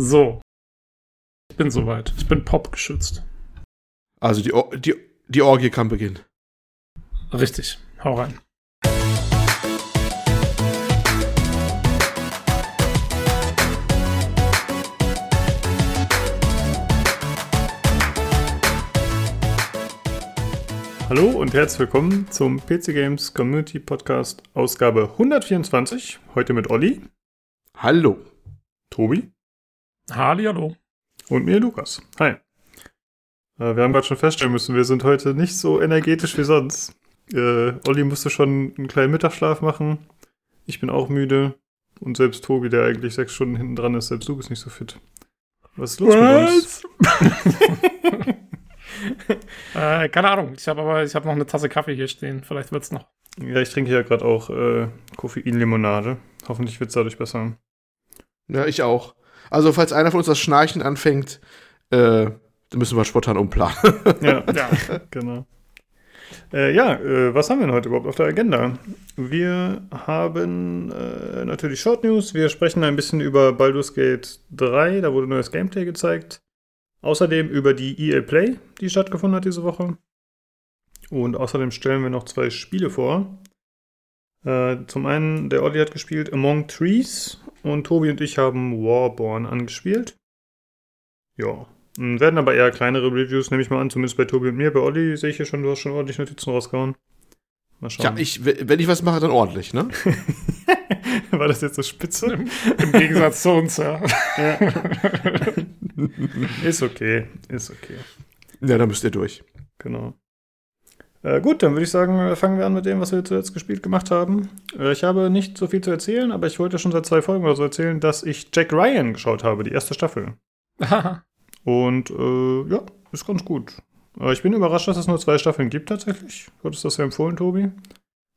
So. Ich bin soweit. Ich bin Pop geschützt. Also die, Or die, die Orgie kann beginnen. Richtig. Hau rein. Hallo und herzlich willkommen zum PC Games Community Podcast Ausgabe 124. Heute mit Olli. Hallo. Tobi. Halli, hallo. Und mir, Lukas. Hi. Äh, wir haben gerade schon feststellen müssen, wir sind heute nicht so energetisch wie sonst. Äh, Olli musste schon einen kleinen Mittagsschlaf machen. Ich bin auch müde. Und selbst Tobi, der eigentlich sechs Stunden hinten dran ist, selbst du bist nicht so fit. Was ist los Was? mit uns? äh, keine Ahnung. Ich habe aber ich habe noch eine Tasse Kaffee hier stehen. Vielleicht wird's noch. Ja, ich trinke ja gerade auch äh, Koffeinlimonade. Hoffentlich wird's dadurch besser. Ja, ich auch. Also, falls einer von uns das Schnarchen anfängt, äh, dann müssen wir spontan umplanen. ja, ja, genau. Äh, ja, äh, was haben wir denn heute überhaupt auf der Agenda? Wir haben äh, natürlich Short News. Wir sprechen ein bisschen über Baldur's Gate 3. Da wurde neues Gameplay gezeigt. Außerdem über die EA Play, die stattgefunden hat diese Woche. Und außerdem stellen wir noch zwei Spiele vor. Äh, zum einen, der Olli hat gespielt Among Trees und Tobi und ich haben Warborn angespielt. Ja. Werden aber eher kleinere Reviews, nehme ich mal an, zumindest bei Tobi und mir. Bei Olli sehe ich hier schon, du hast schon ordentlich Notizen rausgehauen. Mal schauen. Ja, ich, wenn ich was mache, dann ordentlich, ne? War das jetzt so spitze? Im, im Gegensatz zu uns, ja. ja. ist okay, ist okay. Ja, dann müsst ihr durch. Genau. Äh, gut, dann würde ich sagen, äh, fangen wir an mit dem, was wir zuletzt gespielt gemacht haben. Äh, ich habe nicht so viel zu erzählen, aber ich wollte schon seit zwei Folgen oder so erzählen, dass ich Jack Ryan geschaut habe, die erste Staffel. Und äh, ja, ist ganz gut. Aber ich bin überrascht, dass es nur zwei Staffeln gibt tatsächlich. Du hattest das ja empfohlen, Tobi.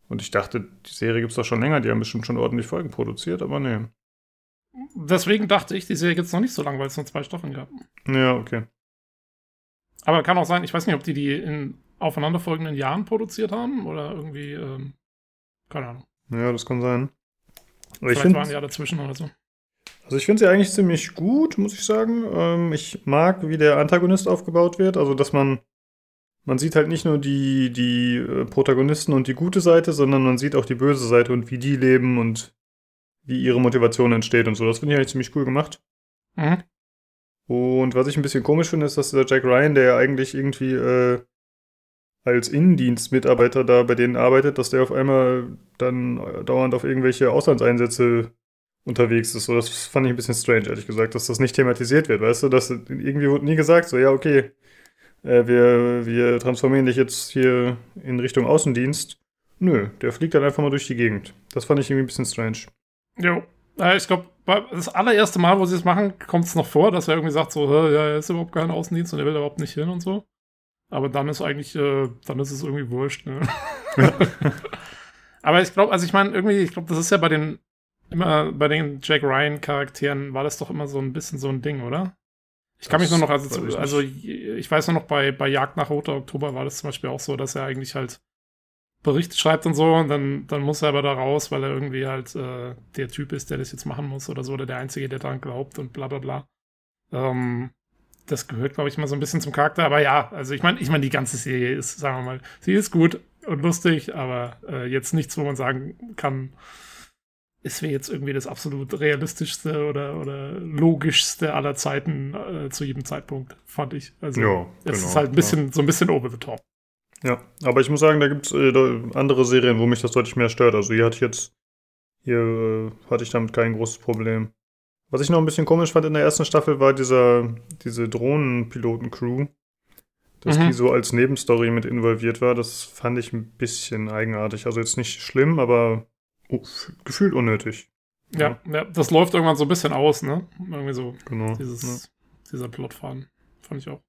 Und ich dachte, die Serie gibt es doch schon länger, die haben bestimmt schon ordentlich Folgen produziert, aber nee. Deswegen dachte ich, die Serie gibt es noch nicht so lange, weil es nur zwei Staffeln gab. Ja, okay. Aber kann auch sein, ich weiß nicht, ob die die in aufeinanderfolgenden Jahren produziert haben oder irgendwie, ähm, keine Ahnung. Ja, das kann sein. Aber Vielleicht ich find, waren ja dazwischen oder so. Also ich finde sie eigentlich ziemlich gut, muss ich sagen. Ähm, ich mag, wie der Antagonist aufgebaut wird. Also, dass man man sieht halt nicht nur die, die äh, Protagonisten und die gute Seite, sondern man sieht auch die böse Seite und wie die leben und wie ihre Motivation entsteht und so. Das finde ich eigentlich ziemlich cool gemacht. Mhm. Und was ich ein bisschen komisch finde, ist, dass der Jack Ryan, der ja eigentlich irgendwie äh, als Innendienstmitarbeiter da bei denen arbeitet, dass der auf einmal dann dauernd auf irgendwelche Auslandseinsätze unterwegs ist. So, das fand ich ein bisschen strange, ehrlich gesagt, dass das nicht thematisiert wird, weißt du? Dass irgendwie wurde nie gesagt, so, ja, okay, äh, wir, wir transformieren dich jetzt hier in Richtung Außendienst. Nö, der fliegt dann einfach mal durch die Gegend. Das fand ich irgendwie ein bisschen strange. Jo. Äh, ich glaube, das allererste Mal, wo sie es machen, kommt es noch vor, dass er irgendwie sagt, so, ja, er ist überhaupt kein Außendienst und er will überhaupt nicht hin und so. Aber dann ist eigentlich, äh, dann ist es irgendwie wurscht, ne? Aber ich glaube, also ich meine, irgendwie, ich glaube, das ist ja bei den, immer bei den Jack Ryan-Charakteren war das doch immer so ein bisschen so ein Ding, oder? Ich kann das mich nur noch, also, zu, also ich weiß nur noch, bei, bei Jagd nach Roter Oktober war das zum Beispiel auch so, dass er eigentlich halt Berichte schreibt und so und dann, dann muss er aber da raus, weil er irgendwie halt äh, der Typ ist, der das jetzt machen muss oder so, oder der Einzige, der daran glaubt und bla bla bla. Ähm, das gehört, glaube ich, mal so ein bisschen zum Charakter, aber ja, also ich meine, ich meine, die ganze Serie ist, sagen wir mal, sie ist gut und lustig, aber äh, jetzt nichts, wo man sagen kann, es wäre jetzt irgendwie das absolut realistischste oder, oder logischste aller Zeiten äh, zu jedem Zeitpunkt, fand ich. Also ja, es genau, ist halt ein bisschen, ja. so ein bisschen over the top. Ja, aber ich muss sagen, da gibt es äh, andere Serien, wo mich das deutlich mehr stört. Also hier hatte ich jetzt, hier äh, hatte ich damit kein großes Problem. Was ich noch ein bisschen komisch fand in der ersten Staffel war dieser, diese Drohnenpiloten-Crew. Dass mhm. die so als Nebenstory mit involviert war, das fand ich ein bisschen eigenartig. Also jetzt nicht schlimm, aber oh, gefühlt unnötig. Ja, ja, ja, das läuft irgendwann so ein bisschen aus, ne? Irgendwie so. Genau. Dieses, ja. Dieser Plotfaden. Fand ich auch.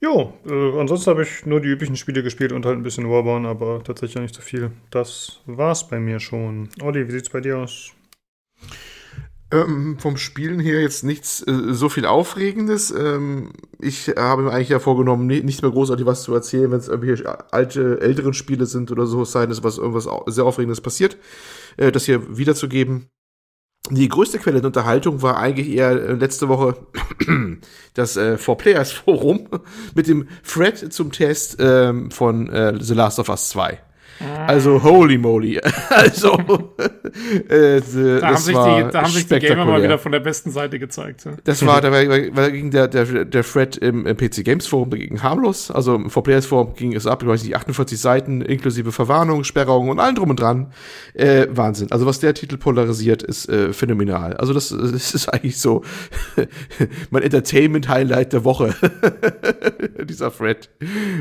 Jo, äh, ansonsten habe ich nur die üblichen Spiele gespielt und halt ein bisschen Warborn, aber tatsächlich auch nicht so viel. Das war's bei mir schon. Olli, wie sieht's bei dir aus? Ähm, vom Spielen her jetzt nichts äh, so viel Aufregendes. Ähm, ich habe mir eigentlich ja vorgenommen, nie, nicht mehr großartig was zu erzählen, wenn es irgendwelche alte, älteren Spiele sind oder so, es sei denn, was irgendwas sehr Aufregendes passiert, äh, das hier wiederzugeben. die größte Quelle der Unterhaltung war eigentlich eher äh, letzte Woche das äh, For Players Forum mit dem Thread zum Test ähm, von äh, The Last of Us 2. Also holy moly. also äh, da, haben sich, die, da haben sich die Gamer mal wieder von der besten Seite gezeigt. Ja. Das war, da war, ging der, der, der Thread im, im PC Games Forum dagegen harmlos. Also im 4Players Forum ging es ab, ich weiß nicht, 48 Seiten inklusive Verwarnung, Sperrung und allem drum und dran. Äh, Wahnsinn. Also was der Titel polarisiert, ist äh, phänomenal. Also das, das ist eigentlich so mein Entertainment-Highlight der Woche. Dieser Thread.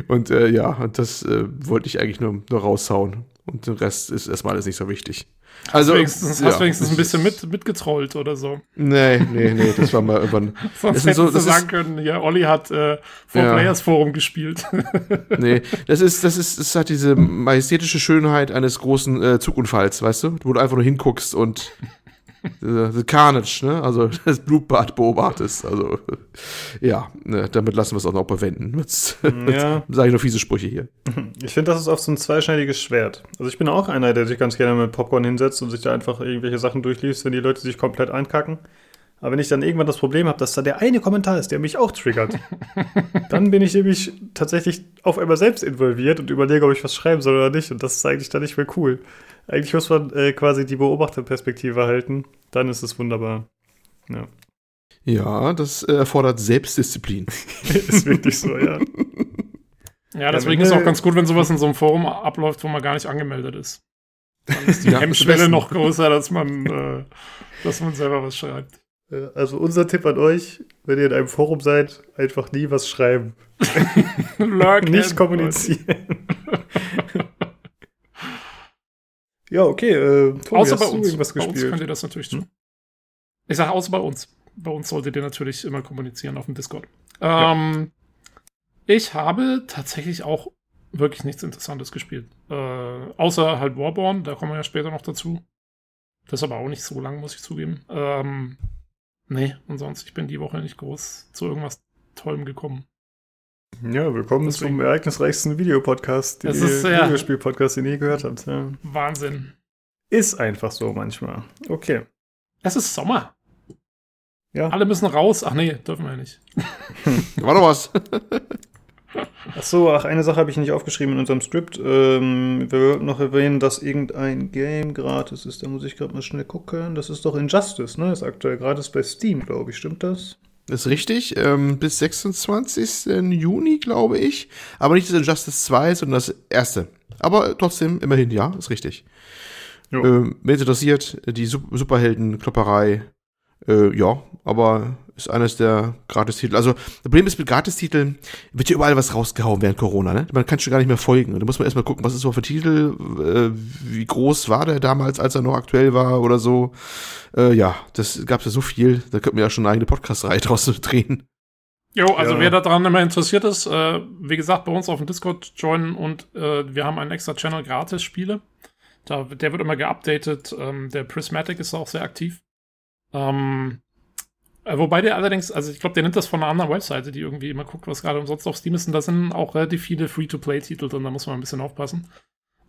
Und äh, ja, und das äh, wollte ich eigentlich nur, nur raus raushauen. Und der Rest ist erstmal alles nicht so wichtig. Also, hast wenigstens, ja, hast wenigstens ein bisschen mit, mitgetrollt oder so. Nee, nee, nee, das war mal irgendwann. Sonst hättest so, du sagen können, ja, Olli hat äh, vor ja. Players Forum gespielt. nee, das ist, das ist, das hat diese majestätische Schönheit eines großen äh, Zugunfalls, weißt du? Wo du einfach nur hinguckst und The Carnage, ne? Also das Blutbad beobachtest. Also ja, ne, damit lassen wir es auch noch bewenden. Jetzt, ja. sage ich nur fiese Sprüche hier. Ich finde, das ist oft so ein zweischneidiges Schwert. Also ich bin auch einer, der sich ganz gerne mit Popcorn hinsetzt und sich da einfach irgendwelche Sachen durchliest, wenn die Leute sich komplett einkacken. Aber wenn ich dann irgendwann das Problem habe, dass da der eine Kommentar ist, der mich auch triggert, dann bin ich nämlich tatsächlich auf einmal selbst involviert und überlege, ob ich was schreiben soll oder nicht. Und das ist eigentlich dann nicht mehr cool. Eigentlich muss man äh, quasi die Beobachterperspektive halten. Dann ist es wunderbar. Ja. Ja, das äh, erfordert Selbstdisziplin. ist wirklich so, ja. Ja, deswegen ja, ist es auch ganz gut, wenn sowas in so einem Forum abläuft, wo man gar nicht angemeldet ist. Dann ist die ja, Hemmschwelle noch größer, dass man, äh, dass man selber was schreibt. Also unser Tipp an euch, wenn ihr in einem Forum seid, einfach nie was schreiben. nicht kommunizieren. Ja, okay. Äh, Tobi, außer bei uns. Irgendwas bei gespielt? uns könnt ihr das natürlich tun. Hm? Ich sage außer bei uns. Bei uns solltet ihr natürlich immer kommunizieren auf dem Discord. Ähm, Ich habe tatsächlich auch wirklich nichts Interessantes gespielt. Äh, außer halt Warborn, da kommen wir ja später noch dazu. Das ist aber auch nicht so lang, muss ich zugeben. Ähm, nee, und sonst, ich bin die Woche nicht groß zu irgendwas Tollem gekommen. Ja, willkommen Deswegen. zum ereignisreichsten Videopodcast, den ist, ja. Videospiel-Podcast, den ihr gehört habt. Ja. Wahnsinn. Ist einfach so manchmal. Okay. Es ist Sommer. Ja. Alle müssen raus. Ach nee, dürfen wir nicht. War doch was. Ach so, ach, eine Sache habe ich nicht aufgeschrieben in unserem Skript. Ähm, wir wollten noch erwähnen, dass irgendein Game gratis ist. Da muss ich gerade mal schnell gucken. Das ist doch Injustice, ne? Ist aktuell gratis bei Steam, glaube ich. Stimmt das? ist richtig. Ähm, bis 26. Juni, glaube ich. Aber nicht das Injustice 2, sondern das erste. Aber trotzdem, immerhin, ja, ist richtig. Ähm, wenn es interessiert, die Superhelden-Klopperei, äh, ja, aber ist eines der Gratistitel. Also, das Problem ist mit Gratistiteln, wird ja überall was rausgehauen während Corona, ne? Man kann schon gar nicht mehr folgen. Da muss man erstmal gucken, was ist so für Titel, äh, wie groß war der damals, als er noch aktuell war oder so. Äh, ja, das gab ja so viel, da könnten wir ja schon eine eigene Podcast-Reihe draus drehen. Jo, also ja. wer daran immer interessiert ist, äh, wie gesagt, bei uns auf dem Discord joinen und äh, wir haben einen extra Channel Gratis-Spiele. Da, der wird immer geupdatet. Ähm, der Prismatic ist auch sehr aktiv. Ähm, äh, wobei der allerdings, also ich glaube, der nimmt das von einer anderen Webseite, die irgendwie immer guckt, was gerade umsonst auf Steam ist. Und da sind auch relativ viele Free-to-Play-Titel drin, da muss man ein bisschen aufpassen.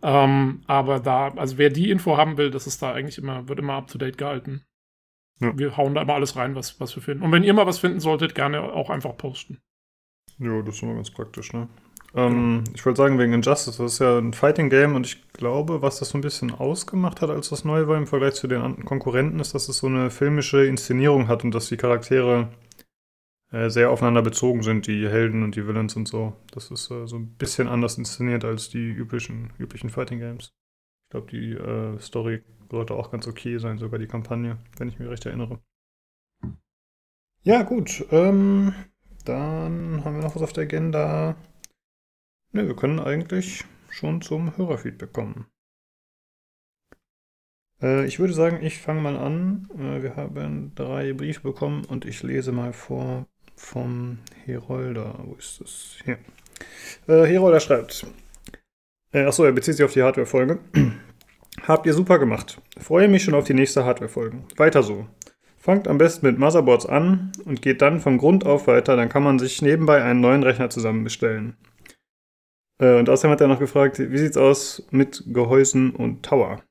Ähm, aber da, also wer die Info haben will, das ist da eigentlich immer, wird immer up-to-date gehalten. Ja. Wir hauen da immer alles rein, was, was wir finden. Und wenn ihr mal was finden solltet, gerne auch einfach posten. Ja, das ist immer ganz praktisch, ne? Ähm, ich wollte sagen, wegen Injustice, das ist ja ein Fighting Game und ich glaube, was das so ein bisschen ausgemacht hat, als das neu war im Vergleich zu den Konkurrenten, ist, dass es so eine filmische Inszenierung hat und dass die Charaktere äh, sehr aufeinander bezogen sind, die Helden und die Villains und so. Das ist äh, so ein bisschen anders inszeniert als die üblichen, üblichen Fighting Games. Ich glaube, die äh, Story sollte auch ganz okay sein, sogar die Kampagne, wenn ich mich recht erinnere. Ja, gut. Ähm, dann haben wir noch was auf der Agenda. Ne, wir können eigentlich schon zum Hörerfeedback kommen. Äh, ich würde sagen, ich fange mal an. Äh, wir haben drei Briefe bekommen und ich lese mal vor vom Herolder. Wo ist das? Hier. Äh, Herolder schreibt. Äh, achso, er bezieht sich auf die Hardware-Folge. Habt ihr super gemacht. Freue mich schon auf die nächste Hardware-Folge. Weiter so. Fangt am besten mit Motherboards an und geht dann vom Grund auf weiter, dann kann man sich nebenbei einen neuen Rechner zusammenbestellen. Und außerdem hat er noch gefragt, wie sieht's aus mit Gehäusen und Tower?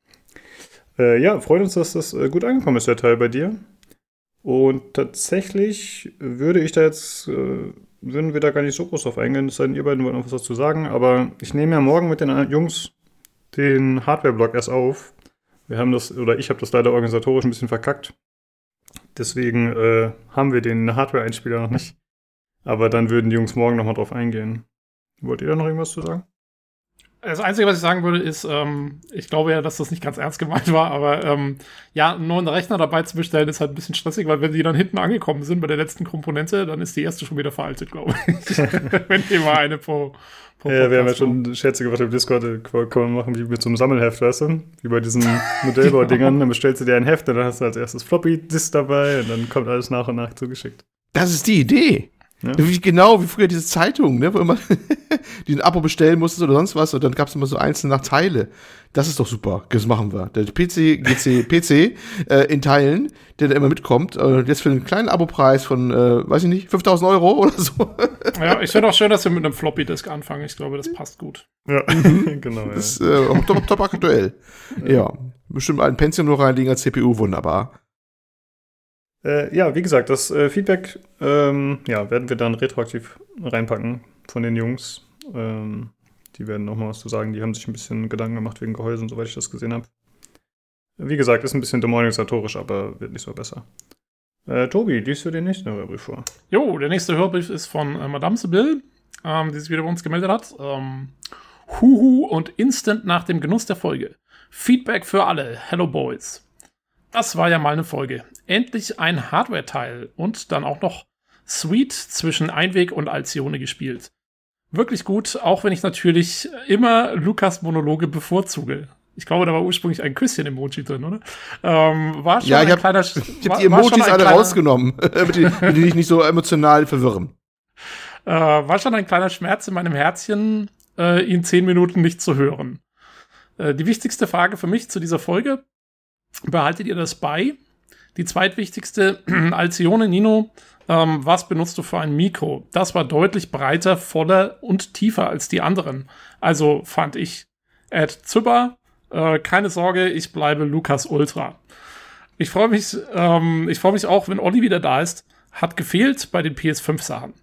Äh, ja, freut uns, dass das äh, gut angekommen ist, der Teil bei dir. Und tatsächlich würde ich da jetzt, äh, würden wir da gar nicht so groß drauf eingehen, es sei denn, ihr beiden wollt noch was dazu sagen, aber ich nehme ja morgen mit den Jungs den Hardware-Blog erst auf. Wir haben das, oder ich habe das leider organisatorisch ein bisschen verkackt. Deswegen äh, haben wir den Hardware-Einspieler noch nicht. Aber dann würden die Jungs morgen nochmal drauf eingehen. Wollt ihr da noch irgendwas zu sagen? Das Einzige, was ich sagen würde, ist, ähm, ich glaube ja, dass das nicht ganz ernst gemeint war, aber ähm, ja, einen neuen Rechner dabei zu bestellen, ist halt ein bisschen stressig, weil wenn die dann hinten angekommen sind bei der letzten Komponente, dann ist die erste schon wieder veraltet, glaube ich. wenn die mal eine pro, pro Ja, wir haben ja schon Scherze gemacht im Discord, äh, kann man machen wie mit so einem Sammelheft, weißt du? Wie bei diesen Modellbaudingern, dann bestellst du dir ein Heft und dann hast du als erstes Floppy-Disk dabei und dann kommt alles nach und nach zugeschickt. Das ist die Idee. Ja. Wie, genau, wie früher diese Zeitungen, ne, wo immer die ein Abo bestellen musstest oder sonst was und dann gab es immer so einzelne nach Teile. Das ist doch super, das machen wir. Der PC, GC, PC äh, in Teilen, der da immer mitkommt, äh, jetzt für einen kleinen Abopreis von, äh, weiß ich nicht, 5000 Euro oder so. Ja, ich finde auch schön, dass wir mit einem Floppy-Disk anfangen. Ich glaube, das passt gut. Ja, genau. Ja. Das ist äh, top, top aktuell. Ja. ja. bestimmt einen Pentium noch reinlegen als CPU, wunderbar. Äh, ja, wie gesagt, das äh, Feedback ähm, ja, werden wir dann retroaktiv reinpacken von den Jungs. Ähm, die werden nochmal was zu sagen. Die haben sich ein bisschen Gedanken gemacht wegen Gehäusen, soweit ich das gesehen habe. Wie gesagt, ist ein bisschen demoralisatorisch, aber wird nicht so besser. Äh, Tobi, liest du den nächsten Hörbrief vor? Jo, der nächste Hörbrief ist von äh, Madame Sibyl, ähm, die sich wieder bei uns gemeldet hat. Ähm, Huhu und instant nach dem Genuss der Folge. Feedback für alle. Hello Boys. Das war ja mal eine Folge. Endlich ein Hardware-Teil und dann auch noch Sweet zwischen Einweg und Alcione gespielt. Wirklich gut, auch wenn ich natürlich immer Lukas Monologe bevorzuge. Ich glaube, da war ursprünglich ein Küsschen-Emoji drin, oder? Ähm, war schon ja, ich ein hab, kleiner. Ich habe die Emojis alle rausgenommen, damit die, die dich nicht so emotional verwirren. Äh, war schon ein kleiner Schmerz in meinem Herzchen, äh, ihn zehn Minuten nicht zu hören. Äh, die wichtigste Frage für mich zu dieser Folge: behaltet ihr das bei? Die zweitwichtigste, Alcione Nino, ähm, was benutzt du für ein Mikro? Das war deutlich breiter, voller und tiefer als die anderen. Also fand ich. Ed Züber, äh, keine Sorge, ich bleibe Lukas Ultra. Ich freue mich, ähm, ich mich auch, wenn Olli wieder da ist. Hat gefehlt bei den PS5-Sachen.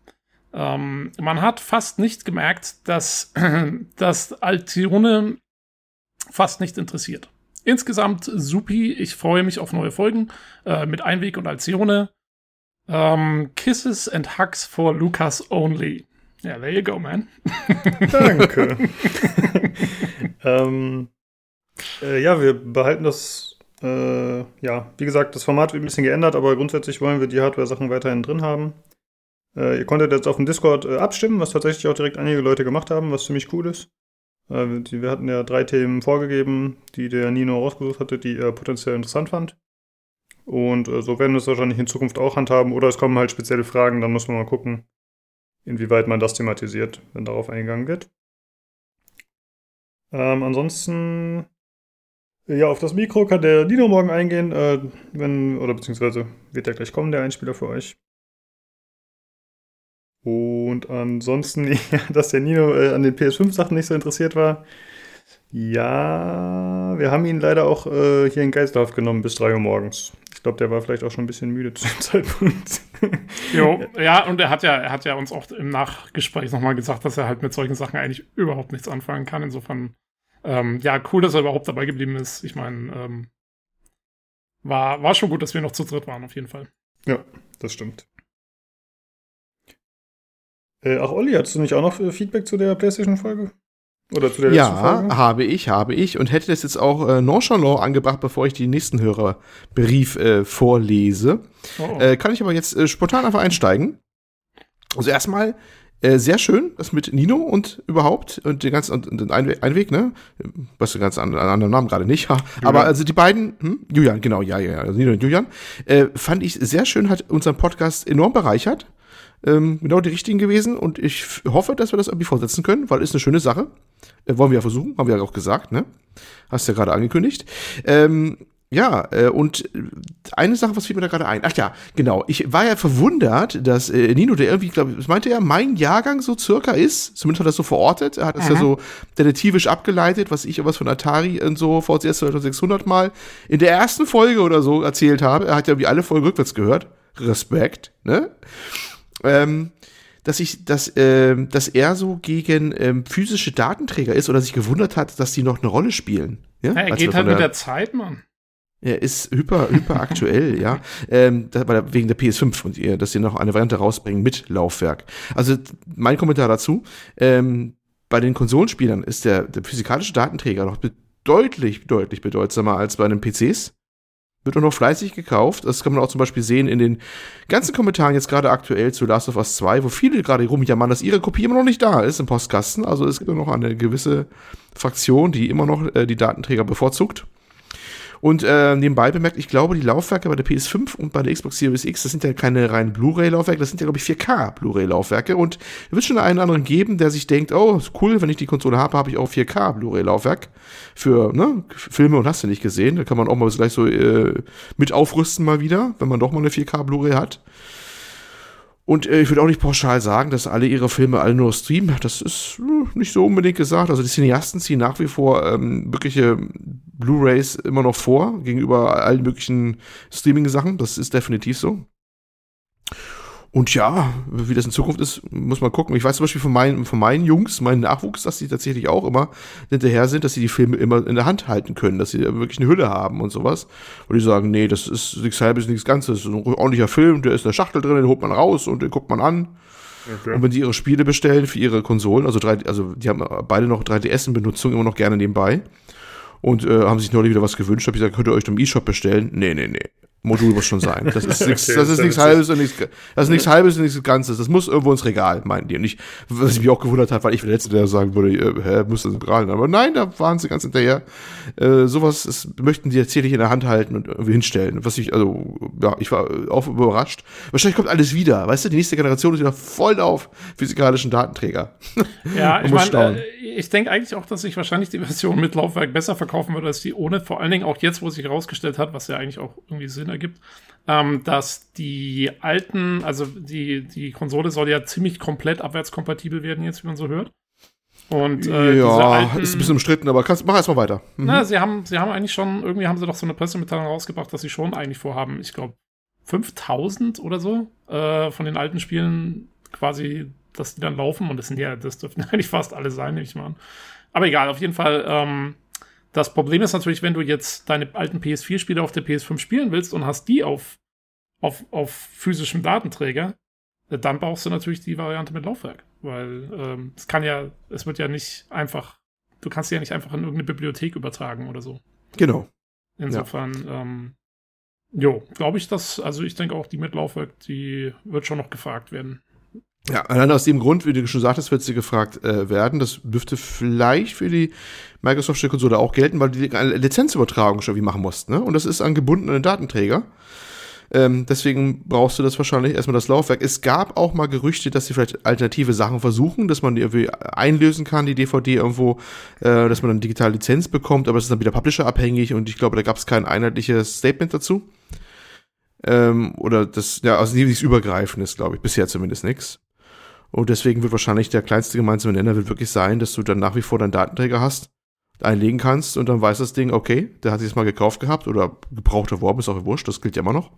Ähm, man hat fast nicht gemerkt, dass das Alcione fast nicht interessiert. Insgesamt supi. Ich freue mich auf neue Folgen äh, mit Einweg und Alcione. Ähm, Kisses and Hugs for Lucas only. Ja, there you go, man. Danke. ähm, äh, ja, wir behalten das. Äh, ja, wie gesagt, das Format wird ein bisschen geändert, aber grundsätzlich wollen wir die Hardware-Sachen weiterhin drin haben. Äh, ihr konntet jetzt auf dem Discord äh, abstimmen, was tatsächlich auch direkt einige Leute gemacht haben, was ziemlich cool ist. Äh, wir hatten ja drei Themen vorgegeben, die der Nino rausgesucht hatte, die er potenziell interessant fand. Und äh, so werden wir es wahrscheinlich in Zukunft auch handhaben. Oder es kommen halt spezielle Fragen, dann muss man mal gucken, inwieweit man das thematisiert, wenn darauf eingegangen wird. Ähm, ansonsten, ja, auf das Mikro kann der Nino morgen eingehen, äh, wenn, oder beziehungsweise wird ja gleich kommen, der Einspieler für euch. Und ansonsten, ja, dass der Nino äh, an den PS5-Sachen nicht so interessiert war. Ja, wir haben ihn leider auch äh, hier in Geisterhaft genommen bis 3 Uhr morgens. Ich glaube, der war vielleicht auch schon ein bisschen müde zu dem Zeitpunkt. jo, ja, und er hat ja, er hat ja uns auch im Nachgespräch nochmal gesagt, dass er halt mit solchen Sachen eigentlich überhaupt nichts anfangen kann. Insofern, ähm, ja, cool, dass er überhaupt dabei geblieben ist. Ich meine, ähm, war, war schon gut, dass wir noch zu dritt waren, auf jeden Fall. Ja, das stimmt. Äh, ach, Olli, hattest du nicht auch noch äh, Feedback zu der PlayStation-Folge? Oder zu der ja, Folge? habe ich, habe ich. Und hätte das jetzt auch äh, nonchalant angebracht, bevor ich den nächsten Hörerbrief äh, vorlese. Oh. Äh, kann ich aber jetzt äh, spontan einfach einsteigen. Also erstmal äh, sehr schön, das mit Nino und überhaupt und den ganzen und den Einweg, Einweg, ne? Was den ganz anderen, anderen Namen gerade nicht, ja. Aber also die beiden, hm? Julian, genau, ja, ja, ja, also Nino und Julian, äh, fand ich sehr schön, hat unseren Podcast enorm bereichert ähm, genau die richtigen gewesen und ich hoffe, dass wir das irgendwie fortsetzen können, weil ist eine schöne Sache. Äh, wollen wir ja versuchen, haben wir ja auch gesagt, ne? Hast ja gerade angekündigt. Ähm, Ja, äh, und eine Sache, was fiel mir da gerade ein. Ach ja, genau. Ich war ja verwundert, dass äh, Nino, der irgendwie, glaube ich, meinte er, mein Jahrgang so circa ist. Zumindest hat er das so verortet. Er hat es ja so detektivisch abgeleitet, was ich was von Atari und so VCS 2600 mal in der ersten Folge oder so erzählt habe. Er hat ja wie alle Folgen rückwärts gehört. Respekt, ne? Ähm, dass ich, dass, äh, dass er so gegen ähm, physische Datenträger ist oder sich gewundert hat, dass die noch eine Rolle spielen. Ja, ja er geht halt mit der Zeit, Mann. Er ist hyper, hyper aktuell, ja. Ähm, das, weil wegen der PS5 und ihr, dass sie noch eine Variante rausbringen mit Laufwerk. Also mein Kommentar dazu, ähm, bei den Konsolenspielern ist der, der physikalische Datenträger noch deutlich, deutlich bedeutsamer als bei den PCs. Wird auch noch fleißig gekauft. Das kann man auch zum Beispiel sehen in den ganzen Kommentaren jetzt gerade aktuell zu Last of Us 2, wo viele gerade rumjammern, dass ihre Kopie immer noch nicht da ist im Postkasten. Also es gibt noch eine gewisse Fraktion, die immer noch äh, die Datenträger bevorzugt. Und äh, nebenbei bemerkt, ich glaube, die Laufwerke bei der PS5 und bei der Xbox Series X, das sind ja keine reinen Blu-ray-Laufwerke, das sind ja, glaube ich, 4K Blu-ray-Laufwerke. Und es wird schon einen anderen geben, der sich denkt, oh, cool, wenn ich die Konsole habe, habe ich auch 4K Blu-ray-Laufwerk für ne, Filme und hast du nicht gesehen. Da kann man auch mal gleich so äh, mit aufrüsten mal wieder, wenn man doch mal eine 4K Blu-ray hat. Und äh, ich würde auch nicht pauschal sagen, dass alle ihre Filme alle nur streamen. Das ist äh, nicht so unbedingt gesagt. Also die Cineasten ziehen nach wie vor ähm, wirkliche Blu-rays immer noch vor gegenüber allen möglichen Streaming-Sachen. Das ist definitiv so. Und ja, wie das in Zukunft ist, muss man gucken. Ich weiß zum Beispiel von meinen, von meinen Jungs, meinen Nachwuchs, dass die tatsächlich auch immer hinterher sind, dass sie die Filme immer in der Hand halten können, dass sie wirklich eine Hülle haben und sowas. Und die sagen, nee, das ist nichts halbes, nichts Ganzes. ein ordentlicher Film, der ist in der Schachtel drin, den holt man raus und den guckt man an. Okay. Und wenn die ihre Spiele bestellen für ihre Konsolen, also drei, also die haben beide noch 3DS in Benutzung, immer noch gerne nebenbei. Und äh, haben sich neulich wieder was gewünscht, hab ich gesagt, könnt ihr euch im E-Shop bestellen? Nee, nee, nee. Modul muss schon sein. Das ist nichts, okay, das ist nichts halbes und nichts, das ist nichts halbes und nichts Ganzes. Das muss irgendwo ins Regal, meinen die. Und ich, was ich mich auch gewundert hat, weil ich der Letzte, der sagen würde, äh, hä, muss das im Regal Aber nein, da waren sie ganz hinterher. Äh, sowas ist, möchten die tatsächlich in der Hand halten und irgendwie hinstellen. Was ich, also, ja, ich war auch überrascht. Wahrscheinlich kommt alles wieder. Weißt du, die nächste Generation ist wieder voll auf physikalischen Datenträger. Ja, ich meine, äh, ich denke eigentlich auch, dass sich wahrscheinlich die Version mit Laufwerk besser verkaufen würde als die ohne. Vor allen Dingen auch jetzt, wo sich herausgestellt hat, was ja eigentlich auch irgendwie Sinn ergibt, ähm, dass die alten, also die, die Konsole soll ja ziemlich komplett abwärtskompatibel werden, jetzt, wie man so hört. Und äh, ja, alten, ist ein bisschen umstritten, aber kannst, mach erstmal weiter. Mhm. Na, sie haben, sie haben eigentlich schon, irgendwie haben sie doch so eine Pressemitteilung rausgebracht, dass sie schon eigentlich vorhaben, ich glaube, 5000 oder so äh, von den alten Spielen quasi, dass die dann laufen. Und das sind ja, das dürften eigentlich fast alle sein, nehme ich mal an. Aber egal, auf jeden Fall, ähm, das Problem ist natürlich, wenn du jetzt deine alten PS4-Spiele auf der PS5 spielen willst und hast die auf, auf, auf physischem Datenträger, äh, dann brauchst du natürlich die Variante mit Laufwerk. Weil ähm, es kann ja, es wird ja nicht einfach, du kannst sie ja nicht einfach in irgendeine Bibliothek übertragen oder so. Genau. Insofern, ja. ähm, jo, glaube ich, dass, also ich denke auch, die mit Laufwerk, die wird schon noch gefragt werden. Ja, allein aus dem Grund, wie du schon sagtest, wird sie gefragt äh, werden. Das dürfte vielleicht für die Microsoft-Konsole auch gelten, weil die eine Lizenzübertragung schon wie machen mussten. Ne? Und das ist an gebundenen Datenträger. Ähm, deswegen brauchst du das wahrscheinlich erstmal das Laufwerk. Es gab auch mal Gerüchte, dass sie vielleicht alternative Sachen versuchen, dass man die irgendwie einlösen kann, die DVD irgendwo, äh, dass man dann digitale Lizenz bekommt, aber es ist dann wieder Publisher abhängig und ich glaube, da gab es kein einheitliches Statement dazu. Ähm, oder das, ja, also nichts Übergreifendes, glaube ich, bisher zumindest nichts. Und deswegen wird wahrscheinlich der kleinste gemeinsame Nenner wird wirklich sein, dass du dann nach wie vor deinen Datenträger hast, einlegen kannst und dann weiß das Ding, okay, der hat sich das mal gekauft gehabt oder gebraucht erworben, ist auch wurscht, das gilt ja immer noch.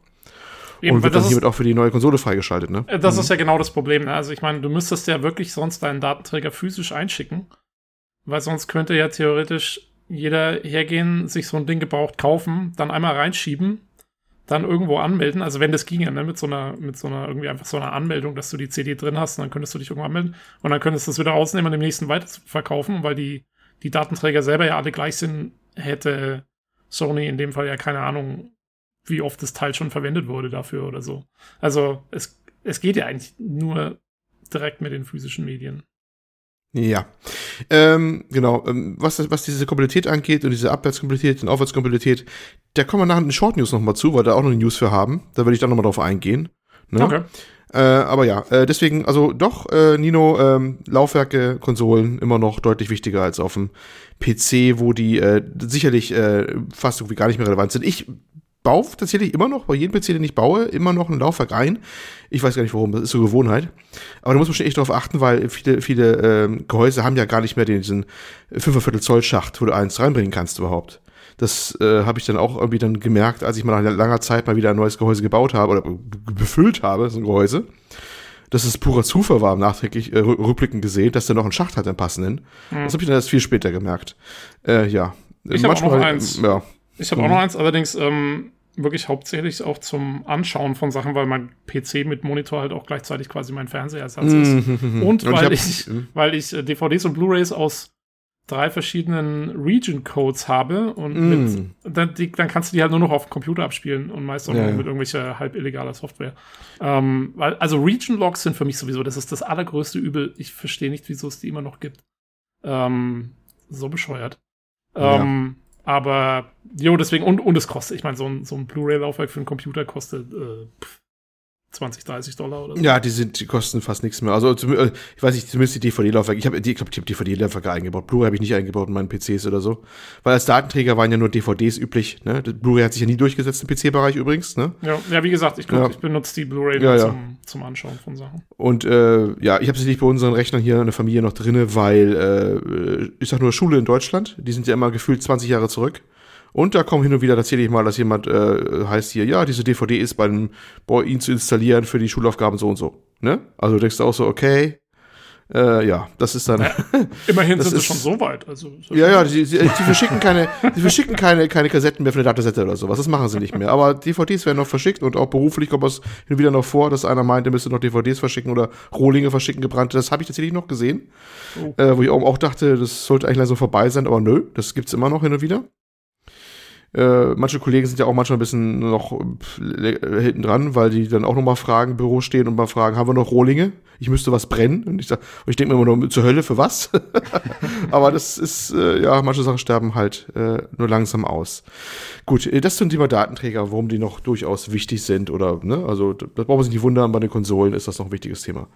Eben, und wird dann hiermit auch für die neue Konsole freigeschaltet, ne? Äh, das mhm. ist ja genau das Problem. Ne? Also ich meine, du müsstest ja wirklich sonst deinen Datenträger physisch einschicken, weil sonst könnte ja theoretisch jeder hergehen, sich so ein Ding gebraucht kaufen, dann einmal reinschieben dann irgendwo anmelden. Also wenn das ginge, ne, mit so einer, mit so einer, irgendwie einfach so einer Anmeldung, dass du die CD drin hast, dann könntest du dich irgendwo anmelden und dann könntest du es wieder rausnehmen und dem nächsten weiterverkaufen, weil die, die Datenträger selber ja alle gleich sind, hätte Sony in dem Fall ja keine Ahnung, wie oft das Teil schon verwendet wurde dafür oder so. Also es, es geht ja eigentlich nur direkt mit den physischen Medien. Ja, ähm, genau. Ähm, was, was diese Kompatibilität angeht und diese Abwärtskompatibilität und Aufwärtskompatibilität, da kommen wir nachher in den Short News nochmal zu, weil da auch noch eine News für haben. Da werde ich dann nochmal drauf eingehen. Ne? Okay. Äh, aber ja, äh, deswegen, also doch, äh, Nino, ähm, Laufwerke, Konsolen immer noch deutlich wichtiger als auf dem PC, wo die äh, sicherlich äh, fast irgendwie gar nicht mehr relevant sind. Ich baue tatsächlich immer noch, bei jedem PC, den ich baue, immer noch ein Laufwerk ein. Ich weiß gar nicht warum, das ist so Gewohnheit. Aber da muss man schon echt darauf achten, weil viele, viele ähm, Gehäuse haben ja gar nicht mehr diesen 5,4 Zoll Schacht, wo du eins reinbringen kannst überhaupt. Das äh, habe ich dann auch irgendwie dann gemerkt, als ich mal nach langer Zeit mal wieder ein neues Gehäuse gebaut habe oder befüllt habe, so ein Gehäuse. Dass es purer Zufall war, nachträglich äh, rückblickend gesehen, dass der noch einen Schacht hat, einen passenden. Mhm. Das habe ich dann erst viel später gemerkt. Äh, ja. Ich habe auch noch eins. Ja. Ich habe mhm. auch noch eins, allerdings ähm, wirklich hauptsächlich auch zum Anschauen von Sachen, weil mein PC mit Monitor halt auch gleichzeitig quasi mein Fernsehersatz ist. Mhm. Und weil ich, ich, weil ich äh, DVDs und Blu-rays aus drei verschiedenen Region-Codes habe und mm. mit, dann, die, dann, kannst du die halt nur noch auf dem Computer abspielen und meist auch ja, nur mit irgendwelcher halb illegaler Software. Ähm, weil, also Region-Logs sind für mich sowieso, das ist das allergrößte Übel. Ich verstehe nicht, wieso es die immer noch gibt. Ähm, so bescheuert. Ähm, ja. Aber, jo, deswegen, und, und es kostet, ich meine, so ein, so ein Blu-ray-Laufwerk für einen Computer kostet äh, 20, 30 Dollar oder so. Ja, die sind, die kosten fast nichts mehr. Also äh, ich weiß nicht, zumindest die DVD-Laufwerke. Ich habe, ich glaube, ich habe DVD-Laufwerke eingebaut. Blu-ray habe ich nicht eingebaut in meinen PCs oder so, weil als Datenträger waren ja nur DVDs üblich. Ne? Blu-ray hat sich ja nie durchgesetzt im PC-Bereich übrigens. Ne? Ja, ja, wie gesagt, ich, glaub, ja. ich benutze die Blu-ray ja, ja. Zum, zum Anschauen von Sachen. Und äh, ja, ich habe sie nicht bei unseren Rechnern hier in der Familie noch drinne, weil äh, ich sag nur Schule in Deutschland. Die sind ja immer gefühlt 20 Jahre zurück. Und da kommen hin und wieder tatsächlich mal, dass jemand äh, heißt hier, ja, diese DVD ist beim Boy ihn zu installieren für die Schulaufgaben so und so. Ne? Also denkst du auch so, okay, äh, ja, das ist dann. Ja, immerhin sind sie schon so weit. Also, so ja, ja, die, die, die, verschicken keine, die verschicken keine, keine Kassetten mehr für eine Datasette oder sowas. Das machen sie nicht mehr. Aber DVDs werden noch verschickt und auch beruflich kommt es hin und wieder noch vor, dass einer meint, er müsste noch DVDs verschicken oder Rohlinge verschicken, gebrannte. Das habe ich tatsächlich noch gesehen. Oh. Äh, wo ich auch, auch dachte, das sollte eigentlich so vorbei sein, aber nö, das gibt's immer noch hin und wieder. Äh, manche Kollegen sind ja auch manchmal ein bisschen noch äh, hinten dran, weil die dann auch noch mal fragen, Büro stehen und mal fragen, haben wir noch Rohlinge? Ich müsste was brennen. Und ich, sag, und ich denke mir immer nur, zur Hölle, für was? Aber das ist, äh, ja, manche Sachen sterben halt äh, nur langsam aus. Gut, das zum Thema Datenträger, warum die noch durchaus wichtig sind oder, ne, also das brauchen wir sich nicht wundern, bei den Konsolen ist das noch ein wichtiges Thema.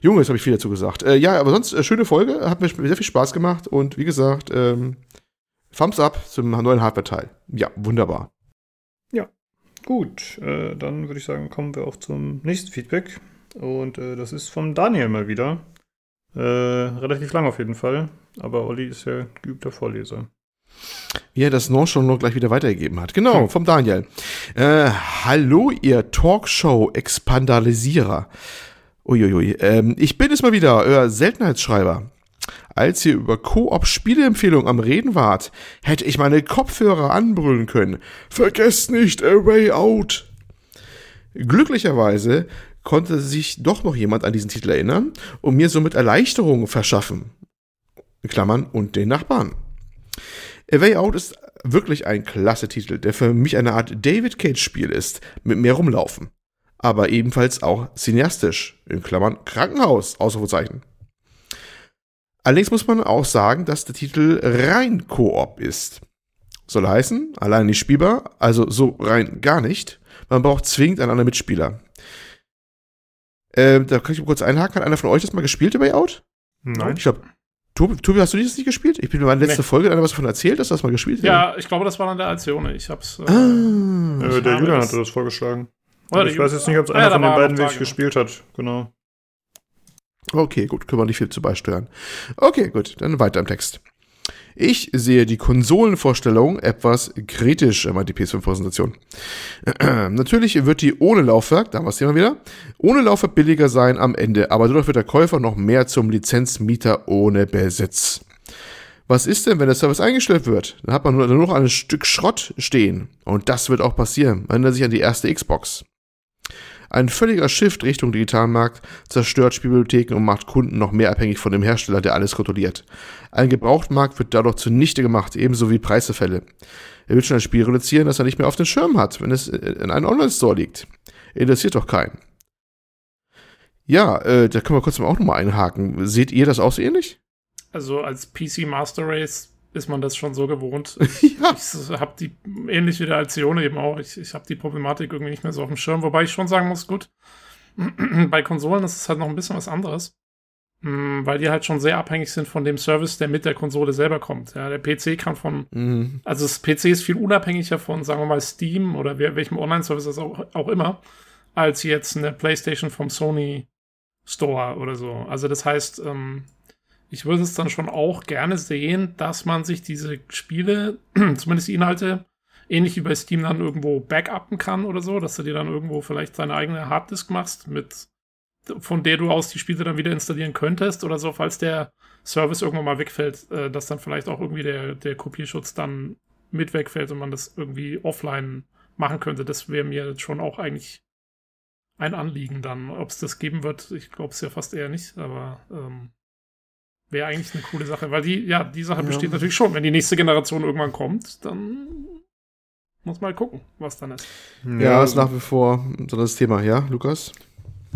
Junge, jetzt habe ich viel dazu gesagt. Ja, aber sonst, schöne Folge, hat mir sehr viel Spaß gemacht und wie gesagt, ähm, Thumbs up zum neuen Hardware-Teil. Ja, wunderbar. Ja, gut. Äh, dann würde ich sagen, kommen wir auch zum nächsten Feedback. Und äh, das ist vom Daniel mal wieder. Äh, relativ lang auf jeden Fall. Aber Olli ist ja geübter Vorleser. Wie er das noch gleich wieder weitergegeben hat. Genau, vom Daniel. Äh, hallo, ihr Talkshow-Expandalisierer. Uiuiui. Ähm, ich bin es mal wieder, euer Seltenheitsschreiber als ihr über Koop-Spieleempfehlungen am Reden wart, hätte ich meine Kopfhörer anbrüllen können. Vergesst nicht A Way Out! Glücklicherweise konnte sich doch noch jemand an diesen Titel erinnern und mir somit Erleichterung verschaffen. Klammern und den Nachbarn. A Way Out ist wirklich ein klasse Titel, der für mich eine Art David Cage-Spiel ist, mit mehr rumlaufen. Aber ebenfalls auch cineastisch, in Klammern Krankenhaus, Ausrufezeichen. Allerdings muss man auch sagen, dass der Titel rein Koop ist. Soll heißen, allein nicht spielbar, also so rein gar nicht. Man braucht zwingend einen anderen Mitspieler. Ähm, da kann ich mal kurz einhaken. Hat einer von euch das mal gespielt, über Out? Nein. Ich glaube, Tobi, Tobi, hast du das nicht gespielt? Ich bin mir in der letzten nee. Folge einer was davon erzählt, dass du das mal gespielt hast. Ja, ich glaube, das war dann der Alcione. Ich hab's. Äh, ah. äh, der Julian hatte das vorgeschlagen. Oder ich weiß jetzt nicht, ob es einer ja, von den beiden wirklich gespielt hat. Genau. Okay, gut, können wir nicht viel zu beisteuern. Okay, gut, dann weiter im Text. Ich sehe die Konsolenvorstellung etwas kritisch, meint die PS5-Präsentation. Natürlich wird die ohne Laufwerk, da haben wir das Thema wieder, ohne Laufwerk billiger sein am Ende, aber dadurch wird der Käufer noch mehr zum Lizenzmieter ohne Besitz. Was ist denn, wenn der Service eingestellt wird? Dann hat man nur noch ein Stück Schrott stehen. Und das wird auch passieren. Erinnert sich an die erste Xbox. Ein völliger Shift Richtung Digitalmarkt zerstört Spielbibliotheken und macht Kunden noch mehr abhängig von dem Hersteller, der alles kontrolliert. Ein Gebrauchtmarkt wird dadurch zunichte gemacht, ebenso wie Preisverfälle. Er will schon ein Spiel reduzieren, das er nicht mehr auf den Schirm hat, wenn es in einem Online-Store liegt. Interessiert doch keinen. Ja, äh, da können wir kurz mal auch nochmal einhaken. Seht ihr das auch so ähnlich? Also als PC Master Race ist man das schon so gewohnt. ja. Ich habe die, ähnlich wie der Alcione eben auch, ich, ich habe die Problematik irgendwie nicht mehr so auf dem Schirm, wobei ich schon sagen muss, gut, Bei Konsolen ist es halt noch ein bisschen was anderes. Mm, weil die halt schon sehr abhängig sind von dem Service, der mit der Konsole selber kommt. Ja, der PC kann von, mhm. also das PC ist viel unabhängiger von, sagen wir mal, Steam oder welchem Online-Service auch, auch immer, als jetzt eine PlayStation vom Sony Store oder so. Also das heißt, ähm, ich würde es dann schon auch gerne sehen, dass man sich diese Spiele, zumindest die Inhalte, ähnlich wie bei Steam dann irgendwo backuppen kann oder so, dass du dir dann irgendwo vielleicht deine eigene Harddisk machst mit von der du aus die Spiele dann wieder installieren könntest oder so, falls der Service irgendwann mal wegfällt, äh, dass dann vielleicht auch irgendwie der, der Kopierschutz dann mit wegfällt und man das irgendwie offline machen könnte. Das wäre mir schon auch eigentlich ein Anliegen dann. Ob es das geben wird, ich glaube es ja fast eher nicht, aber ähm, wäre eigentlich eine coole Sache, weil die, ja, die Sache ja. besteht natürlich schon. Wenn die nächste Generation irgendwann kommt, dann muss mal gucken, was dann ist. Ja, ja ist nach wie vor so das Thema, ja, Lukas?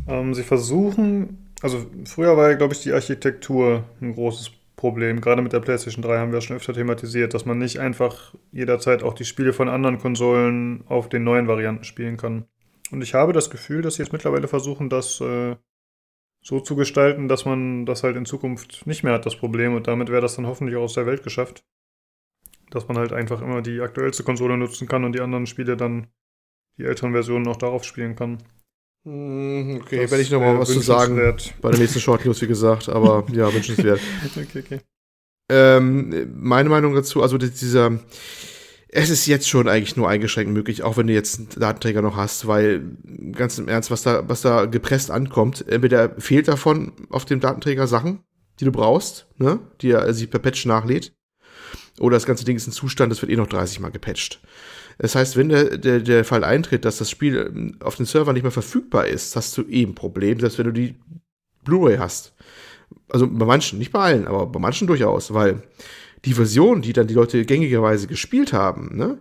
Ähm, sie versuchen, also früher war ja, glaube ich, die Architektur ein großes Problem. Gerade mit der PlayStation 3 haben wir schon öfter thematisiert, dass man nicht einfach jederzeit auch die Spiele von anderen Konsolen auf den neuen Varianten spielen kann. Und ich habe das Gefühl, dass sie jetzt mittlerweile versuchen, das äh, so zu gestalten, dass man das halt in Zukunft nicht mehr hat, das Problem. Und damit wäre das dann hoffentlich auch aus der Welt geschafft. Dass man halt einfach immer die aktuellste Konsole nutzen kann und die anderen Spiele dann die älteren Versionen auch darauf spielen kann. Hm, okay, das werde ich nochmal was zu sagen bei der nächsten Short News, wie gesagt, aber ja, wünschenswert. okay, okay. Ähm, meine Meinung dazu, also dieser, es ist jetzt schon eigentlich nur eingeschränkt möglich, auch wenn du jetzt einen Datenträger noch hast, weil ganz im Ernst, was da, was da gepresst ankommt, entweder fehlt davon auf dem Datenträger Sachen, die du brauchst, ne, die er sich per Patch nachlädt, oder das ganze Ding ist ein Zustand, das wird eh noch 30 Mal gepatcht. Das heißt, wenn der, der, der Fall eintritt, dass das Spiel ähm, auf den Server nicht mehr verfügbar ist, hast du eben ein Problem, selbst wenn du die Blu-ray hast. Also bei manchen, nicht bei allen, aber bei manchen durchaus, weil die Version, die dann die Leute gängigerweise gespielt haben, ne,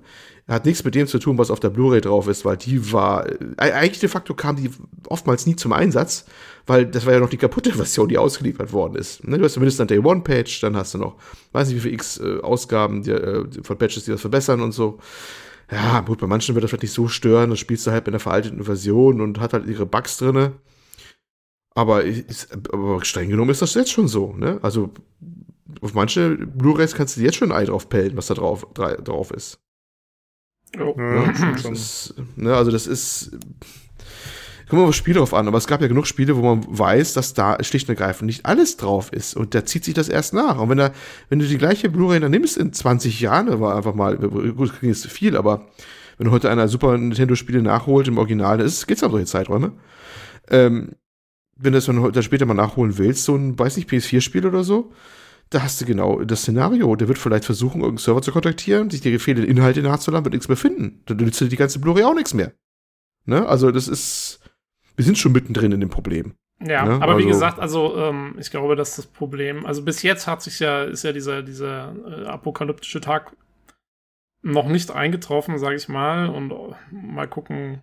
hat nichts mit dem zu tun, was auf der Blu-ray drauf ist, weil die war, äh, eigentlich de facto kam die oftmals nie zum Einsatz, weil das war ja noch die kaputte Version, die ausgeliefert worden ist. Ne, du hast zumindest ein Day One Patch, dann hast du noch, weiß nicht wie viele X äh, Ausgaben die, äh, von Patches, die das verbessern und so ja, gut, bei manchen wird das vielleicht nicht so stören, das spielst du halt in der veralteten Version und hat halt ihre Bugs drinne. Aber, aber streng genommen ist das jetzt schon so, ne? Also, auf manche Blu-rays kannst du jetzt schon ein Ei drauf pellen, was da drauf, drauf ist. Oh. Ja, das ist ne, also das ist kommt mal auf das Spiel drauf an, aber es gab ja genug Spiele, wo man weiß, dass da schlicht und ergreifend nicht alles drauf ist. Und da zieht sich das erst nach. Und wenn, da, wenn du die gleiche Blu-ray dann nimmst in 20 Jahren, war einfach mal, gut, klingt jetzt viel, aber wenn heute einer Super Nintendo-Spiele nachholt im Original, ist, geht's um solche Zeiträume. Ähm, wenn du das dann später mal nachholen willst, so ein, weiß nicht, PS4-Spiel oder so, da hast du genau das Szenario. Der wird vielleicht versuchen, irgendeinen Server zu kontaktieren, sich die fehlenden Inhalte nachzuladen, wird nichts mehr finden. Dann nützt dir die ganze Blu-ray auch nichts mehr. Ne? Also, das ist, wir sind schon mittendrin in dem Problem. Ja, ne? aber also, wie gesagt, also ähm, ich glaube, dass das Problem, also bis jetzt hat sich ja, ist ja dieser, dieser äh, apokalyptische Tag noch nicht eingetroffen, sage ich mal, und äh, mal gucken,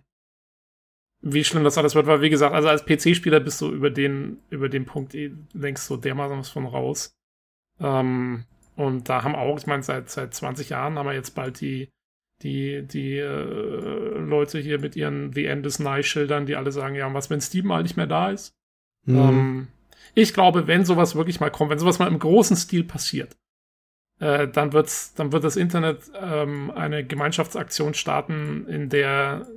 wie schlimm das alles wird, weil wie gesagt, also als PC-Spieler bist du über den, über den Punkt eh längst so dermaßen was von raus. Ähm, und da haben auch, ich meine, seit, seit 20 Jahren haben wir jetzt bald die die, die äh, Leute hier mit ihren The End is Nigh Schildern, die alle sagen, ja, was, wenn Steam mal nicht mehr da ist? Mhm. Ähm, ich glaube, wenn sowas wirklich mal kommt, wenn sowas mal im großen Stil passiert, äh, dann, wird's, dann wird das Internet ähm, eine Gemeinschaftsaktion starten, in der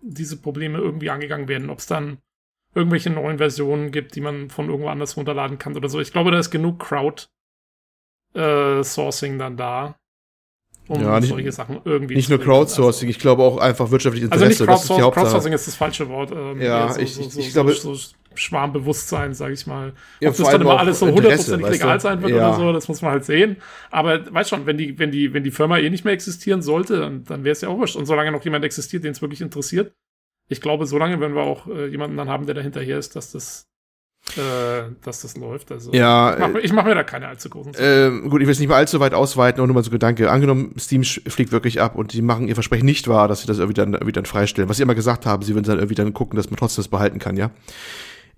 diese Probleme irgendwie angegangen werden. Ob es dann irgendwelche neuen Versionen gibt, die man von irgendwo anders runterladen kann oder so. Ich glaube, da ist genug Crowd-Sourcing äh, dann da um ja, nicht, solche Sachen irgendwie Nicht nur Crowdsourcing, ich glaube auch einfach wirtschaftlich Interesse. Also nicht Crowdsourcing, das ist Crowdsourcing ist das falsche Wort. Ähm, ja, so, ich, so, ich, ich glaube. So, Schwarmbewusstsein, sage ich mal. Ja, Ob das dann immer alles so hundertprozentig legal sein wird ja. oder so, das muss man halt sehen. Aber weißt schon, wenn die, wenn die, wenn die Firma eh nicht mehr existieren sollte, dann, dann wäre es ja auch wurscht. Und solange noch jemand existiert, den es wirklich interessiert, ich glaube, solange werden wir auch äh, jemanden dann haben, der dahinterher ist, dass das äh, dass das läuft. Also ja, ich mache äh, mach mir da keine allzu großen äh, Gut, ich will es nicht mal allzu weit ausweiten, nur mal so Gedanke. Angenommen, Steam fliegt wirklich ab und die machen ihr Versprechen nicht wahr, dass sie das irgendwie dann, irgendwie dann freistellen. Was sie immer gesagt haben, sie würden dann irgendwie dann gucken, dass man trotzdem das behalten kann, ja.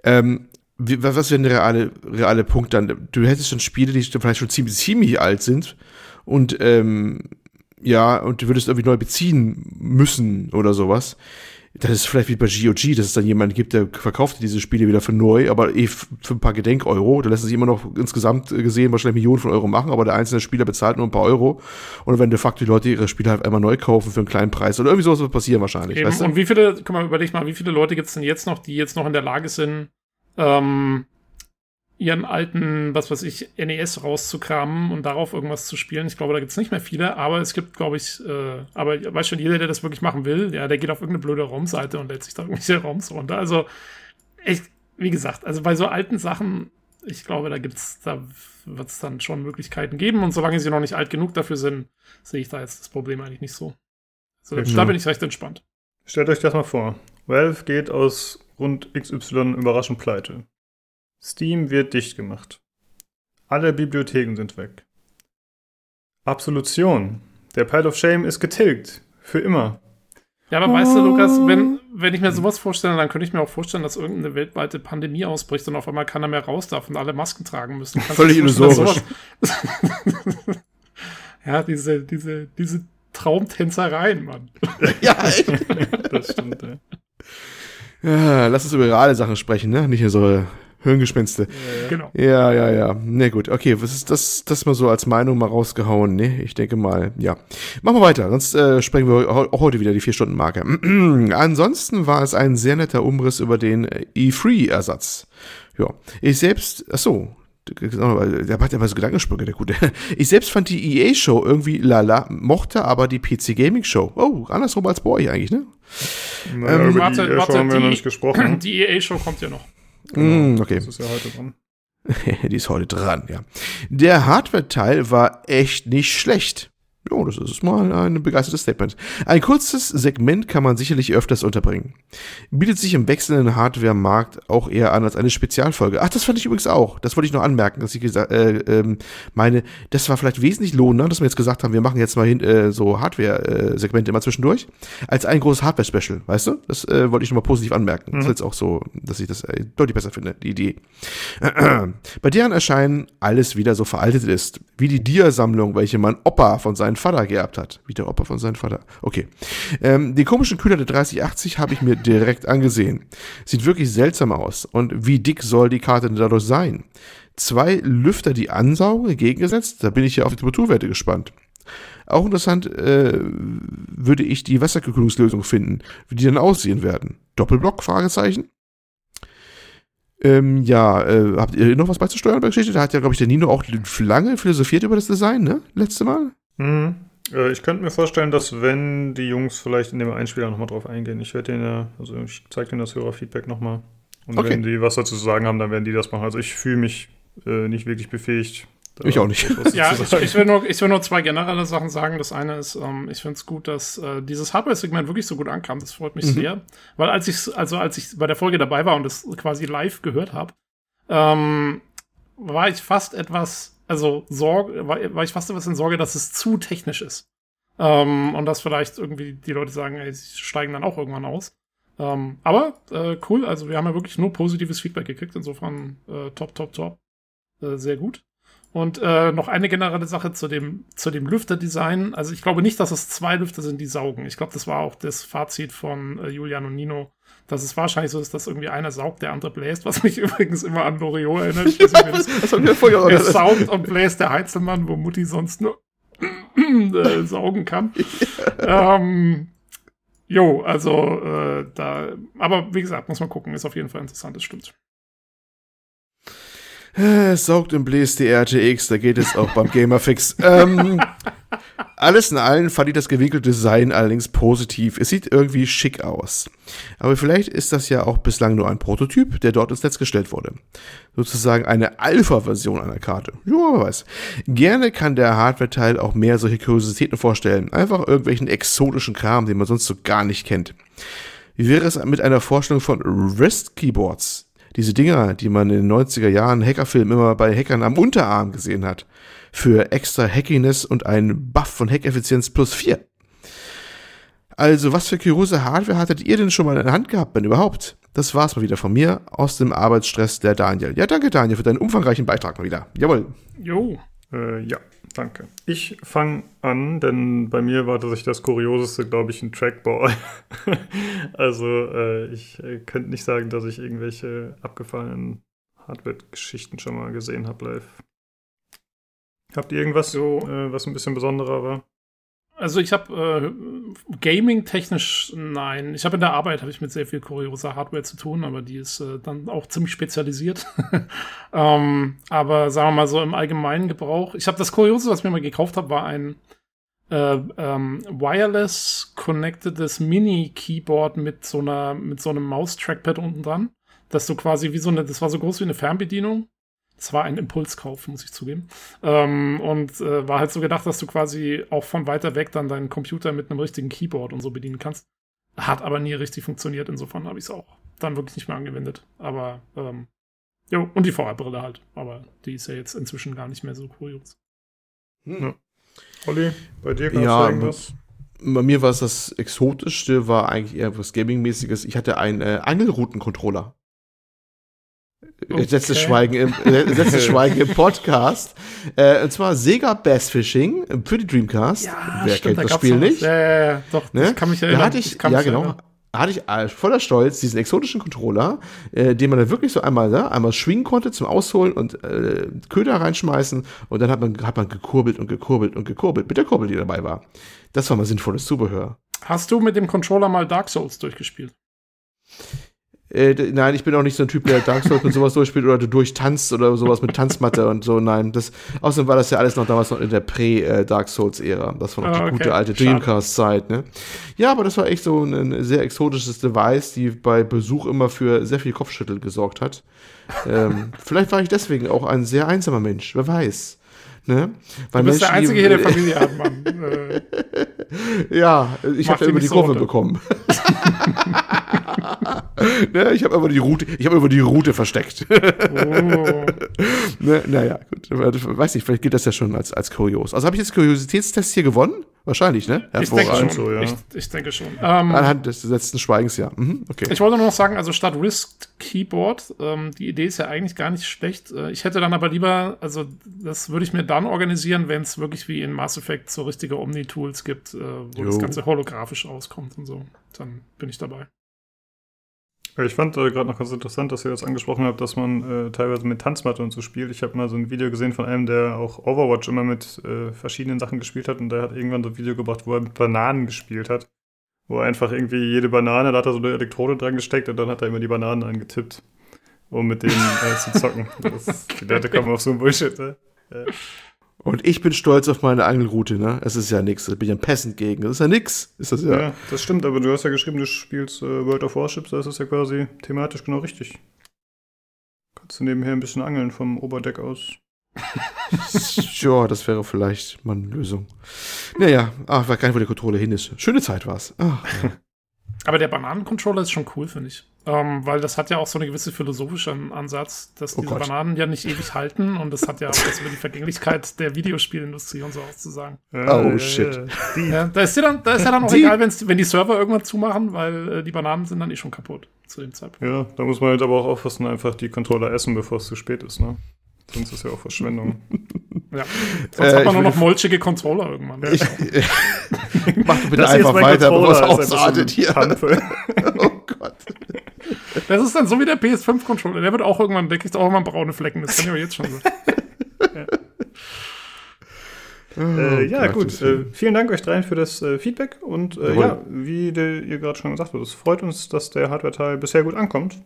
Ähm, wie, was wäre der reale, reale Punkt dann? Du hättest schon Spiele, die vielleicht schon ziemlich, ziemlich alt sind und ähm, ja, und du würdest irgendwie neu beziehen müssen oder sowas das ist vielleicht wie bei GOG, dass es dann jemanden gibt, der verkauft diese Spiele wieder für neu, aber eh für ein paar Gedenk-Euro. Da lässt sich immer noch insgesamt gesehen wahrscheinlich Millionen von Euro machen, aber der einzelne Spieler bezahlt nur ein paar Euro. Und wenn de facto die Leute ihre Spiele halt einmal neu kaufen für einen kleinen Preis oder irgendwie sowas wird passieren wahrscheinlich. Eben. Weißt du? Und wie viele, guck mal, überleg mal, wie viele Leute gibt es denn jetzt noch, die jetzt noch in der Lage sind, ähm, ihren alten, was weiß ich, NES rauszukramen und darauf irgendwas zu spielen. Ich glaube, da gibt es nicht mehr viele, aber es gibt, glaube ich, äh, aber weiß schon, jeder, der das wirklich machen will, ja, der geht auf irgendeine blöde Raumseite und lädt sich da irgendwelche Raums runter. Also, echt, wie gesagt, also bei so alten Sachen, ich glaube, da gibt's, da wird es dann schon Möglichkeiten geben und solange sie noch nicht alt genug dafür sind, sehe ich da jetzt das Problem eigentlich nicht so. Also, mhm. da bin ich recht entspannt. Stellt euch das mal vor. Valve geht aus Grund XY überraschend pleite. Steam wird dicht gemacht. Alle Bibliotheken sind weg. Absolution. Der Pile of Shame ist getilgt. Für immer. Ja, aber oh. weißt du, Lukas, wenn, wenn ich mir sowas vorstelle, dann könnte ich mir auch vorstellen, dass irgendeine weltweite Pandemie ausbricht und auf einmal keiner mehr raus darf und alle Masken tragen müssen. Kannst Völlig illusorisch. ja, diese, diese, diese Traumtänzereien, Mann. ja, echt. das stimmt, ja. ja. Lass uns über reale Sachen sprechen, ne? Nicht so Hirngespinste. Ja, genau. Ja, ja, ja. Na nee, gut, okay, was ist das, das mal so als Meinung mal rausgehauen, ne? Ich denke mal, ja. Machen wir weiter, sonst äh, sprechen wir auch heute wieder die Vier-Stunden-Marke. Ansonsten war es ein sehr netter Umriss über den E3-Ersatz. Ja, ich selbst, ach so, der hat ja mal so Gedankensprünge, der Gute. Ich selbst fand die EA-Show irgendwie lala, mochte aber die PC-Gaming-Show. Oh, andersrum als bei euch eigentlich, ne? Naja, ähm, über warte, die warte, haben wir noch nicht gesprochen. Die EA-Show kommt ja noch. Genau, mm, okay. Das ist ja heute dran. die ist heute dran, ja. Der Hardware-Teil war echt nicht schlecht. Ja, das ist mal ein begeistertes Statement. Ein kurzes Segment kann man sicherlich öfters unterbringen. Bietet sich im wechselnden Hardware-Markt auch eher an als eine Spezialfolge. Ach, das fand ich übrigens auch. Das wollte ich noch anmerken, dass ich gesagt, äh, ähm, meine, das war vielleicht wesentlich lohnender, dass wir jetzt gesagt haben, wir machen jetzt mal hin, äh, so Hardware-Segmente immer zwischendurch, als ein großes Hardware-Special, weißt du? Das äh, wollte ich nochmal positiv anmerken. Mhm. Das ist jetzt auch so, dass ich das äh, deutlich besser finde, die Idee. Bei deren Erscheinen alles wieder so veraltet ist, wie die Dia-Sammlung, welche mein Opa von seinen seinen Vater geerbt hat. Wie der Opa von seinem Vater. Okay. Ähm, den komischen Kühler der 3080 habe ich mir direkt angesehen. Sieht wirklich seltsam aus. Und wie dick soll die Karte denn dadurch sein? Zwei Lüfter, die ansaugen, entgegengesetzt. Da bin ich ja auf die Temperaturwerte gespannt. Auch interessant äh, würde ich die Wasserkühlungslösung finden, wie die dann aussehen werden. Doppelblock? Fragezeichen. Ähm, ja, äh, habt ihr noch was beizusteuern bei Geschichte? Da hat ja, glaube ich, der Nino auch lange philosophiert über das Design, ne? Letzte Mal. Mhm. Äh, ich könnte mir vorstellen, dass wenn die Jungs vielleicht in dem Einspieler nochmal drauf eingehen, ich werde denen ja, also ich zeige denen das Hörerfeedback nochmal. Und okay. wenn die was dazu sagen haben, dann werden die das machen. Also ich fühle mich äh, nicht wirklich befähigt. Ich auch nicht. ja, ich, ich, will nur, ich will nur zwei generelle Sachen sagen. Das eine ist, ähm, ich finde es gut, dass äh, dieses Hardware-Segment wirklich so gut ankam. Das freut mich mhm. sehr. Weil als ich, also als ich bei der Folge dabei war und das quasi live gehört habe, ähm, war ich fast etwas also Sorge, war ich fast etwas in Sorge, dass es zu technisch ist. Ähm, und dass vielleicht irgendwie die Leute sagen, ey, sie steigen dann auch irgendwann aus. Ähm, aber äh, cool, also wir haben ja wirklich nur positives Feedback gekriegt, insofern äh, top, top, top. Äh, sehr gut. Und äh, noch eine generelle Sache zu dem, zu dem Lüfterdesign. Also ich glaube nicht, dass es zwei Lüfter sind, die saugen. Ich glaube, das war auch das Fazit von äh, Julian und Nino, dass es wahrscheinlich so ist, dass irgendwie einer saugt, der andere bläst, was mich übrigens immer an Loriot erinnert. Weiß nicht, das, haben wir vorher Er saugt und bläst der Heizelmann, wo Mutti sonst nur äh, saugen kann. ähm, jo, also äh, da, aber wie gesagt, muss man gucken, ist auf jeden Fall interessant, das stimmt. Es saugt und bläst die RTX, da geht es auch beim Gamerfix. ähm, alles in allem fand ich das gewinkelte Design allerdings positiv. Es sieht irgendwie schick aus. Aber vielleicht ist das ja auch bislang nur ein Prototyp, der dort ins Netz gestellt wurde. Sozusagen eine Alpha-Version einer Karte. Ja, wer weiß. Gerne kann der Hardware-Teil auch mehr solche Kuriositäten vorstellen. Einfach irgendwelchen exotischen Kram, den man sonst so gar nicht kennt. Wie wäre es mit einer Vorstellung von Wrist-Keyboards? Diese Dinger, die man in den 90er Jahren Hackerfilmen immer bei Hackern am Unterarm gesehen hat. Für extra Hackiness und einen Buff von Hackeffizienz plus 4. Also, was für kuriose Hardware hattet ihr denn schon mal in der Hand gehabt, wenn überhaupt? Das war's mal wieder von mir aus dem Arbeitsstress der Daniel. Ja, danke Daniel für deinen umfangreichen Beitrag mal wieder. Jawohl. Jo. Äh, ja, danke. Ich fange an, denn bei mir war tatsächlich das Kurioseste, glaube ich, ein Trackball. also äh, ich äh, könnte nicht sagen, dass ich irgendwelche abgefallenen Hardware-Geschichten schon mal gesehen habe live. Habt ihr irgendwas, so. äh, was ein bisschen besonderer war? Also ich habe äh, Gaming-technisch nein. Ich habe in der Arbeit habe ich mit sehr viel kurioser Hardware zu tun, aber die ist äh, dann auch ziemlich spezialisiert. ähm, aber sagen wir mal so im allgemeinen Gebrauch. Ich habe das Kuriose, was ich mir mal gekauft habe, war ein äh, ähm, wireless connectedes Mini-Keyboard mit so einer mit so einem Maus-Trackpad unten dran. Das so quasi wie so eine, das war so groß wie eine Fernbedienung es war ein Impulskauf, muss ich zugeben. Ähm, und äh, war halt so gedacht, dass du quasi auch von weiter weg dann deinen Computer mit einem richtigen Keyboard und so bedienen kannst. Hat aber nie richtig funktioniert, insofern habe ich es auch dann wirklich nicht mehr angewendet. Aber, ähm, jo, und die VR-Brille halt. Aber die ist ja jetzt inzwischen gar nicht mehr so kurios. Hm. Ja. Olli, bei dir gab es ja, irgendwas? Bei mir war es das Exotischste, war eigentlich eher was Gaming-mäßiges. Ich hatte einen äh, Angelroutencontroller. Okay. Letztes Schweigen im, letztes Schweigen im Podcast. Äh, und zwar Sega Bass Fishing für die Dreamcast. Ja, Wer stimmt, kennt das Spiel nicht? Ja, ja, ja, doch, ne? ich kann mich erinnern. Da hatte ich, ich ja, genau. Erinnern. hatte ich äh, voller Stolz diesen exotischen Controller, äh, den man dann wirklich so einmal, ne, einmal schwingen konnte zum Ausholen und äh, Köder reinschmeißen und dann hat man, hat man gekurbelt und gekurbelt und gekurbelt mit der Kurbel, die dabei war. Das war mal sinnvolles Zubehör. Hast du mit dem Controller mal Dark Souls durchgespielt? Äh, nein, ich bin auch nicht so ein Typ, der Dark Souls mit sowas durchspielt oder durchtanzt oder sowas mit Tanzmatte und so. Nein, das, außerdem war das ja alles noch damals noch in der Prä-Dark Souls-Ära. Das war noch oh, die gute alte Dreamcast-Zeit, ne? Ja, aber das war echt so ein sehr exotisches Device, die bei Besuch immer für sehr viel Kopfschütteln gesorgt hat. ähm, vielleicht war ich deswegen auch ein sehr einsamer Mensch, wer weiß. Ne? Weil du bist Menschen, der Einzige hier der Familie hat, Mann. ja, ich habe immer die Kurve bekommen. ne, ich habe immer die Route, ich habe immer die Route versteckt. oh. ne, naja, gut. Weiß nicht, vielleicht geht das ja schon als, als kurios. Also habe ich jetzt Kuriositätstest hier gewonnen? Wahrscheinlich, ne? Ich denke schon. So, ja. ich, ich, denke schon. Ähm, Anhand des letzten Schweigens, ja. Mhm, okay. Ich wollte nur noch sagen, also statt Risk Keyboard, ähm, die Idee ist ja eigentlich gar nicht schlecht. Äh, ich hätte dann aber lieber, also das würde ich mir dann organisieren, wenn es wirklich wie in Mass Effect so richtige Omni-Tools gibt, äh, wo jo. das Ganze holographisch auskommt und so. Dann bin ich dabei. Ich fand äh, gerade noch ganz interessant, dass ihr das angesprochen habt, dass man äh, teilweise mit Tanzmatte und so spielt. Ich habe mal so ein Video gesehen von einem, der auch Overwatch immer mit äh, verschiedenen Sachen gespielt hat und der hat irgendwann so ein Video gebracht, wo er mit Bananen gespielt hat. Wo er einfach irgendwie jede Banane, da hat er so eine Elektrode dran gesteckt und dann hat er immer die Bananen angetippt, um mit denen äh, zu zocken. Das, die Leute kommen auf so ein Bullshit. Ne? Ja. Und ich bin stolz auf meine Angelroute, ne? Es ist ja nichts. Da bin ich ein Peasant gegen. Das ist ja nix. Ist das ja. Ja, das stimmt, aber du hast ja geschrieben, du spielst äh, World of Warships, da ist es ja quasi thematisch genau richtig. Kannst du nebenher ein bisschen angeln vom Oberdeck aus. ja, das wäre vielleicht mal eine Lösung. Naja, ach, ich weiß gar nicht, wo der Kontrolle hin ist. Schöne Zeit war's. Ach, ja. Aber der Bananencontroller ist schon cool, finde ich. Ähm, weil das hat ja auch so eine gewisse philosophische Ansatz, dass oh diese Gott. Bananen ja nicht ewig halten und das hat ja auch was über die Vergänglichkeit der Videospielindustrie und so auszusagen. Oh shit. Ja, da, ist ja dann, da ist ja dann auch die? egal, wenn die Server irgendwann zumachen, weil äh, die Bananen sind dann eh schon kaputt zu dem Zeitpunkt. Ja, da muss man halt aber auch aufpassen, einfach die Controller essen, bevor es zu spät ist, ne? Sonst ist ja auch Verschwendung. ja. Sonst äh, hat man nur noch molchige Controller irgendwann. Ich, mach bitte das einfach weiter, bevor es ausartet hier. Das ist dann so wie der PS5-Controller. Der wird auch irgendwann, der kriegt auch immer braune Flecken. Das kann ich aber jetzt schon sagen. ja. Oh, äh, ja, gut. Äh, vielen Dank euch dreien für das äh, Feedback. Und äh, ja, wie der, ihr gerade schon gesagt habt, es freut uns, dass der Hardware-Teil bisher gut ankommt.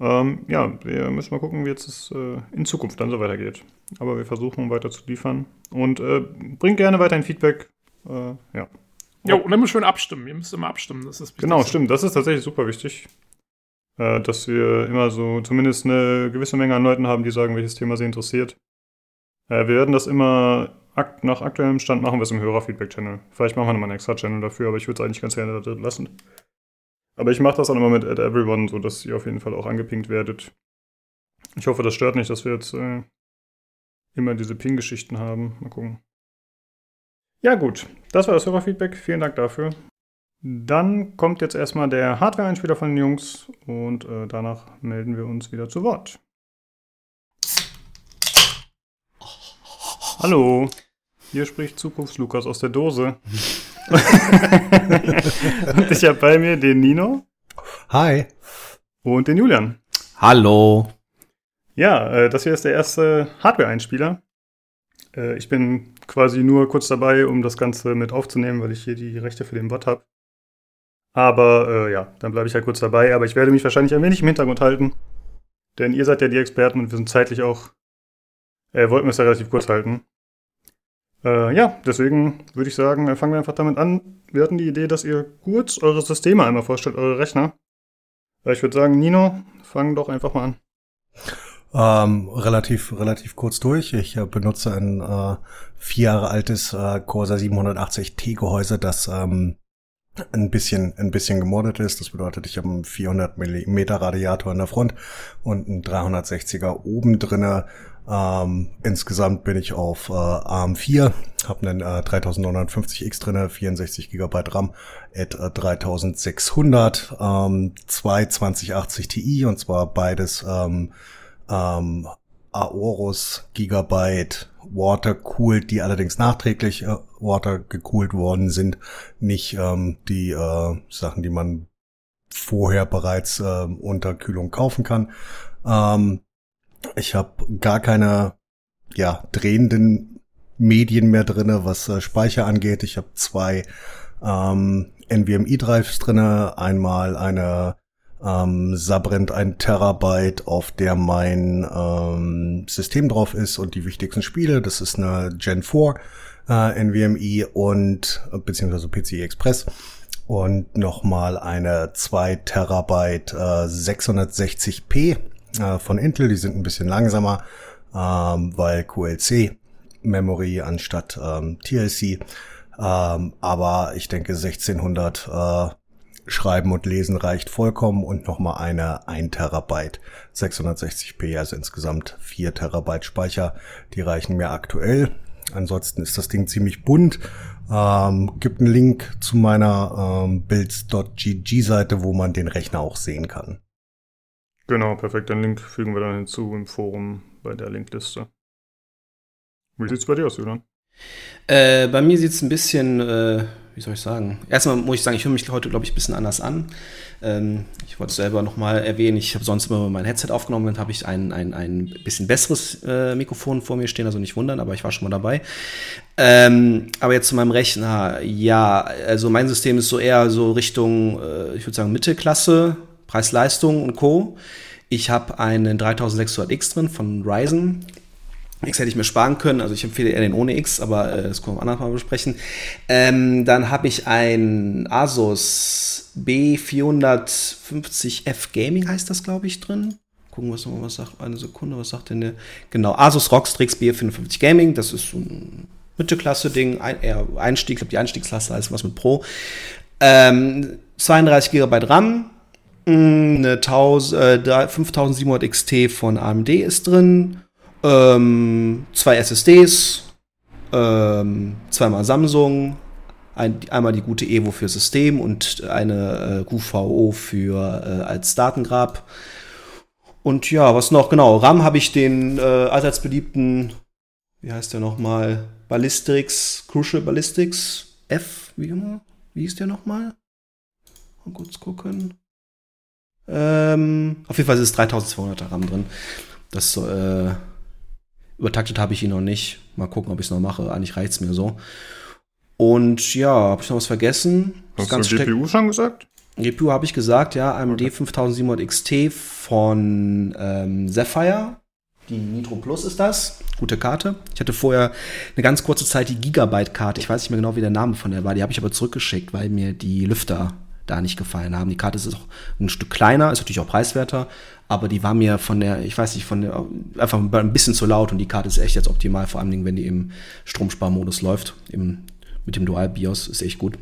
Ähm, ja, wir müssen mal gucken, wie jetzt es äh, in Zukunft dann so weitergeht. Aber wir versuchen weiter zu liefern. Und äh, bringt gerne weiter ein Feedback. ja. Ja, und immer schön abstimmen. Ihr müsst immer abstimmen. Das ist genau, stimmt. Das ist tatsächlich super wichtig. Äh, dass wir immer so zumindest eine gewisse Menge an Leuten haben, die sagen, welches Thema sie interessiert. Äh, wir werden das immer akt nach aktuellem Stand machen wir es im Hörerfeedback-Channel. Vielleicht machen wir nochmal einen extra Channel dafür, aber ich würde es eigentlich ganz gerne lassen. Aber ich mache das dann immer mit At Everyone, sodass ihr auf jeden Fall auch angepinkt werdet. Ich hoffe, das stört nicht, dass wir jetzt äh, immer diese Ping-Geschichten haben. Mal gucken. Ja, gut. Das war das Hörerfeedback. Vielen Dank dafür. Dann kommt jetzt erstmal der Hardware-Einspieler von den Jungs und äh, danach melden wir uns wieder zu Wort. Hallo, hier spricht Zukunftslukas aus der Dose. und ich habe bei mir den Nino. Hi. Und den Julian. Hallo. Ja, äh, das hier ist der erste Hardware-Einspieler. Äh, ich bin quasi nur kurz dabei, um das Ganze mit aufzunehmen, weil ich hier die Rechte für den Bot habe. Aber äh, ja, dann bleibe ich halt kurz dabei. Aber ich werde mich wahrscheinlich ein wenig im Hintergrund halten. Denn ihr seid ja die Experten und wir sind zeitlich auch. Äh, wollten wir es ja relativ kurz halten. Äh, ja, deswegen würde ich sagen, fangen wir einfach damit an. Wir hatten die Idee, dass ihr kurz eure Systeme einmal vorstellt, eure Rechner. Ich würde sagen, Nino, fang doch einfach mal an. Ähm, relativ, relativ kurz durch. Ich äh, benutze ein äh, vier Jahre altes äh, Corsa 780T Gehäuse, das ähm, ein bisschen, ein bisschen gemoddet ist. Das bedeutet, ich habe einen 400 Millimeter Radiator in der Front und einen 360er oben drinne. Ähm, insgesamt bin ich auf äh, ARM4, habe einen äh, 3950X drinne, 64 GB RAM, at äh, 3600, ähm, zwei 2080 Ti und zwar beides ähm, ähm, Aorus Gigabyte Water cooled, die allerdings nachträglich äh, Water gekühlt worden sind, nicht ähm, die äh, Sachen, die man vorher bereits äh, unter Kühlung kaufen kann. Ähm, ich habe gar keine ja drehenden Medien mehr drinne, was äh, Speicher angeht. Ich habe zwei ähm, NVMe-Drives drinne, einmal eine ähm, Sabrent ein Terabyte, auf der mein ähm, System drauf ist und die wichtigsten Spiele. Das ist eine Gen 4 äh, NVMe und beziehungsweise PCI Express und nochmal eine 2 Terabyte äh, 660p äh, von Intel. Die sind ein bisschen langsamer, ähm, weil QLC Memory anstatt ähm, TLC. Ähm, aber ich denke 1600 äh, Schreiben und Lesen reicht vollkommen und nochmal eine 1 Terabyte 660p, also insgesamt 4 Terabyte Speicher, die reichen mir aktuell. Ansonsten ist das Ding ziemlich bunt. Ähm, gibt einen Link zu meiner ähm, builds.gg Seite, wo man den Rechner auch sehen kann. Genau, perfekt. Den Link fügen wir dann hinzu im Forum bei der Linkliste. Wie sieht's bei dir aus, Julian? Äh, bei mir sieht's ein bisschen äh, wie soll ich sagen? Erstmal muss ich sagen, ich höre mich heute, glaube ich, ein bisschen anders an. Ähm, ich wollte es selber nochmal erwähnen, ich habe sonst immer mein Headset aufgenommen, dann habe ich ein, ein, ein bisschen besseres äh, Mikrofon vor mir stehen, also nicht wundern, aber ich war schon mal dabei. Ähm, aber jetzt zu meinem Rechner, ja, also mein System ist so eher so Richtung, äh, ich würde sagen, Mittelklasse, Preis-Leistung und Co. Ich habe einen 3600X drin von Ryzen. X hätte ich mir sparen können, also ich empfehle eher den ohne X, aber äh, das können wir anders mal besprechen. Ähm, dann habe ich ein Asus B450F Gaming, heißt das, glaube ich, drin. Gucken, was was sagt. Eine Sekunde, was sagt denn der? Genau, Asus ROG Strix B450 Gaming, das ist so ein Mittelklasse-Ding, ein, eher Einstieg, ich glaube, die Einstiegsklasse heißt was mit Pro. Ähm, 32 GB RAM, mm, eine 1000, äh, 5700 XT von AMD ist drin ähm, zwei SSDs, ähm, zweimal Samsung, ein, einmal die gute Evo für System und eine äh, QVO für äh, als Datengrab. Und ja, was noch? Genau, RAM habe ich den äh, allseits beliebten, wie heißt der nochmal? Ballistics, Crucial Ballistics F, wie immer? Wie hieß der nochmal? Mal kurz gucken. Ähm, auf jeden Fall ist es 3200er RAM drin. Das äh, Übertaktet habe ich ihn noch nicht. Mal gucken, ob ich es noch mache. Eigentlich reicht es mir so. Und ja, habe ich noch was vergessen? Hast du GPU schon gesagt? GPU habe ich gesagt, ja. AMD okay. 5700 XT von ähm, Sapphire. Die Nitro Plus ist das. Gute Karte. Ich hatte vorher eine ganz kurze Zeit die Gigabyte-Karte. Ich weiß nicht mehr genau, wie der Name von der war. Die habe ich aber zurückgeschickt, weil mir die Lüfter da nicht gefallen haben. Die Karte ist auch ein Stück kleiner, ist natürlich auch preiswerter, aber die war mir von der, ich weiß nicht, von der, einfach ein bisschen zu laut und die Karte ist echt jetzt optimal, vor allem wenn die im Stromsparmodus läuft, im, mit dem Dual BIOS, ist echt gut.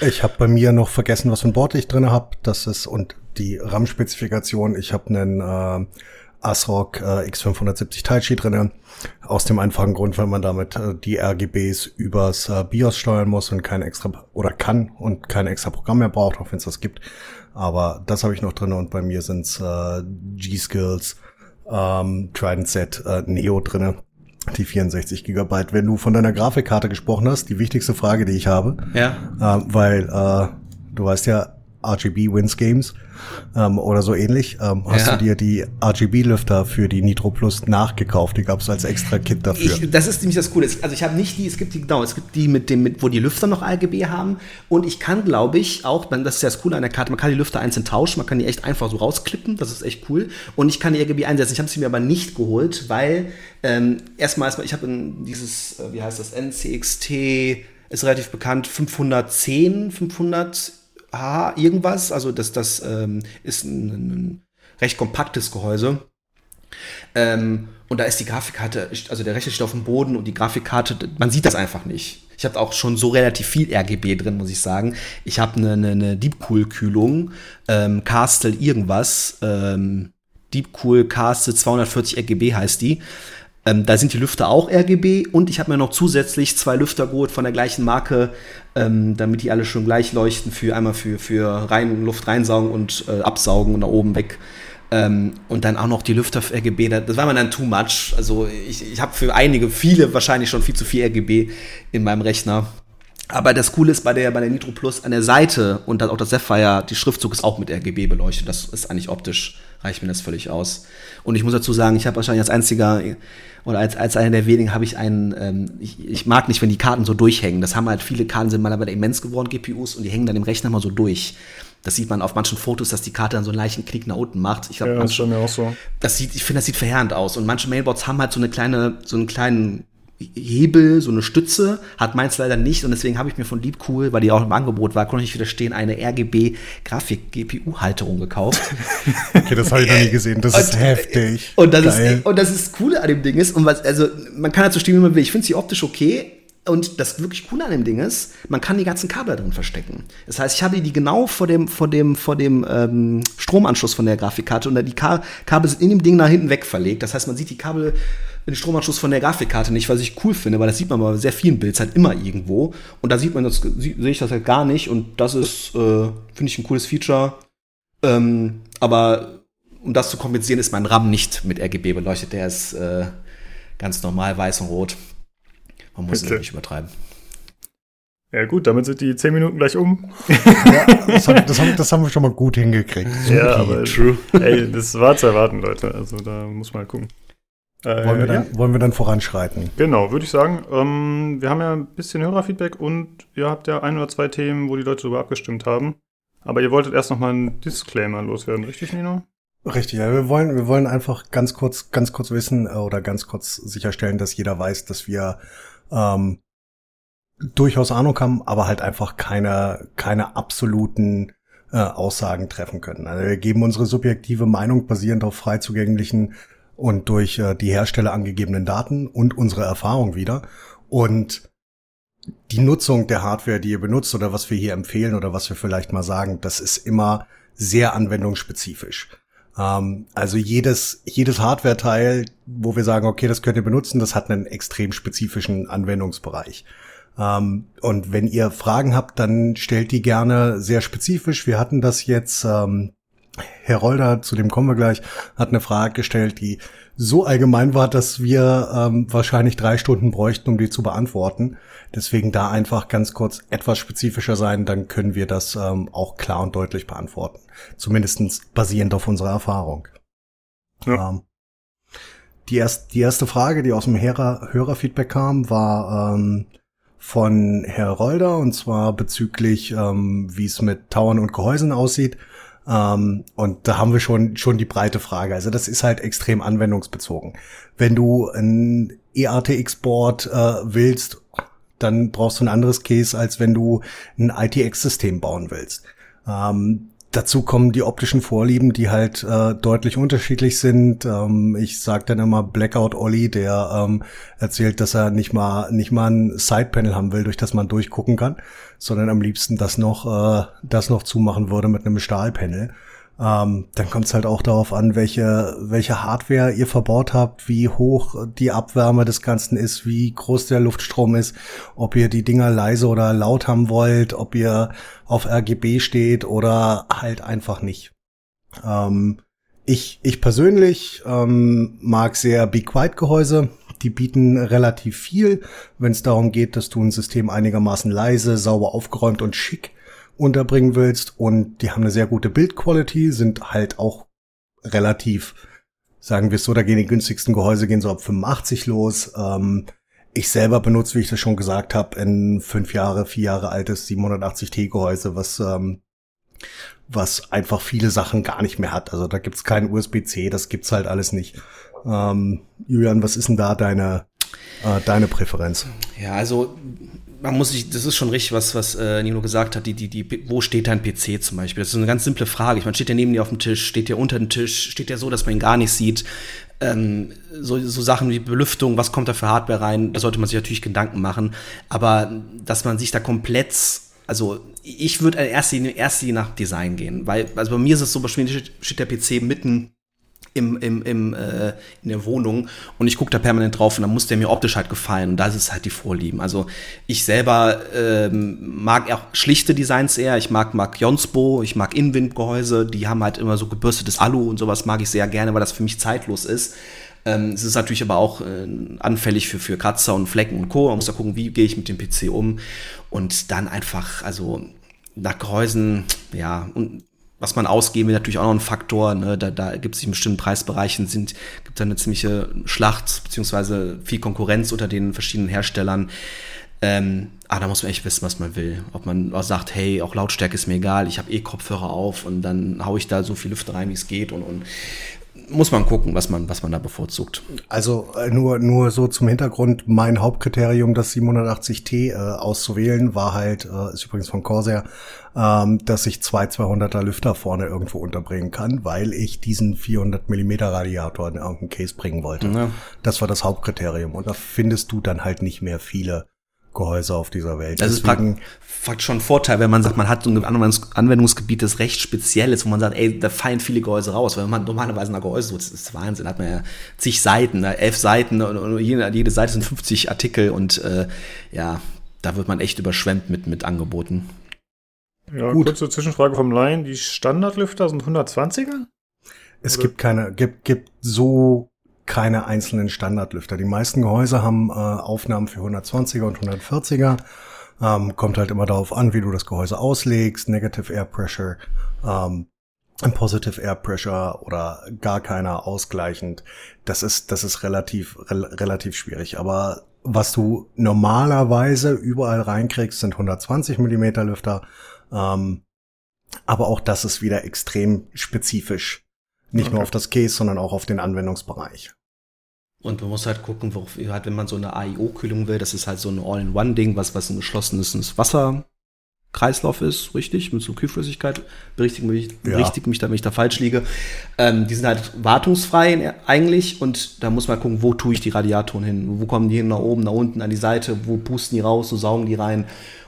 Ich habe bei mir noch vergessen, was für ein Board ich drin habe. Das ist und die RAM-Spezifikation. Ich habe einen äh, ASRock äh, X570 Taichi drinne. Aus dem einfachen Grund, weil man damit äh, die RGBs übers äh, BIOS steuern muss und kein extra oder kann und kein extra Programm mehr braucht, auch wenn es das gibt. Aber das habe ich noch drinne und bei mir sind's äh, G-Skills, ähm, Trident Set, äh, Neo drinne. Die 64 Gigabyte. Wenn du von deiner Grafikkarte gesprochen hast, die wichtigste Frage, die ich habe. Ja. Äh, weil äh, du weißt ja, RGB wins Games ähm, oder so ähnlich. Ähm, hast Ja. du dir die RGB-Lüfter für die Nitro Plus nachgekauft? Die gab es als extra Kit dafür. Ich, das ist nämlich das Coole. Also ich habe nicht die, es gibt die, genau, es gibt die mit dem, mit, wo die Lüfter noch RGB haben. Und ich kann, glaube ich, auch, das ist ja das Coole an der Karte, man kann die Lüfter einzeln tauschen, man kann die echt einfach so rausklippen, das ist echt cool. Und ich kann die RGB einsetzen. Ich habe sie mir aber nicht geholt, weil ähm, erstmal, erstmal, ich habe dieses, äh, wie heißt das, NCXT, ist relativ bekannt, 510, 500 H irgendwas. Also das, das ähm, ist ein, ein recht kompaktes Gehäuse. Ähm, und da ist die Grafikkarte, also der Rechner steht auf dem Boden und die Grafikkarte, man sieht das einfach nicht. Ich habe auch schon so relativ viel RGB drin, muss ich sagen. Ich habe eine, eine, eine Deepcool-Kühlung, ähm, Castle irgendwas, ähm, Deepcool Castle 240 RGB heißt die. Ähm, da sind die Lüfter auch RGB und ich habe mir noch zusätzlich zwei Lüfter geholt von der gleichen Marke, ähm, damit die alle schon gleich leuchten für einmal für, für rein, Luft reinsaugen und äh, absaugen und nach oben weg. Ähm, und dann auch noch die Lüfter für RGB, da- das war mir dann too much. Also ich, ich habe für einige, viele wahrscheinlich schon viel zu viel RGB in meinem Rechner. Aber das Coole ist bei der, bei der Nitro Plus an der Seite und dann auch das Sapphire, die Schriftzug ist auch mit RGB beleuchtet. Das ist eigentlich optisch, reicht mir das völlig aus. Und ich muss dazu sagen, ich habe wahrscheinlich als einziger oder als, als einer der wenigen habe ich einen, ähm, ich, ich mag nicht, wenn die Karten so durchhängen. Das haben halt viele Karten sind mittlerweile immens geworden, GPUs, und die hängen dann im Rechner mal so durch. Das sieht man auf manchen Fotos, dass die Karte dann so einen leichten Knick nach unten macht. Ich glaube, Ja, das ja auch so. das sieht, ich finde, das sieht verheerend aus. Und manche Mailbots haben halt so eine kleine, so einen kleinen Hebel, so eine Stütze, hat meins leider nicht. Und deswegen habe ich mir von Liebcool, weil die auch im Angebot war, konnte ich nicht widerstehen, eine RGB-Grafik-GPU-Halterung gekauft. Okay, das habe ich noch nie gesehen. Das ist Und- heftig. Und das, Geil. ist, und das ist das Coole an dem Ding ist, und was, also man kann dazu stehen, wie man will. Ich finde sie optisch okay. Und das wirklich Coole an dem Ding ist, man kann die ganzen Kabel drin verstecken. Das heißt, ich habe die genau vor dem, vor dem, vor dem ähm, Stromanschluss von der Grafikkarte und die Ka Kabel sind in dem Ding nach hinten weg verlegt. Das heißt, man sieht die Kabel, den Stromanschluss von der Grafikkarte nicht, was ich cool finde, weil das sieht man bei sehr vielen Builds halt immer irgendwo. Und da sieht man das, sehe ich das halt gar nicht. Und das ist, äh, finde ich, ein cooles Feature. Ähm, aber um das zu kompensieren, ist mein RAM nicht mit RGB beleuchtet. Der ist äh, ganz normal weiß und rot. Man muss es nicht übertreiben. Ja, gut, damit sind die 10 Minuten gleich um. Ja, das, haben, das, haben, das haben wir schon mal gut hingekriegt. Ja, Supi. aber True. ey, das war zu erwarten, Leute. Also da muss man halt gucken. Äh, wollen, wir ja, dann, wollen wir dann voranschreiten? genau, würde ich sagen. Ähm, wir haben ja ein bisschen Hörerfeedback und ihr habt ja ein oder zwei Themen, wo die Leute darüber abgestimmt haben. Aber ihr wolltet erst noch mal einen Disclaimer loswerden, richtig, Nino? Richtig, ja, wir wollen, wir wollen einfach ganz kurz, ganz kurz wissen äh, oder ganz kurz sicherstellen, dass jeder weiß, dass wir ähm, durchaus Ahnung haben, aber halt einfach keine, keine absoluten äh, Aussagen treffen können. Also wir geben unsere subjektive Meinung basierend auf frei zugänglichen und durch äh, die Hersteller angegebenen Daten und unsere Erfahrung wieder. Und die Nutzung der Hardware, die ihr benutzt oder was wir hier empfehlen oder was wir vielleicht mal sagen, das ist immer sehr anwendungsspezifisch. Ähm, also jedes, jedes Hardware-Teil, wo wir sagen, okay, das könnt ihr benutzen, das hat einen extrem spezifischen Anwendungsbereich. Ähm, und wenn ihr Fragen habt, dann stellt die gerne sehr spezifisch. Wir hatten das jetzt, ähm, Herr Rolder, zu dem kommen wir gleich, hat eine Frage gestellt, die so allgemein war, dass wir ähm, wahrscheinlich drei Stunden bräuchten, um die zu beantworten. Deswegen da einfach ganz kurz etwas spezifischer sein, dann können wir das ähm, auch klar und deutlich beantworten. Zumindestens basierend auf unserer Erfahrung. Ja. Ähm, die, erst, die erste Frage, die aus dem Hörer, Hörerfeedback kam, war ähm, von Herr Rolder und zwar bezüglich, ähm, wie es mit Towern und Gehäusen aussieht. Ähm, und da haben wir schon, schon die breite Frage. Also das ist halt extrem anwendungsbezogen. Wenn du ein E EATX-Board äh, willst, dann brauchst du ein anderes Case, als wenn du ein ITX-System bauen willst. Ähm, dazu kommen die optischen Vorlieben, die halt äh, deutlich unterschiedlich sind. Ähm, ich sage dann immer Blackout Olli, der ähm, erzählt, dass er nicht mal nicht mal ein Sidepanel haben will, durch das man durchgucken kann, sondern am liebsten das noch äh, das noch zumachen würde mit einem Stahlpanel. Ähm, dann kommt es halt auch darauf an, welche, welche Hardware ihr verbaut habt, wie hoch die Abwärme des Ganzen ist, wie groß der Luftstrom ist, ob ihr die Dinger leise oder laut haben wollt, ob ihr auf RGB steht oder halt einfach nicht. Ähm, ich, ich persönlich ähm, mag sehr Be Quiet Gehäuse. die bieten relativ viel, wenn es darum geht, dass du ein System einigermaßen leise, sauber aufgeräumt und schick unterbringen willst. Und die haben eine sehr gute Bildquality, sind halt auch relativ, sagen wir es so, da gehen die günstigsten Gehäuse gehen so ab 85 los. Ähm, ich selber benutze, wie ich das schon gesagt habe, ein fünf Jahre, vier Jahre altes 780T Gehäuse, was ähm, was einfach viele Sachen gar nicht mehr hat. Also da gibt's kein USB-C, das gibt's halt alles nicht. Ähm, Julian, was ist denn da deine äh, deine Präferenz? Ja, also man muss sich, das ist schon richtig, was, was äh, Nino gesagt hat, die, die, die, wo steht dein PC zum Beispiel? Das ist eine ganz simple Frage. Ich meine, steht der neben dir auf dem Tisch, steht der unter dem Tisch, steht der so, dass man ihn gar nicht sieht? Ähm, so, so Sachen wie Belüftung, was kommt da für Hardware rein? Da sollte man sich natürlich Gedanken machen. Aber dass man sich da komplett also ich würde erster Linie nach Design gehen, weil also bei mir ist es so, bei mir steht der PC mitten im, im, im, äh, in der Wohnung und ich gucke da permanent drauf und dann muss der mir optisch halt gefallen und da ist halt die Vorlieben. Also ich selber ähm, mag auch schlichte Designs eher. Ich mag, mag Jonsbo, ich mag Inwind-Gehäuse, die haben halt immer so gebürstetes Alu und sowas mag ich sehr gerne, weil das für mich zeitlos ist. Ähm, es ist natürlich aber auch äh, anfällig für, für Kratzer und Flecken und Co. Man muss da gucken, wie gehe ich mit dem PC um und dann einfach, also nach Gehäusen, ja, und was man ausgeben will, natürlich auch noch ein Faktor. Ne? Da, da gibt es in bestimmten Preisbereichen sind gibt da eine ziemliche Schlacht beziehungsweise viel Konkurrenz unter den verschiedenen Herstellern. Ähm, aber da muss man echt wissen, was man will. Ob man auch sagt, hey, auch Lautstärke ist mir egal, ich habe eh Kopfhörer auf und dann haue ich da so viel Lüfte rein, wie es geht und, und muss man gucken, was man, was man da bevorzugt. Also äh, nur, nur so zum Hintergrund, mein Hauptkriterium, das 780T äh, auszuwählen, war halt, äh, ist übrigens von Corsair, ähm, dass ich zwei 200er Lüfter vorne irgendwo unterbringen kann, weil ich diesen 400 Millimeter Radiator in irgendeinen Case bringen wollte. Ja. Das war das Hauptkriterium. Und da findest du dann halt nicht mehr viele Gehäuse auf dieser Welt. Das Deswegen, ist fakt schon ein Vorteil, wenn man sagt, man hat so ein Anwendungsgebiet, das recht speziell ist, wo man sagt, ey, da fallen viele Gehäuse raus. Wenn man normalerweise ein Gehäuse so, das ist Wahnsinn, hat man ja zig Seiten, ne, elf Seiten und jede, jede Seite sind 50 Artikel und äh, ja, da wird man echt überschwemmt mit, mit Angeboten. Ja, Gut. kurze Zwischenfrage vom Laien. Die Standardlüfter sind 120er? Es Oder? gibt keine, gibt, gibt so keine einzelnen Standardlüfter. Die meisten Gehäuse haben äh, Aufnahmen für 120er und 140er. Ähm, kommt halt immer darauf an, wie du das Gehäuse auslegst, Negative Air Pressure, ähm, Positive Air Pressure oder gar keiner ausgleichend. Das ist, das ist relativ, re relativ schwierig. Aber was du normalerweise überall reinkriegst, sind 120 Millimeter Lüfter. Ähm, aber auch das ist wieder extrem spezifisch. Nicht okay. nur auf das Case, sondern auch auf den Anwendungsbereich. Und man muss halt gucken, worauf, halt, wenn man so eine AIO-Kühlung will, das ist halt so ein All-in-One-Ding, was, was ein geschlossenes Wasserkreislauf ist, richtig, mit so Kühlflüssigkeit. Berichtige mich, ja. berichtige mich da, wenn ich da falsch liege. Ähm, die sind halt wartungsfrei eigentlich und da muss man gucken, wo tue ich die Radiatoren hin? Wo kommen die hin, nach oben, nach unten, an die Seite? Wo pusten die raus? Wo saugen die rein?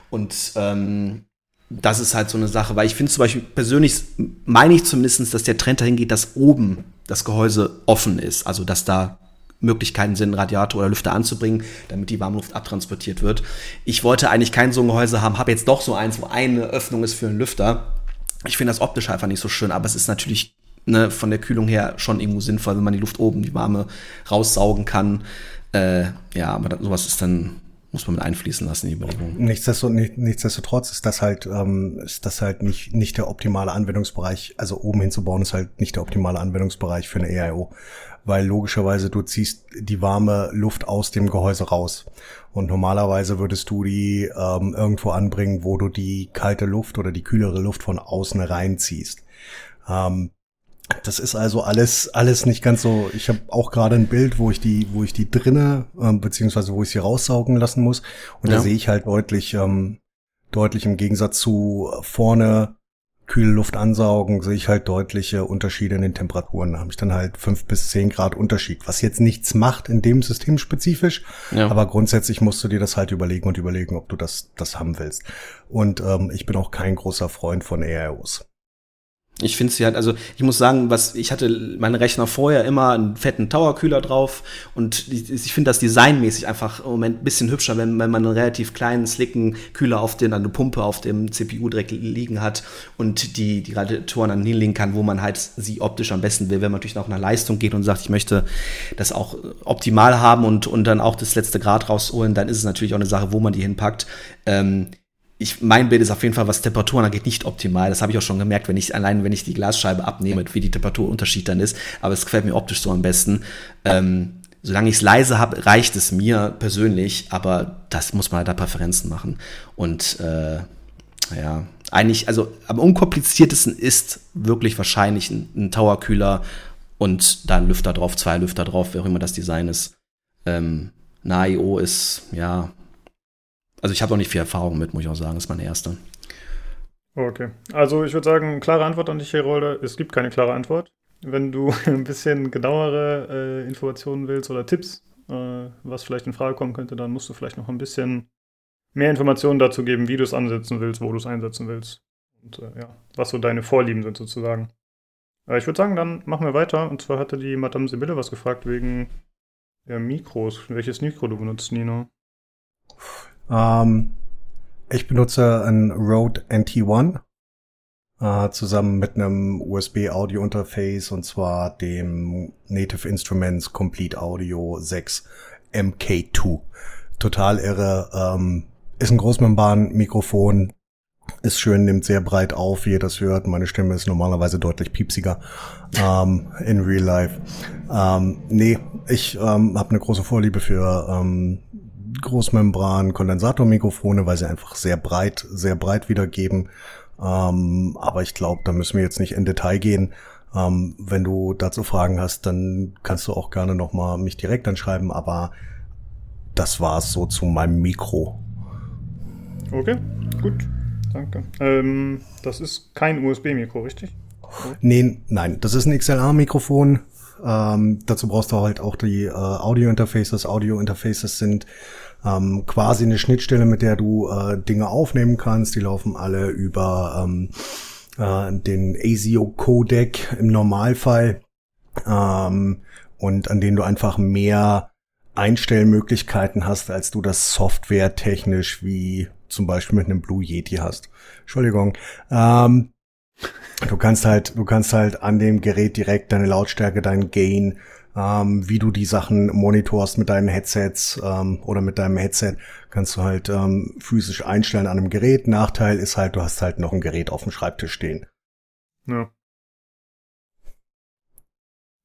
Und ähm, das ist halt so eine Sache, weil ich finde zum Beispiel persönlich, meine ich zumindest, dass der Trend dahin geht, dass oben das Gehäuse offen ist, also dass da Möglichkeiten sind, Radiator oder Lüfter anzubringen, damit die Warmluft abtransportiert wird. Ich wollte eigentlich kein so ein Gehäuse haben, habe jetzt doch so eins, wo eine Öffnung ist für einen Lüfter. Ich finde das optisch einfach nicht so schön, aber es ist natürlich ne, von der Kühlung her schon irgendwo sinnvoll, wenn man die Luft oben, die Warme raussaugen kann. Äh, ja, aber sowas ist dann muss man mit einfließen lassen, die Überlegung. Nichtsdestotrotz, ist das halt, ähm, ist das halt nicht, nicht der optimale Anwendungsbereich. Also oben hinzubauen ist halt nicht der optimale Anwendungsbereich für eine EIO. Weil logischerweise du ziehst die warme Luft aus dem Gehäuse raus. Und normalerweise würdest du die ähm, irgendwo anbringen, wo du die kalte Luft oder die kühlere Luft von außen reinziehst. Ähm, das ist also alles alles nicht ganz so. Ich habe auch gerade ein Bild, wo ich die wo ich die drinne äh, beziehungsweise wo ich sie raussaugen lassen muss und ja. da sehe ich halt deutlich ähm, deutlich im Gegensatz zu vorne kühle Luft ansaugen, sehe ich halt deutliche Unterschiede in den Temperaturen. Da habe ich dann halt fünf bis zehn Grad Unterschied, was jetzt nichts macht in dem System spezifisch, ja. aber grundsätzlich musst du dir das halt überlegen und überlegen, ob du das das haben willst. Und ähm, ich bin auch kein großer Freund von EROs. Ich finde sie halt, also ich muss sagen, was ich hatte meine Rechner vorher immer einen fetten Towerkühler drauf und ich finde das designmäßig einfach im Moment ein bisschen hübscher, wenn, wenn man einen relativ kleinen, slicken Kühler auf den, eine Pumpe auf dem CPU direkt liegen hat und die, die Radiatoren dann hinlegen kann, wo man halt sie optisch am besten will. Wenn man natürlich noch nach Leistung geht und sagt, ich möchte das auch optimal haben und, und dann auch das letzte Grad rausholen, dann ist es natürlich auch eine Sache, wo man die hinpackt. Ähm, ich, mein Bild ist auf jeden Fall, was Temperaturen angeht, nicht optimal. Das habe ich auch schon gemerkt, wenn ich allein, wenn ich die Glasscheibe abnehme, wie die Temperaturunterschied dann ist. Aber es gefällt mir optisch so am besten. Ähm, solange ich es leise habe, reicht es mir persönlich. Aber das muss man halt da Präferenzen machen. Und äh, ja, eigentlich, also am unkompliziertesten ist wirklich wahrscheinlich ein, ein Towerkühler und da ein Lüfter drauf, zwei Lüfter drauf, wer auch immer das Design ist. Ähm, NAIO ist, ja, also ich habe auch nicht viel Erfahrung mit, muss ich auch sagen. Das ist meine erste. Okay. Also ich würde sagen, klare Antwort an dich, Herolde. Es gibt keine klare Antwort. Wenn du ein bisschen genauere äh, Informationen willst oder Tipps, äh, was vielleicht in Frage kommen könnte, dann musst du vielleicht noch ein bisschen mehr Informationen dazu geben, wie du es ansetzen willst, wo du es einsetzen willst. Und äh, ja, was so deine Vorlieben sind sozusagen. ich würde sagen, dann machen wir weiter. Und zwar hatte die Madame Sibylle was gefragt wegen ja, Mikros. Welches Mikro du benutzt, Nino? Ähm, ich benutze ein Rode NT1 äh, zusammen mit einem USB Audio Interface und zwar dem Native Instruments Complete Audio 6 MK2. Total irre. Ähm, ist ein Großmembran-Mikrofon, ist schön, nimmt sehr breit auf, wie ihr das hört. Meine Stimme ist normalerweise deutlich piepsiger ähm, in Real Life. Ähm, nee, ich ähm, habe eine große Vorliebe für ähm, Großmembran-Kondensatormikrofone, weil sie einfach sehr breit, sehr breit wiedergeben. Ähm, aber ich glaube, da müssen wir jetzt nicht in Detail gehen. Ähm, wenn du dazu Fragen hast, dann kannst du auch gerne nochmal mich direkt anschreiben, aber das war's so zu meinem Mikro. Okay, gut. Danke. Ähm, das ist kein USB-Mikro, richtig? Nee, nein, das ist ein XLR-Mikrofon. Ähm, dazu brauchst du halt auch die äh, Audio-Interfaces. Audio-Interfaces sind ähm, quasi eine Schnittstelle, mit der du äh, Dinge aufnehmen kannst. Die laufen alle über ähm, äh, den ASIO-Codec im Normalfall ähm, und an denen du einfach mehr Einstellmöglichkeiten hast, als du das softwaretechnisch wie zum Beispiel mit einem Blue Yeti hast. Entschuldigung. Ähm, du kannst halt, du kannst halt an dem Gerät direkt deine Lautstärke, dein Gain, ähm, wie du die Sachen monitorst mit deinen Headsets ähm, oder mit deinem Headset, kannst du halt ähm, physisch einstellen an einem Gerät. Nachteil ist halt, du hast halt noch ein Gerät auf dem Schreibtisch stehen. Ja.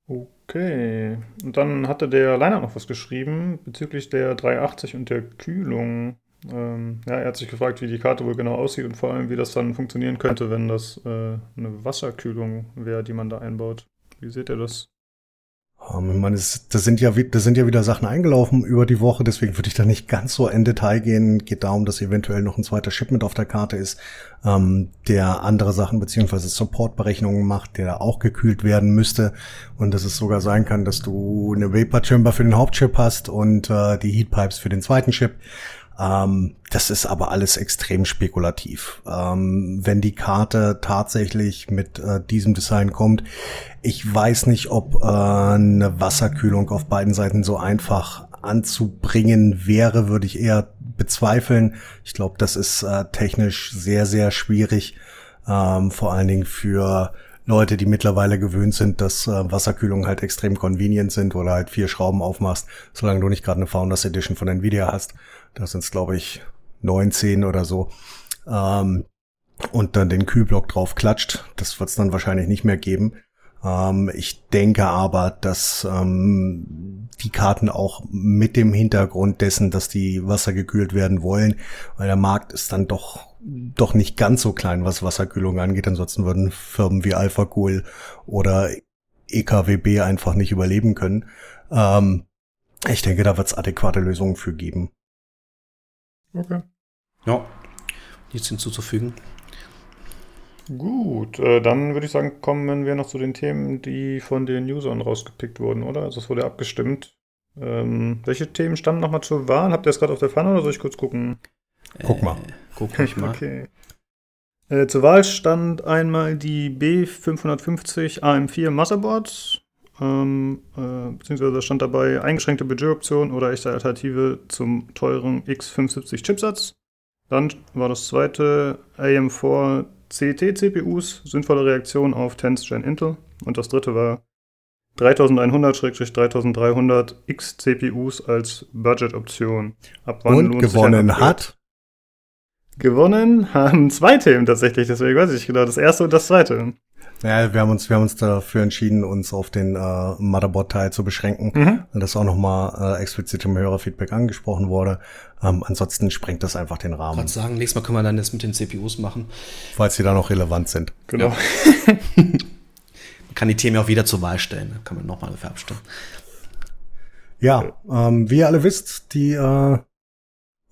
Okay. Und dann hatte der Leiner noch was geschrieben bezüglich der 380 und der Kühlung. Ähm, ja, er hat sich gefragt, wie die Karte wohl genau aussieht und vor allem, wie das dann funktionieren könnte, wenn das äh, eine Wasserkühlung wäre, die man da einbaut. Wie seht ihr das? Um, ich meine, das, das, sind ja, das sind ja wieder Sachen eingelaufen über die Woche, deswegen würde ich da nicht ganz so in Detail gehen. Geht darum, dass eventuell noch ein zweiter Shipment auf der Karte ist, ähm, der andere Sachen beziehungsweise Supportberechnungen macht, der auch gekühlt werden müsste und dass es sogar sein kann, dass du eine Vapor Chamber für den Hauptchip hast und äh, die Heatpipes für den zweiten Chip. Ähm, das ist aber alles extrem spekulativ. Ähm, wenn die Karte tatsächlich mit äh, diesem Design kommt, ich weiß nicht, ob äh, eine Wasserkühlung auf beiden Seiten so einfach anzubringen wäre, würde ich eher bezweifeln. Ich glaube, das ist äh, technisch sehr, sehr schwierig, ähm, vor allen Dingen für Leute, die mittlerweile gewöhnt sind, dass äh, Wasserkühlungen halt extrem convenient sind, oder halt vier Schrauben aufmachst, solange du nicht gerade eine Founders Edition von Nvidia hast. Da sind es, glaube ich, 19 oder so. Ähm, und dann den Kühlblock drauf klatscht. Das wird es dann wahrscheinlich nicht mehr geben. Ähm, ich denke aber, dass ähm, die Karten auch mit dem Hintergrund dessen, dass die Wasser gekühlt werden wollen, weil der Markt ist dann doch doch nicht ganz so klein, was Wasserkühlung angeht. Ansonsten würden Firmen wie Alpha oder EKWB einfach nicht überleben können. Ähm, ich denke, da wird es adäquate Lösungen für geben. Okay. Ja, nichts hinzuzufügen. Gut, äh, dann würde ich sagen, kommen wir noch zu den Themen, die von den Usern rausgepickt wurden, oder? Also es wurde abgestimmt. Ähm, welche Themen stammen nochmal zur Wahl? Habt ihr das gerade auf der Pfanne oder soll ich kurz gucken? Guck mal. Äh, guck ich mal. okay. Äh, zur Wahl stand einmal die B550 AM4 Motherboard, ähm, äh, beziehungsweise stand dabei eingeschränkte Budgetoption oder echte Alternative zum teuren X570 Chipsatz. Dann war das zweite AM4 CT CPUs, sinnvolle Reaktion auf 10th Gen Intel. Und das dritte war 3100-3300 X CPUs als Budget-Option. Und gewonnen hat? Gewonnen haben zwei Themen tatsächlich, deswegen weiß ich genau, das erste und das zweite. Ja, wir haben uns, wir haben uns dafür entschieden, uns auf den äh, Motherboard-Teil zu beschränken, mhm. und das auch nochmal äh, explizit im Hörerfeedback angesprochen wurde. Ähm, ansonsten sprengt das einfach den Rahmen. Ich sagen, nächstes Mal können wir dann das mit den CPUs machen. Falls sie da noch relevant sind. Genau. Ja. man kann die Themen auch wieder zur Wahl stellen, da kann man nochmal dafür abstimmen. Ja, ähm, wie ihr alle wisst, die äh,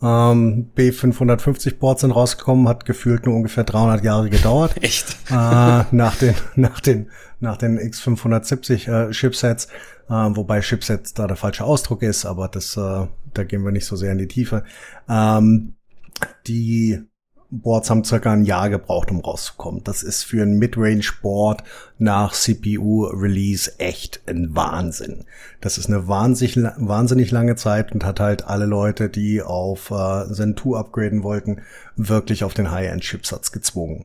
ähm, B550 Boards sind rausgekommen, hat gefühlt nur ungefähr 300 Jahre gedauert. Echt? Äh, nach den, nach den, nach den X570 äh, Chipsets, äh, wobei Chipsets da der falsche Ausdruck ist, aber das, äh, da gehen wir nicht so sehr in die Tiefe. Ähm, die Boards haben circa ein Jahr gebraucht, um rauszukommen. Das ist für ein Midrange-Board nach CPU-Release echt ein Wahnsinn. Das ist eine wahnsinnig, wahnsinnig lange Zeit und hat halt alle Leute, die auf äh, Zen 2 upgraden wollten, wirklich auf den High-End-Chipsatz gezwungen.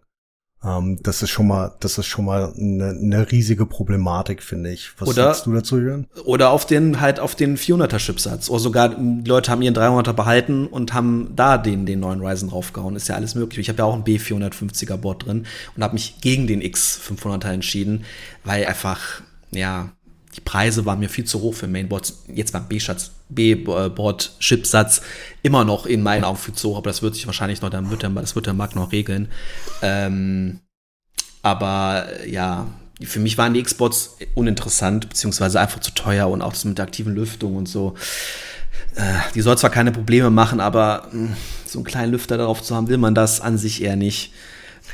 Ähm, das ist schon mal, das ist schon mal eine, eine riesige Problematik, finde ich. Was oder, sagst du dazu, Jürgen? Oder auf den, halt auf den 400er Chipsatz. Oder sogar, die Leute haben ihren 300er behalten und haben da den, den neuen Ryzen draufgehauen. Ist ja alles möglich. Ich habe ja auch ein B450er Board drin und habe mich gegen den X500er entschieden, weil einfach, ja, die Preise waren mir viel zu hoch für Mainboards. Jetzt beim B-Board-Chipsatz immer noch in meinen Augen viel zu hoch, aber das wird sich wahrscheinlich noch, dann wird der, das wird der Markt noch regeln. Ähm, aber ja, für mich waren die Xbox uninteressant, beziehungsweise einfach zu teuer und auch das mit der aktiven Lüftung und so. Äh, die soll zwar keine Probleme machen, aber mh, hm, so einen kleinen Lüfter darauf zu haben, will man das an sich eher nicht.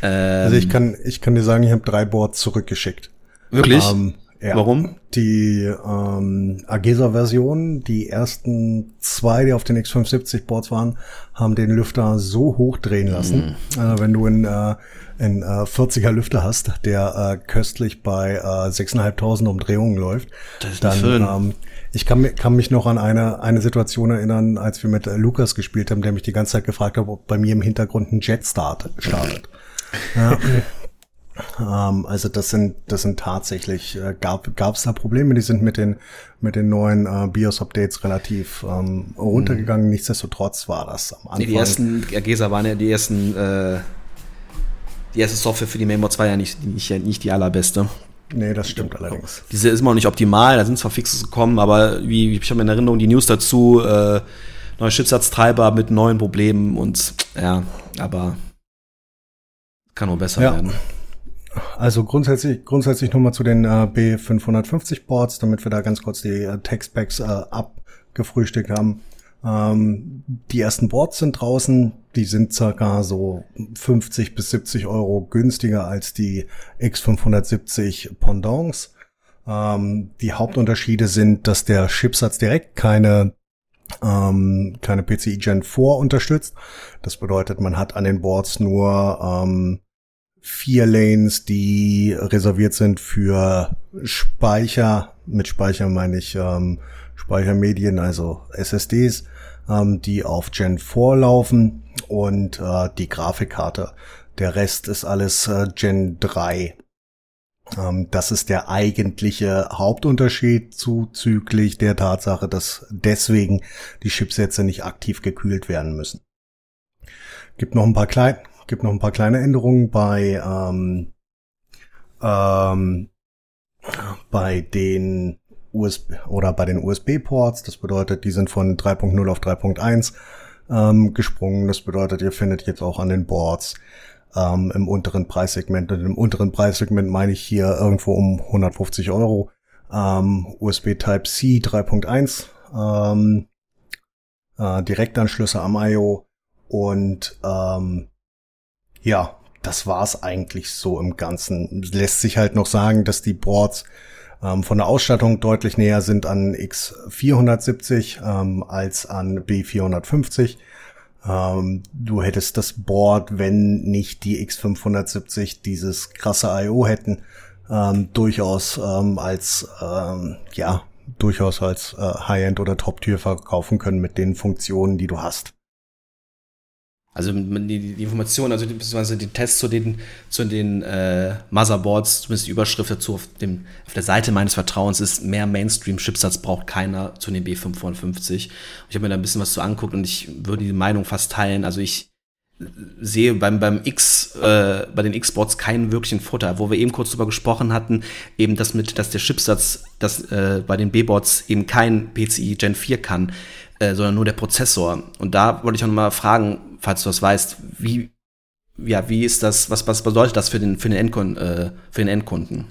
Ähm, also ich kann, ich kann dir sagen, ich habe drei Boards zurückgeschickt. Wirklich? Ähm, ja. Warum? Die ähm, Agesa-Version, die ersten zwei, die auf den X570-Boards waren, haben den Lüfter so hoch drehen lassen. Mhm. Äh, wenn du einen, äh, einen äh, 40er Lüfter hast, der äh, köstlich bei äh, 6.500 Umdrehungen läuft, dann ähm, ich kann, kann mich noch an eine, eine Situation erinnern, als wir mit äh, Lukas gespielt haben, der mich die ganze Zeit gefragt hat, ob bei mir im Hintergrund ein Jet start, startet. ja, ähm, also das sind, das sind tatsächlich, äh, gab es da Probleme, die sind mit den, mit den neuen äh, BIOS-Updates relativ ähm, runtergegangen. Mhm. Nichtsdestotrotz war das am Anfang. Nee, die ersten Gesa waren ja die ersten, äh, die erste Software für die Mainboards war ja nicht, nicht, nicht die allerbeste. Nee, das stimmt allerdings. Diese ist immer noch nicht optimal, da sind zwar Fixes gekommen, aber wie ich habe in Erinnerung die News dazu, äh, neue Chipsatztreiber mit neuen Problemen und ja, aber kann nur besser ja. werden. Also grundsätzlich, grundsätzlich nochmal zu den äh, B550 Boards, damit wir da ganz kurz die äh, Tech-Specs äh, abgefrühstückt haben. Ähm, die ersten Boards sind draußen, die sind circa so 50 bis 70 Euro günstiger als die X570 Pendants. Ähm, die Hauptunterschiede sind, dass der Chipsatz direkt keine ähm, keine PCI Gen 4 unterstützt. Das bedeutet, man hat an den Boards nur ähm, vier Lanes, die reserviert sind für Speicher. Mit Speicher meine ich ähm, Speichermedien, also SSDs, ähm, die auf Gen 4 laufen und äh, die Grafikkarte. Der Rest ist alles äh, Gen 3. Ähm, das ist der eigentliche Hauptunterschied zuzüglich der Tatsache, dass deswegen die Chipsätze nicht aktiv gekühlt werden müssen. Gibt noch ein paar kleine gibt noch ein paar kleine Änderungen bei ähm, ähm, bei den USB oder bei den USB-Ports. Das bedeutet, die sind von 3.0 auf 3.1 ähm, gesprungen. Das bedeutet, ihr findet jetzt auch an den Boards ähm, im unteren Preissegment. Und im unteren Preissegment meine ich hier irgendwo um 150 Euro ähm, USB Type C 3.1 ähm, äh, Direktanschlüsse am I.O. und ähm, ja, das war's eigentlich so im Ganzen. Lässt sich halt noch sagen, dass die Boards ähm, von der Ausstattung deutlich näher sind an X470 ähm, als an B450. Ähm, du hättest das Board, wenn nicht die X570 dieses krasse I.O. hätten, ähm, durchaus ähm, als ähm, ja durchaus als äh, High-End oder Top-Tier verkaufen können mit den Funktionen, die du hast. Also die, die Informationen, also beziehungsweise die Tests zu den, zu den äh, Motherboards, zumindest die Überschrift dazu auf, dem, auf der Seite meines Vertrauens ist, mehr Mainstream-Chipsatz braucht keiner zu den B550. Ich habe mir da ein bisschen was zu anguckt und ich würde die Meinung fast teilen. Also ich sehe beim, beim X, äh, bei den X-Boards keinen wirklichen Vorteil. Wo wir eben kurz drüber gesprochen hatten, eben das mit, dass der Chipsatz das, äh, bei den B-Boards eben kein PCI Gen 4 kann, äh, sondern nur der Prozessor. Und da wollte ich auch noch mal fragen, falls du das weißt, wie, ja, wie ist das, was, was bedeutet das für den, für den, Endkunden, äh, für den Endkunden?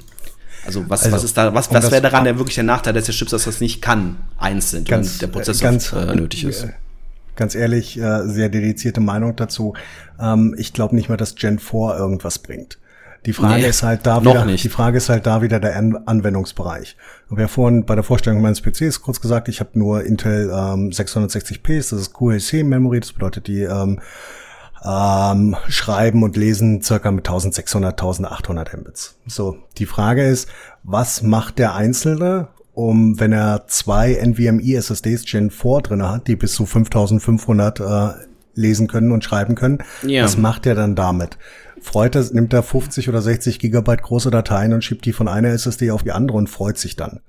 Also was, also, was ist da, was, was wäre daran der wirklich der Nachteil, dass der Chipsatz das nicht kann, eins sind ganz, und der Prozessor ganz, äh, nötig ist? Äh, ganz ehrlich, äh, sehr dedizierte Meinung dazu. Ähm, ich glaube nicht mal, dass Gen 4 irgendwas bringt. Die Frage nee, ist halt da wieder, die Frage ist halt da wieder der An Anwendungsbereich. Ich habe ja vorhin bei der Vorstellung meines PCs kurz gesagt, ich habe nur Intel ähm, 660p, das ist QLC Memory, das bedeutet die ähm, ähm, schreiben und lesen circa mit 1600, 1800 Mbits. So, die Frage ist, was macht der Einzelne, um, wenn er zwei NVMe SSDs Gen 4 drin hat, die bis zu 5500 äh, lesen können und schreiben können, ja. was macht er dann damit? freut er, nimmt er 50 oder 60 Gigabyte große Dateien und schiebt die von einer SSD auf die andere und freut sich dann.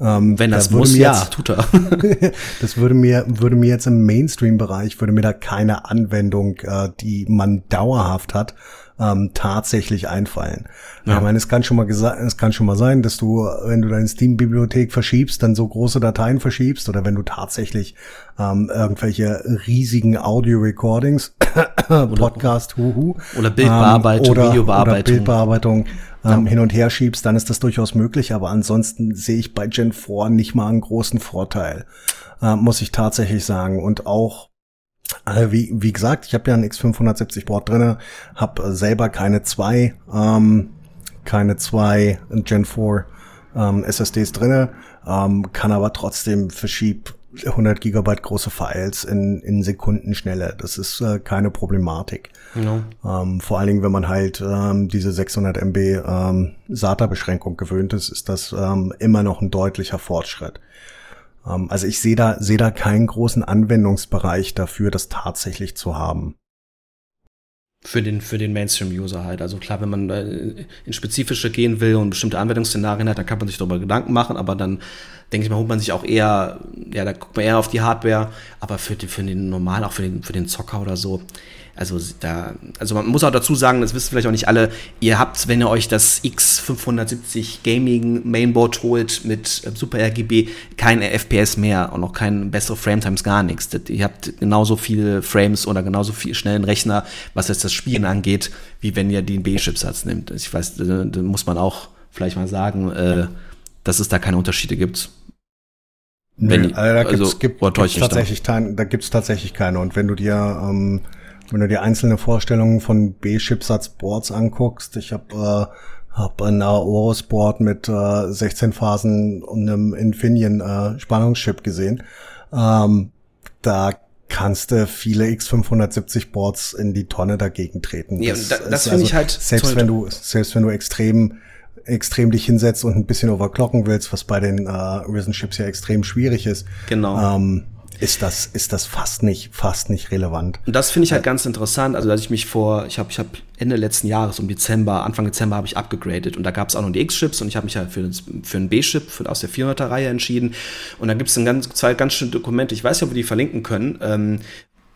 Ähm, Wenn das da muss, ja, jetzt, tut er. das würde mir, würde mir jetzt im Mainstream-Bereich, würde mir da keine Anwendung, äh, die man dauerhaft hat, ähm, tatsächlich einfallen. Ja. Ich meine, es kann schon mal gesagt, es kann schon mal sein, dass du, wenn du deine Steam-Bibliothek verschiebst, dann so große Dateien verschiebst oder wenn du tatsächlich ähm, irgendwelche riesigen Audio-Recordings, Podcast, huhu, oder Bildbearbeitung, ähm, oder, Videobearbeitung, oder Bildbearbeitung ähm, ja. hin und her schiebst, dann ist das durchaus möglich. Aber ansonsten sehe ich bei Gen 4 nicht mal einen großen Vorteil, äh, muss ich tatsächlich sagen. Und auch wie, wie gesagt, ich habe ja ein X570 Board drinne, habe selber keine zwei, ähm, keine zwei Gen 4 ähm, SSDs drinne, ähm, kann aber trotzdem verschieb 100 Gigabyte große Files in, in Sekundenschnelle. Das ist äh, keine Problematik. No. Ähm, vor allen Dingen, wenn man halt ähm, diese 600 MB ähm, SATA-Beschränkung gewöhnt ist, ist das ähm, immer noch ein deutlicher Fortschritt. Ähm, also ich sehe da, sehe da keinen großen Anwendungsbereich dafür, das tatsächlich zu haben. Für den, für den Mainstream-User halt. Also klar, wenn man in spezifische gehen will und bestimmte Anwendungsszenarien hat, dann kann man sich darüber Gedanken machen, aber dann denke ich mal, holt man sich auch eher, ja, da guckt man eher auf die Hardware, aber für, für den normal, auch für den, für den Zocker oder so, also da, also man muss auch dazu sagen, das wissen vielleicht auch nicht alle, ihr habt, wenn ihr euch das X570 Gaming Mainboard holt mit äh, Super RGB, keine FPS mehr und auch keine bessere Frametimes, gar nichts. Ihr habt genauso viele Frames oder genauso viel schnellen Rechner, was jetzt das Spielen angeht, wie wenn ihr den B-Chipsatz nimmt. Ich weiß, da, da, muss man auch vielleicht mal sagen, äh, dass es da keine Unterschiede gibt. Wenn, Nö, also da also, gibt, gibt's tatsächlich, da gibt's tatsächlich keine. Und wenn du dir ähm, wenn du dir einzelne Vorstellungen von B-Chipsatz-Boards anguckst, ich habe äh, hab ein Aorus-Board mit äh, 16 Phasen und einem Infineon äh, gesehen. Ähm, da kannst du viele X570 Boards in die Tonne dagegen treten. Ja, das, da, das finde also, ich halt selbst wenn du selbst wenn du extrem extrem dich hinsetzt und ein bisschen overclocken willst, was bei den äh, Risen Chips ja extrem schwierig ist. Genau. Ähm, ist das, ist das fast nicht, fast nicht relevant. Und das finde ich halt ganz interessant. Also, als ich mich vor, ich habe ich hab Ende letzten Jahres, um Dezember, Anfang Dezember habe ich abgegradet und da gab es auch noch die X-Chips und ich habe mich halt für, für einen B-Chip aus der 400er-Reihe entschieden. Und da gibt es ganz, zwei ganz schöne Dokumente, ich weiß nicht, ob wir die verlinken können, ähm,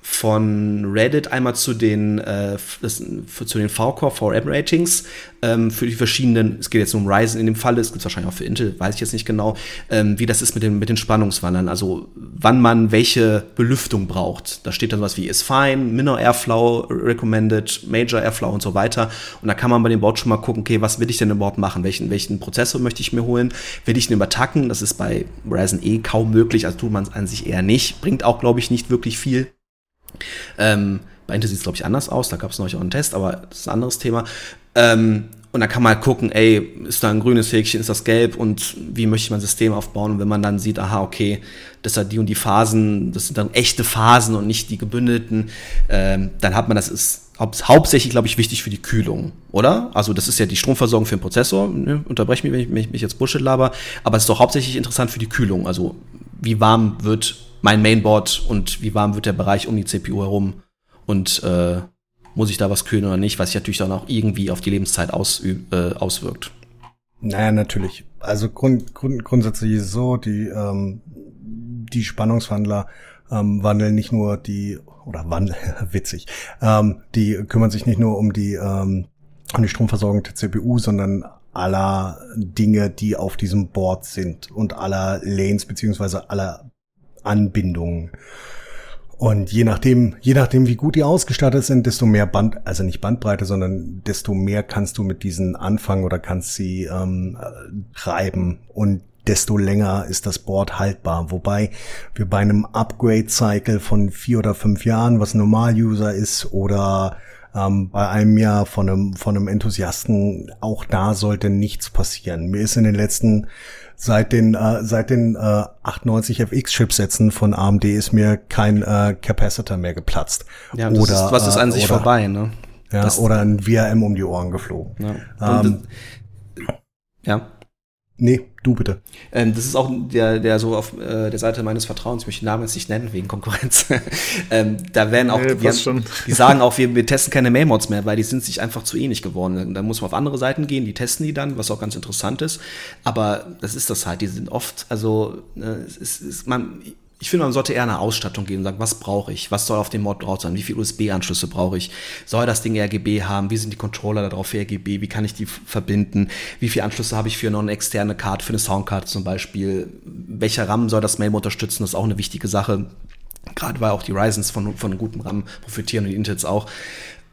von Reddit einmal zu den, äh, zu den V-Core VM-Ratings ähm, für die verschiedenen, es geht jetzt um Ryzen in dem Fall, es gibt wahrscheinlich auch für Intel, weiß ich jetzt nicht genau, ähm, wie das ist mit den, mit den Spannungswandern, also wann man welche Belüftung braucht. Da steht dann was wie is fine, Minor Airflow recommended, Major Airflow und so weiter. Und da kann man bei dem Board schon mal gucken, okay, was will ich denn überhaupt machen? Welchen, welchen Prozessor möchte ich mir holen? Will ich den übertacken? Das ist bei Ryzen E kaum möglich, also tut man es an sich eher nicht. Bringt auch, glaube ich, nicht wirklich viel. Ähm, bei Intel sieht es, glaube ich, anders aus. Da gab es neulich auch einen Test, aber das ist ein anderes Thema. Ähm, und dann kann man halt gucken, ey, ist da ein grünes Häkchen, ist das gelb und wie möchte ich mein System aufbauen? Und wenn man dann sieht, aha, okay, das hat die und die Phasen, das sind dann echte Phasen und nicht die gebündelten, ähm, dann hat man das ist hau hauptsächlich, glaube ich, wichtig für die Kühlung, oder? Also das ist ja die Stromversorgung für den Prozessor. Ne? Unterbrech mich, wenn ich, wenn ich mich jetzt Bullshit laber. Aber es ist doch hauptsächlich interessant für die Kühlung. Also wie warm wird mein Mainboard und wie warm wird der Bereich um die CPU herum und äh, muss ich da was kühlen oder nicht, was sich natürlich dann auch irgendwie auf die Lebenszeit aus, äh, auswirkt. Naja, natürlich. Also grund, grund, grundsätzlich ist es so, die, ähm, die Spannungswandler ähm, wandeln nicht nur die, oder wandeln, witzig, ähm, die kümmern sich nicht nur um die, ähm, um die Stromversorgung der CPU, sondern aller Dinge, die auf diesem Board sind und aller Lanes beziehungsweise aller Anbindungen. Und je nachdem, je nachdem, wie gut die ausgestattet sind, desto mehr Band, also nicht Bandbreite, sondern desto mehr kannst du mit diesen anfangen oder kannst sie ähm, reiben und desto länger ist das Board haltbar. Wobei wir bei einem Upgrade-Cycle von vier oder fünf Jahren, was Normal-User ist, oder ähm, bei einem Jahr von einem, von einem Enthusiasten, auch da sollte nichts passieren. Mir ist in den letzten seit den äh, seit den äh, 98 FX Chipsätzen von AMD ist mir kein äh, Capacitor mehr geplatzt. Ja, das oder ist, was ist an sich oder, vorbei, ne? Ja, das, oder ein VRM um die Ohren geflogen. Ja. Ähm, ja. Nee, du bitte. Ähm, das ist auch der, der so auf äh, der Seite meines Vertrauens, ich möchte den Namen jetzt nicht nennen, wegen Konkurrenz. ähm, da werden auch, nee, die, haben, die, sagen auch, wir, wir testen keine Mailmods mehr, weil die sind sich einfach zu ähnlich geworden. Da muss man auf andere Seiten gehen, die testen die dann, was auch ganz interessant ist. Aber das ist das halt, die sind oft, also äh, es ist, man, ich finde, man sollte eher eine Ausstattung geben und sagen, was brauche ich? Was soll auf dem Mod drauf sein? Wie viele USB-Anschlüsse brauche ich? Soll das Ding RGB haben? Wie sind die Controller da drauf für RGB? Wie kann ich die verbinden? Wie viele Anschlüsse habe ich für noch eine externe Card, für eine Soundcard zum Beispiel? Welcher RAM soll das MAME unterstützen? Das ist auch eine wichtige Sache. Gerade weil auch die Ryzens von, von gutem RAM profitieren und die Intels auch.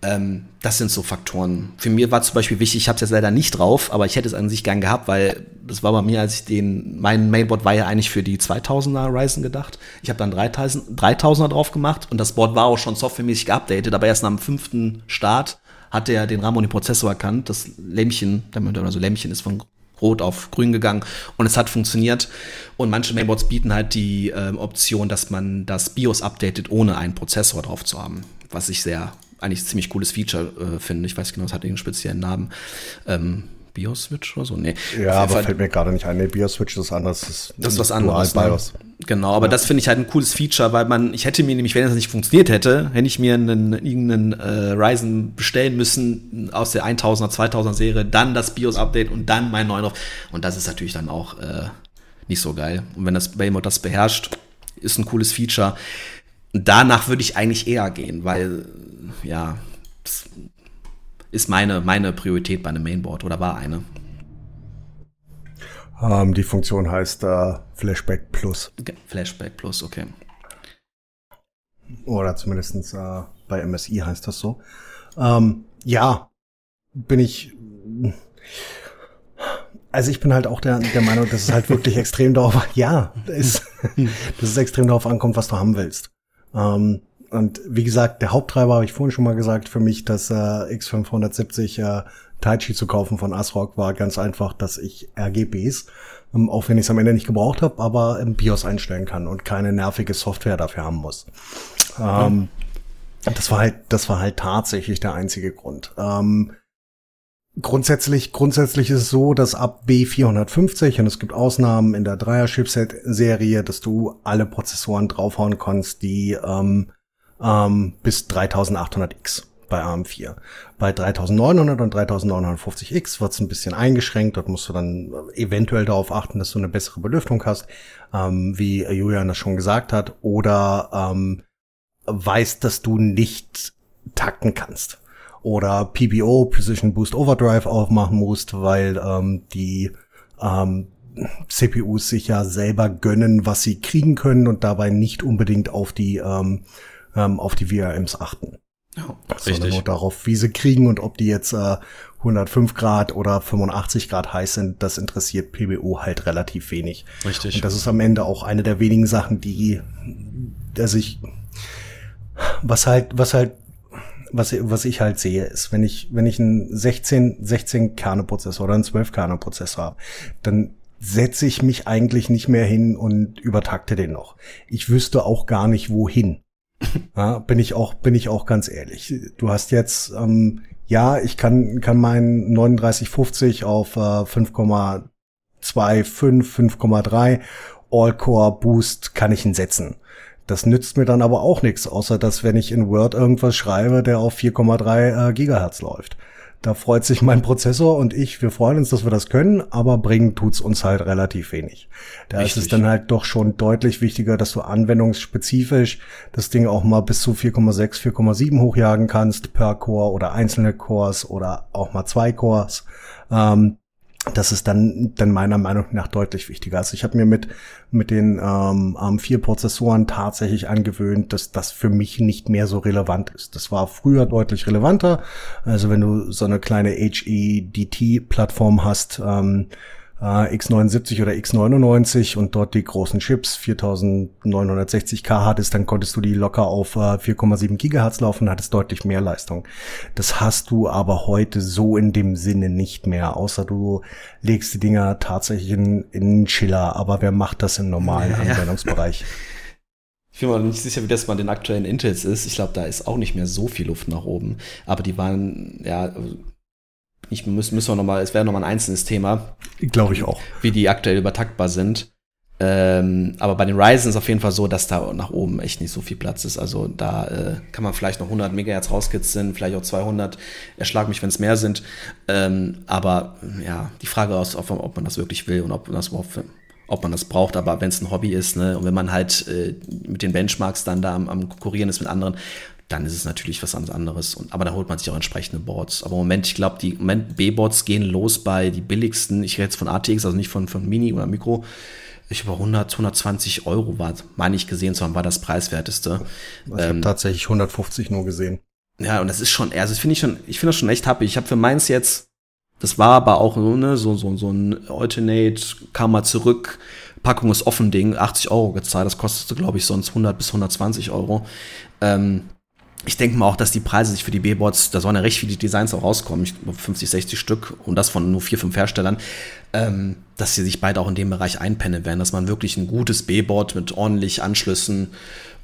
Ähm, das sind so Faktoren. Für mir war zum Beispiel wichtig, ich habe es jetzt leider nicht drauf, aber ich hätte es an sich gern gehabt, weil das war bei mir, als ich den, mein Mainboard war ja eigentlich für die 2000er Ryzen gedacht. Ich habe dann 3000, 3000er drauf gemacht und das Board war auch schon softwaremäßig geupdatet, aber erst nach dem fünften Start hat er den RAM und den Prozessor erkannt. Das Lämpchen, also Lämpchen ist von rot auf grün gegangen und es hat funktioniert. Und manche Mainboards bieten halt die äh, Option, dass man das BIOS updatet, ohne einen Prozessor drauf zu haben, was ich sehr eigentlich ziemlich cooles Feature äh, finde. Ich weiß genau, es hat einen speziellen Namen. Ähm, BIOS-Switch oder so? Nee. Ja, aber Fall, fällt mir gerade nicht ein. Nee, BIOS-Switch ist anders. Das ist, das ist was anderes. Ne? Genau, aber ja. das finde ich halt ein cooles Feature, weil man, ich hätte mir nämlich, wenn das nicht funktioniert hätte, hätte ich mir einen, irgendeinen äh, Ryzen bestellen müssen aus der 1000er, 2000er Serie, dann das BIOS-Update und dann mein neuen drauf. Und das ist natürlich dann auch äh, nicht so geil. Und wenn das Waymo das beherrscht, ist ein cooles Feature. Danach würde ich eigentlich eher gehen, weil ja, das ist meine, meine Priorität bei einem Mainboard oder war eine. Ähm, die Funktion heißt äh, Flashback Plus. Flashback Plus, okay. Oder zumindest äh, bei MSI heißt das so. Ähm, ja, bin ich. Also ich bin halt auch der, der Meinung, dass es halt wirklich extrem darauf, ja, ist, dass es extrem darauf ankommt, was du haben willst. Ähm, und wie gesagt, der Haupttreiber habe ich vorhin schon mal gesagt, für mich das äh, X570 äh, Taichi zu kaufen von ASRock war ganz einfach, dass ich RGBs, ähm, auch wenn ich es am Ende nicht gebraucht habe, aber im BIOS einstellen kann und keine nervige Software dafür haben muss. Ähm, das war halt, das war halt tatsächlich der einzige Grund. Ähm, Grundsätzlich, grundsätzlich ist es so, dass ab B450, und es gibt Ausnahmen in der Dreier-Chipset-Serie, dass du alle Prozessoren draufhauen kannst, die ähm, ähm, bis 3800X bei AM4. Bei 3900 und 3950X wird es ein bisschen eingeschränkt. Dort musst du dann eventuell darauf achten, dass du eine bessere Belüftung hast, ähm, wie Julian das schon gesagt hat, oder ähm, weißt, dass du nicht takten kannst. Oder PBO, Precision Boost Overdrive aufmachen musst, weil ähm, die ähm, CPUs sich ja selber gönnen, was sie kriegen können und dabei nicht unbedingt auf die ähm, ähm, auf die VRMs achten. Ja, sondern nur darauf, wie sie kriegen und ob die jetzt äh, 105 Grad oder 85 Grad heiß sind, das interessiert PBO halt relativ wenig. Richtig. Und das ist am Ende auch eine der wenigen Sachen, die, der sich, was halt, was halt was, was ich halt sehe, ist, wenn ich, wenn ich einen 16, 16 Kerne-Prozessor oder einen 12 Kerne-Prozessor habe, dann setze ich mich eigentlich nicht mehr hin und übertakte den noch. Ich wüsste auch gar nicht, wohin. Ja, bin ich auch, bin ich auch ganz ehrlich. Du hast jetzt, ähm, ja, ich kann, kann meinen 3950 auf äh, 5,25, 5,3 All-Core Boost kann ich ihn setzen. Das nützt mir dann aber auch nichts, außer dass wenn ich in Word irgendwas schreibe, der auf 4,3 äh, Gigahertz läuft. Da freut sich mein Prozessor und ich, wir freuen uns, dass wir das können, aber bringen tut's uns halt relativ wenig. Da Richtig. ist es dann halt doch schon deutlich wichtiger, dass du anwendungsspezifisch das Ding auch mal bis zu 4,6, 4,7 hochjagen kannst per Core oder einzelne Cores oder auch mal zwei Cores. Ähm, das ist dann, dann meiner Meinung nach deutlich wichtiger. Also ich habe mir mit, mit den ähm, ARM4 Prozessoren tatsächlich angewöhnt, dass das für mich nicht mehr so relevant ist. Das war früher deutlich relevanter. Also wenn du so eine kleine HEDT-Plattform hast, ähm, äh, x79 oder x99 und dort die großen Chips 4960K hattest, dann konntest du die locker auf äh, 4,7 Gigahertz laufen, hattest deutlich mehr Leistung. Das hast du aber heute so in dem Sinne nicht mehr, außer du legst die Dinger tatsächlich in, in einen Chiller, aber wer macht das im normalen ja, Anwendungsbereich? Ich bin mir nicht sicher, wie das bei den aktuellen Intels ist. Ich glaube, da ist auch nicht mehr so viel Luft nach oben. Aber die waren, ja, ich müssen, müssen wir noch mal, es wäre noch mal ein einzelnes Thema. Glaube ich auch. Wie die aktuell übertaktbar sind. Ähm, aber bei den Ryzen ist auf jeden Fall so, dass da nach oben echt nicht so viel Platz ist. Also da äh, kann man vielleicht noch 100 Megahertz rauskitzeln, vielleicht auch 200. Erschlag mich, wenn es mehr sind. Ähm, aber ja, die Frage ist, ob, ob, man das wirklich will und ob man das überhaupt ob man das braucht, aber wenn es ein Hobby ist, ne, und wenn man halt äh, mit den Benchmarks dann da am, am Konkurrieren ist mit anderen, dann ist es natürlich was anderes. Und, aber da holt man sich auch entsprechende Boards. Aber im Moment, ich glaube, die B-Boards gehen los bei die billigsten. Ich rede jetzt von ATX, also nicht von, von Mini oder Mikro. Ich über 100, 120 Euro war, meine ich gesehen zu haben, war das preiswerteste. Ich ähm, habe tatsächlich 150 nur gesehen. Ja, und das ist schon, also finde ich schon, ich finde das schon echt happy. Ich habe für meins jetzt, das war aber auch ne, so, so, so ein Alternate, kam mal zurück, Packung ist offen Ding, 80 Euro gezahlt. Das kostete, glaube ich, sonst 100 bis 120 Euro. Ähm, ich denke mal auch, dass die Preise sich für die B-Boards, da sollen ja recht viele Designs auch rauskommen, ich glaube 50, 60 Stück und das von nur vier, fünf Herstellern, ähm, dass sie sich beide auch in dem Bereich einpennen werden, dass man wirklich ein gutes B-Board mit ordentlich Anschlüssen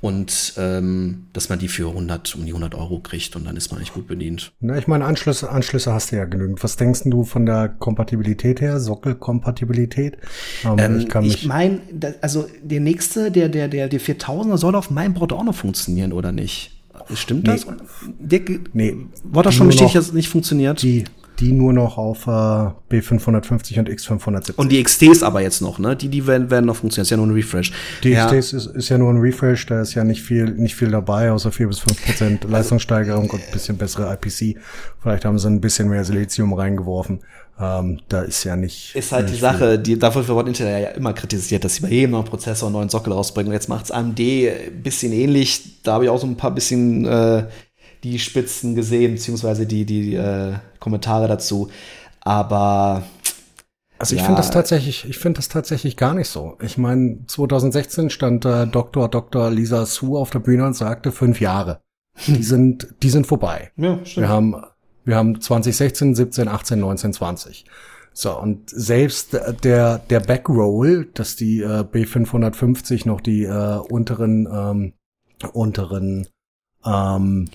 und ähm, dass man die für 100, um die 100 Euro kriegt und dann ist man echt gut bedient. Na, ich meine, Anschlüsse, Anschlüsse hast du ja genügend. Was denkst du von der Kompatibilität her, Sockelkompatibilität? Ähm, ähm, ich, ich meine, also der nächste, der, der, der, der 4000er soll auf meinem Board auch noch funktionieren, oder nicht? Stimmt nee. das? Der, nee. War das schon bestätigt, dass es nicht funktioniert? Die, die nur noch auf äh, B550 und X570. Und die XTs aber jetzt noch, ne? Die, die werden, werden noch funktionieren. Ist ja nur ein Refresh. Die ja. XTs ist, ist ja nur ein Refresh, da ist ja nicht viel, nicht viel dabei, außer 4 bis 5 Prozent Leistungssteigerung und ein bisschen bessere IPC. Vielleicht haben sie ein bisschen mehr Silizium reingeworfen. Ähm, da ist ja nicht. Ist halt die Sache, die, dafür wird Intel ja immer kritisiert, dass sie bei jedem neuen Prozessor einen neuen Sockel rausbringen. Und jetzt macht's AMD ein bisschen ähnlich. Da habe ich auch so ein paar bisschen äh, die Spitzen gesehen, beziehungsweise die, die äh, Kommentare dazu. Aber also ich ja. finde das tatsächlich, ich finde das tatsächlich gar nicht so. Ich meine, 2016 stand äh, Dr. Dr. Lisa Su auf der Bühne und sagte fünf Jahre. Die sind, die sind vorbei. Ja, stimmt. Wir haben wir haben 2016, 17, 18, 19, 20. So, und selbst der, der Backroll, dass die äh, B550 noch die äh, unteren, ähm, unteren ähm,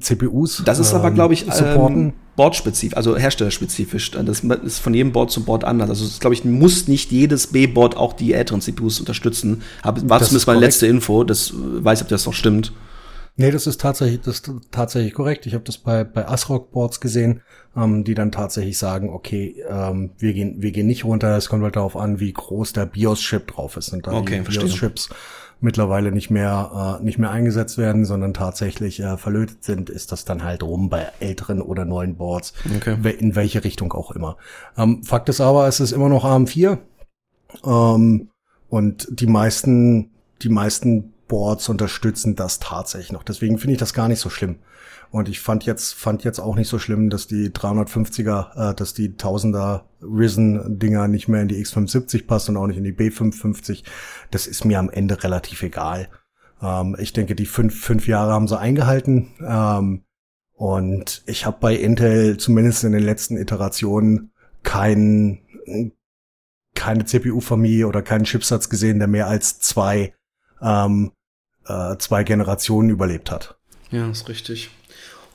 CPUs. Das ist aber, glaube ich, ähm. Ähm, Boardspezifisch, also herstellerspezifisch. Das ist von jedem Board zu Board anders. Also, glaube ich, muss nicht jedes B-Board auch die älteren CPUs unterstützen. Hab, war das zumindest meine letzte Info. Das weiß ich, ob das noch stimmt. Nee, das ist tatsächlich, das ist tatsächlich korrekt. Ich habe das bei, bei ASRock Boards gesehen, ähm, die dann tatsächlich sagen, okay, ähm, wir gehen, wir gehen nicht runter. Es kommt halt darauf an, wie groß der BIOS-Chip drauf ist. Und da okay, die BIOS-Chips mittlerweile nicht mehr, äh, nicht mehr eingesetzt werden, sondern tatsächlich äh, verlötet sind, ist das dann halt rum bei älteren oder neuen Boards. Okay. In welche Richtung auch immer. Ähm, Fakt ist aber, es ist immer noch AM4. Ähm, und die meisten, die meisten Boards unterstützen das tatsächlich noch. Deswegen finde ich das gar nicht so schlimm. Und ich fand jetzt, fand jetzt auch nicht so schlimm, dass die 350er, äh, dass die 1000er Risen-Dinger nicht mehr in die X570 passen und auch nicht in die B550. Das ist mir am Ende relativ egal. Ähm, ich denke, die fünf, fünf Jahre haben sie eingehalten. Ähm, Und ich habe bei Intel zumindest in den letzten Iterationen kein, keine CPU-Familie oder keinen Chipsatz gesehen, der mehr als zwei, ähm, äh, zwei Generationen überlebt hat. Ja, ist richtig.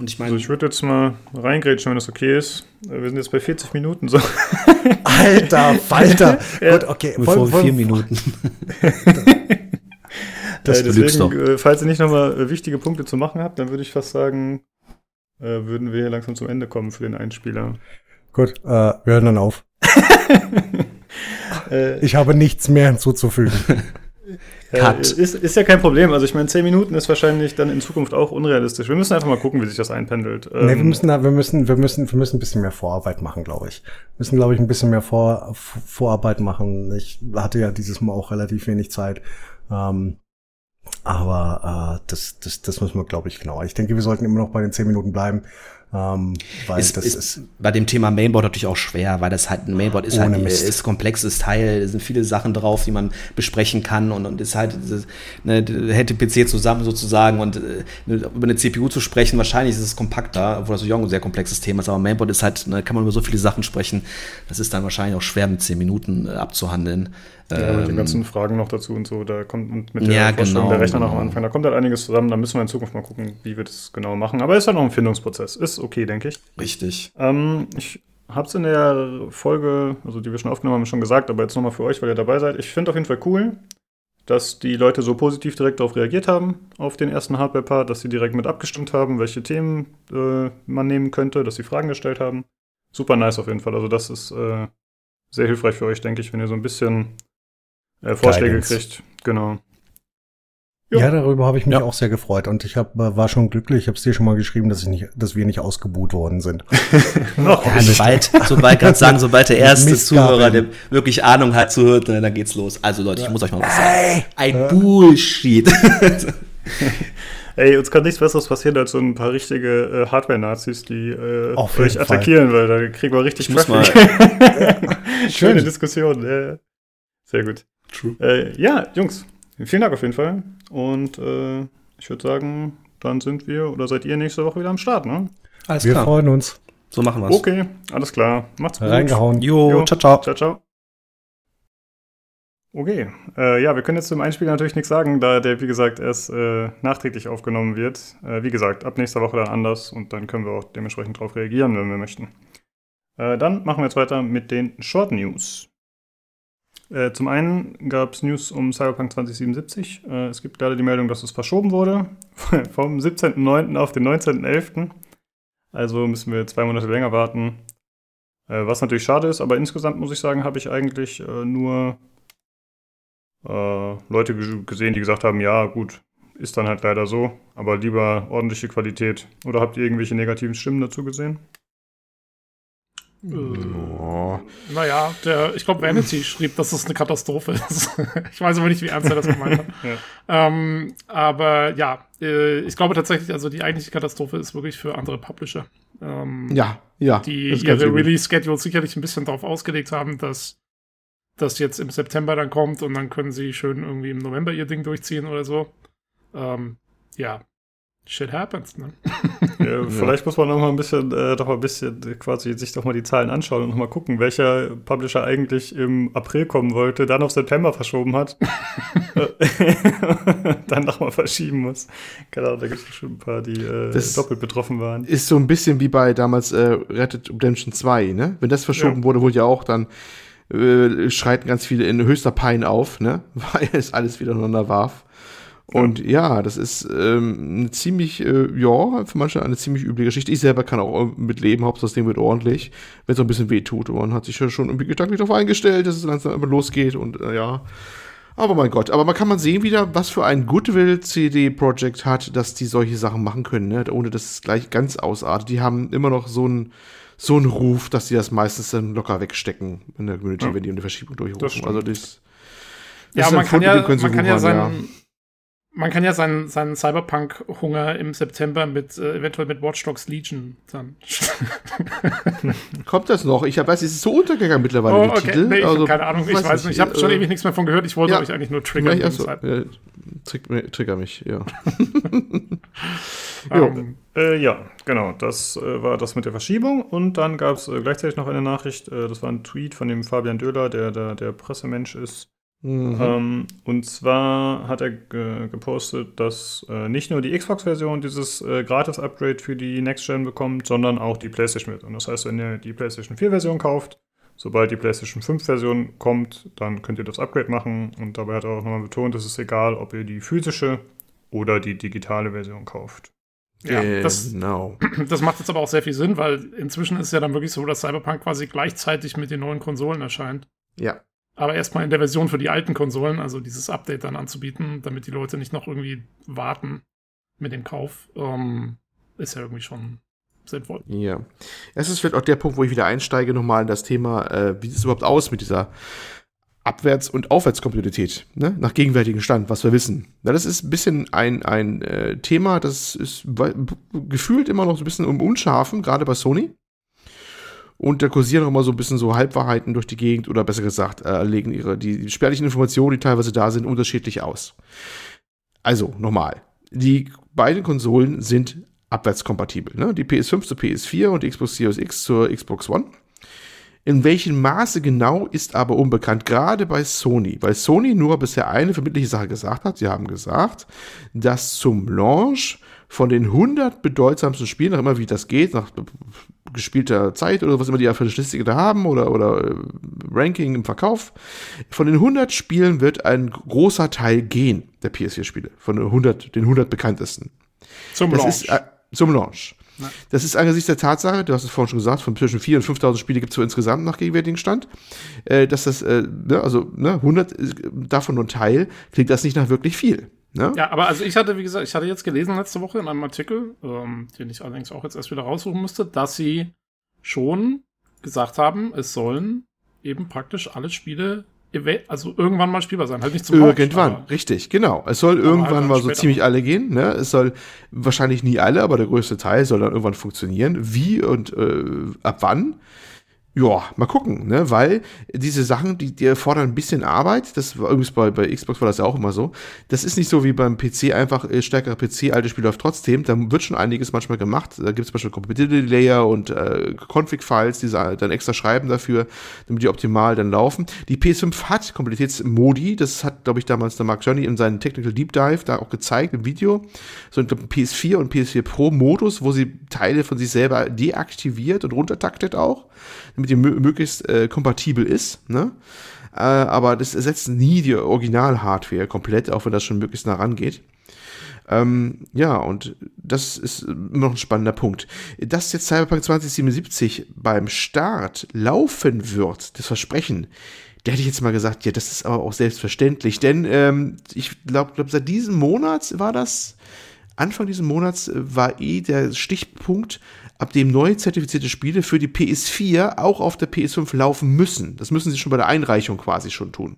Und ich meine. Also ich würde jetzt mal reingrätschen, wenn das okay ist. Wir sind jetzt bei 40 Minuten so. Alter, Falter. ja. Gut, okay. Voll, voll, vier Minuten. das äh, deswegen, äh, falls ihr nicht nochmal äh, wichtige Punkte zu machen habt, dann würde ich fast sagen, äh, würden wir hier langsam zum Ende kommen für den Einspieler. Gut, äh, wir hören dann auf. ich habe nichts mehr hinzuzufügen. Cut. Ist, ist ja kein Problem. Also ich meine, zehn Minuten ist wahrscheinlich dann in Zukunft auch unrealistisch. Wir müssen einfach mal gucken, wie sich das einpendelt. Nee, wir ähm, müssen da, wir müssen, wir müssen, wir müssen ein bisschen mehr Vorarbeit machen, glaube ich. Wir müssen, glaube ich, ein bisschen mehr Vor, Vorarbeit machen. Ich hatte ja dieses Mal auch relativ wenig Zeit. Ähm, aber äh, das, das, das müssen wir, glaube ich, genau. Ich denke, wir sollten immer noch bei den zehn Minuten bleiben. Ähm, weil ist, das ist, ist, bei dem Thema Mainboard natürlich auch schwer, weil das halt ein Mainboard ist halt Mist. ist komplexes Teil, es sind viele Sachen drauf, die man besprechen kann und, und ist halt ne, hätte PC zusammen sozusagen und äh, über eine CPU zu sprechen, wahrscheinlich ist es kompakter, obwohl das auch ein sehr komplexes Thema ist, aber Mainboard ist halt, ne, kann man über so viele Sachen sprechen, das ist dann wahrscheinlich auch schwer mit zehn Minuten äh, abzuhandeln. Ja, mit den ähm, ganzen Fragen noch dazu und so, da kommt mit der ja, Vorstellung genau, der Rechner genau. noch am Anfang, da kommt halt einiges zusammen, da müssen wir in Zukunft mal gucken, wie wir das genau machen. Aber ist halt noch ein Findungsprozess. Ist okay, denke ich. Richtig. Ähm, ich habe es in der Folge, also die wir schon aufgenommen haben, schon gesagt, aber jetzt nochmal für euch, weil ihr dabei seid. Ich finde auf jeden Fall cool, dass die Leute so positiv direkt darauf reagiert haben, auf den ersten Hardware-Part, dass sie direkt mit abgestimmt haben, welche Themen äh, man nehmen könnte, dass sie Fragen gestellt haben. Super nice auf jeden Fall. Also das ist äh, sehr hilfreich für euch, denke ich, wenn ihr so ein bisschen äh, Vorschläge Guidance. kriegt. Genau. Jo. Ja, darüber habe ich mich ja. auch sehr gefreut und ich hab, war schon glücklich. Ich habe es dir schon mal geschrieben, dass ich nicht, dass wir nicht ausgebuht worden sind. Noch ja, sobald, sobald kann sagen, sobald der erste Zuhörer, der wirklich Ahnung hat, zuhört, ne, dann geht's los. Also Leute, ich muss euch mal was sagen. Ein Bullshit. Ey, uns kann nichts Besseres passieren als so ein paar richtige äh, Hardware-Nazis, die äh, euch attackieren, weil da kriegen wir richtig Traffic. Schöne Diskussion. Ja. Sehr gut. True. Äh, ja, Jungs, vielen Dank auf jeden Fall. Und äh, ich würde sagen, dann sind wir oder seid ihr nächste Woche wieder am Start, ne? Alles wir klar. freuen uns. So machen wir's. Okay, alles klar. Macht's gut. Reingehauen. Jo, jo. ciao, ciao. Ciao, ciao. Okay, äh, ja, wir können jetzt zum Einspiel natürlich nichts sagen, da der, wie gesagt, erst äh, nachträglich aufgenommen wird. Äh, wie gesagt, ab nächster Woche dann anders und dann können wir auch dementsprechend darauf reagieren, wenn wir möchten. Äh, dann machen wir jetzt weiter mit den Short News. Äh, zum einen gab es News um Cyberpunk 2077. Äh, es gibt gerade die Meldung, dass es verschoben wurde. vom 17.09. auf den 19.11. Also müssen wir zwei Monate länger warten. Äh, was natürlich schade ist, aber insgesamt muss ich sagen, habe ich eigentlich äh, nur äh, Leute gesehen, die gesagt haben, ja gut, ist dann halt leider so, aber lieber ordentliche Qualität. Oder habt ihr irgendwelche negativen Stimmen dazu gesehen? Oh. Naja, der, ich glaube, Vanity schrieb, dass das eine Katastrophe ist. ich weiß aber nicht, wie ernst er das gemeint hat. ja. Ähm, aber ja, äh, ich glaube tatsächlich, also die eigentliche Katastrophe ist wirklich für andere Publisher. Ähm, ja, ja. Die ihre Release-Schedule sicherlich ein bisschen darauf ausgelegt haben, dass das jetzt im September dann kommt und dann können sie schön irgendwie im November ihr Ding durchziehen oder so. Ähm, ja, Shit happens, ne? ja, vielleicht ja. muss man noch mal ein bisschen, äh, doch mal ein bisschen quasi sich doch mal die Zahlen anschauen und noch mal gucken, welcher Publisher eigentlich im April kommen wollte, dann auf September verschoben hat, dann noch mal verschieben muss. Genau, da gibt es schon ein paar, die äh, doppelt betroffen waren. Ist so ein bisschen wie bei damals äh, Red Redemption 2, ne? Wenn das verschoben ja. wurde, wurde ja auch dann äh, schreiten ganz viele in höchster Pein auf, ne? Weil es alles wieder ineinander warf. Und ja, das ist ähm, eine ziemlich, äh, ja, für manche eine ziemlich üble Geschichte. Ich selber kann auch mit leben, Hauptsache das Ding wird ordentlich, wenn es so ein bisschen weh tut. Und man hat sich ja schon irgendwie gedanklich darauf eingestellt, dass es langsam immer losgeht und äh, ja. Aber mein Gott, aber man kann man sehen wieder, was für ein Goodwill CD Projekt hat, dass die solche Sachen machen können, ne? ohne dass es gleich ganz ausartet. Die haben immer noch so einen so einen Ruf, dass sie das meistens dann locker wegstecken in der Community, ja. wenn die eine Verschiebung durchrufen. Also das, das ja, man kann ja, man kann ja seinen, ja man kann ja seinen, seinen Cyberpunk-Hunger im September mit äh, eventuell mit Watch Dogs Legion dann. Kommt das noch? Ich weiß, es ist so untergegangen mittlerweile, oh, die okay. Titel. Nee, ich also, keine Ahnung, ich weiß, weiß nicht. Ich habe schon äh, ewig nichts mehr von gehört. Ich wollte ja, euch eigentlich nur triggern. Also, äh, trick, trigger mich, ja. um, äh, ja, genau. Das äh, war das mit der Verschiebung. Und dann gab es äh, gleichzeitig noch eine Nachricht. Äh, das war ein Tweet von dem Fabian Döhler, der der, der Pressemensch ist. Mhm. Ähm, und zwar hat er ge gepostet, dass äh, nicht nur die Xbox-Version dieses äh, Gratis-Upgrade für die Next-Gen bekommt, sondern auch die PlayStation-Version. Das heißt, wenn ihr die PlayStation 4-Version kauft, sobald die PlayStation 5-Version kommt, dann könnt ihr das Upgrade machen. Und dabei hat er auch nochmal betont, es ist egal, ob ihr die physische oder die digitale Version kauft. Ja, das, genau. das macht jetzt aber auch sehr viel Sinn, weil inzwischen ist es ja dann wirklich so, dass Cyberpunk quasi gleichzeitig mit den neuen Konsolen erscheint. Ja. Aber erstmal in der Version für die alten Konsolen, also dieses Update dann anzubieten, damit die Leute nicht noch irgendwie warten mit dem Kauf, ähm, ist ja irgendwie schon sinnvoll. Ja. Es ist vielleicht auch der Punkt, wo ich wieder einsteige, nochmal in das Thema, äh, wie sieht es überhaupt aus mit dieser Abwärts- und Aufwärtskompatibilität, ne? nach gegenwärtigem Stand, was wir wissen. Ja, das ist ein bisschen ein, ein äh, Thema, das ist gefühlt immer noch so ein bisschen um Unschafen, gerade bei Sony. Und da kursieren auch immer so ein bisschen so Halbwahrheiten durch die Gegend oder besser gesagt, äh, legen ihre, die spärlichen Informationen, die teilweise da sind, unterschiedlich aus. Also, nochmal. Die beiden Konsolen sind abwärtskompatibel. Ne? Die PS5 zur PS4 und die Xbox Series X zur Xbox One. In welchem Maße genau ist aber unbekannt, gerade bei Sony, weil Sony nur bisher eine verbindliche Sache gesagt hat. Sie haben gesagt, dass zum Launch von den 100 bedeutsamsten Spielen, nach immer wie das geht, nach gespielter Zeit oder was immer die für eine Statistik da haben oder, oder äh, Ranking im Verkauf, von den 100 Spielen wird ein großer Teil gehen, der PS4-Spiele, von den 100, den 100 bekanntesten. Zum das Launch. Ist, äh, zum Launch. Das ist angesichts der Tatsache, du hast es vorhin schon gesagt, von zwischen 4.000 und 5.000 Spiele gibt es so insgesamt nach gegenwärtigem Stand, äh, dass das, äh, ne, also ne, 100 äh, davon nur ein Teil, klingt das nicht nach wirklich viel. Ne? Ja, aber also ich hatte, wie gesagt, ich hatte jetzt gelesen letzte Woche in einem Artikel, ähm, den ich allerdings auch jetzt erst wieder raussuchen musste, dass sie schon gesagt haben, es sollen eben praktisch alle Spiele also irgendwann mal spielbar sein, halt nicht zum Irgendwann, Launch, richtig, genau. Es soll irgendwann halt mal so ziemlich alle gehen. Ne? Es soll wahrscheinlich nie alle, aber der größte Teil soll dann irgendwann funktionieren. Wie und äh, ab wann? Ja, mal gucken, ne? Weil diese Sachen, die, die erfordern ein bisschen Arbeit. Das war übrigens bei, bei Xbox war das ja auch immer so. Das ist nicht so wie beim PC einfach äh, stärkerer PC, alte Spiel läuft trotzdem. Da wird schon einiges manchmal gemacht. Da gibt es zum Beispiel Compatibility Layer und äh, Config-Files, die dann extra schreiben dafür, damit die optimal dann laufen. Die PS5 hat Kompatibilitätsmodi. Das hat, glaube ich, damals der Mark Journey in seinem Technical Deep Dive da auch gezeigt im Video. So ein PS4 und PS4 Pro Modus, wo sie Teile von sich selber deaktiviert und runtertaktet auch damit die möglichst äh, kompatibel ist. Ne? Äh, aber das ersetzt nie die Original-Hardware komplett, auch wenn das schon möglichst nah rangeht. Ähm, ja, und das ist immer noch ein spannender Punkt. Dass jetzt Cyberpunk 2077 beim Start laufen wird, das Versprechen, da hätte ich jetzt mal gesagt, ja, das ist aber auch selbstverständlich, denn ähm, ich glaube, glaub, seit diesem Monat war das, Anfang dieses Monats war eh der Stichpunkt, ab dem neu zertifizierte Spiele für die PS4 auch auf der PS5 laufen müssen. Das müssen sie schon bei der Einreichung quasi schon tun.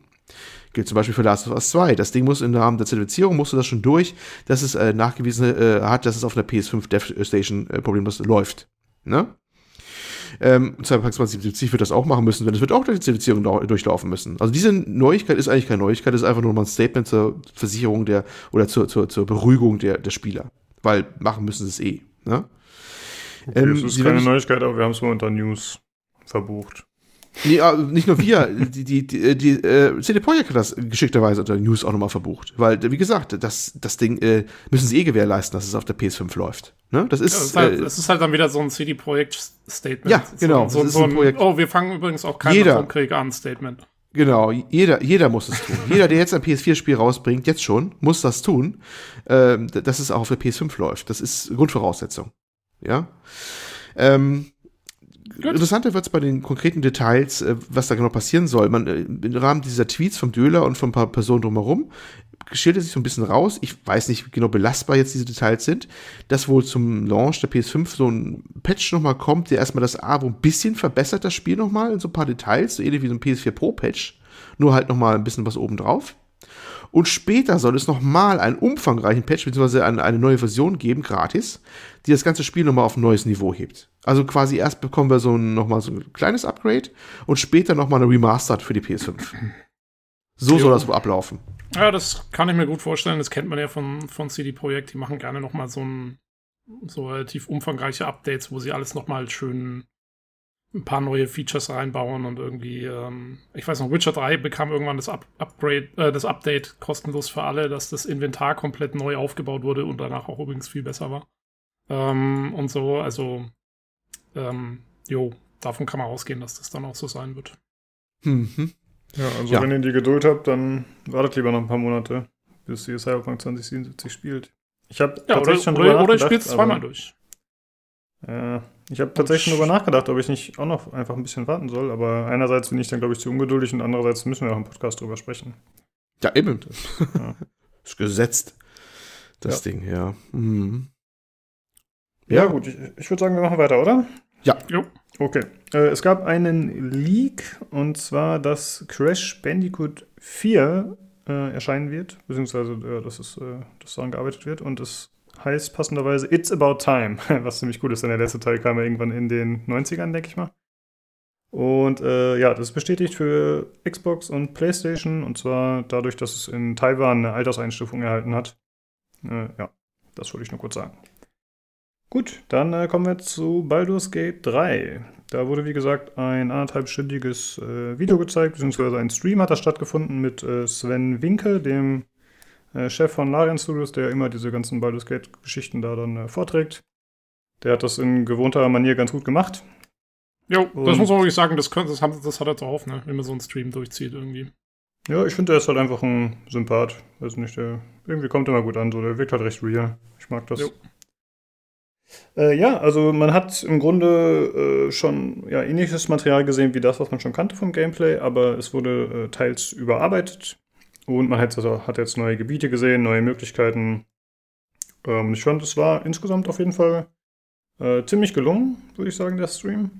Gilt zum Beispiel für Last of Us 2. Das Ding muss im Rahmen der Zertifizierung musste das schon durch, dass es äh, nachgewiesen äh, hat, dass es auf der PS5 Dev Station äh, problemlos läuft. Ne? Ähm, Cyberpunk 2077 wird das auch machen müssen, denn es wird auch durch die Zertifizierung durchlaufen müssen. Also diese Neuigkeit ist eigentlich keine Neuigkeit, ist einfach nur mal ein Statement zur Versicherung der oder zur, zur, zur Beruhigung der, der Spieler. Weil machen müssen sie es eh. Ne? Okay, ähm, das ist keine Neuigkeit, aber wir haben es mal unter News verbucht. Nee, ah, nicht nur wir, die, die, die, die äh, CD Projekt hat das geschickterweise unter News auch nochmal verbucht. Weil, wie gesagt, das, das Ding äh, müssen sie eh gewährleisten, dass es auf der PS5 läuft. Ne? Das ist, ja, das, ist halt, äh, das ist halt dann wieder so ein CD Projekt Statement. Ja, genau. So, so, so ein, ein oh, wir fangen übrigens auch keinen Krieg an Statement. Genau, jeder, jeder muss es tun. jeder, der jetzt ein PS4-Spiel rausbringt, jetzt schon, muss das tun, äh, dass es auch auf der PS5 läuft. Das ist Grundvoraussetzung. Ja. Ähm, interessanter wird es bei den konkreten Details, äh, was da genau passieren soll. Man, äh, Im Rahmen dieser Tweets vom Döler und von ein paar Personen drumherum schildert sich so ein bisschen raus. Ich weiß nicht, wie genau belastbar jetzt diese Details sind, dass wohl zum Launch der PS5 so ein Patch nochmal kommt, der erstmal das AWO ein bisschen verbessert, das Spiel nochmal in so ein paar Details, so ähnlich wie so ein PS4 Pro Patch, nur halt nochmal ein bisschen was obendrauf. Und später soll es nochmal einen umfangreichen Patch bzw. Eine, eine neue Version geben, gratis, die das ganze Spiel nochmal auf ein neues Niveau hebt. Also quasi erst bekommen wir so ein, nochmal so ein kleines Upgrade und später nochmal eine Remastered für die PS5. So jo. soll das ablaufen. Ja, das kann ich mir gut vorstellen. Das kennt man ja von, von CD Projekt. Die machen gerne nochmal so ein so relativ umfangreiche Updates, wo sie alles nochmal schön ein paar neue Features reinbauen und irgendwie, ähm, ich weiß noch, Witcher 3 bekam irgendwann das Up Upgrade, äh, das Update kostenlos für alle, dass das Inventar komplett neu aufgebaut wurde und danach auch übrigens viel besser war. Ähm, und so, also, ähm, jo, davon kann man ausgehen, dass das dann auch so sein wird. Mhm. Ja, also ja. wenn ihr die Geduld habt, dann wartet lieber noch ein paar Monate, bis ihr Cyberpunk 2077 spielt. Ich habe ja, tatsächlich oder, schon drüber oder, oder ich spiel's zweimal durch. Äh, ich habe tatsächlich schon darüber nachgedacht, ob ich nicht auch noch einfach ein bisschen warten soll, aber einerseits bin ich dann, glaube ich, zu ungeduldig und andererseits müssen wir auch im Podcast drüber sprechen. Ja, eben. Das, ja. ist gesetzt, das ja. Ding, ja. Mhm. ja. Ja, gut, ich, ich würde sagen, wir machen weiter, oder? Ja. Jo. Okay. Äh, es gab einen Leak und zwar, dass Crash Bandicoot 4 äh, erscheinen wird, beziehungsweise äh, dass es äh, dass daran gearbeitet wird und es heißt passenderweise It's About Time, was ziemlich cool ist, denn der letzte Teil kam ja irgendwann in den 90ern, denke ich mal. Und äh, ja, das ist bestätigt für Xbox und PlayStation und zwar dadurch, dass es in Taiwan eine Alterseinstufung erhalten hat. Äh, ja, das wollte ich nur kurz sagen. Gut, dann äh, kommen wir zu Baldur's Gate 3. Da wurde, wie gesagt, ein anderthalbstündiges äh, Video gezeigt, beziehungsweise ein Stream hat da stattgefunden mit äh, Sven Winke, dem äh, Chef von Larian Studios, der immer diese ganzen Baldur's Gate-Geschichten da dann äh, vorträgt. Der hat das in gewohnter Manier ganz gut gemacht. Jo, das muss man wirklich sagen, das, könnte, das, hat, das hat er drauf, ne? wenn man so einen Stream durchzieht irgendwie. Ja, ich finde, der ist halt einfach ein Sympath. Weiß nicht, der irgendwie kommt immer gut an, so der wirkt halt recht real. Ich mag das. Jo. Äh, ja, also man hat im Grunde äh, schon ja, ähnliches Material gesehen wie das, was man schon kannte vom Gameplay, aber es wurde äh, teils überarbeitet und man hat, also, hat, jetzt neue Gebiete gesehen, neue Möglichkeiten. Ähm, ich fand, es war insgesamt auf jeden Fall äh, ziemlich gelungen, würde ich sagen, der Stream.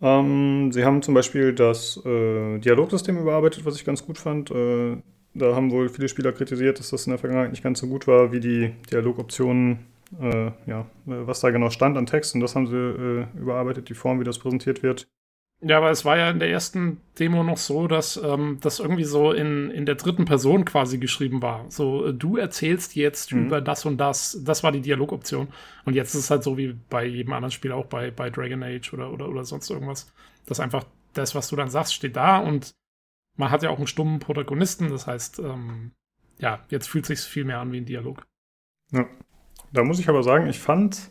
Ähm, sie haben zum Beispiel das äh, Dialogsystem überarbeitet, was ich ganz gut fand. Äh, da haben wohl viele Spieler kritisiert, dass das in der Vergangenheit nicht ganz so gut war, wie die Dialogoptionen äh, ja, was da genau stand an Text und das haben sie äh, überarbeitet, die Form, wie das präsentiert wird. Ja, aber es war ja in der ersten Demo noch so, dass ähm, das irgendwie so in, in der dritten Person quasi geschrieben war. So, äh, du erzählst jetzt mhm. über das und das. Das war die Dialogoption. Und jetzt ist es halt so wie bei jedem anderen Spiel, auch bei, bei Dragon Age oder, oder, oder sonst irgendwas. dass einfach das, was du dann sagst, steht da und man hat ja auch einen stummen Protagonisten. Das heißt, ähm, ja, jetzt fühlt es sich viel mehr an wie ein Dialog. Ja. Da muss ich aber sagen, ich fand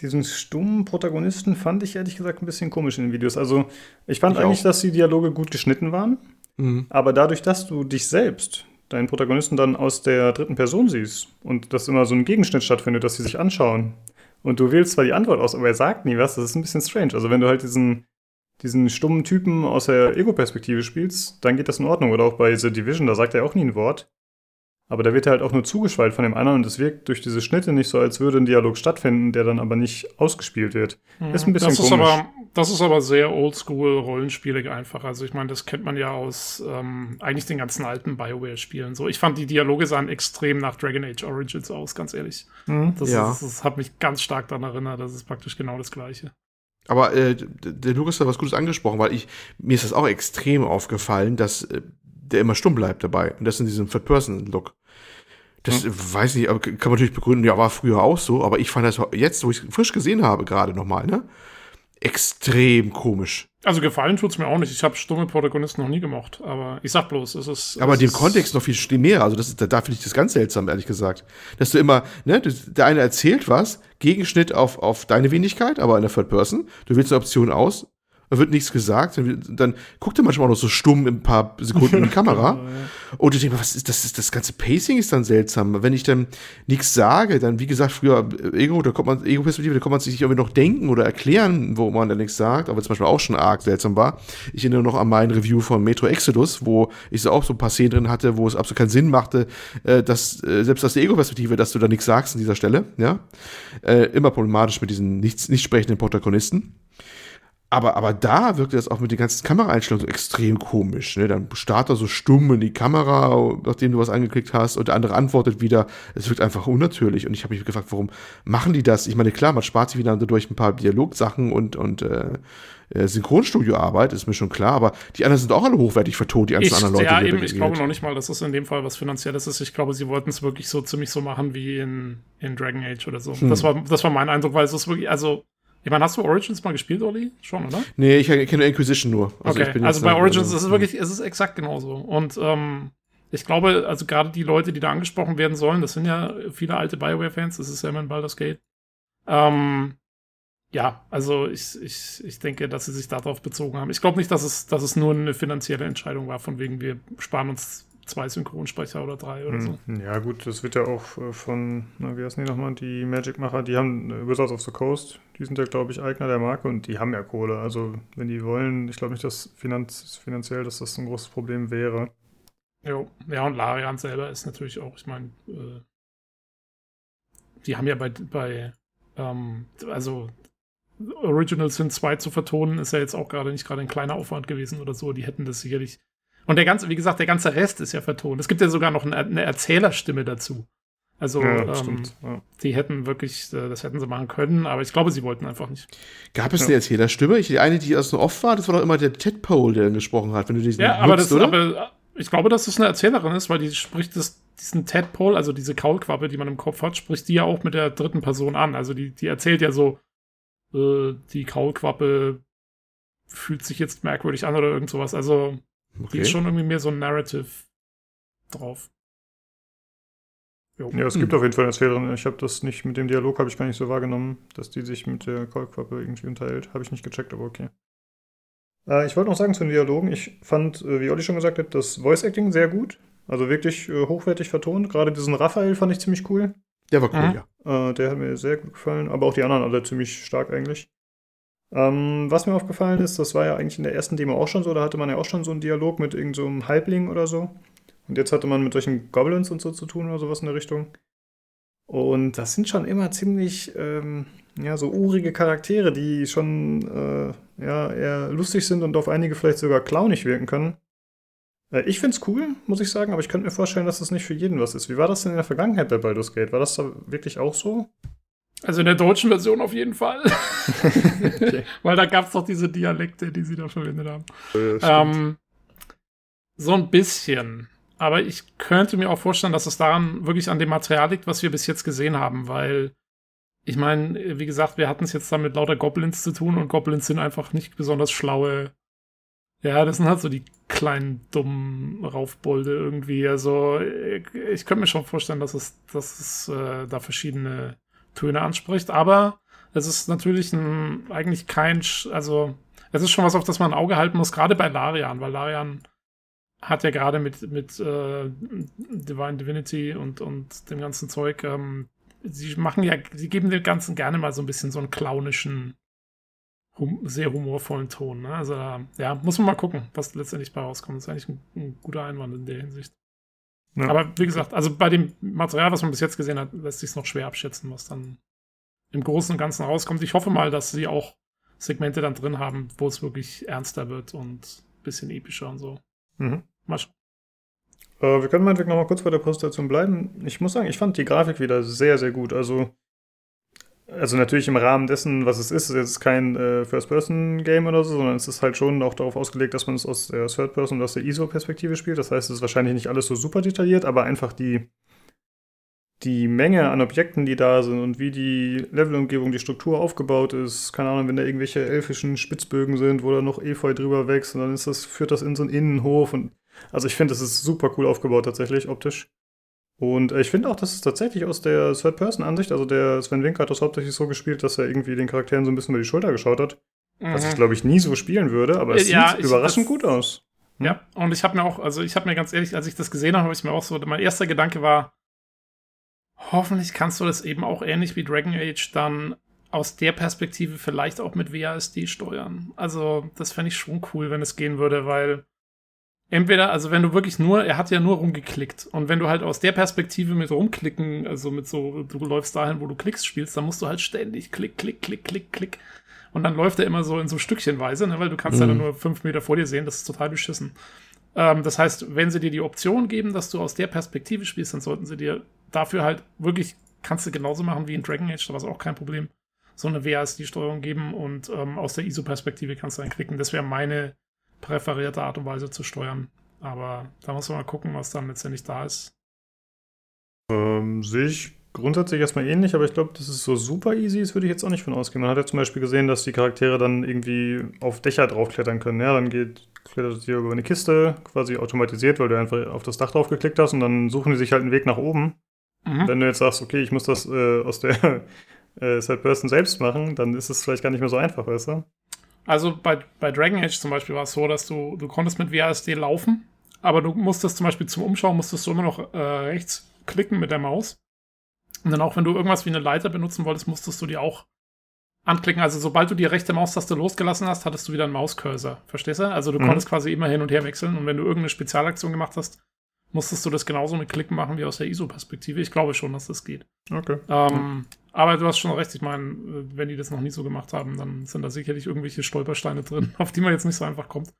diesen stummen Protagonisten fand ich ehrlich gesagt ein bisschen komisch in den Videos. Also ich fand ich eigentlich, auch. dass die Dialoge gut geschnitten waren, mhm. aber dadurch, dass du dich selbst, deinen Protagonisten dann aus der dritten Person siehst und dass immer so ein Gegenschnitt stattfindet, dass sie sich anschauen und du wählst zwar die Antwort aus, aber er sagt nie was, das ist ein bisschen strange. Also wenn du halt diesen diesen stummen Typen aus der Ego-Perspektive spielst, dann geht das in Ordnung. Oder auch bei The Division, da sagt er auch nie ein Wort. Aber da wird er halt auch nur zugeschweift von dem anderen und es wirkt durch diese Schnitte nicht so, als würde ein Dialog stattfinden, der dann aber nicht ausgespielt wird. Mhm. Ist ein bisschen das komisch. Ist aber, das ist aber sehr oldschool-rollenspielig einfach. Also ich meine, das kennt man ja aus ähm, eigentlich den ganzen alten Bioware-Spielen. So, ich fand die Dialoge sahen extrem nach Dragon Age Origins aus, ganz ehrlich. Mhm. Das, ja. ist, das hat mich ganz stark daran erinnert. Das ist praktisch genau das Gleiche. Aber äh, der Lukas hat was Gutes angesprochen, weil ich mir ist das auch extrem aufgefallen, dass äh, der immer stumm bleibt dabei. Und das in diesem Third-Person-Look. Das hm. weiß ich, aber kann man natürlich begründen, ja, war früher auch so, aber ich fand das jetzt, wo ich es frisch gesehen habe, gerade nochmal, ne? Extrem komisch. Also gefallen tut's mir auch nicht. Ich habe stumme Protagonisten noch nie gemocht, aber ich sag bloß, es ist. Aber in dem Kontext noch viel mehr. Also das ist, da, da finde ich das ganz seltsam, ehrlich gesagt. Dass du immer, ne, der eine erzählt was, Gegenschnitt auf, auf deine Wenigkeit, aber in der Third Person. Du wählst eine Option aus, da wird nichts gesagt. Dann, dann guckt er manchmal auch noch so stumm in ein paar Sekunden in die Kamera. Und ich denke, was ist das? Das ganze Pacing ist dann seltsam. Wenn ich dann nichts sage, dann, wie gesagt, früher Ego, da kommt man, Ego-Perspektive, da kommt man sich irgendwie noch denken oder erklären, wo man dann nichts sagt, aber zum Beispiel auch schon arg seltsam war. Ich erinnere noch an mein Review von Metro Exodus, wo ich so auch so ein paar Szenen drin hatte, wo es absolut keinen Sinn machte, äh, dass, äh, selbst aus der Ego-Perspektive, dass du da nichts sagst an dieser Stelle, ja. Äh, immer problematisch mit diesen nicht, nicht sprechenden Protagonisten. Aber, aber da wirkte das auch mit den ganzen Kameraeinstellungen so extrem komisch. Ne? Dann starrt er so stumm in die Kamera, nachdem du was angeklickt hast, und der andere antwortet wieder. Es wirkt einfach unnatürlich. Und ich habe mich gefragt, warum machen die das? Ich meine, klar, man spart sich wieder durch ein paar Dialogsachen und, und äh, äh, Synchronstudioarbeit, ist mir schon klar, aber die anderen sind auch alle hochwertig vertont, die ganzen ich, anderen Leute. Ja, eben, ich glaube noch nicht mal, dass es in dem Fall was Finanzielles ist. Ich glaube, sie wollten es wirklich so ziemlich so machen wie in, in Dragon Age oder so. Hm. Das, war, das war mein Eindruck, weil es ist wirklich, also ich meine, hast du Origins mal gespielt, Olli? Schon, oder? Nee, ich kenne Inquisition nur. Also okay, also bei Origins ist es wirklich, es ist exakt genauso. Und ähm, ich glaube, also gerade die Leute, die da angesprochen werden sollen, das sind ja viele alte Bioware-Fans, das ist ja immer in Baldur's Gate. Ähm, ja, also ich, ich, ich denke, dass sie sich darauf bezogen haben. Ich glaube nicht, dass es, dass es nur eine finanzielle Entscheidung war, von wegen wir sparen uns zwei Synchronsprecher oder drei oder so. Hm, ja, gut, das wird ja auch äh, von, na, wie heißen die nochmal, die Magic-Macher, die haben äh, Wizards of the Coast, die sind ja, glaube ich, Eigner der Marke und die haben ja Kohle. Also, wenn die wollen, ich glaube nicht, dass Finanz, finanziell, dass das ein großes Problem wäre. Jo. Ja, und Larian selber ist natürlich auch, ich meine, äh, die haben ja bei, bei ähm, also Original Sin 2 zu vertonen, ist ja jetzt auch gerade nicht gerade ein kleiner Aufwand gewesen oder so. Die hätten das sicherlich und der ganze, wie gesagt, der ganze Rest ist ja vertont. Es gibt ja sogar noch eine, Erzählerstimme dazu. Also ja, ähm, ja. die hätten wirklich, äh, das hätten sie machen können, aber ich glaube, sie wollten einfach nicht. Gab es ja. eine Erzählerstimme? Ich, die eine, die aus dem Off war, das war doch immer der Ted Pole, der dann gesprochen hat, wenn du diesen Ja, aber, nutzt, das, oder? aber ich glaube, dass das eine Erzählerin ist, weil die spricht das, diesen Ted Pole, also diese Kaulquappe, die man im Kopf hat, spricht die ja auch mit der dritten Person an. Also die, die erzählt ja so, äh, die Kaulquappe fühlt sich jetzt merkwürdig an oder irgend sowas. Also Okay. Die ist schon irgendwie mehr so ein Narrative drauf. Jo. Ja, es gibt hm. auf jeden Fall eine Sphäre. Ich habe das nicht mit dem Dialog, habe ich gar nicht so wahrgenommen, dass die sich mit der Kolquappe irgendwie unterhält. Habe ich nicht gecheckt, aber okay. Äh, ich wollte noch sagen zu den Dialogen. Ich fand, äh, wie Olli schon gesagt hat, das Voice Acting sehr gut. Also wirklich äh, hochwertig vertont. Gerade diesen Raphael fand ich ziemlich cool. Der war cool, mhm. ja. Äh, der hat mir sehr gut gefallen. Aber auch die anderen alle ziemlich stark eigentlich. Ähm, was mir aufgefallen ist, das war ja eigentlich in der ersten Demo auch schon so, da hatte man ja auch schon so einen Dialog mit irgendeinem so Halbling oder so. Und jetzt hatte man mit solchen Goblins und so zu tun oder sowas in der Richtung. Und das sind schon immer ziemlich, ähm, ja, so urige Charaktere, die schon, äh, ja, eher lustig sind und auf einige vielleicht sogar clownig wirken können. Äh, ich find's cool, muss ich sagen, aber ich könnte mir vorstellen, dass das nicht für jeden was ist. Wie war das denn in der Vergangenheit bei Baldur's Gate? War das da wirklich auch so? Also in der deutschen Version auf jeden Fall. okay. Weil da gab es doch diese Dialekte, die sie da verwendet haben. Ja, ähm, so ein bisschen. Aber ich könnte mir auch vorstellen, dass es daran wirklich an dem Material liegt, was wir bis jetzt gesehen haben, weil ich meine, wie gesagt, wir hatten es jetzt da mit lauter Goblins zu tun und Goblins sind einfach nicht besonders schlaue. Ja, das sind halt so die kleinen, dummen Raufbolde irgendwie. Also ich könnte mir schon vorstellen, dass es, dass es äh, da verschiedene Töne anspricht, aber es ist natürlich ein, eigentlich kein, also es ist schon was, auf das man ein Auge halten muss, gerade bei Larian, weil Larian hat ja gerade mit, mit äh, Divine Divinity und, und dem ganzen Zeug, ähm, sie machen ja, sie geben dem Ganzen gerne mal so ein bisschen so einen clownischen, hum, sehr humorvollen Ton. Ne? Also ja, muss man mal gucken, was letztendlich bei rauskommt. Das ist eigentlich ein, ein guter Einwand in der Hinsicht. Ja. Aber wie gesagt, also bei dem Material, was man bis jetzt gesehen hat, lässt sich es noch schwer abschätzen, was dann im Großen und Ganzen rauskommt. Ich hoffe mal, dass sie auch Segmente dann drin haben, wo es wirklich ernster wird und ein bisschen epischer und so. Mhm. Mal schauen. Äh, wir können meinetwegen noch mal kurz bei der Präsentation bleiben. Ich muss sagen, ich fand die Grafik wieder sehr, sehr gut. Also also natürlich im Rahmen dessen, was es ist, ist jetzt kein äh, First-Person-Game oder so, sondern es ist halt schon auch darauf ausgelegt, dass man es aus der Third-Person und aus der ISO-Perspektive spielt. Das heißt, es ist wahrscheinlich nicht alles so super detailliert, aber einfach die, die Menge an Objekten, die da sind und wie die Levelumgebung, die Struktur aufgebaut ist. Keine Ahnung, wenn da irgendwelche elfischen Spitzbögen sind, wo da noch Efeu drüber wächst und dann ist das, führt das in so einen Innenhof und also ich finde, das ist super cool aufgebaut tatsächlich, optisch. Und äh, ich finde auch, dass es tatsächlich aus der Third-Person-Ansicht, also der Sven Wink hat das hauptsächlich so gespielt, dass er irgendwie den Charakteren so ein bisschen über die Schulter geschaut hat. Mhm. Was ich, glaube ich, nie so spielen würde, aber es ja, sieht ich, überraschend das, gut aus. Hm? Ja, und ich habe mir auch, also ich habe mir ganz ehrlich, als ich das gesehen habe, habe ich mir auch so, mein erster Gedanke war, hoffentlich kannst du das eben auch ähnlich wie Dragon Age dann aus der Perspektive vielleicht auch mit WASD steuern. Also, das fände ich schon cool, wenn es gehen würde, weil entweder, also wenn du wirklich nur, er hat ja nur rumgeklickt. Und wenn du halt aus der Perspektive mit rumklicken, also mit so, du läufst dahin, wo du Klicks spielst, dann musst du halt ständig klick, klick, klick, klick, klick. Und dann läuft er immer so in so Stückchenweise, ne, weil du kannst mhm. ja nur fünf Meter vor dir sehen, das ist total beschissen. Ähm, das heißt, wenn sie dir die Option geben, dass du aus der Perspektive spielst, dann sollten sie dir dafür halt wirklich, kannst du genauso machen wie in Dragon Age, da war es auch kein Problem, so eine WASD-Steuerung geben und ähm, aus der ISO-Perspektive kannst du dann klicken. Das wäre meine präferierte Art und Weise zu steuern. Aber da muss man mal gucken, was dann letztendlich da ist. Ähm, sehe ich grundsätzlich erstmal ähnlich, aber ich glaube, dass es so super easy ist, würde ich jetzt auch nicht von ausgehen. Man hat ja zum Beispiel gesehen, dass die Charaktere dann irgendwie auf Dächer draufklettern können. Ja, dann geht, klettert hier über eine Kiste, quasi automatisiert, weil du einfach auf das Dach draufgeklickt hast und dann suchen die sich halt einen Weg nach oben. Mhm. Wenn du jetzt sagst, okay, ich muss das äh, aus der äh, Third Person selbst machen, dann ist es vielleicht gar nicht mehr so einfach, weißt du? Also bei, bei Dragon Age zum Beispiel war es so, dass du, du konntest mit WASD laufen, aber du musstest zum Beispiel zum Umschauen, musstest du immer noch äh, rechts klicken mit der Maus. Und dann auch, wenn du irgendwas wie eine Leiter benutzen wolltest, musstest du die auch anklicken. Also sobald du die rechte Maustaste losgelassen hast, hattest du wieder einen Mauscursor. Verstehst du? Also du mhm. konntest quasi immer hin und her wechseln. Und wenn du irgendeine Spezialaktion gemacht hast, musstest du das genauso mit Klicken machen wie aus der ISO-Perspektive. Ich glaube schon, dass das geht. Okay. Ähm, aber du hast schon recht, ich meine, wenn die das noch nie so gemacht haben, dann sind da sicherlich irgendwelche Stolpersteine drin, auf die man jetzt nicht so einfach kommt.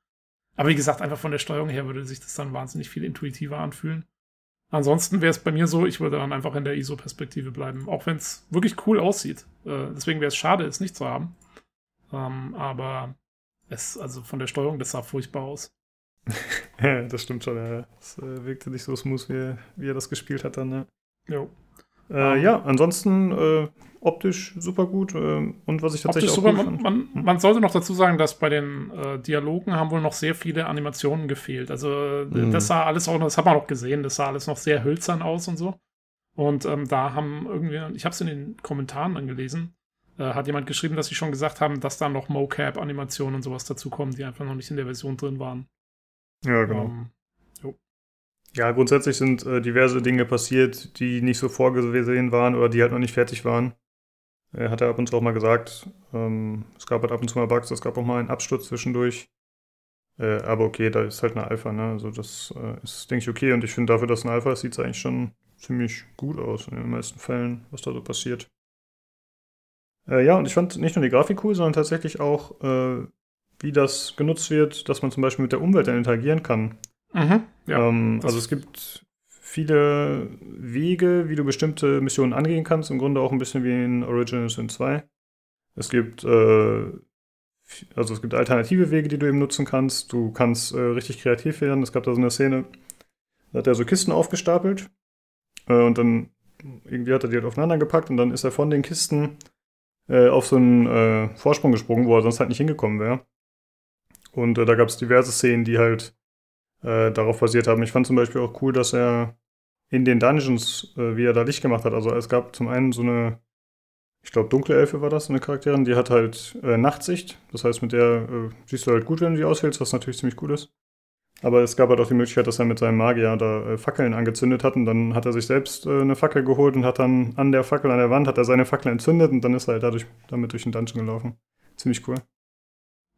Aber wie gesagt, einfach von der Steuerung her würde sich das dann wahnsinnig viel intuitiver anfühlen. Ansonsten wäre es bei mir so, ich würde dann einfach in der ISO-Perspektive bleiben, auch wenn es wirklich cool aussieht. Äh, deswegen wäre es schade, es nicht zu haben. Ähm, aber es, also von der Steuerung, das sah furchtbar aus. das stimmt schon, ja. Es äh, wirkte nicht so smooth, wie, wie er das gespielt hat dann, ne? Jo. Äh, ähm. ja, ansonsten äh, optisch super gut äh, und was ich tatsächlich optisch auch super, man, man, hm. man, sollte noch dazu sagen, dass bei den äh, Dialogen haben wohl noch sehr viele Animationen gefehlt. Also mhm. das sah alles auch, das hat man auch gesehen, das sah alles noch sehr hölzern aus und so. Und ähm, da haben irgendwie, ich habe es in den Kommentaren angelesen, äh, hat jemand geschrieben, dass sie schon gesagt haben, dass da noch Mocap-Animationen und sowas dazukommen, die einfach noch nicht in der Version drin waren. Ja, genau. Ähm, ja, grundsätzlich sind äh, diverse Dinge passiert, die nicht so vorgesehen waren oder die halt noch nicht fertig waren. Er hat ja ab und zu auch mal gesagt, ähm, es gab halt ab und zu mal Bugs, es gab auch mal einen Absturz zwischendurch. Äh, aber okay, da ist halt eine Alpha, ne? Also das äh, ist, denke ich, okay. Und ich finde dafür, dass eine Alpha ist, sieht es eigentlich schon ziemlich gut aus in den meisten Fällen, was da so passiert. Äh, ja, und ich fand nicht nur die Grafik cool, sondern tatsächlich auch, äh, wie das genutzt wird, dass man zum Beispiel mit der Umwelt dann interagieren kann. Mhm, ja, ähm, also es gibt viele Wege, wie du bestimmte Missionen angehen kannst. Im Grunde auch ein bisschen wie in Original Sin 2. Es gibt, äh, also es gibt alternative Wege, die du eben nutzen kannst. Du kannst äh, richtig kreativ werden. Es gab da so eine Szene, da hat er so Kisten aufgestapelt äh, und dann irgendwie hat er die halt aufeinander gepackt und dann ist er von den Kisten äh, auf so einen äh, Vorsprung gesprungen, wo er sonst halt nicht hingekommen wäre. Und äh, da gab es diverse Szenen, die halt äh, darauf basiert haben. Ich fand zum Beispiel auch cool, dass er in den Dungeons, äh, wie er da Licht gemacht hat. Also es gab zum einen so eine, ich glaube, dunkle Elfe war das, eine Charakterin, die hat halt äh, Nachtsicht. Das heißt, mit der äh, siehst du halt gut, wenn du die auswählst, was natürlich ziemlich gut ist. Aber es gab halt auch die Möglichkeit, dass er mit seinem Magier da äh, Fackeln angezündet hat und dann hat er sich selbst äh, eine Fackel geholt und hat dann an der Fackel an der Wand hat er seine Fackel entzündet und dann ist er halt dadurch damit durch den Dungeon gelaufen. Ziemlich cool.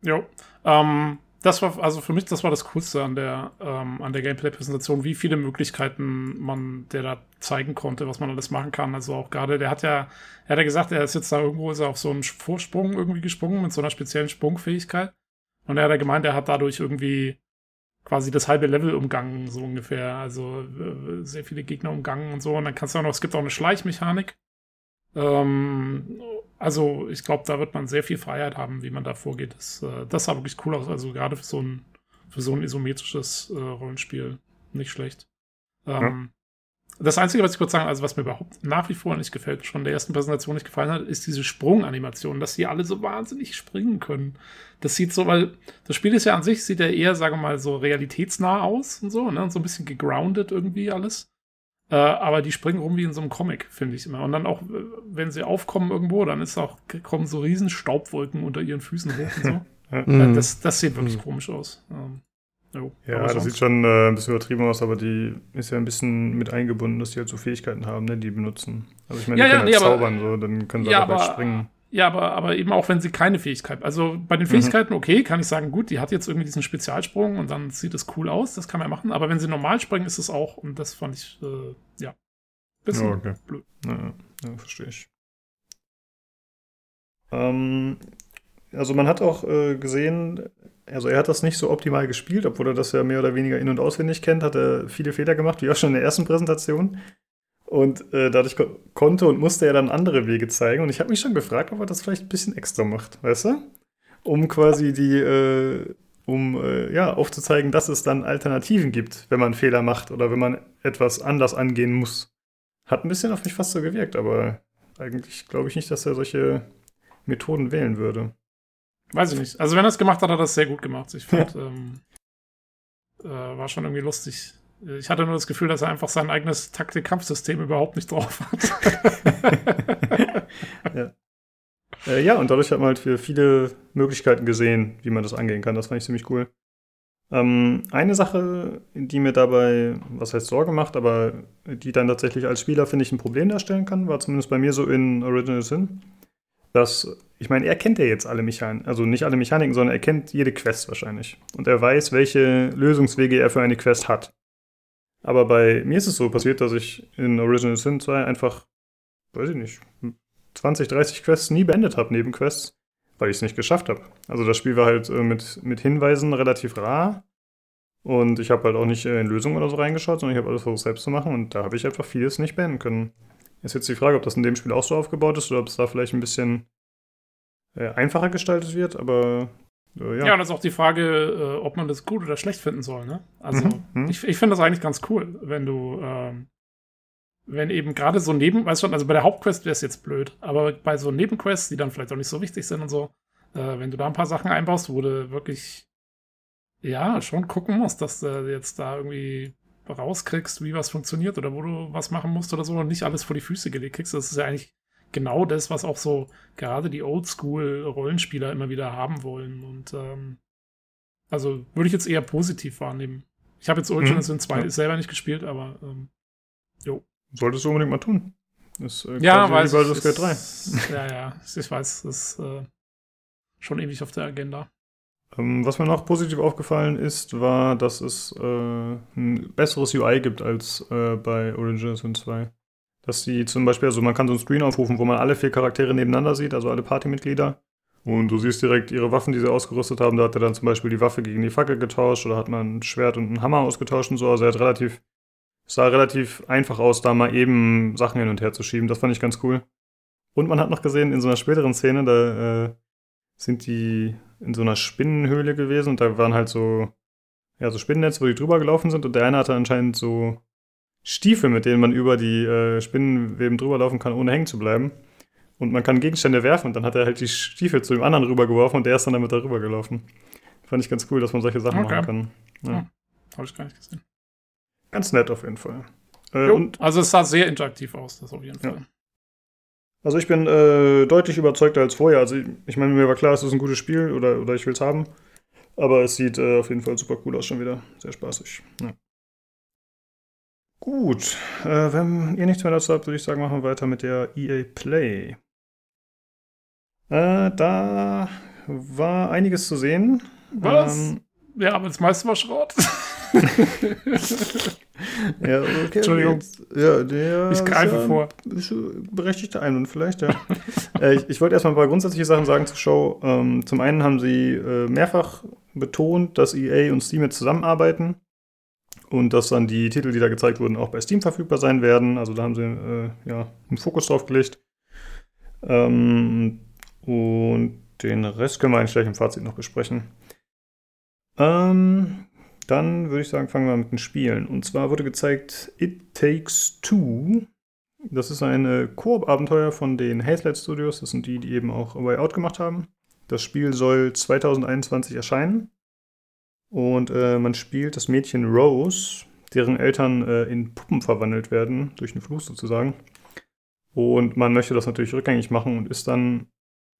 Jo. Ähm, das war also für mich, das war das Coolste an der, ähm, an der Gameplay-Präsentation, wie viele Möglichkeiten man der da zeigen konnte, was man alles machen kann. Also auch gerade, der hat ja, er hat ja gesagt, er ist jetzt da irgendwo, ist er auf so einen Vorsprung irgendwie gesprungen mit so einer speziellen Sprungfähigkeit. Und er hat ja gemeint, er hat dadurch irgendwie quasi das halbe Level umgangen, so ungefähr. Also äh, sehr viele Gegner umgangen und so. Und dann kannst du auch noch, es gibt auch eine Schleichmechanik. Ähm, also ich glaube, da wird man sehr viel Freiheit haben, wie man da vorgeht. Das, äh, das sah wirklich cool aus. Also gerade für so ein, für so ein isometrisches äh, Rollenspiel nicht schlecht. Ähm, ja. Das Einzige, was ich kurz sagen, also was mir überhaupt nach wie vor nicht gefällt, schon der ersten Präsentation nicht gefallen hat, ist diese Sprunganimation, dass die alle so wahnsinnig springen können. Das sieht so, weil das Spiel ist ja an sich, sieht ja eher, sagen wir mal, so realitätsnah aus und so, ne? Und so ein bisschen gegroundet irgendwie alles. Äh, aber die springen rum wie in so einem Comic, finde ich immer. Und dann auch, äh, wenn sie aufkommen irgendwo, dann ist auch, kommen so riesen Staubwolken unter ihren Füßen hoch und so. ja. Mhm. das, das sieht wirklich mhm. komisch aus. Ähm, jo, ja, das sieht schon äh, ein bisschen übertrieben aus, aber die ist ja ein bisschen mit eingebunden, dass die halt so Fähigkeiten haben, ne, die benutzen. Also ich meine, ja, die ja, können nee, halt zaubern, so, dann können sie ja, auch halt springen. Ja, aber, aber eben auch, wenn sie keine Fähigkeit. Also bei den mhm. Fähigkeiten, okay, kann ich sagen, gut, die hat jetzt irgendwie diesen Spezialsprung und dann sieht es cool aus, das kann man machen. Aber wenn sie normal springen, ist es auch, und das fand ich, äh, ja, bisschen ja, okay. blöd. Ja, ja, verstehe ich. Ähm, also man hat auch äh, gesehen, also er hat das nicht so optimal gespielt, obwohl er das ja mehr oder weniger in- und auswendig kennt, hat er viele Fehler gemacht, wie auch schon in der ersten Präsentation. Und äh, dadurch ko konnte und musste er dann andere Wege zeigen. Und ich habe mich schon gefragt, ob er das vielleicht ein bisschen extra macht, weißt du? Um quasi die, äh, um äh, ja, aufzuzeigen, dass es dann Alternativen gibt, wenn man Fehler macht oder wenn man etwas anders angehen muss. Hat ein bisschen auf mich fast so gewirkt, aber eigentlich glaube ich nicht, dass er solche Methoden wählen würde. Weiß ich nicht. Also wenn er es gemacht hat, hat er das sehr gut gemacht. Ich fand, ähm, äh, war schon irgendwie lustig. Ich hatte nur das Gefühl, dass er einfach sein eigenes Taktik-Kampfsystem überhaupt nicht drauf hat. ja. Äh, ja, und dadurch hat man halt viele Möglichkeiten gesehen, wie man das angehen kann. Das fand ich ziemlich cool. Ähm, eine Sache, die mir dabei, was heißt Sorge macht, aber die dann tatsächlich als Spieler, finde ich, ein Problem darstellen kann, war zumindest bei mir so in Original Sin, dass, ich meine, er kennt ja jetzt alle Mechaniken, also nicht alle Mechaniken, sondern er kennt jede Quest wahrscheinlich. Und er weiß, welche Lösungswege er für eine Quest hat. Aber bei mir ist es so passiert, dass ich in Original Sin 2 einfach, weiß ich nicht, 20, 30 Quests nie beendet habe, Nebenquests, weil ich es nicht geschafft habe. Also das Spiel war halt äh, mit, mit Hinweisen relativ rar. Und ich habe halt auch nicht äh, in Lösungen oder so reingeschaut, sondern ich habe alles versucht selbst zu machen und da habe ich einfach vieles nicht beenden können. Ist jetzt die Frage, ob das in dem Spiel auch so aufgebaut ist oder ob es da vielleicht ein bisschen äh, einfacher gestaltet wird, aber äh, ja. ja, und das ist auch die Frage, äh, ob man das gut oder schlecht finden soll. Ne? Also, mhm. mhm. ich, ich finde das eigentlich ganz cool, wenn du, ähm, wenn eben gerade so Neben, weißt du also bei der Hauptquest wäre es jetzt blöd, aber bei so Nebenquests, die dann vielleicht auch nicht so wichtig sind und so, äh, wenn du da ein paar Sachen einbaust, wo du wirklich, ja, schon gucken musst, dass du jetzt da irgendwie rauskriegst, wie was funktioniert oder wo du was machen musst oder so und nicht alles vor die Füße gelegt kriegst, das ist ja eigentlich genau das, was auch so gerade die Oldschool-Rollenspieler immer wieder haben wollen. Und ähm, also würde ich jetzt eher positiv wahrnehmen. Ich habe jetzt Origins mhm. in 2 ja. selber nicht gespielt, aber ähm, jo. Solltest du unbedingt mal tun. Das, äh, ja, weiß ich. Ist, 3. ja, ja, ich weiß, das ist äh, schon ewig auf der Agenda. Ähm, was mir noch positiv aufgefallen ist, war, dass es äh, ein besseres UI gibt als äh, bei Origins in 2. Dass die zum Beispiel, also man kann so einen Screen aufrufen, wo man alle vier Charaktere nebeneinander sieht, also alle Partymitglieder. Und du siehst direkt ihre Waffen, die sie ausgerüstet haben. Da hat er dann zum Beispiel die Waffe gegen die Fackel getauscht oder hat man ein Schwert und einen Hammer ausgetauscht und so. Also er hat relativ, es sah relativ einfach aus, da mal eben Sachen hin und her zu schieben. Das fand ich ganz cool. Und man hat noch gesehen, in so einer späteren Szene, da äh, sind die in so einer Spinnenhöhle gewesen und da waren halt so, ja, so Spinnennetze, wo die drüber gelaufen sind und der eine hatte anscheinend so Stiefel, mit denen man über die äh, Spinnenweben drüber laufen kann, ohne hängen zu bleiben. Und man kann Gegenstände werfen und dann hat er halt die Stiefel zu dem anderen rübergeworfen und der ist dann damit darüber gelaufen. Fand ich ganz cool, dass man solche Sachen okay. machen kann. Ja. ja. Habe ich gar nicht gesehen. Ganz nett auf jeden Fall. Äh, und also es sah sehr interaktiv aus, das auf jeden Fall. Ja. Also ich bin äh, deutlich überzeugter als vorher. Also ich, ich meine, mir war klar, es ist ein gutes Spiel oder, oder ich will es haben. Aber es sieht äh, auf jeden Fall super cool aus schon wieder. Sehr spaßig. Ja. Gut, äh, wenn ihr nichts mehr dazu habt, würde ich sagen, machen wir weiter mit der EA Play. Äh, da war einiges zu sehen. Was? Ähm, ja, aber das meiste war Schrott. ja, okay. Entschuldigung. Ja, der ich greife ja, vor. Ist berechtigter Einwand vielleicht, ja. äh, ich, ich wollte erstmal ein paar grundsätzliche Sachen sagen zur Show. Ähm, zum einen haben sie äh, mehrfach betont, dass EA und Steam jetzt zusammenarbeiten und dass dann die Titel, die da gezeigt wurden, auch bei Steam verfügbar sein werden. Also da haben sie äh, ja einen Fokus drauf gelegt. Ähm, und den Rest können wir eigentlich gleich im Fazit noch besprechen. Ähm, dann würde ich sagen, fangen wir mit den Spielen. Und zwar wurde gezeigt It Takes Two. Das ist ein Koop-Abenteuer von den Hazelight Studios. Das sind die, die eben auch Way Out gemacht haben. Das Spiel soll 2021 erscheinen. Und äh, man spielt das Mädchen Rose, deren Eltern äh, in Puppen verwandelt werden, durch einen Fluch sozusagen. Und man möchte das natürlich rückgängig machen und ist dann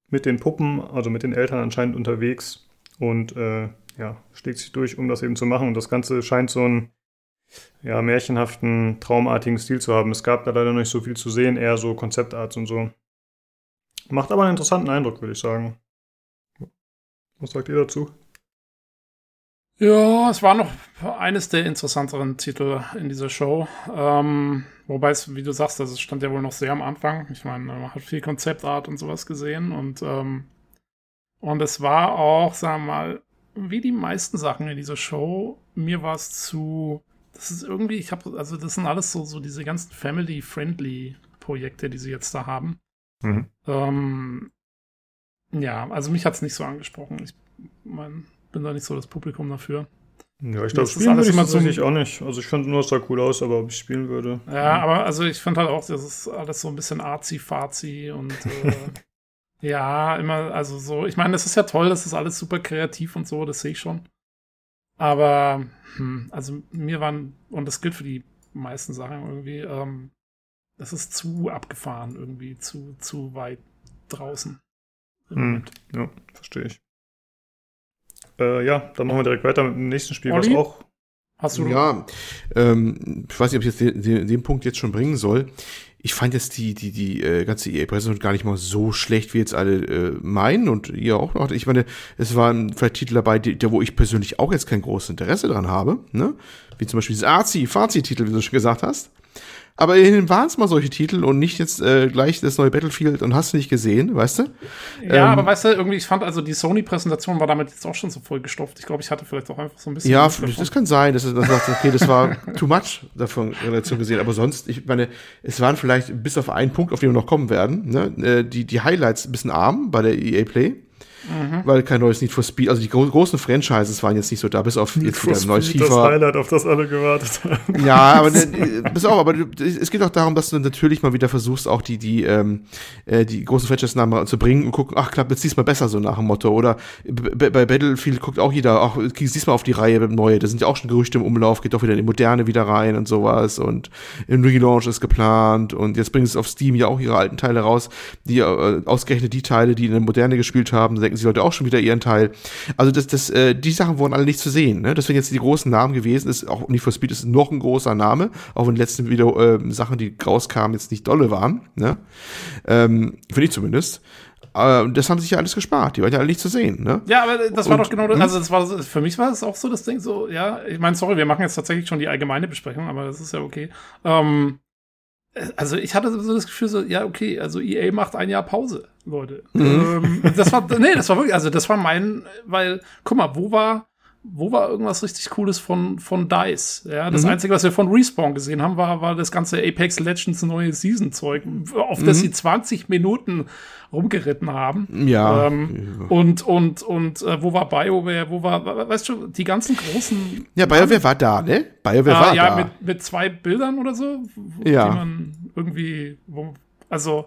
mit den Puppen, also mit den Eltern anscheinend unterwegs und äh, ja, schlägt sich durch, um das eben zu machen. Und das Ganze scheint so einen ja, märchenhaften, traumartigen Stil zu haben. Es gab da leider nicht so viel zu sehen, eher so Konzeptarts und so. Macht aber einen interessanten Eindruck, würde ich sagen. Was sagt ihr dazu? Ja, es war noch eines der interessanteren Titel in dieser Show. Ähm, wobei es, wie du sagst, das stand ja wohl noch sehr am Anfang. Ich meine, man hat viel Konzeptart und sowas gesehen und, ähm, und es war auch, sagen wir mal, wie die meisten Sachen in dieser Show, mir war es zu, das ist irgendwie, ich habe, also das sind alles so, so diese ganzen Family-Friendly Projekte, die sie jetzt da haben. Mhm. Ähm, ja, also mich hat es nicht so angesprochen. Ich mein, bin da nicht so das Publikum dafür. Ja, ich glaube, spielen würde ich tatsächlich auch nicht. Also ich fand nur, es sah cool aus, aber ob ich spielen würde. Ja, ja. aber also ich finde halt auch, das ist alles so ein bisschen arzi-fazi und äh, ja, immer, also so, ich meine, das ist ja toll, das ist alles super kreativ und so, das sehe ich schon. Aber, hm, also mir waren, und das gilt für die meisten Sachen irgendwie, ähm, das ist zu abgefahren irgendwie, zu, zu weit draußen. Hm, ja, verstehe ich. Äh, ja, dann machen wir direkt weiter mit dem nächsten Spiel, Olli? was auch. Hast du Ja, ähm, ich weiß nicht, ob ich jetzt den, den, Punkt jetzt schon bringen soll. Ich fand jetzt die, die, die äh, ganze EA-Präsentation gar nicht mal so schlecht, wie jetzt alle äh, meinen und ihr auch noch. Ich meine, es waren vielleicht Titel dabei, die, der, wo ich persönlich auch jetzt kein großes Interesse dran habe, ne? Wie zum Beispiel dieses Arzi, Fazi-Titel, wie du schon gesagt hast. Aber immerhin waren es mal solche Titel und nicht jetzt äh, gleich das neue Battlefield und hast du nicht gesehen, weißt du? Ja, ähm, aber weißt du, irgendwie, ich fand also die Sony-Präsentation war damit jetzt auch schon so voll gestopft. Ich glaube, ich hatte vielleicht auch einfach so ein bisschen. Ja, das kann sein, dass du das sagst, okay, das war too much davon Relation gesehen. Aber sonst, ich meine, es waren vielleicht bis auf einen Punkt, auf den wir noch kommen werden, ne, äh, die, die Highlights ein bisschen arm bei der EA Play. Mhm. Weil kein neues Need for Speed, also die gro großen Franchises waren jetzt nicht so da, bis auf Need jetzt wieder ein neues FIFA. Das Highlight, auf das alle gewartet haben. Ja, aber bis auf, aber es geht auch darum, dass du natürlich mal wieder versuchst, auch die, die, ähm, äh, die großen Franchise-Namen zu bringen und gucken, ach, klappt jetzt diesmal besser, so nach dem Motto. Oder bei Battlefield guckt auch jeder, ach, diesmal auf die Reihe Neue, da sind ja auch schon Gerüchte im Umlauf, geht doch wieder in die Moderne wieder rein und sowas und ein Relaunch ist geplant und jetzt bringen sie es auf Steam ja auch ihre alten Teile raus, die äh, ausgerechnet die Teile, die in der Moderne gespielt haben, denken sie heute auch schon wieder ihren Teil. Also das, das, äh, die Sachen wurden alle nicht zu sehen. Ne? Das sind jetzt die großen Namen gewesen. Ist auch Need for Speed ist noch ein großer Name, auch wenn die letzten Video äh, Sachen, die rauskamen, jetzt nicht dolle waren. Ne? Ähm, Finde ich zumindest. Äh, das haben sich ja alles gespart. Die waren ja alle nicht zu sehen, ne? Ja, aber das war Und, doch genau das. Hm? Also, das war, für mich war es auch so das Ding, so, ja, ich meine, sorry, wir machen jetzt tatsächlich schon die allgemeine Besprechung, aber das ist ja okay. Ähm, also ich hatte so das Gefühl, so, ja, okay, also EA macht ein Jahr Pause, Leute. Mhm. Ähm, das war, nee, das war wirklich, also das war mein, weil, guck mal, wo war, wo war irgendwas richtig Cooles von, von DICE? Ja, das mhm. Einzige, was wir von Respawn gesehen haben, war, war das ganze Apex Legends neue Season-Zeug, auf mhm. das sie 20 Minuten rumgeritten haben. Ja. Ähm, und, und, und, äh, wo war BioWare, wo war, weißt du, die ganzen großen. Ja, BioWare war da, ne? BioWare ah, war ja, da. Ja, mit, mit zwei Bildern oder so, ja. die man irgendwie, wo, also,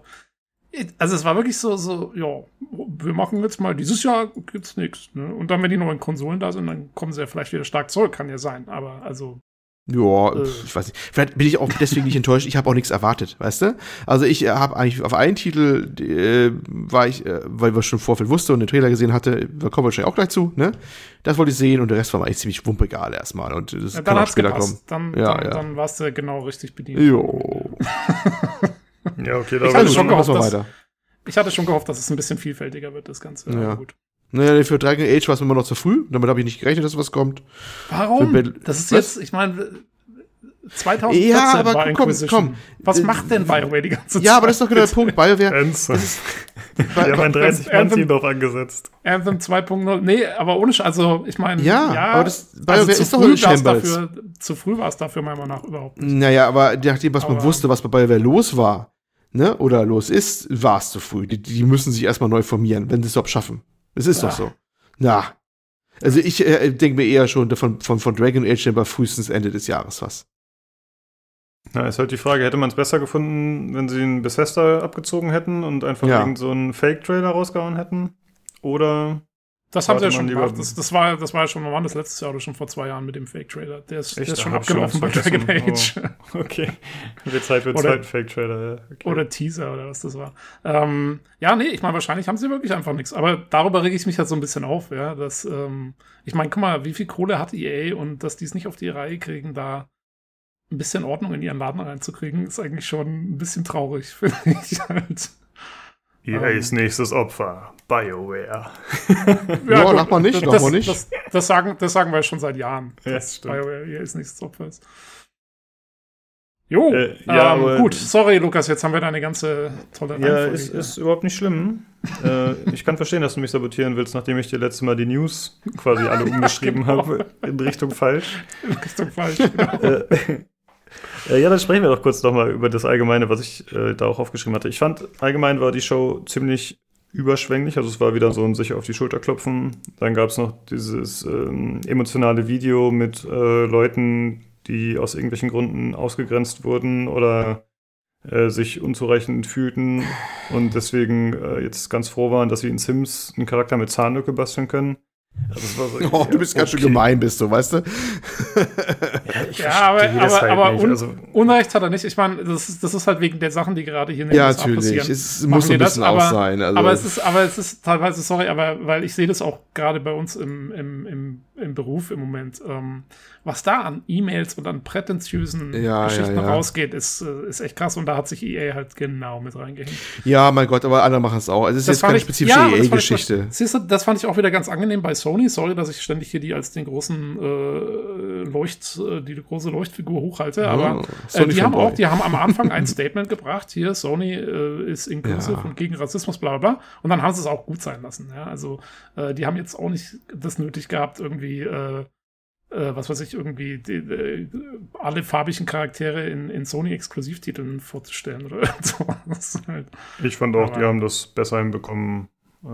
also es war wirklich so, so, ja, wir machen jetzt mal, dieses Jahr gibt's nichts. Ne? Und dann, wenn die neuen Konsolen da sind, dann kommen sie ja vielleicht wieder stark zurück, kann ja sein. Aber also. Ja, äh, ich weiß nicht. Vielleicht bin ich auch deswegen nicht enttäuscht. Ich habe auch nichts erwartet, weißt du? Also ich äh, habe eigentlich auf einen Titel äh, war ich, äh, weil wir schon im Vorfeld wusste und den Trailer gesehen hatte, da kommen wir wahrscheinlich auch gleich zu, ne? Das wollte ich sehen und der Rest war mir eigentlich ziemlich wumpegal erstmal und das ja, dann kann auch später gepasst. kommen. Dann, ja, dann, ja. dann warst du genau richtig bedient. Jo. Ja, okay, da ich hatte schon gehofft, dass, weiter. Ich hatte schon gehofft, dass es ein bisschen vielfältiger wird, das Ganze. Ja. gut. Naja, für Dragon Age war es immer noch zu früh. Damit habe ich nicht gerechnet, dass was kommt. Warum? Das ist jetzt, ich meine, 2014 ja, aber war komm, komm. Was äh, macht denn BioWare die ganze Zeit? Ja, aber das ist doch genau der Punkt. BioWare. Wir haben ein 30-Mann-Team drauf angesetzt. Anthem 2.0. Nee, aber ohne, Sch also ich meine, ja, ja, aber das BioWare also ist doch ein dafür, Zu früh war es dafür meiner Meinung nach überhaupt nicht. Naja, aber nachdem, was aber, man wusste, was bei BioWare los war, ne, oder los ist, war es zu früh. Die, die müssen sich erstmal neu formieren, wenn sie es überhaupt schaffen. Es ist ja. doch so. Na. Also ich äh, denke mir eher schon von, von, von Dragon Age aber frühestens Ende des Jahres was. Na, ist halt die Frage, hätte man es besser gefunden, wenn sie einen Bethesda abgezogen hätten und einfach ja. irgend so einen Fake-Trailer rausgehauen hätten? Oder das haben sie ja schon gemacht. Das, das, war, das war ja schon, wann das letztes Jahr oder schon vor zwei Jahren mit dem Fake-Trailer. Der ist, der ist schon abgelaufen bei Dragon Age. Oh, okay. Wird Zeit für einen zweiten Fake-Trailer. Ja. Okay. Oder Teaser oder was das war. Ähm, ja, nee, ich meine, wahrscheinlich haben sie wirklich einfach nichts. Aber darüber rege ich mich halt so ein bisschen auf, ja. Dass, ähm, ich meine, guck mal, wie viel Kohle hat EA und dass die es nicht auf die Reihe kriegen, da ein bisschen Ordnung in ihren Laden reinzukriegen, ist eigentlich schon ein bisschen traurig, finde ich halt. EA's ähm, nächstes Opfer, BioWare. ja, ja man nicht, das, man nicht. Das, das, sagen, das sagen wir schon seit Jahren, ja, dass stimmt. BioWare EA's nächstes Opfer ist. Jo, äh, ja, ähm, gut, sorry Lukas, jetzt haben wir da eine ganze tolle Ja, ist, ist überhaupt nicht schlimm. äh, ich kann verstehen, dass du mich sabotieren willst, nachdem ich dir letztes Mal die News quasi alle umgeschrieben ja, genau. habe in Richtung falsch. In Richtung falsch, genau. äh, ja, dann sprechen wir doch kurz nochmal über das Allgemeine, was ich äh, da auch aufgeschrieben hatte. Ich fand, allgemein war die Show ziemlich überschwänglich. Also es war wieder so ein sich auf die Schulter klopfen. Dann gab es noch dieses ähm, emotionale Video mit äh, Leuten, die aus irgendwelchen Gründen ausgegrenzt wurden oder äh, sich unzureichend fühlten und deswegen äh, jetzt ganz froh waren, dass sie in Sims einen Charakter mit Zahnlücke basteln können. Also so, oh, du bist okay. ganz schön gemein, bist du, weißt du? ja, ja aber, aber, halt aber un also, Unrecht hat er nicht. Ich meine, das ist, das ist halt wegen der Sachen, die gerade hier in den Ja, natürlich. Es muss ein bisschen das, auch sein. Also. Aber, es ist, aber es ist teilweise, sorry, aber weil ich sehe das auch gerade bei uns im, im, im, im Beruf im Moment. Ähm, was da an E-Mails und an prätentiösen ja, Geschichten ja, ja. rausgeht, ist, äh, ist echt krass. Und da hat sich EA halt genau mit reingehängt. Ja, mein Gott, aber andere machen es auch. Also es ist das jetzt keine ich, spezifische EA-Geschichte. Siehst du, das fand ich auch wieder ganz angenehm bei Sony. Sorry, dass ich ständig hier die als den großen äh, Leucht, äh, die große Leuchtfigur hochhalte. aber äh, die haben auch, die haben am Anfang ein Statement gebracht. Hier, Sony äh, ist inklusive und gegen Rassismus, bla bla bla. Und dann haben sie es auch gut sein lassen. Also äh, die haben jetzt auch nicht das nötig gehabt, irgendwie äh, äh, was weiß ich, irgendwie die, die, alle farbigen Charaktere in, in Sony-Exklusivtiteln vorzustellen oder so. Halt, ich fand auch, die haben das besser hinbekommen, äh,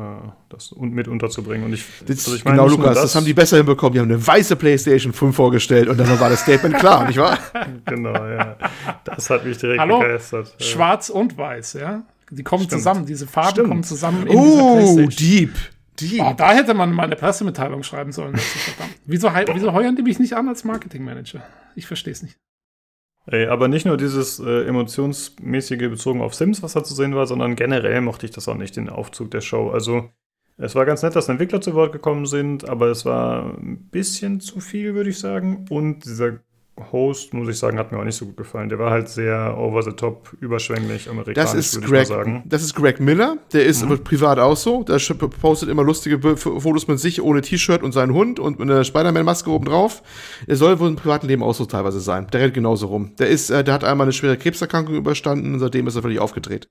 das mit unterzubringen. Und ich, das, also ich meine, genau, Lukas, das, das, haben die besser hinbekommen. Die haben eine weiße PlayStation 5 vorgestellt und dann war das Statement klar, nicht wahr? genau, ja. Das hat mich direkt Hallo? begeistert. Schwarz und weiß, ja. Die kommen Stimmt. zusammen, diese Farben Stimmt. kommen zusammen in Oh, deep. Die. Oh, da hätte man mal eine Pressemitteilung schreiben sollen. wieso, wieso heuern die mich nicht an als Marketingmanager? Ich verstehe es nicht. Ey, aber nicht nur dieses äh, emotionsmäßige bezogen auf Sims, was da zu sehen war, sondern generell mochte ich das auch nicht, den Aufzug der Show. Also, es war ganz nett, dass Entwickler zu Wort gekommen sind, aber es war ein bisschen zu viel, würde ich sagen. Und dieser Host, muss ich sagen, hat mir auch nicht so gut gefallen. Der war halt sehr over the top, überschwänglich, amerikanisch, das ist Greg, sagen. Das ist Greg Miller, der ist mhm. privat auch so. Der postet immer lustige Fotos mit sich ohne T-Shirt und seinen Hund und mit einer Spider-Man-Maske oben drauf. Der soll wohl im privaten Leben auch so teilweise sein. Der rennt genauso rum. Der ist, äh, der hat einmal eine schwere Krebserkrankung überstanden und seitdem ist er völlig aufgedreht.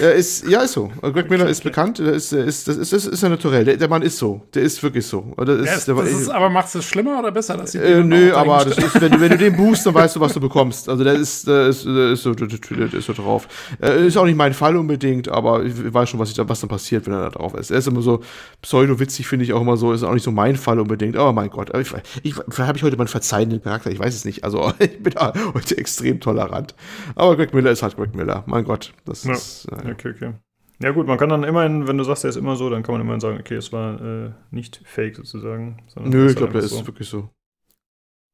Er ist, ja, ist so. Greg Miller ist bekannt. Der ist, ist, das ist, das ist ja naturell. Der, der Mann ist so. Der ist wirklich so. Das ist, das ist, aber macht es schlimmer oder besser? Dass äh, nö, aber das ist, wenn, wenn du den buchst, dann weißt du, was du bekommst. Also der ist, der ist, der ist so, der ist so drauf. Äh, ist auch nicht mein Fall unbedingt, aber ich weiß schon, was, ich da, was dann passiert, wenn er da drauf ist. Er ist immer so pseudo-witzig, finde ich auch immer so. Ist auch nicht so mein Fall unbedingt. Aber mein Gott, ich, ich, vielleicht habe ich heute mal einen verzeihenden Charakter. Ich weiß es nicht. Also ich bin da heute extrem tolerant. Aber Greg Miller ist halt Greg Miller. Mein Gott, das ja. ist. Äh, okay, okay. Ja gut, man kann dann immerhin, wenn du sagst, er ist immer so, dann kann man immerhin sagen, okay, es war äh, nicht fake sozusagen. Nö, ich glaube, der ist so. wirklich so.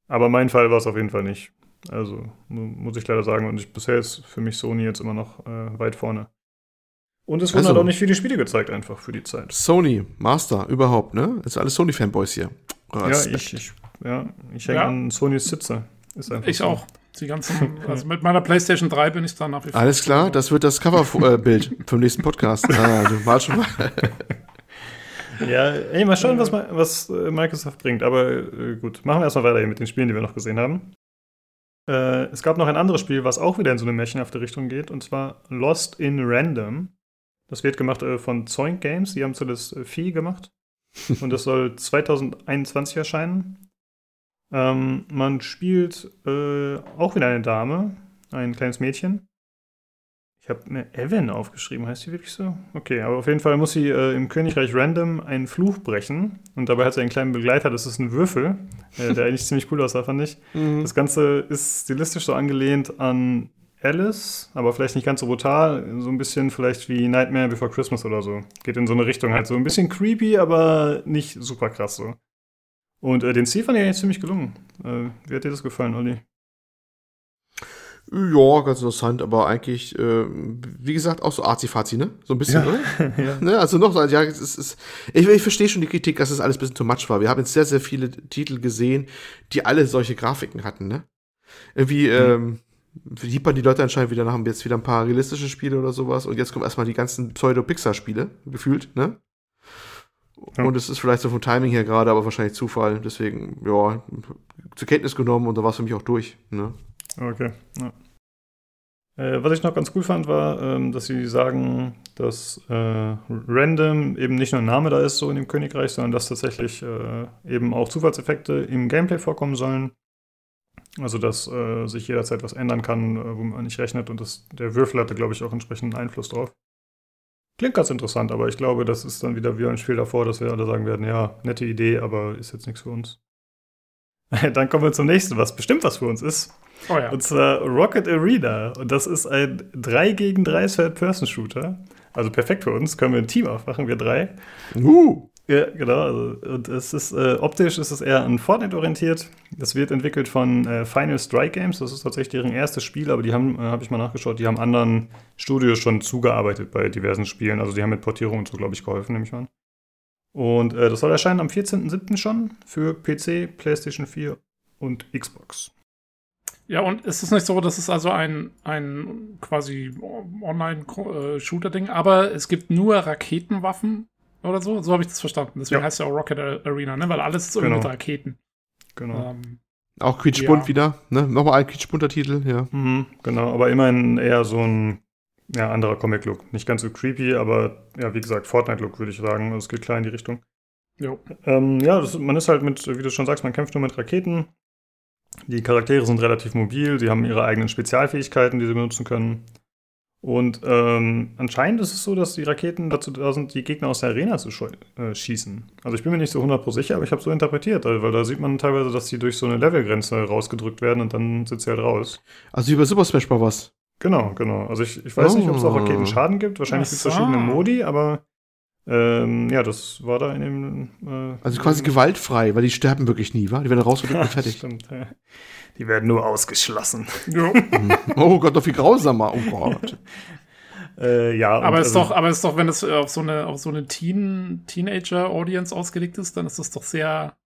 Aber mein Fall war es auf jeden Fall nicht. Also muss ich leider sagen, und ich, bisher ist für mich Sony jetzt immer noch äh, weit vorne. Und es wurden also, halt auch nicht viele Spiele gezeigt, einfach für die Zeit. Sony, Master, überhaupt, ne? Das sind alle Sony-Fanboys hier. Ja, ich, ich, ja, ich hänge ja. an Sonys Sitze. Ist einfach ich so. auch. Die ganzen, also mit meiner PlayStation 3 bin ich da nach wie vor. Alles klar, das wird das Coverbild äh, vom nächsten Podcast. Ah, du mal schon mal. ja, ey, mal schauen, was, was äh, Microsoft bringt. Aber äh, gut, machen wir erstmal weiter hier mit den Spielen, die wir noch gesehen haben. Äh, es gab noch ein anderes Spiel, was auch wieder in so eine märchenhafte Richtung geht, und zwar Lost in Random. Das wird gemacht äh, von Zoink Games, die haben zuletzt äh, Vieh gemacht. und das soll 2021 erscheinen. Ähm, man spielt äh, auch wieder eine Dame, ein kleines Mädchen. Ich habe mir Evan aufgeschrieben, heißt sie wirklich so? Okay, aber auf jeden Fall muss sie äh, im Königreich Random einen Fluch brechen. Und dabei hat sie einen kleinen Begleiter, das ist ein Würfel, äh, der eigentlich ziemlich cool aussah, fand ich. Mhm. Das Ganze ist stilistisch so angelehnt an Alice, aber vielleicht nicht ganz so brutal. So ein bisschen vielleicht wie Nightmare Before Christmas oder so. Geht in so eine Richtung halt so ein bisschen creepy, aber nicht super krass so. Und äh, den Ziel fand ich eigentlich ziemlich gelungen. Äh, wie hat dir das gefallen, Olli? Ja, ganz interessant, aber eigentlich, äh, wie gesagt, auch so arzi-fazi, ne? So ein bisschen, ja. oder? ja. Ne? Also noch ja, es ist, ich, ich verstehe schon die Kritik, dass es das alles ein bisschen too much war. Wir haben jetzt sehr, sehr viele Titel gesehen, die alle solche Grafiken hatten, ne? Irgendwie, mhm. ähm, hiepern die Leute anscheinend wieder nach jetzt wieder ein paar realistische Spiele oder sowas und jetzt kommen erstmal die ganzen Pseudo-Pixar-Spiele, gefühlt, ne? Ja. Und es ist vielleicht so vom Timing her gerade, aber wahrscheinlich Zufall. Deswegen, ja, zur Kenntnis genommen und da war es für mich auch durch. Ne? Okay. Ja. Äh, was ich noch ganz cool fand, war, ähm, dass sie sagen, dass äh, Random eben nicht nur ein Name da ist, so in dem Königreich, sondern dass tatsächlich äh, eben auch Zufallseffekte im Gameplay vorkommen sollen. Also, dass äh, sich jederzeit was ändern kann, äh, wo man nicht rechnet und das, der Würfel hatte, glaube ich, auch entsprechenden Einfluss drauf. Klingt ganz interessant, aber ich glaube, das ist dann wieder wie ein Spiel davor, dass wir alle sagen werden, ja, nette Idee, aber ist jetzt nichts für uns. dann kommen wir zum nächsten, was bestimmt was für uns ist. Oh ja. Und zwar Rocket Arena. Und das ist ein 3 gegen 3 Third-Person-Shooter. Also perfekt für uns. Können wir ein Team aufmachen, wir drei. Uh. Ja, genau. Also, und es ist äh, optisch ist es eher an Fortnite orientiert. Das wird entwickelt von äh, Final Strike Games. Das ist tatsächlich deren erstes Spiel, aber die haben, äh, habe ich mal nachgeschaut, die haben anderen Studios schon zugearbeitet bei diversen Spielen. Also die haben mit Portierung und so, glaube ich, geholfen, nehme ich mal an. Und äh, das soll erscheinen am 14.07. schon für PC, PlayStation 4 und Xbox. Ja, und ist es nicht so, dass es also ein, ein quasi Online-Shooter-Ding, aber es gibt nur Raketenwaffen oder so. So habe ich das verstanden. Deswegen ja. heißt es ja auch Rocket Arena, ne? Weil alles ist irgendwie genau. mit Raketen. Genau. Ähm, auch quietschbunt ja. wieder, ne? Nochmal ein quietschbunter Titel, ja. Mhm, genau, aber immerhin eher so ein ja, anderer Comic-Look. Nicht ganz so creepy, aber ja, wie gesagt, Fortnite-Look würde ich sagen. Also es geht klar in die Richtung. Jo. Ähm, ja, das, man ist halt mit, wie du schon sagst, man kämpft nur mit Raketen. Die Charaktere sind relativ mobil, sie haben ihre eigenen Spezialfähigkeiten, die sie benutzen können. Und ähm, anscheinend ist es so, dass die Raketen dazu da sind, die Gegner aus der Arena zu äh, schießen. Also ich bin mir nicht so 100% sicher, aber ich habe so interpretiert, weil da sieht man teilweise, dass die durch so eine Levelgrenze rausgedrückt werden und dann sind sie halt raus. Also über Super Smash Bros. Genau, genau. Also ich, ich weiß oh. nicht, ob es auch Raketenschaden gibt. Wahrscheinlich gibt es verschiedene Modi, aber ähm, ja, das war da in dem. Äh, also quasi gewaltfrei, weil die sterben wirklich nie, wa? Die werden rausgedrückt und fertig. Stimmt, ja. Die werden nur ausgeschlossen. oh Gott, doch viel grausamer. Oh Gott. äh, ja, aber ist also, doch, aber ist doch, wenn es auf so eine, auf so eine Teen, Teenager-Audience ausgelegt ist, dann ist das doch sehr,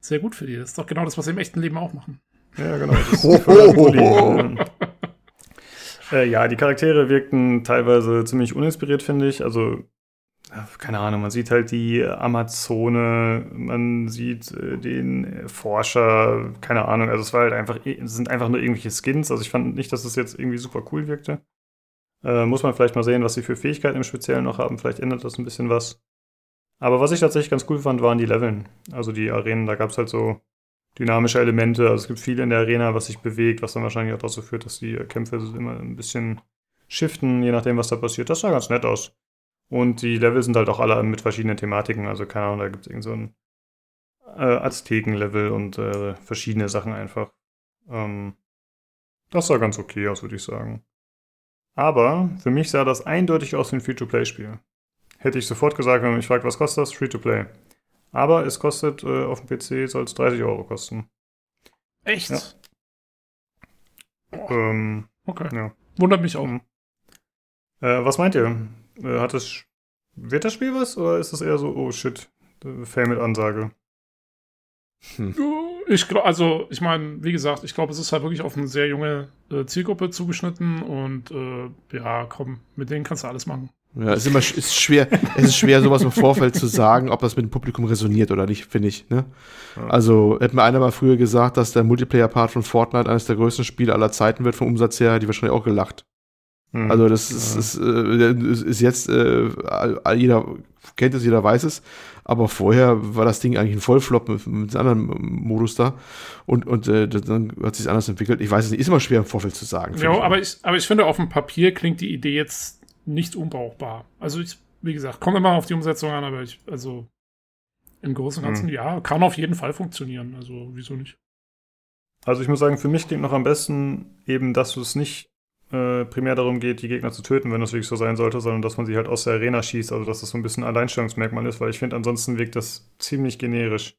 sehr gut für die. Das ist doch genau das, was sie im echten Leben auch machen. Ja, genau. Das äh, ja, die Charaktere wirkten teilweise ziemlich uninspiriert, finde ich. Also keine Ahnung, man sieht halt die Amazone, man sieht äh, den Forscher, keine Ahnung, also es war halt einfach, es sind einfach nur irgendwelche Skins, also ich fand nicht, dass es jetzt irgendwie super cool wirkte. Äh, muss man vielleicht mal sehen, was sie für Fähigkeiten im Speziellen noch haben, vielleicht ändert das ein bisschen was. Aber was ich tatsächlich ganz cool fand, waren die Leveln, also die Arenen, da gab es halt so dynamische Elemente, also es gibt viel in der Arena, was sich bewegt, was dann wahrscheinlich auch dazu führt, dass die Kämpfe immer ein bisschen shiften, je nachdem, was da passiert. Das sah ganz nett aus. Und die Level sind halt auch alle mit verschiedenen Thematiken. Also, keine Ahnung, da gibt es irgend so ein äh, Azteken-Level und äh, verschiedene Sachen einfach. Ähm, das sah ganz okay aus, würde ich sagen. Aber für mich sah das eindeutig aus wie ein Free-to-Play-Spiel. Hätte ich sofort gesagt, wenn man mich fragt, was kostet das? Free-to-Play. Aber es kostet äh, auf dem PC, soll es 30 Euro kosten. Echt? Ja. Ähm, okay. Ja. Wundert mich auch. Mhm. Äh, was meint ihr? Äh, hat das, wird das Spiel was oder ist das eher so, oh shit, Fail mit Ansage? Hm. Ich glaube, also, ich meine, wie gesagt, ich glaube, es ist halt wirklich auf eine sehr junge äh, Zielgruppe zugeschnitten und äh, ja, komm, mit denen kannst du alles machen. Ja, es ist immer ist schwer, es ist schwer, sowas im Vorfeld zu sagen, ob das mit dem Publikum resoniert oder nicht, finde ich. Ne? Ja. Also hätte mir einer mal früher gesagt, dass der Multiplayer-Part von Fortnite eines der größten Spiele aller Zeiten wird vom Umsatz her, die wahrscheinlich auch gelacht. Mhm. Also das ist, ist, äh, ist jetzt, äh, jeder kennt es, jeder weiß es, aber vorher war das Ding eigentlich ein Vollflop mit, mit einem anderen Modus da und, und äh, dann hat sich anders entwickelt. Ich weiß es nicht, ist immer schwer im Vorfeld zu sagen. Ja, aber ich, aber ich finde, auf dem Papier klingt die Idee jetzt nicht unbrauchbar. Also ich, wie gesagt, kommt immer auf die Umsetzung an, aber ich, also im Großen und Ganzen, mhm. ja, kann auf jeden Fall funktionieren. Also wieso nicht? Also ich muss sagen, für mich klingt noch am besten eben, dass du es nicht äh, primär darum geht, die Gegner zu töten, wenn das wirklich so sein sollte, sondern dass man sie halt aus der Arena schießt, also dass das so ein bisschen Alleinstellungsmerkmal ist, weil ich finde, ansonsten wirkt das ziemlich generisch.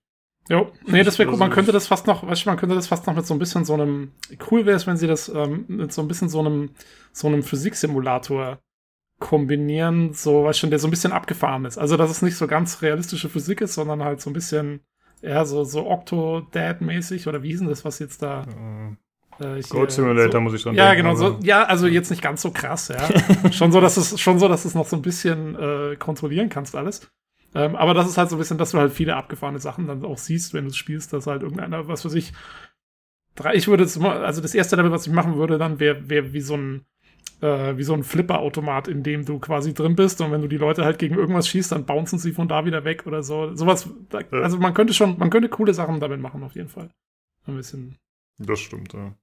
Jo, nee, das wäre cool. Man könnte das fast noch, weißt du, man könnte das fast noch mit so ein bisschen so einem, cool wäre es, wenn sie das ähm, mit so ein bisschen so einem, so einem Physiksimulator kombinieren, so, weißt du, der so ein bisschen abgefahren ist. Also, dass es nicht so ganz realistische Physik ist, sondern halt so ein bisschen, ja, so, so Octodad-mäßig, oder wie ist denn das, was jetzt da? Äh, Äh, Code Simulator so, muss ich schon Ja, denken, genau. So, ja, also jetzt nicht ganz so krass, ja. schon so, dass es schon so, dass es noch so ein bisschen äh, kontrollieren kannst alles. Ähm, aber das ist halt so ein bisschen, dass du halt viele abgefahrene Sachen dann auch siehst, wenn du es spielst, dass halt irgendeiner, was weiß ich, drei, ich würde es also das erste Level, was ich machen würde, dann wäre wär wie so ein äh, wie so ein Flipper-Automat, in dem du quasi drin bist und wenn du die Leute halt gegen irgendwas schießt, dann bouncen sie von da wieder weg oder so. Sowas, also man könnte schon, man könnte coole Sachen damit machen, auf jeden Fall. Ein bisschen. Das stimmt, ja.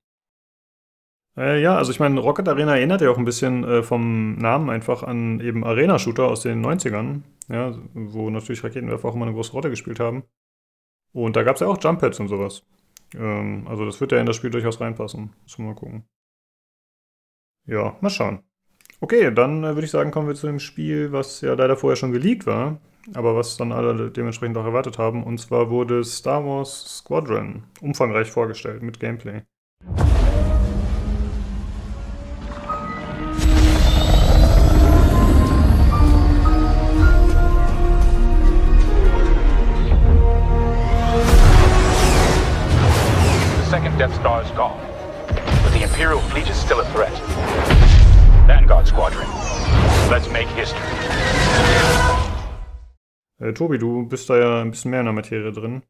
Äh, ja, also ich meine, Rocket Arena erinnert ja auch ein bisschen äh, vom Namen einfach an eben Arena-Shooter aus den 90ern, ja, wo natürlich Raketenwerfer auch immer eine große Rolle gespielt haben. Und da gab es ja auch Jump-Pads und sowas. Ähm, also das wird ja in das Spiel durchaus reinpassen. Müssen wir mal gucken. Ja, mal schauen. Okay, dann äh, würde ich sagen, kommen wir zu dem Spiel, was ja leider vorher schon geleakt war, aber was dann alle dementsprechend auch erwartet haben. Und zwar wurde Star Wars Squadron umfangreich vorgestellt mit Gameplay. Tobi, du bist da ja ein bisschen mehr in der Materie drin.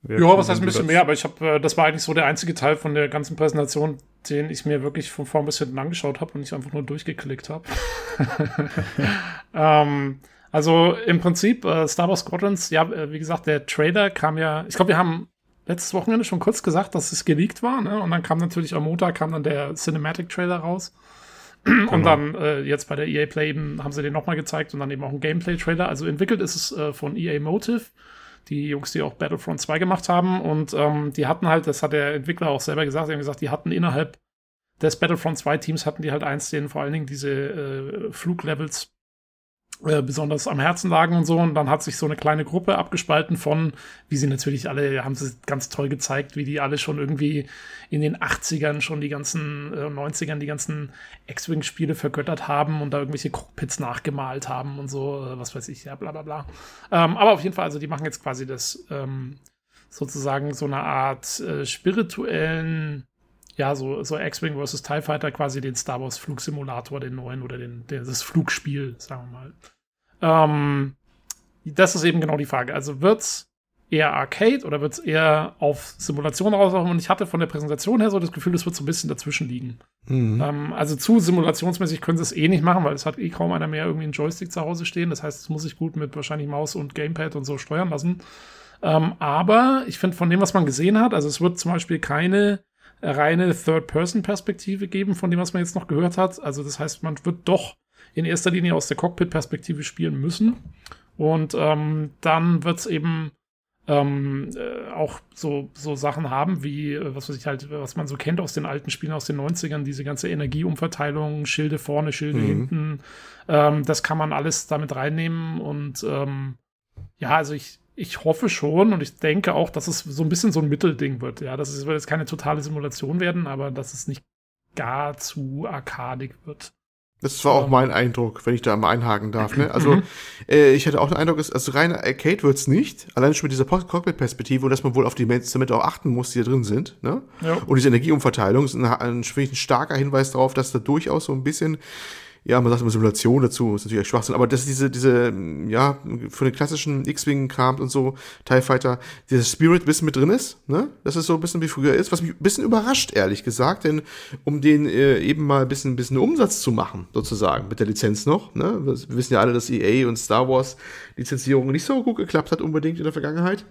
Wer ja, was heißt ein bisschen mehr, aber ich habe, äh, das war eigentlich so der einzige Teil von der ganzen Präsentation, den ich mir wirklich von vorn bis hinten angeschaut habe und nicht einfach nur durchgeklickt habe. ähm, also im Prinzip äh, Star Wars Squadrons, ja, äh, wie gesagt, der Trailer kam ja, ich glaube, wir haben letztes Wochenende schon kurz gesagt, dass es geleakt war, ne? Und dann kam natürlich am Montag kam dann der Cinematic Trailer raus. Genau. Und dann äh, jetzt bei der EA Play eben haben sie den nochmal gezeigt und dann eben auch ein Gameplay-Trailer. Also entwickelt ist es äh, von EA Motive, die Jungs, die auch Battlefront 2 gemacht haben. Und ähm, die hatten halt, das hat der Entwickler auch selber gesagt, die haben gesagt, die hatten innerhalb des Battlefront 2 Teams hatten die halt eins, denen vor allen Dingen diese äh, Fluglevels äh, besonders am Herzen lagen und so. Und dann hat sich so eine kleine Gruppe abgespalten von, wie sie natürlich alle, haben sie ganz toll gezeigt, wie die alle schon irgendwie in den 80ern schon die ganzen, äh, 90ern die ganzen X-Wing-Spiele vergöttert haben und da irgendwelche Cockpits nachgemalt haben und so, äh, was weiß ich, ja, bla bla bla. Ähm, aber auf jeden Fall, also die machen jetzt quasi das ähm, sozusagen so eine Art äh, spirituellen ja, so, so X-Wing vs. TIE Fighter, quasi den Star Wars Flugsimulator, den neuen oder den, den, das Flugspiel, sagen wir mal. Ähm, das ist eben genau die Frage. Also wird's eher Arcade oder wird's eher auf Simulation rauslaufen? Und ich hatte von der Präsentation her so das Gefühl, es wird so ein bisschen dazwischen liegen. Mhm. Ähm, also zu simulationsmäßig können sie es eh nicht machen, weil es hat eh kaum einer mehr irgendwie einen Joystick zu Hause stehen. Das heißt, es muss sich gut mit wahrscheinlich Maus und Gamepad und so steuern lassen. Ähm, aber ich finde, von dem, was man gesehen hat, also es wird zum Beispiel keine reine Third-Person-Perspektive geben, von dem, was man jetzt noch gehört hat. Also das heißt, man wird doch in erster Linie aus der Cockpit-Perspektive spielen müssen. Und ähm, dann wird es eben ähm, äh, auch so, so Sachen haben, wie, äh, was weiß ich halt, was man so kennt aus den alten Spielen aus den 90ern, diese ganze Energieumverteilung, Schilde vorne, Schilde mhm. hinten. Ähm, das kann man alles damit reinnehmen und ähm, ja, also ich, ich hoffe schon und ich denke auch, dass es so ein bisschen so ein Mittelding wird. Ja, dass es wird jetzt keine totale Simulation werden, aber dass es nicht gar zu arkadig wird. Das war auch ähm. mein Eindruck, wenn ich da mal einhaken darf. Ne? Also mhm. äh, ich hatte auch den Eindruck, also rein Arcade wird's nicht. Allein schon mit dieser Cockpit-Perspektive und dass man wohl auf die damit auch achten muss, die da drin sind. Ne? Ja. Und diese Energieumverteilung ist ein, ein, ein starker Hinweis darauf, dass da durchaus so ein bisschen ja, man sagt immer Simulation dazu, ist natürlich Schwachsinn, aber dass diese, diese, ja, für den klassischen X-Wing-Kram und so, TIE Fighter, dieser Spirit bisschen mit drin ist, ne? Dass es so ein bisschen wie früher ist, was mich ein bisschen überrascht, ehrlich gesagt, denn um den äh, eben mal ein bisschen, bisschen Umsatz zu machen, sozusagen, mit der Lizenz noch, ne? Wir wissen ja alle, dass EA und Star Wars Lizenzierung nicht so gut geklappt hat, unbedingt in der Vergangenheit.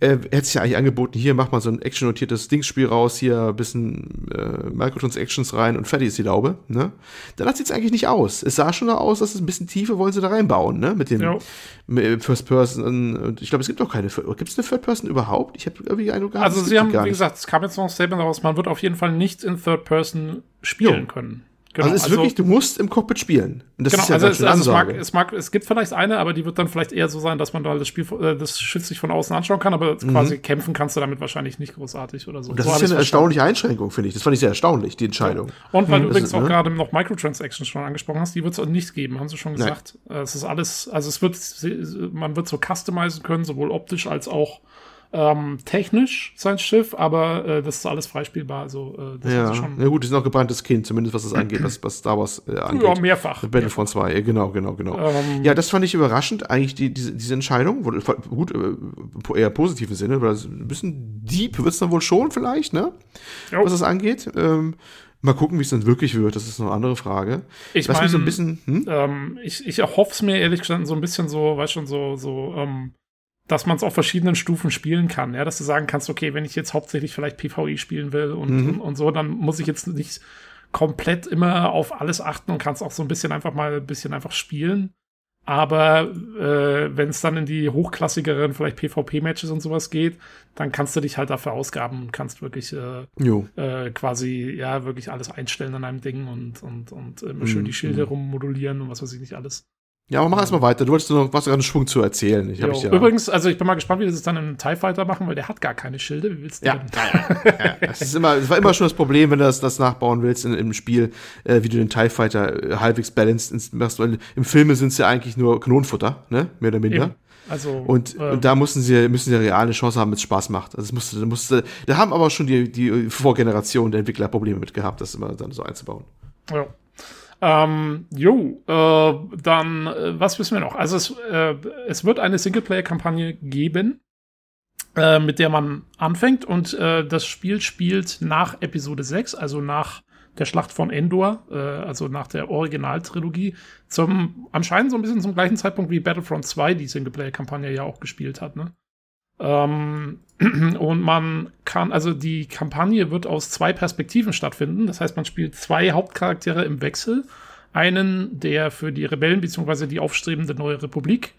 Äh, hätte sich ja eigentlich angeboten, hier macht man so ein actionnotiertes Dingsspiel raus, hier ein bisschen äh, Microtransactions rein und fertig ist die Laube, ne? Dann sieht es eigentlich nicht aus. Es sah schon aus, dass es ein bisschen Tiefe wollen sie da reinbauen, ne? Mit dem ja. mit First Person. Ich glaube, es gibt auch keine. Gibt es eine Third Person überhaupt? Ich habe irgendwie Eindruck gehabt. Also, sie haben, wie gesagt, es kam jetzt noch ein Statement raus, man wird auf jeden Fall nicht in Third Person spielen jo. können. Genau, also es ist also, wirklich, du musst im Cockpit spielen. Und das genau, ist ja also, es, also es, mag, es, mag, es gibt vielleicht eine, aber die wird dann vielleicht eher so sein, dass man da das Spiel, äh, das Schiff sich von außen anschauen kann, aber mhm. quasi kämpfen kannst du damit wahrscheinlich nicht großartig oder so. Und das so ist ja eine erstaunliche Einschränkung, finde ich. Das fand ich sehr erstaunlich, die Entscheidung. Ja. Und weil mhm. du übrigens ist, auch ne? gerade noch Microtransactions schon angesprochen hast, die wird es nicht geben, haben sie schon gesagt. Nein. Es ist alles, also es wird, man wird so customizen können, sowohl optisch als auch ähm, technisch sein Schiff, aber äh, das ist alles freispielbar. Also, äh, das ja. schon. ja, gut, sind auch gebranntes Kind, zumindest was das angeht, was, was Star Wars äh, angeht. Ja, mehrfach. Battlefront 2, ja, genau, genau, genau. Ähm, ja, das fand ich überraschend, eigentlich, die, diese, diese Entscheidung. Gut, äh, eher positiven Sinne, weil ein bisschen deep wird es dann wohl schon, vielleicht, ne? Jo. Was das angeht. Ähm, Mal gucken, wie es dann wirklich wird. Das ist noch eine andere Frage. Ich meine, so ein bisschen. Hm? Ähm, ich, ich hoffe es mir ehrlich gesagt so ein bisschen so, weißt schon, so, so, ähm, dass man es auf verschiedenen Stufen spielen kann. Ja, dass du sagen kannst, okay, wenn ich jetzt hauptsächlich vielleicht PvE spielen will und, mhm. und, und, so, dann muss ich jetzt nicht komplett immer auf alles achten und kannst auch so ein bisschen einfach mal ein bisschen einfach spielen. Aber äh, wenn es dann in die hochklassigeren, vielleicht PvP-Matches und sowas geht, dann kannst du dich halt dafür ausgaben und kannst wirklich äh, äh, quasi, ja, wirklich alles einstellen an einem Ding und, und, und immer schön die mhm, Schilde mhm. rummodulieren und was weiß ich nicht alles. Ja, aber mach erstmal weiter. Du wolltest noch was einen Schwung zu erzählen. Ich, ja Übrigens, also ich bin mal gespannt, wie das dann im TIE Fighter machen, weil der hat gar keine Schilde. Wie willst du ja. denn? Ja. Das, ist immer, das war immer schon das Problem, wenn du das, das nachbauen willst in, im Spiel, äh, wie du den TIE Fighter äh, halbwegs balanced machst. Weil im Filme sind es ja eigentlich nur Kanonenfutter, ne? Mehr oder minder. Eben. Also, und, ähm, und da mussten sie, müssen sie eine reale Chance haben, wenn es Spaß macht. Also es musste, musste, da haben aber schon die, die Vorgeneration der Entwickler Probleme mit gehabt, das immer dann so einzubauen. Ja. Ähm, jo, äh, dann, äh, was wissen wir noch? Also es, äh, es wird eine Singleplayer-Kampagne geben, äh, mit der man anfängt und äh, das Spiel spielt nach Episode 6, also nach der Schlacht von Endor, äh, also nach der Originaltrilogie, zum anscheinend so ein bisschen zum gleichen Zeitpunkt wie Battlefront 2 die Singleplayer-Kampagne ja auch gespielt hat, ne? Ähm, und man kann, also die Kampagne wird aus zwei Perspektiven stattfinden. Das heißt, man spielt zwei Hauptcharaktere im Wechsel. Einen, der für die Rebellen bzw. die aufstrebende neue Republik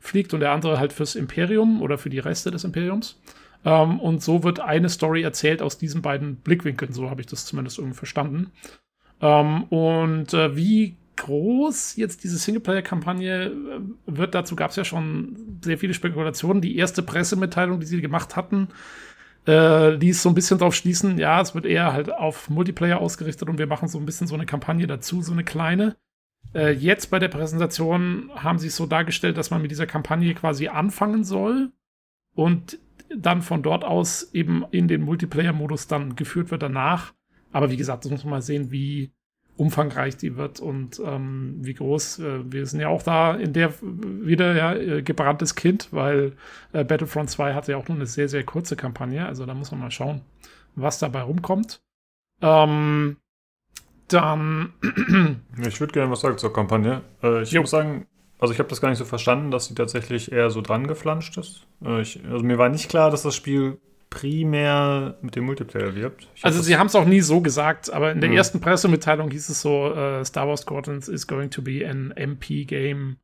fliegt und der andere halt fürs Imperium oder für die Reste des Imperiums. Ähm, und so wird eine Story erzählt aus diesen beiden Blickwinkeln. So habe ich das zumindest irgendwie verstanden. Ähm, und äh, wie groß jetzt diese Singleplayer-Kampagne äh, wird. Dazu gab es ja schon sehr viele Spekulationen. Die erste Pressemitteilung, die sie gemacht hatten, äh, ließ so ein bisschen darauf schließen, ja, es wird eher halt auf Multiplayer ausgerichtet und wir machen so ein bisschen so eine Kampagne dazu, so eine kleine. Äh, jetzt bei der Präsentation haben sie es so dargestellt, dass man mit dieser Kampagne quasi anfangen soll und dann von dort aus eben in den Multiplayer-Modus dann geführt wird danach. Aber wie gesagt, das muss man mal sehen, wie, umfangreich die wird und ähm, wie groß. Äh, wir sind ja auch da in der wieder ja, äh, gebranntes Kind, weil äh, Battlefront 2 hatte ja auch nur eine sehr, sehr kurze Kampagne. Also da muss man mal schauen, was dabei rumkommt. Ähm, dann. ich würde gerne was sagen zur Kampagne. Äh, ich jo. muss sagen, also ich habe das gar nicht so verstanden, dass sie tatsächlich eher so dran geflanscht ist. Äh, ich, also mir war nicht klar, dass das Spiel primär mit dem Multiplayer wirbt. Ich also sie haben es auch nie so gesagt, aber in der mhm. ersten Pressemitteilung hieß es so, uh, Star Wars Squadrons is going to be an MP game,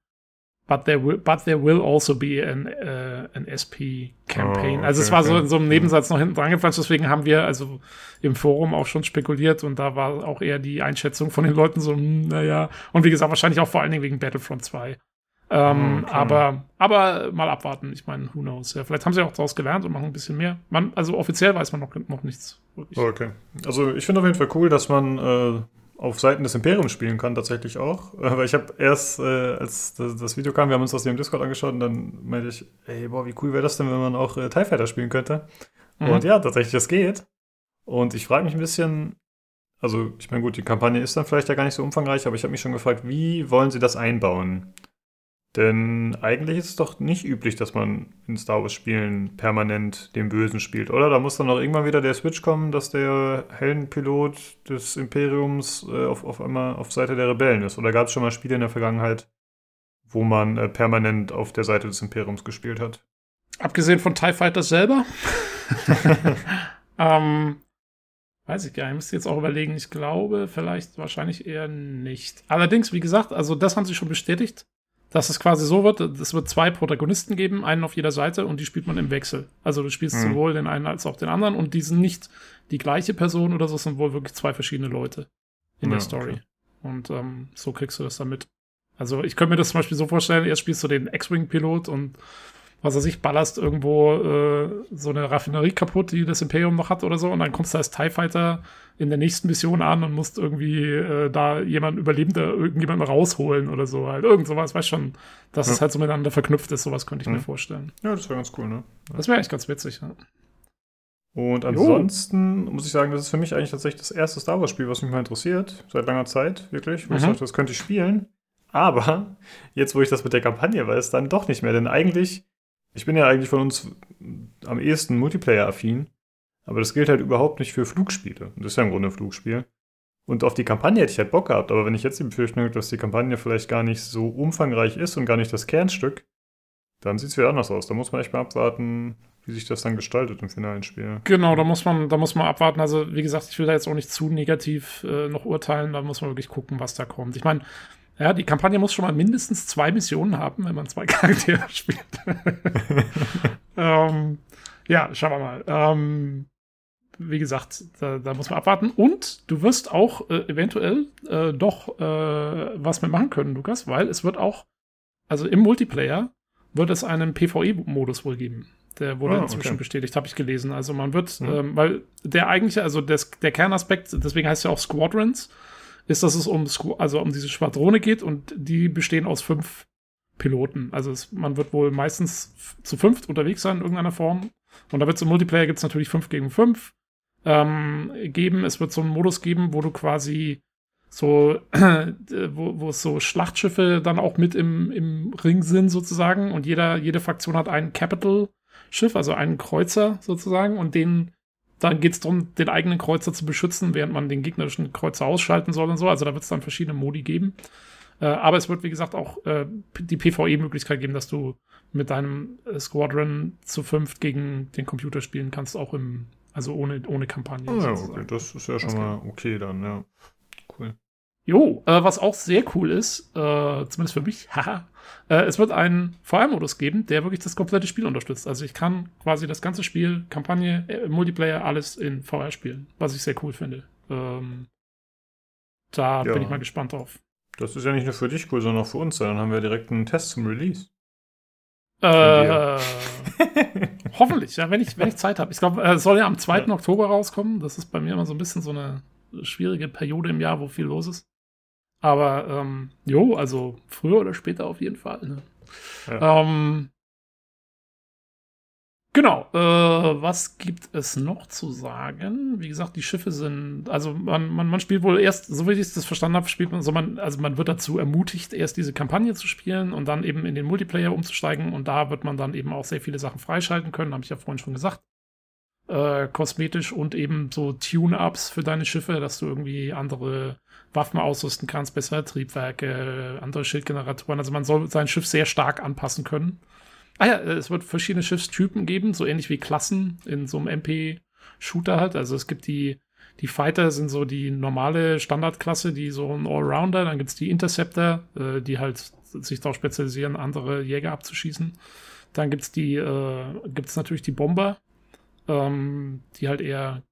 but there will, but there will also be an, uh, an SP campaign. Oh, okay, also es war okay. so in so einem Nebensatz noch hinten dran gepflanzt, deswegen haben wir also im Forum auch schon spekuliert und da war auch eher die Einschätzung von den Leuten so, hm, naja, und wie gesagt, wahrscheinlich auch vor allen Dingen wegen Battlefront 2. Ähm, okay. aber, aber mal abwarten. Ich meine, who knows? Ja, vielleicht haben sie auch daraus gelernt und machen ein bisschen mehr. Man, also offiziell weiß man noch, noch nichts. Wirklich. Okay. Also ich finde auf jeden Fall cool, dass man äh, auf Seiten des Imperiums spielen kann, tatsächlich auch. Weil ich habe erst, äh, als das, das, Video kam, wir haben uns das hier im Discord angeschaut und dann meinte ich, ey, boah, wie cool wäre das denn, wenn man auch äh, TIE Fighter spielen könnte? Mhm. Und ja, tatsächlich, das geht. Und ich frage mich ein bisschen, also ich meine, gut, die Kampagne ist dann vielleicht ja gar nicht so umfangreich, aber ich habe mich schon gefragt, wie wollen sie das einbauen? Denn eigentlich ist es doch nicht üblich, dass man in Star Wars-Spielen permanent den Bösen spielt, oder? Da muss dann auch irgendwann wieder der Switch kommen, dass der Heldenpilot des Imperiums äh, auf, auf einmal auf Seite der Rebellen ist. Oder gab es schon mal Spiele in der Vergangenheit, wo man äh, permanent auf der Seite des Imperiums gespielt hat? Abgesehen von TIE Fighters selber? ähm, weiß ich gar nicht. Ich müsste jetzt auch überlegen. Ich glaube, vielleicht wahrscheinlich eher nicht. Allerdings, wie gesagt, also das haben sie schon bestätigt dass es quasi so wird, es wird zwei Protagonisten geben, einen auf jeder Seite und die spielt man im Wechsel. Also du spielst mhm. sowohl den einen als auch den anderen und die sind nicht die gleiche Person oder so, es sind wohl wirklich zwei verschiedene Leute in ja, der Story. Okay. Und ähm, so kriegst du das dann mit. Also ich könnte mir das zum Beispiel so vorstellen, erst spielst du den X-Wing-Pilot und was er sich ballerst irgendwo äh, so eine Raffinerie kaputt, die das Imperium noch hat oder so, und dann kommst du als TIE Fighter in der nächsten Mission an und musst irgendwie äh, da jemanden Überlebender, irgendjemanden rausholen oder so. Halt irgend sowas, weißt schon, dass ja. es halt so miteinander verknüpft ist, sowas könnte ich mhm. mir vorstellen. Ja, das wäre ganz cool, ne? Das wäre eigentlich ganz witzig, ja. Und ansonsten jo. muss ich sagen, das ist für mich eigentlich tatsächlich das erste Star Wars-Spiel, was mich mal interessiert, seit langer Zeit, wirklich. Wo mhm. ich dachte, das könnte ich spielen. Aber jetzt, wo ich das mit der Kampagne weiß, dann doch nicht mehr. Denn eigentlich, ich bin ja eigentlich von uns am ehesten Multiplayer-affin, aber das gilt halt überhaupt nicht für Flugspiele. Das ist ja im Grunde ein Flugspiel. Und auf die Kampagne hätte ich halt Bock gehabt, aber wenn ich jetzt die Befürchtung habe, dass die Kampagne vielleicht gar nicht so umfangreich ist und gar nicht das Kernstück, dann sieht es wieder anders aus. Da muss man echt mal abwarten, wie sich das dann gestaltet im finalen Spiel. Genau, da muss man, da muss man abwarten. Also, wie gesagt, ich will da jetzt auch nicht zu negativ äh, noch urteilen. Da muss man wirklich gucken, was da kommt. Ich meine, ja, die Kampagne muss schon mal mindestens zwei Missionen haben, wenn man zwei Charaktere spielt. ähm, ja, schauen wir mal. Ähm, wie gesagt, da, da, muss man abwarten. Und du wirst auch äh, eventuell äh, doch äh, was mitmachen können, Lukas, weil es wird auch, also im Multiplayer wird es einen PvE-Modus wohl geben. Der wurde oh, inzwischen okay. bestätigt, habe ich gelesen. Also man wird, mhm. ähm, weil der eigentliche, also des, der Kernaspekt, deswegen heißt es ja auch Squadrons, ist, dass es um, also um diese Schwadrone geht und die bestehen aus fünf Piloten. Also es, man wird wohl meistens zu fünft unterwegs sein in irgendeiner Form. Und da wird es im Multiplayer gibt es natürlich fünf gegen fünf ähm, geben. Es wird so einen Modus geben, wo du quasi so, äh, wo, wo es so Schlachtschiffe dann auch mit im, im Ring sind sozusagen und jeder, jede Fraktion hat ein Capital-Schiff, also einen Kreuzer sozusagen und den dann geht es darum, den eigenen Kreuzer zu beschützen, während man den gegnerischen Kreuzer ausschalten soll und so. Also da wird es dann verschiedene Modi geben. Äh, aber es wird, wie gesagt, auch äh, die PvE-Möglichkeit geben, dass du mit deinem äh, Squadron zu fünft gegen den Computer spielen kannst, auch im, also ohne, ohne Kampagne. Oh, ja, okay, das ist ja schon mal okay dann, ja. Cool. Jo, äh, was auch sehr cool ist, äh, zumindest für mich, haha, äh, es wird einen VR-Modus geben, der wirklich das komplette Spiel unterstützt. Also ich kann quasi das ganze Spiel, Kampagne, äh, Multiplayer, alles in VR spielen, was ich sehr cool finde. Ähm, da ja. bin ich mal gespannt drauf. Das ist ja nicht nur für dich cool, sondern auch für uns. Dann haben wir direkt einen Test zum Release. Äh, hoffentlich, ja, wenn ich, wenn ich Zeit habe. Ich glaube, es soll ja am 2. Ja. Oktober rauskommen. Das ist bei mir immer so ein bisschen so eine schwierige Periode im Jahr, wo viel los ist. Aber ähm, jo, also früher oder später auf jeden Fall. Ne? Ja. Ähm, genau. Äh, was gibt es noch zu sagen? Wie gesagt, die Schiffe sind, also man, man, man spielt wohl erst, so wie ich das verstanden habe, spielt man, so man, also man wird dazu ermutigt, erst diese Kampagne zu spielen und dann eben in den Multiplayer umzusteigen und da wird man dann eben auch sehr viele Sachen freischalten können, habe ich ja vorhin schon gesagt. Äh, kosmetisch und eben so Tune-Ups für deine Schiffe, dass du irgendwie andere Waffen ausrüsten kannst, bessere Triebwerke, andere Schildgeneratoren. Also man soll sein Schiff sehr stark anpassen können. Ah ja, es wird verschiedene Schiffstypen geben, so ähnlich wie Klassen in so einem MP-Shooter halt. Also es gibt die, die Fighter sind so die normale Standardklasse, die so ein Allrounder. Dann gibt es die Interceptor, äh, die halt sich darauf spezialisieren, andere Jäger abzuschießen. Dann gibt es die, äh, gibt es natürlich die Bomber, ähm, die halt eher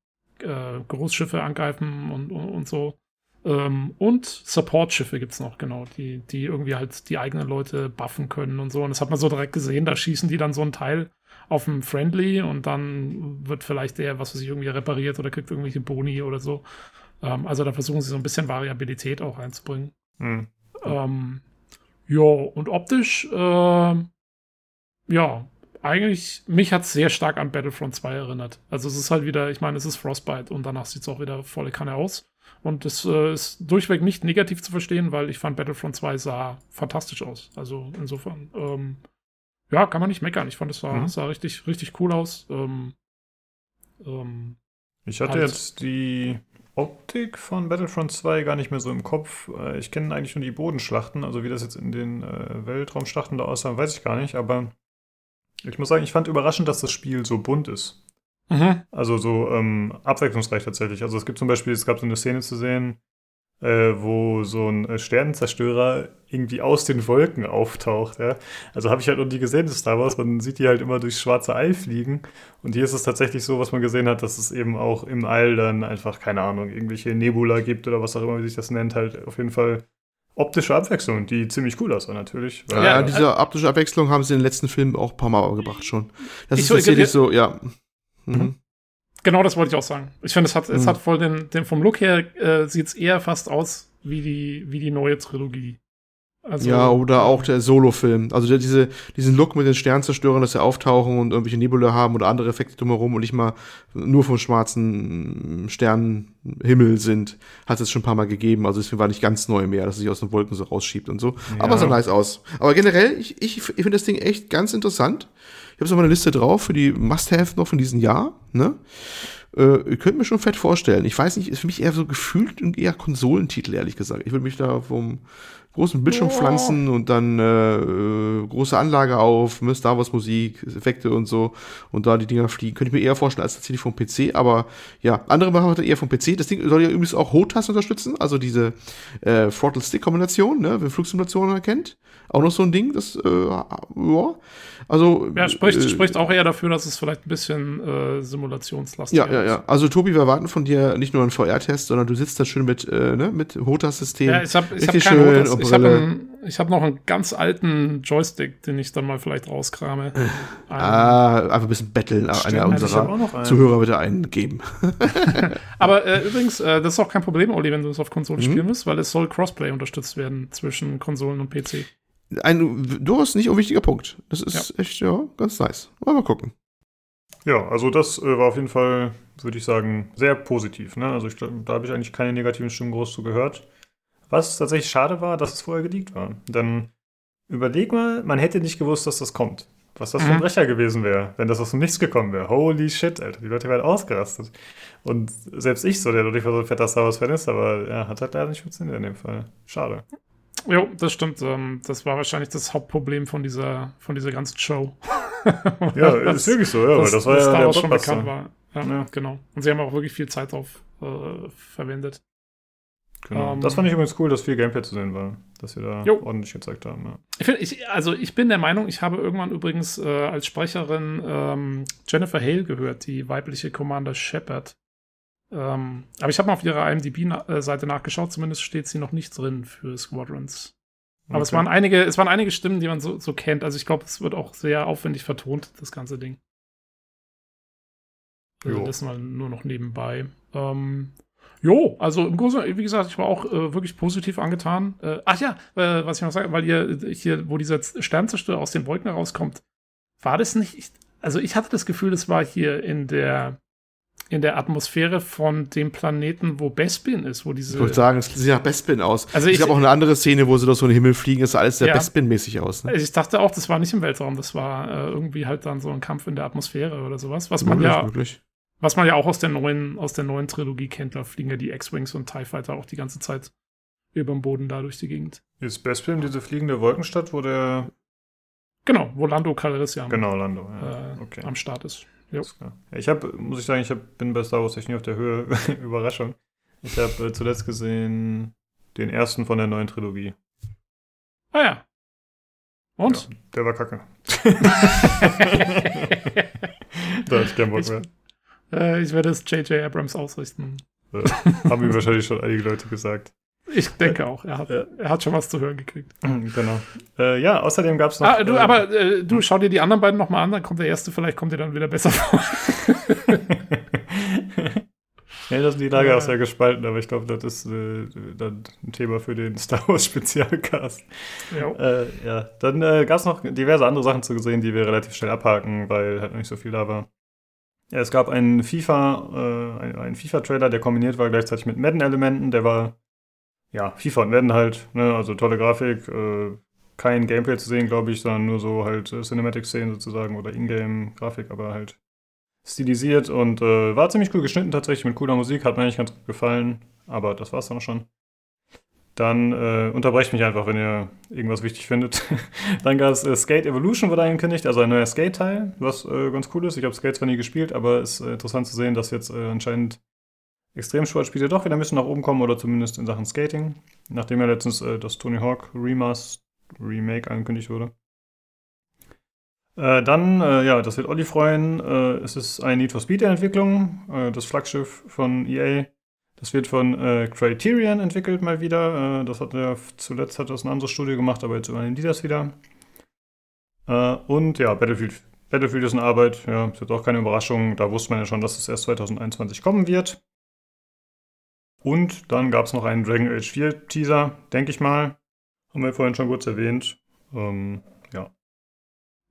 äh, Großschiffe angreifen und, und, und so. Ähm, und Support-Schiffe gibt es noch, genau, die, die irgendwie halt die eigenen Leute buffen können und so. Und das hat man so direkt gesehen, da schießen die dann so ein Teil auf dem Friendly und dann wird vielleicht der, was weiß ich, irgendwie repariert oder kriegt irgendwelche Boni oder so. Ähm, also da versuchen sie so ein bisschen Variabilität auch reinzubringen. Mhm. Ähm, ja, und optisch, äh, ja, eigentlich, mich hat es sehr stark an Battlefront 2 erinnert. Also es ist halt wieder, ich meine, es ist Frostbite und danach sieht es auch wieder volle Kanne aus. Und das äh, ist durchweg nicht negativ zu verstehen, weil ich fand Battlefront 2 sah fantastisch aus. Also insofern, ähm, ja, kann man nicht meckern. Ich fand es sah, mhm. sah richtig, richtig cool aus. Ähm, ähm, ich hatte halt. jetzt die Optik von Battlefront 2 gar nicht mehr so im Kopf. Äh, ich kenne eigentlich nur die Bodenschlachten, also wie das jetzt in den äh, Weltraumschlachten da aussah, weiß ich gar nicht, aber ich muss sagen, ich fand überraschend, dass das Spiel so bunt ist. Mhm. Also so ähm, abwechslungsreich tatsächlich. Also es gibt zum Beispiel, es gab so eine Szene zu sehen, äh, wo so ein äh, Sternenzerstörer irgendwie aus den Wolken auftaucht. Ja? Also habe ich halt noch nie gesehen, das Star Wars. Man sieht die halt immer durchs schwarze All fliegen. Und hier ist es tatsächlich so, was man gesehen hat, dass es eben auch im All dann einfach, keine Ahnung, irgendwelche Nebula gibt oder was auch immer, wie sich das nennt, halt auf jeden Fall optische Abwechslung, die ziemlich cool aussah natürlich. ja, ja, diese optische Abwechslung haben sie in den letzten Filmen auch ein paar Mal gebracht schon. Das ich ist tatsächlich so, ja. Mhm. Genau das wollte ich auch sagen. Ich finde, es hat, mhm. es hat voll den, den vom Look her äh, sieht es eher fast aus wie die, wie die neue Trilogie. Also, ja, oder auch der Solo-Film. Also der, diese, diesen Look mit den Sternzerstörern, dass sie auftauchen und irgendwelche Nebula haben oder andere Effekte drumherum und nicht mal nur vom schwarzen Sternenhimmel sind, hat es schon ein paar Mal gegeben. Also deswegen war nicht ganz neu mehr, dass es sich aus den Wolken so rausschiebt und so. Ja. Aber sah nice aus. Aber generell, ich, ich, ich finde das Ding echt ganz interessant. Ich habe so eine Liste drauf für die Must-Have noch von diesem Jahr. Ne? Äh, ihr könnt mir schon fett vorstellen. Ich weiß nicht, ist für mich eher so gefühlt und eher Konsolentitel, ehrlich gesagt. Ich würde mich da vom großen Bildschirm ja. pflanzen und dann äh, äh, große Anlage auf, ne, Star Wars Musik, Effekte und so und da die Dinger fliegen. Könnte ich mir eher vorstellen als tatsächlich vom PC, aber ja, andere machen das eher vom PC. Das Ding soll ja übrigens auch HOTAS unterstützen, also diese äh, Throttle-Stick-Kombination, ne, wenn Flugsimulationen erkennt. Auch noch so ein Ding, das, äh, ja. Also, ja, spricht, äh, spricht auch eher dafür, dass es vielleicht ein bisschen äh, simulationslastig ist. Ja, ja, ja. Also, Tobi, wir erwarten von dir nicht nur einen VR-Test, sondern du sitzt da schön mit, äh, ne, mit HOTAS-System. Ja, ich habe ich hab keinen HOTAS. Ich habe hab noch einen ganz alten Joystick, den ich dann mal vielleicht rauskrame. ah, einfach ein bisschen betteln. Stimmt, einer unserer Zuhörer bitte einen geben. Aber äh, übrigens, äh, das ist auch kein Problem, Olli, wenn du es auf Konsole mhm. spielen willst, weil es soll Crossplay unterstützt werden zwischen Konsolen und PC ein durchaus nicht unwichtiger Punkt. Das ist ja. echt, ja, ganz nice. Mal, gucken. Ja, also das äh, war auf jeden Fall, würde ich sagen, sehr positiv. Ne? Also ich, da habe ich eigentlich keine negativen Stimmen groß zu gehört. Was tatsächlich schade war, dass es vorher geleakt war. Dann überleg mal, man hätte nicht gewusst, dass das kommt. Was das für ein mhm. Brecher gewesen wäre, wenn das aus dem Nichts gekommen wäre. Holy shit, Alter. Die Leute wären ausgerastet. Und selbst ich so, der dadurch war so ein fetter Star Wars-Fan ist, aber ja, hat halt leider nicht funktioniert in dem Fall. Schade. Jo, das stimmt. Ähm, das war wahrscheinlich das Hauptproblem von dieser, von dieser ganzen Show. ja, das, ist wirklich so, ja, weil das war ja Wars schon bekannt war. Ja, ja, genau. Und sie haben auch wirklich viel Zeit drauf äh, verwendet. Genau. Um, das fand ich übrigens cool, dass viel Gameplay zu sehen war, dass sie da jo. ordentlich gezeigt haben. Ja. Ich, find, ich, also ich bin der Meinung, ich habe irgendwann übrigens äh, als Sprecherin ähm, Jennifer Hale gehört, die weibliche Commander Shepard. Ähm, aber ich habe mal auf ihrer IMDb-Seite nachgeschaut, zumindest steht sie noch nicht drin für Squadrons. Aber okay. es waren einige, es waren einige Stimmen, die man so, so kennt. Also ich glaube, es wird auch sehr aufwendig vertont, das ganze Ding. Also das mal nur noch nebenbei. Ähm, jo, also im Großen, wie gesagt, ich war auch äh, wirklich positiv angetan. Äh, ach ja, äh, was ich noch sage, weil ihr hier, wo dieser Sternzerstörer aus den Wolken herauskommt, war das nicht, also ich hatte das Gefühl, das war hier in der in der Atmosphäre von dem Planeten, wo Bespin ist, wo diese. Ich wollte sagen, es sieht nach Bespin aus. Also ich habe auch eine andere Szene, wo sie durch so einen Himmel fliegen, es sah alles sehr ja. Bespin-mäßig aus. Ne? Ich dachte auch, das war nicht im Weltraum, das war äh, irgendwie halt dann so ein Kampf in der Atmosphäre oder sowas, was man ja. Möglich. Was man ja auch aus der neuen, aus der neuen Trilogie kennt, da fliegen ja die X-Wings und TIE Fighter auch die ganze Zeit über dem Boden da durch die Gegend. Ist Bespin diese fliegende Wolkenstadt, wo der. Genau, wo Lando Calrissian genau, Lando, ja. äh, okay. am Start ist. Ja. Ich habe, muss ich sagen, ich hab, bin bei Star Wars echt nie auf der Höhe. Überraschung. Ich habe äh, zuletzt gesehen den ersten von der neuen Trilogie. Ah ja. Und? Ja, der war kacke. da hatte ich keinen Bock mehr. Äh, ich werde es J.J. Abrams ausrichten. Äh, haben mir wahrscheinlich schon einige Leute gesagt. Ich denke auch, er hat, ja. er hat schon was zu hören gekriegt. Genau. Äh, ja, außerdem gab es noch. Ah, du, äh, aber äh, du schau dir die anderen beiden nochmal an, dann kommt der erste, vielleicht kommt dir dann wieder besser vor. ja, das sind die Lage auch sehr gespalten, aber ich glaube, das ist äh, dann ein Thema für den Star Wars Spezialcast. Ja, äh, ja. dann äh, gab es noch diverse andere Sachen zu sehen, die wir relativ schnell abhaken, weil halt noch nicht so viel da war. Ja, es gab einen FIFA, äh, einen FIFA-Trailer, der kombiniert war gleichzeitig mit Madden-Elementen, der war ja, FIFA und Madden halt, ne, also tolle Grafik, äh, kein Gameplay zu sehen, glaube ich, sondern nur so halt äh, Cinematic-Szenen sozusagen oder Ingame-Grafik, aber halt stilisiert und äh, war ziemlich cool geschnitten tatsächlich mit cooler Musik, hat mir eigentlich ganz gut gefallen, aber das war's dann auch schon. Dann äh, unterbrecht mich einfach, wenn ihr irgendwas wichtig findet. dann gab es äh, Skate Evolution, wurde angekündigt, also ein neuer Skate-Teil, was äh, ganz cool ist. Ich habe Skate zwar nie gespielt, aber es ist äh, interessant zu sehen, dass jetzt äh, anscheinend Extremsportspiele doch wieder ein bisschen nach oben kommen oder zumindest in Sachen Skating, nachdem ja letztens äh, das Tony Hawk Remaster Remake angekündigt wurde. Äh, dann, äh, ja, das wird Olli freuen. Äh, es ist eine Need for Speed Entwicklung, äh, das Flaggschiff von EA. Das wird von äh, Criterion entwickelt mal wieder. Das hat ja zuletzt hat das ein anderes Studio gemacht, aber jetzt übernehmen die das wieder. Und ja, Battlefield, Battlefield ist in Arbeit. Ja, ist jetzt auch keine Überraschung. Da wusste man ja schon, dass es erst 2021 kommen wird. Und dann gab es noch einen Dragon Age 4 Teaser, denke ich mal. Haben wir vorhin schon kurz erwähnt. Ähm, ja.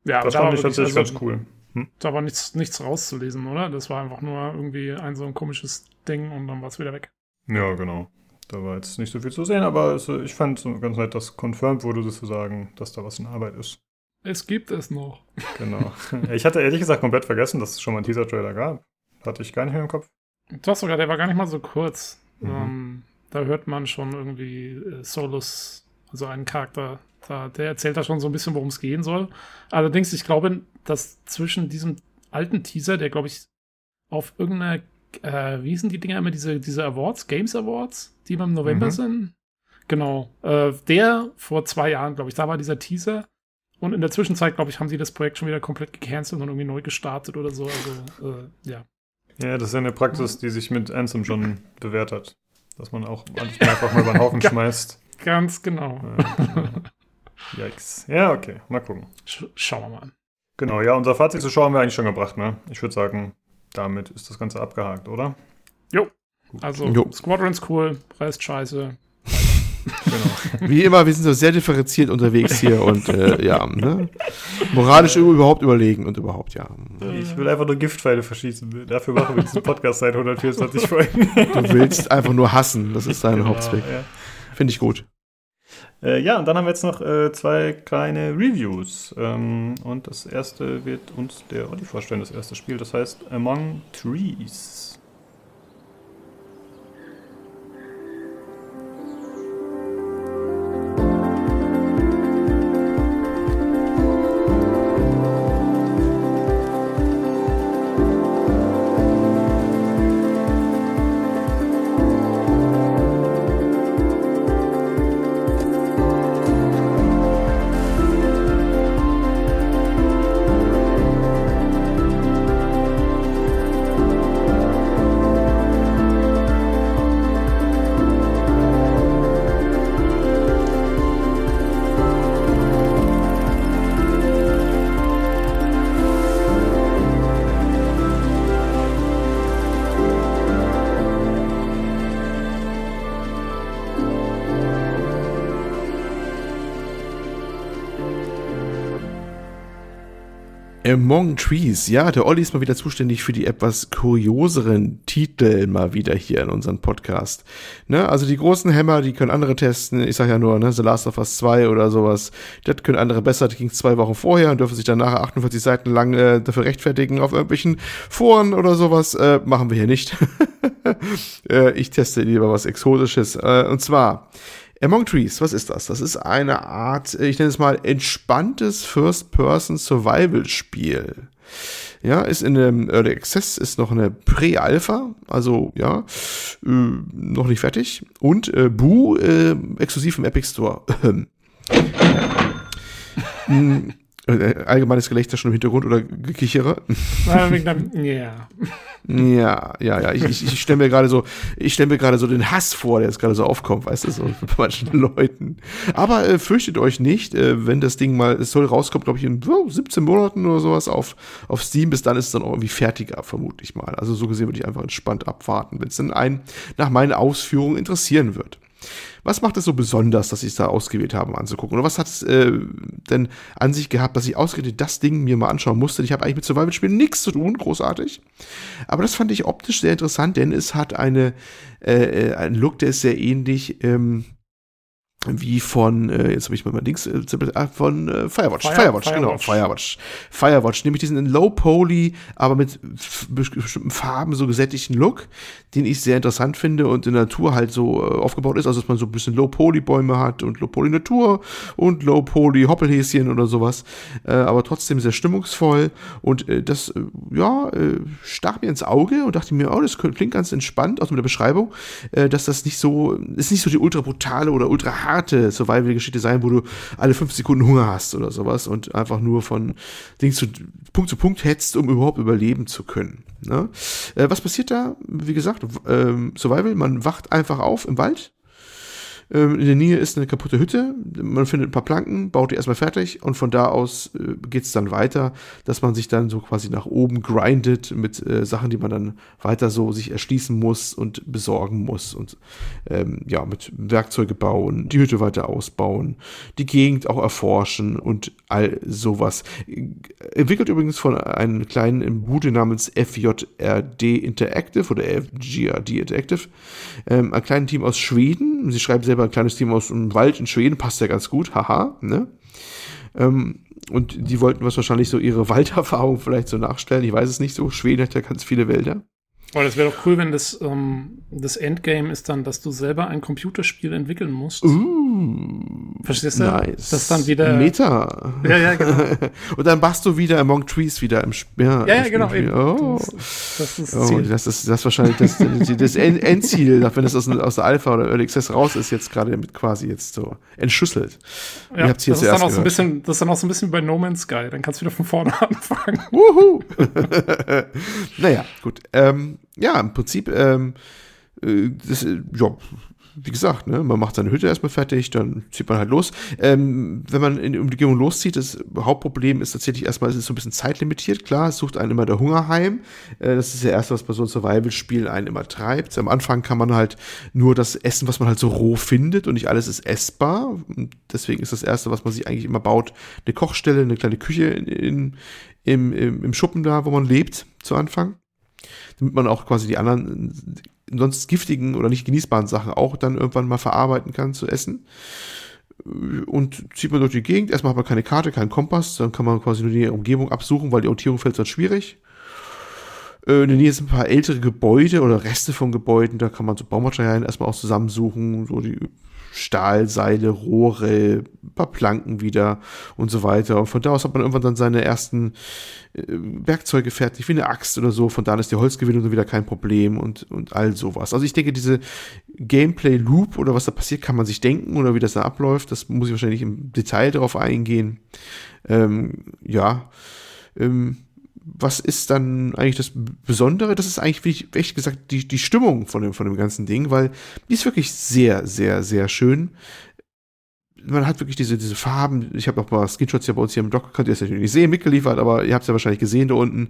Ja, das fand ich tatsächlich also, ganz cool. Hm? Da war nichts, nichts rauszulesen, oder? Das war einfach nur irgendwie ein so ein komisches Ding und dann war es wieder weg. Ja, genau. Da war jetzt nicht so viel zu sehen, aber es, ich fand es ganz nett, dass confirmed wurde sozusagen, dass da was in Arbeit ist. Es gibt es noch. Genau. Ich hatte ehrlich gesagt komplett vergessen, dass es schon mal einen Teaser-Trailer gab. Hatte ich gar nicht mehr im Kopf. Doch sogar, der war gar nicht mal so kurz. Mhm. Ähm, da hört man schon irgendwie äh, Solus, also einen Charakter, da, der erzählt da schon so ein bisschen, worum es gehen soll. Allerdings, ich glaube, dass zwischen diesem alten Teaser, der glaube ich auf irgendeiner, äh, wie sind die Dinger immer, diese, diese Awards, Games Awards, die im November mhm. sind? Genau. Äh, der vor zwei Jahren, glaube ich, da war dieser Teaser. Und in der Zwischenzeit, glaube ich, haben sie das Projekt schon wieder komplett gecancelt und irgendwie neu gestartet oder so. Also, äh, ja. Ja, das ist ja eine Praxis, die sich mit Ansem schon bewährt hat. Dass man auch alles einfach mal über den Haufen schmeißt. Ganz genau. Ja. Yikes. Ja, okay. Mal gucken. Sch schauen wir mal an. Genau, ja, unser Fazit zur Show haben wir eigentlich schon gebracht, ne? Ich würde sagen, damit ist das Ganze abgehakt, oder? Jo. Also, jo. Squadron's cool, Rest scheiße. Genau. Wie immer, wir sind so sehr differenziert unterwegs hier und äh, ja, ne? moralisch überhaupt überlegen und überhaupt, ja. Ich will einfach nur Giftpfeile verschießen. Dafür machen wir diesen Podcast seit 124 Folgen. Du willst einfach nur hassen, das ist dein genau, Hauptzweck. Ja. Finde ich gut. Äh, ja, und dann haben wir jetzt noch äh, zwei kleine Reviews. Ähm, und das erste wird uns der Olli vorstellen, das erste Spiel. Das heißt Among Trees. Among Trees. Ja, der Olli ist mal wieder zuständig für die etwas kurioseren Titel mal wieder hier in unserem Podcast. Ne, also die großen Hämmer, die können andere testen. Ich sag ja nur, ne, The Last of Us 2 oder sowas. Das können andere besser. Das ging zwei Wochen vorher und dürfen sich dann nachher 48 Seiten lang äh, dafür rechtfertigen auf irgendwelchen Foren oder sowas. Äh, machen wir hier nicht. äh, ich teste lieber was Exotisches. Äh, und zwar Among Trees, was ist das? Das ist eine Art, ich nenne es mal, entspanntes First-Person-Survival-Spiel. Ja, ist in einem Early Access, ist noch eine Pre-Alpha, also ja, äh, noch nicht fertig. Und äh, Boo, äh, exklusiv im Epic Store. Äh, allgemeines Gelächter schon im Hintergrund oder Gekichere. Ja. Ja, ja, ja. Ich, ich, ich stelle mir gerade so, ich stelle mir gerade so den Hass vor, der jetzt gerade so aufkommt, weißt du, so bei manchen Leuten. Aber äh, fürchtet euch nicht, äh, wenn das Ding mal, es soll rauskommen, glaube ich, in oh, 17 Monaten oder sowas auf, auf Steam. Bis dann ist es dann auch irgendwie fertiger, vermute ich mal. Also so gesehen würde ich einfach entspannt abwarten, wenn es dann einen nach meinen Ausführungen interessieren wird. Was macht es so besonders, dass sie es da ausgewählt haben, anzugucken? Oder was hat es äh, denn an sich gehabt, dass ich ausgerechnet das Ding mir mal anschauen musste? Ich habe eigentlich mit Survival-Spielen nichts zu tun, großartig. Aber das fand ich optisch sehr interessant, denn es hat eine, äh, äh einen Look, der ist sehr ähnlich ähm, wie von, äh, jetzt habe ich mal mein Dings, äh, äh von äh, Firewatch. Fire, Firewatch, Firewatch, genau, Firewatch. Firewatch, nämlich diesen Low Poly, aber mit bestimmten Farben so gesättigten Look, den ich sehr interessant finde und in der Natur halt so äh, aufgebaut ist, also dass man so ein bisschen Low Poly Bäume hat und Low Poly Natur und Low Poly Hoppelhäschen oder sowas, äh, aber trotzdem sehr stimmungsvoll und äh, das, äh, ja, äh, stach mir ins Auge und dachte mir, oh, das klingt ganz entspannt, auch mit der Beschreibung, äh, dass das nicht so, ist nicht so die ultra brutale oder ultra harte harte Survival-Geschichte sein, wo du alle fünf Sekunden Hunger hast oder sowas und einfach nur von Ding zu Punkt zu Punkt hetzt, um überhaupt überleben zu können. Ne? Äh, was passiert da? Wie gesagt, ähm, Survival, man wacht einfach auf im Wald, ähm, in der Nähe ist eine kaputte Hütte. Man findet ein paar Planken, baut die erstmal fertig und von da aus äh, geht es dann weiter, dass man sich dann so quasi nach oben grindet mit äh, Sachen, die man dann weiter so sich erschließen muss und besorgen muss und ähm, ja, mit Werkzeuge bauen, die Hütte weiter ausbauen, die Gegend auch erforschen und all sowas. Entwickelt übrigens von einem kleinen Bude namens FJRD Interactive oder FGRD Interactive, ähm, ein kleines Team aus Schweden. Sie schreiben selber ein kleines Team aus dem Wald in Schweden, passt ja ganz gut, haha, ne? Ähm, und die wollten was wahrscheinlich so ihre Walderfahrung vielleicht so nachstellen. Ich weiß es nicht so. Schweden hat ja ganz viele Wälder. Aber das wäre doch cool, wenn das, ähm, das Endgame ist dann, dass du selber ein Computerspiel entwickeln musst. Uh, Verstehst du? Nice. Das dann wieder. Meta. Ja, ja, genau. Und dann machst du wieder Among Trees wieder im Spiel. Ja, ja, im genau. Spiel. Eben. Oh. Das, das ist das Oh, Ziel. das ist das ist wahrscheinlich das, das End- Endziel, wenn das aus, aus der Alpha oder Early Access raus ist, jetzt gerade damit quasi jetzt so entschlüsselt. Ja, das, ist dann auch so ein bisschen, das ist dann auch so ein bisschen bei No Man's Sky. Dann kannst du wieder von vorne anfangen. Wuhu! naja, gut. Ähm, ja, im Prinzip, ähm, äh, das, äh, ja, wie gesagt, ne, man macht seine Hütte erstmal fertig, dann zieht man halt los. Ähm, wenn man in die Umgebung loszieht, das Hauptproblem ist tatsächlich erstmal, es ist so ein bisschen zeitlimitiert. Klar, es sucht einen immer der Hunger heim. Äh, das ist ja erst, was bei so einem Survival-Spiel einen immer treibt. Am Anfang kann man halt nur das essen, was man halt so roh findet und nicht alles ist essbar. Und deswegen ist das Erste, was man sich eigentlich immer baut, eine Kochstelle, eine kleine Küche in, in, im, im, im Schuppen da, wo man lebt, zu Anfang. Damit man auch quasi die anderen äh, sonst giftigen oder nicht genießbaren Sachen auch dann irgendwann mal verarbeiten kann zu essen. Und zieht man durch die Gegend, erstmal hat man keine Karte, keinen Kompass, dann kann man quasi nur die Umgebung absuchen, weil die Orientierung fällt sonst schwierig. Äh, In der Nähe sind ein paar ältere Gebäude oder Reste von Gebäuden, da kann man so Baumaterialien erstmal auch zusammensuchen, so die Stahlseile, Rohre, ein paar Planken wieder und so weiter. Und von da aus hat man irgendwann dann seine ersten äh, Werkzeuge fertig, wie eine Axt oder so. Von da an ist die Holzgewinnung dann wieder kein Problem und, und all sowas. Also ich denke, diese Gameplay-Loop oder was da passiert, kann man sich denken oder wie das da abläuft. Das muss ich wahrscheinlich im Detail darauf eingehen. Ähm, ja. Ähm, was ist dann eigentlich das Besondere? Das ist eigentlich, wie ich echt gesagt, die, die Stimmung von dem, von dem ganzen Ding, weil die ist wirklich sehr, sehr, sehr schön. Man hat wirklich diese, diese Farben. Ich habe noch mal Screenshots ja bei uns hier im Blog, könnt ihr es natürlich nicht sehen, mitgeliefert, aber ihr habt es ja wahrscheinlich gesehen da unten.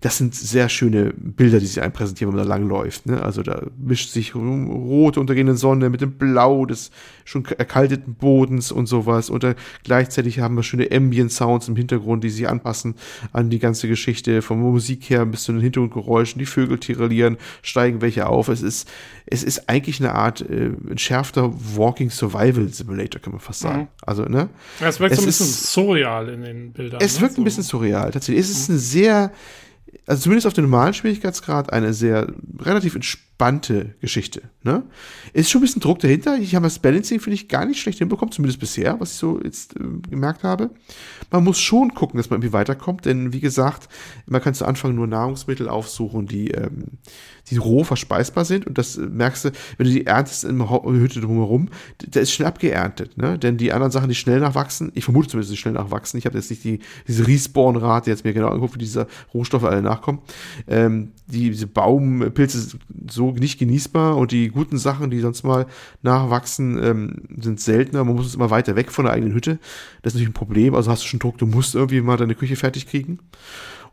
Das sind sehr schöne Bilder, die sie einem präsentieren, wenn man da langläuft. Ne? Also da mischt sich rote untergehende Sonne mit dem Blau des schon erkalteten Bodens und sowas. Und da gleichzeitig haben wir schöne Ambient-Sounds im Hintergrund, die sich anpassen an die ganze Geschichte. Der Musik her bis zu den Hintergrundgeräuschen. Die Vögel tirelieren, steigen welche auf. Es ist, es ist eigentlich eine Art äh, entschärfter Walking Survival Simulator, kann man fast sagen. Mhm. Also, ne? Ja, es wirkt Es so ein bisschen ist- surreal in den Bildern. Es ne? wirkt ein So. bisschen surreal, tatsächlich. Es ist ein sehr, also zumindest auf dem normalen Schwierigkeitsgrad, eine sehr relativ entspannte Geschichte. Ne? Ist schon ein bisschen Druck dahinter. Ich habe das Balancing, finde ich, gar nicht schlecht hinbekommen, zumindest bisher, was ich so jetzt äh, gemerkt habe. Man muss schon gucken, dass man irgendwie weiterkommt, denn wie gesagt, man kann zu Anfang nur Nahrungsmittel aufsuchen, die, ähm, die roh verspeisbar sind. Und das äh, merkst du, wenn du die erntest in der Hütte drumherum, da ist schnell abgeerntet. Ne? Denn die anderen Sachen, die schnell nachwachsen, ich vermute zumindest, die schnell nachwachsen. Ich habe jetzt nicht die, diese Respawn-Rate jetzt mir genau angeguckt, wie diese Rohstoffe alle nachkommen. Ähm, die, diese Baumpilze sind so nicht genießbar und die guten Sachen, die sonst mal nachwachsen, ähm, sind seltener. Man muss es immer weiter weg von der eigenen Hütte. Das ist natürlich ein Problem. Also hast du schon Druck, du musst irgendwie mal deine Küche fertig kriegen.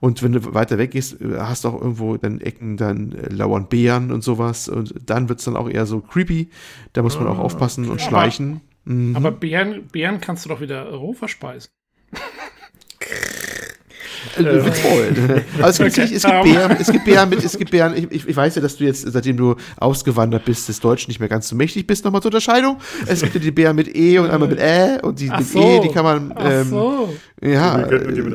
Und wenn du weiter weg gehst, äh, hast du auch irgendwo dann Ecken, dann äh, lauern Bären und sowas. Und dann wird's dann auch eher so creepy. Da muss man auch aufpassen und Aber- schleichen. Mhm. Aber Beeren, Beeren kannst du doch wieder roh verspeisen. Äh, Witzvoll. Also es gibt, Okay. es gibt Ähm. Bären, es gibt Bären mit, es gibt Bären, ich, ich, weiß ja, dass du jetzt, seitdem du ausgewandert bist, des Deutschen nicht mehr ganz so mächtig bist, nochmal zur Unterscheidung. Es gibt ja die Bären mit E und einmal mit Ä und die Ach mit so. E, die kann man, Ach ähm, so. ja, die mit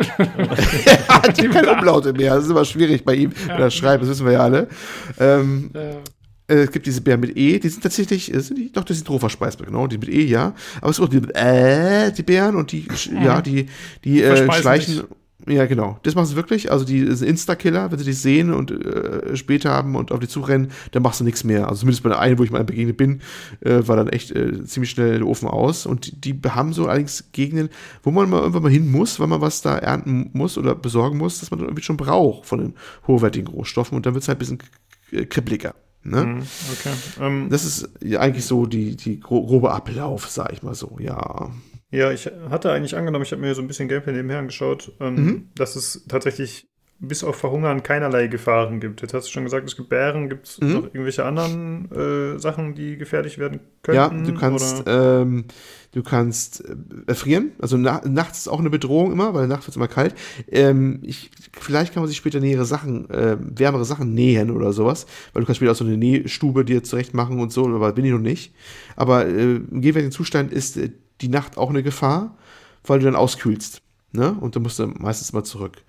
AE. hat die keine Umlaute mehr. Das ist immer schwierig bei ihm, wenn er schreibt, das wissen wir ja alle. Ähm, Äh, äh, es gibt diese Bären mit E, die sind tatsächlich, äh, sind die, doch, das sind roh verspeisbar, genau, die mit E, ja. Aber es gibt auch die mit Ä, die Bären und die, ja, die, die äh, schleichen, sich. Ja, genau. Das machen sie wirklich. Also die Insta-Killer, wenn sie dich sehen und äh, später haben und auf die zurennen, dann machst du nichts mehr. Also zumindest bei der einen, wo ich mal begegnet bin, äh, war dann echt äh, ziemlich schnell der Ofen aus. Und die, die haben so allerdings Gegenden, wo man mal irgendwann mal hin muss, weil man was da ernten muss oder besorgen muss, dass man dann irgendwie schon braucht von den hochwertigen Rohstoffen. Und dann wird es halt ein bisschen kribbliger. Ne? Mhm, okay. Ähm, das ist ja eigentlich so die, die grobe Ablauf, sag ich mal so, ja. Ja, ich hatte eigentlich angenommen, ich habe mir so ein bisschen Gameplay nebenher angeschaut, ähm, mhm. dass es tatsächlich bis auf Verhungern keinerlei Gefahren gibt. Jetzt hast du schon gesagt, es gibt Bären, gibt es mhm. noch irgendwelche anderen äh, Sachen, die gefährlich werden könnten? Ja, du kannst, ähm, du kannst äh, erfrieren. Also na nachts ist auch eine Bedrohung immer, weil nachts wird es immer kalt. Ähm, ich, vielleicht kann man sich später nähere Sachen, äh, wärmere Sachen nähen oder sowas, weil du kannst später auch so eine Nähstube dir zurecht machen und so, aber bin ich noch nicht. Aber äh, im gegenwärtigen Zustand ist äh, die Nacht auch eine Gefahr, weil du dann auskühlst. Ne? Und du musst dann meistens mal zurück.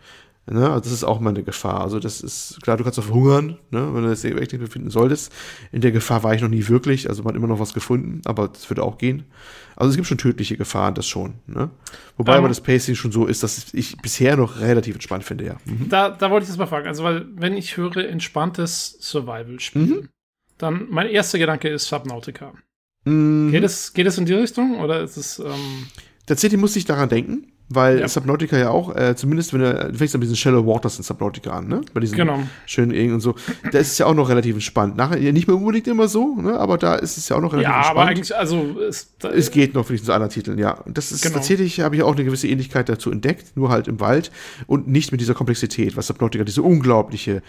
Ne? Also das ist auch mal eine Gefahr. Also das ist, klar, du kannst auch verhungern, ne? wenn du das echt nicht befinden solltest. In der Gefahr war ich noch nie wirklich, also man hat immer noch was gefunden, aber das würde auch gehen. Also es gibt schon tödliche Gefahren, das schon. Ne? Wobei um, aber das Pacing schon so ist, dass ich bisher noch relativ entspannt finde, ja. Mhm. Da, da wollte ich das mal fragen. Also, weil, wenn ich höre entspanntes Survival-Spiel, mhm. dann mein erster Gedanke ist Subnautica. Mhm. Geht, es, geht es in die Richtung oder ist es. Ähm Tatsächlich muss ich daran denken, weil ja. Subnautica ja auch, äh, zumindest wenn du, du fängst mit diesen Shallow Waters in Subnautica an, ne? Bei diesen genau. schönen Egen und so. Da ist es ja auch noch relativ entspannt. Nachher, nicht mehr unbedingt immer so, ne? Aber da ist es ja auch noch relativ ja, entspannt. Ja, aber eigentlich, also. Es, es geht noch wenigstens zu anderen Titeln, ja. Und das ist genau. tatsächlich, habe ich auch eine gewisse Ähnlichkeit dazu entdeckt, nur halt im Wald und nicht mit dieser Komplexität, was Subnautica, diese unglaubliche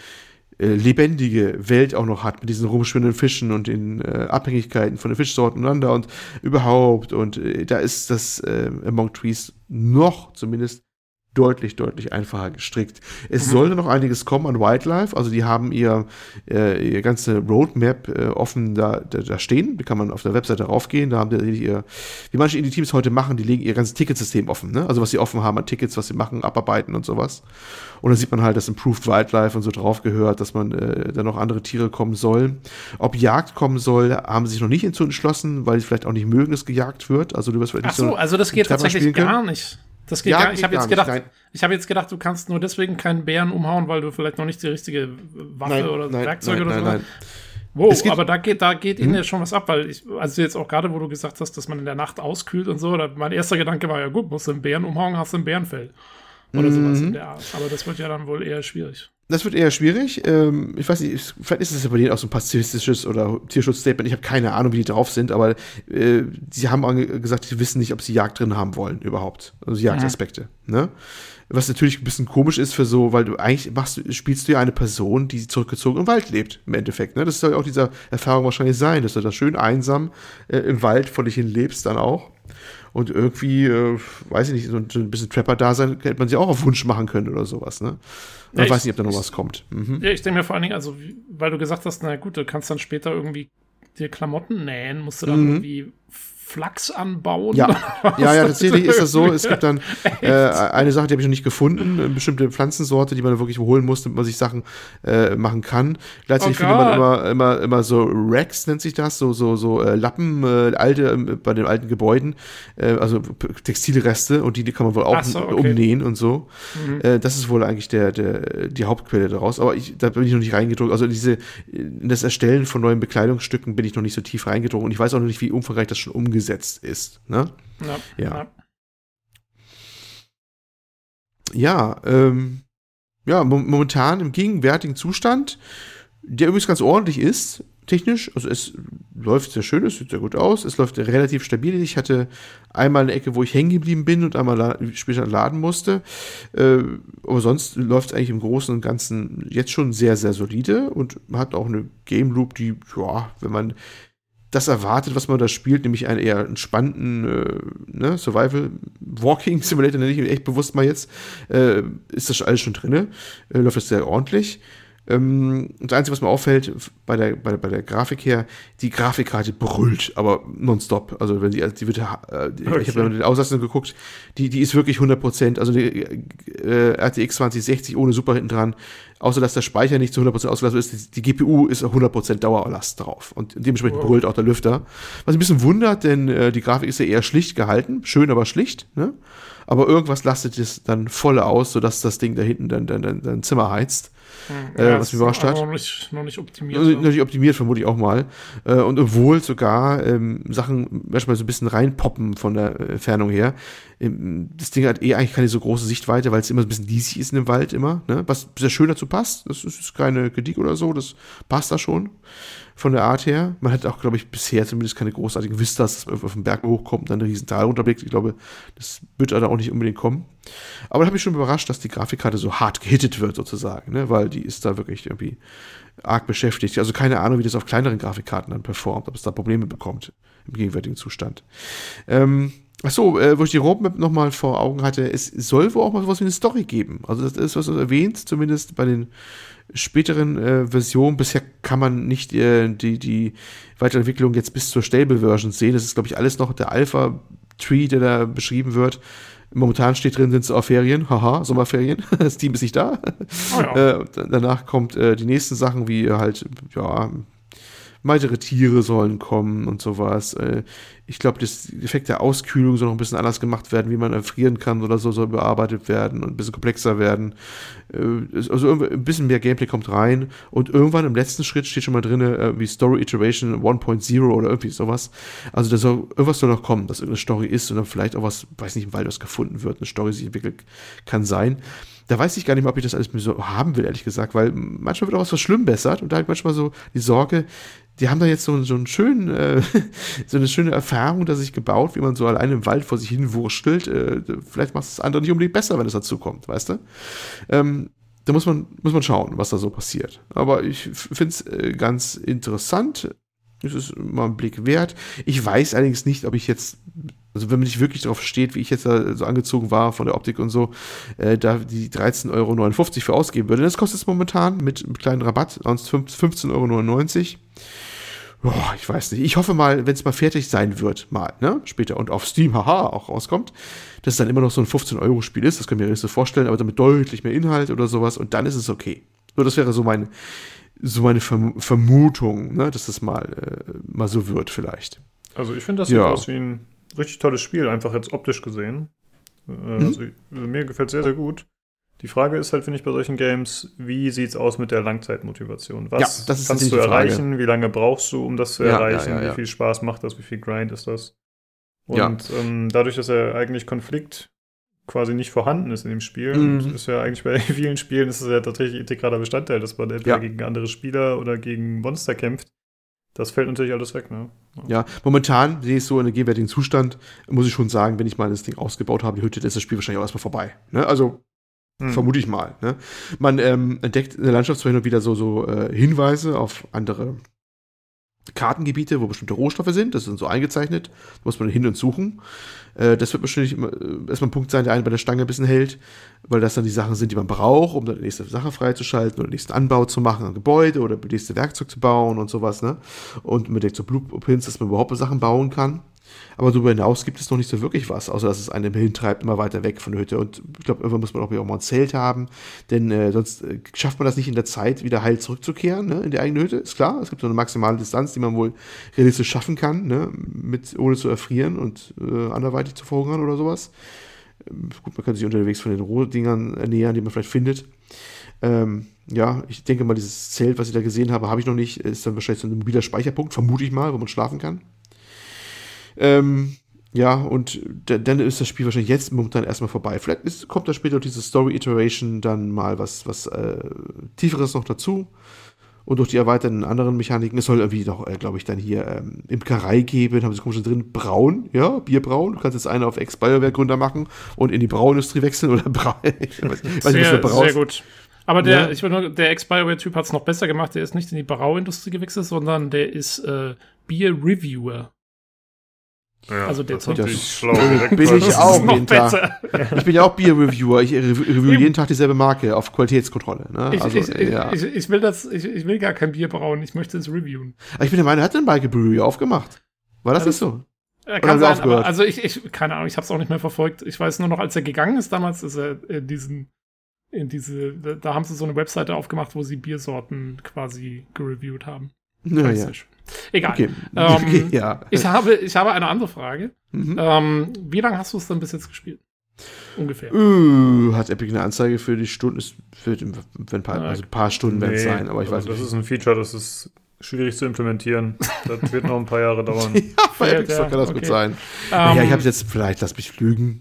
lebendige Welt auch noch hat mit diesen rumschwimmenden Fischen und den äh, Abhängigkeiten von den Fischsorten untereinander und überhaupt. Und äh, da ist das äh, Among Trees noch zumindest deutlich, deutlich einfacher gestrickt. Es mhm. sollte noch einiges kommen an Wildlife, also die haben ihr, äh, ihr ganze Roadmap äh, offen da, da, da stehen, da kann man auf der Webseite raufgehen, da haben die ihr, wie manche Indie-Teams heute machen, die legen ihr ganzes Ticketsystem offen, ne? also was sie offen haben an Tickets, was sie machen, abarbeiten und sowas. Und dann sieht man halt, dass Improved Wildlife und so drauf gehört, dass man äh, da noch andere Tiere kommen soll. Ob Jagd kommen soll, haben sie sich noch nicht hinzu entschlossen, weil sie vielleicht auch nicht mögen, dass gejagt wird. Also du wirst vielleicht Ach so, nicht so also das geht tatsächlich gar nicht. Das geht ja, gar, ich habe jetzt gedacht, nicht, ich habe jetzt gedacht, du kannst nur deswegen keinen Bären umhauen, weil du vielleicht noch nicht die richtige Waffe nein, oder nein, Werkzeug nein, oder so hast. Wow, aber da geht, da geht hm? ihnen ja schon was ab, weil ich, also jetzt auch gerade, wo du gesagt hast, dass man in der Nacht auskühlt und so, mein erster Gedanke war ja gut, musst du einen Bären umhauen, hast du ein Bärenfell. Oder mhm. sowas in der Art. Aber das wird ja dann wohl eher schwierig. Das wird eher schwierig. Ähm, ich weiß nicht, vielleicht ist es ja bei denen auch so ein pazifistisches oder Tierschutzstatement. Ich habe keine Ahnung, wie die drauf sind, aber äh, sie haben gesagt, sie wissen nicht, ob sie Jagd drin haben wollen überhaupt. Also Jagdaspekte. Mhm. Ne? Was natürlich ein bisschen komisch ist für so, weil du eigentlich machst, spielst du ja eine Person, die zurückgezogen im Wald lebt, im Endeffekt. Ne? Das soll ja auch dieser Erfahrung wahrscheinlich sein, dass du da schön einsam äh, im Wald vor dich hin lebst dann auch. Und irgendwie, äh, weiß ich nicht, so ein bisschen Trapper-Dasein hätte man sich auch auf Wunsch machen können oder sowas, ne? Ja, ich weiß nicht, ob da noch was kommt. Mhm. Ja, ich denke mir vor allen Dingen, also, weil du gesagt hast, na gut, du kannst dann später irgendwie dir Klamotten nähen, musst du dann mhm. irgendwie Flachs anbauen? Ja, ja, ja, tatsächlich ist das so. Es gibt dann äh, eine Sache, die habe ich noch nicht gefunden, eine bestimmte Pflanzensorte, die man wirklich holen muss, damit man sich Sachen äh, machen kann. Gleichzeitig oh findet man immer, immer, immer so Racks, nennt sich das, so, so, so äh, Lappen, äh, alte, äh, bei den alten Gebäuden, äh, also Textilreste und die, die kann man wohl auch so, okay. umnähen und so. Mhm. Äh, das ist wohl eigentlich der, der, die Hauptquelle daraus. Aber ich, da bin ich noch nicht reingedrückt. Also diese, in das Erstellen von neuen Bekleidungsstücken bin ich noch nicht so tief reingedrungen und ich weiß auch noch nicht, wie umfangreich das schon umgesetzt umgesetzt ist. Ne? Ja. Ja, ja, ähm, ja momentan im gegenwärtigen Zustand, der übrigens ganz ordentlich ist, technisch. Also es läuft sehr schön, es sieht sehr gut aus, es läuft relativ stabil. Ich hatte einmal eine Ecke, wo ich hängen geblieben bin und einmal später laden musste. Äh, aber sonst läuft es eigentlich im Großen und Ganzen jetzt schon sehr, sehr solide und hat auch eine Game Loop, die, ja, wenn man das erwartet, was man da spielt, nämlich einen eher entspannten äh, ne, Survival Walking Simulator, nenne ich ihn echt bewusst mal jetzt, äh, ist das alles schon drin. Äh, läuft das sehr ordentlich. Ähm, das Einzige, was mir auffällt, bei der, bei, der, bei der Grafik her, die Grafikkarte brüllt, aber nonstop. Also wenn die, also die wird, äh, okay. ich habe mit den Auslassungen geguckt, die, die ist wirklich 100%, also die äh, RTX 2060 ohne Super hinten dran, außer dass der Speicher nicht zu 100% ausgelastet ist, die, die GPU ist 100% Dauerlast drauf und dementsprechend wow. brüllt auch der Lüfter. Was ein bisschen wundert, denn äh, die Grafik ist ja eher schlicht gehalten, schön, aber schlicht, ne? aber irgendwas lastet es dann voll aus, sodass das Ding da hinten dann dein, dein, dein Zimmer heizt. Hm, äh, was mich überrascht hat. Noch nicht, noch nicht optimiert. Also, noch nicht optimiert, vermute ich auch mal. Äh, und obwohl sogar ähm, Sachen manchmal so ein bisschen reinpoppen von der Entfernung her. Ähm, das Ding hat eh eigentlich keine so große Sichtweite, weil es immer so ein bisschen diesig ist in dem Wald immer. Ne? Was sehr schön dazu passt. Das ist, ist keine Kritik oder so, das passt da schon von der Art her. Man hat auch, glaube ich, bisher zumindest keine großartigen Vistas, dass man auf den Berg hochkommt und dann einen riesen Tal runterblickt. Ich glaube, das wird da auch nicht unbedingt kommen. Aber da habe ich schon überrascht, dass die Grafikkarte so hart gehittet wird, sozusagen, ne? weil die ist da wirklich irgendwie arg beschäftigt. Also keine Ahnung, wie das auf kleineren Grafikkarten dann performt, ob es da Probleme bekommt im gegenwärtigen Zustand. Ähm, Achso, äh, wo ich die Roadmap nochmal vor Augen hatte, es soll wohl auch mal sowas wie eine Story geben. Also das ist was erwähnt, zumindest bei den späteren äh, Versionen. Bisher kann man nicht äh, die, die Weiterentwicklung jetzt bis zur Stable-Version sehen. Das ist, glaube ich, alles noch der Alpha-Tree, der da beschrieben wird. Momentan steht drin, sind es auch Ferien. Haha, Sommerferien. Das Team ist nicht da. Oh ja. äh, danach kommt äh, die nächsten Sachen, wie halt, ja, weitere Tiere sollen kommen und sowas. Äh, ich glaube, das Effekt der Auskühlung soll noch ein bisschen anders gemacht werden, wie man erfrieren kann oder so, soll bearbeitet werden und ein bisschen komplexer werden. Äh, also ein bisschen mehr Gameplay kommt rein und irgendwann im letzten Schritt steht schon mal drin, äh, wie Story Iteration 1.0 oder irgendwie sowas. Also da soll, irgendwas soll noch kommen, dass irgendeine Story ist und dann vielleicht auch was, weiß nicht, Wald was gefunden wird, eine Story sich entwickelt, kann sein da weiß ich gar nicht mehr, ob ich das alles so haben will, ehrlich gesagt, weil manchmal wird auch was verschlimmbessert und da habe ich manchmal so die Sorge, die haben da jetzt so, so einen schönen, äh, so eine schöne Erfahrung, dass sich gebaut, wie man so allein im Wald vor sich hin wurstelt. Äh, vielleicht macht es das andere nicht unbedingt besser, wenn es dazu kommt, weißt du? Ähm, da muss man, muss man schauen, was da so passiert. Aber ich finde es äh, ganz interessant. Es ist mal ein Blick wert. Ich weiß allerdings nicht, ob ich jetzt, also wenn man nicht wirklich darauf steht, wie ich jetzt da so angezogen war von der Optik und so, äh, da die 13,59 Euro für ausgeben würde. Das kostet es momentan mit einem kleinen Rabatt, sonst 15,99 Euro. Boah, ich weiß nicht. Ich hoffe mal, wenn es mal fertig sein wird, mal, ne, später und auf Steam, haha, auch rauskommt, dass es dann immer noch so ein 15-Euro-Spiel ist. Das kann ich mir nicht so vorstellen, aber damit deutlich mehr Inhalt oder sowas und dann ist es okay. So, das wäre so mein, so meine Verm Vermutung, ne, dass das mal, äh, mal so wird, vielleicht. Also, ich finde, das sieht ja. aus wie ein richtig tolles Spiel, einfach jetzt optisch gesehen. Äh, mhm. Also, mir gefällt sehr, sehr gut. Die Frage ist halt, finde ich, bei solchen Games, wie sieht es aus mit der Langzeitmotivation? Was ja, kannst du erreichen? Wie lange brauchst du, um das zu ja, erreichen? Ja, wie viel Spaß macht das? Wie viel Grind ist das? Und ähm, dadurch, dass ja eigentlich Konflikt quasi nicht vorhanden ist in dem Spiel, mhm. ist ja eigentlich bei vielen Spielen ist es ja tatsächlich integraler Bestandteil, dass man entweder gegen andere Spieler oder gegen Monster kämpft. Das fällt natürlich alles weg, ne? Ja, momentan sehe ich so in einem gegenwärtigen Zustand, muss ich schon sagen, wenn ich mal das Ding ausgebaut habe, die Hütte, ist das Spiel wahrscheinlich auch erstmal vorbei. Ne? Also hm. Vermute ich mal. Ne? Man ähm, entdeckt in der Landschaft zwar hin und wieder so, so äh, Hinweise auf andere Kartengebiete, wo bestimmte Rohstoffe sind. Das sind so eingezeichnet. Da muss man hin und suchen. Äh, das wird wahrscheinlich immer, äh, erstmal ein Punkt sein, der einen bei der Stange ein bisschen hält, weil das dann die Sachen sind, die man braucht, um dann die nächste Sache freizuschalten oder den nächsten Anbau zu machen, ein Gebäude oder das nächste Werkzeug zu bauen und sowas. Ne? Und man entdeckt so Blueprints, dass man überhaupt Sachen bauen kann. Aber darüber hinaus gibt es noch nicht so wirklich was, außer dass es einen hintreibt, immer weiter weg von der Hütte. Und ich glaube, irgendwann muss man auch mal ein Zelt haben, denn äh, sonst äh, schafft man das nicht in der Zeit, wieder heil zurückzukehren ne, in die eigene Hütte. Ist klar, es gibt so eine maximale Distanz, die man wohl realistisch schaffen kann, ne, mit, ohne zu erfrieren und äh, anderweitig zu verhungern oder sowas. Ähm, gut, man kann sich unterwegs von den Rohdingern ernähren, die man vielleicht findet. Ähm, ja, ich denke mal, dieses Zelt, was ich da gesehen habe, habe ich noch nicht. Ist dann wahrscheinlich so ein mobiler Speicherpunkt, vermute ich mal, wo man schlafen kann. Ähm, ja, und dann ist das Spiel wahrscheinlich jetzt momentan erstmal vorbei. Vielleicht ist, kommt da später diese Story-Iteration dann mal was, was äh, Tieferes noch dazu. Und durch die erweiterten anderen Mechaniken, es soll irgendwie noch, äh, glaube ich, dann hier ähm, Imkerei geben, haben sie komisch drin, braun, ja, Bierbraun. Du kannst jetzt eine auf Ex-Biowerk machen und in die Brauindustrie wechseln oder braun. ich weiß, weiß sehr, nicht, was sehr gut. Aber der, ja. ich nur, der Ex-Bioware-Typ hat es noch besser gemacht. Der ist nicht in die Brauindustrie gewechselt, sondern der ist äh, Bier-Reviewer. Ja, also der das ist schlau. bin ich auch jeden Tag. Ich bin ja auch Beer Reviewer. Ich review jeden Tag dieselbe Marke auf Qualitätskontrolle. Ne? Ich, also, ich, ja. ich, ich, will das, ich, ich will gar kein Bier brauen. Ich möchte es reviewen. Aber ich bin der Meinung, er hat den Michael Brewery aufgemacht. War das, das nicht so? Er kann sein, aber, also ich, ich, keine Ahnung, ich habe es auch nicht mehr verfolgt. Ich weiß nur noch, als er gegangen ist damals, ist er in diesen, in diese, da haben sie so eine Webseite aufgemacht, wo sie Biersorten quasi gereviewt haben. Naja. Egal. Okay. Ähm, ja. ich, habe, ich habe eine andere Frage. Mhm. Ähm, wie lange hast du es dann bis jetzt gespielt? Ungefähr. Uh, hat Epic eine Anzeige für die Stunden? Es wird ein paar, also ein paar Stunden nee, werden es sein, aber ich also weiß Das ist ein Feature, das ist schwierig zu implementieren. Das wird noch ein paar Jahre dauern. ja, bei Epic ja, kann das okay. gut sein. Um, naja, ich habe jetzt vielleicht, lass mich lügen.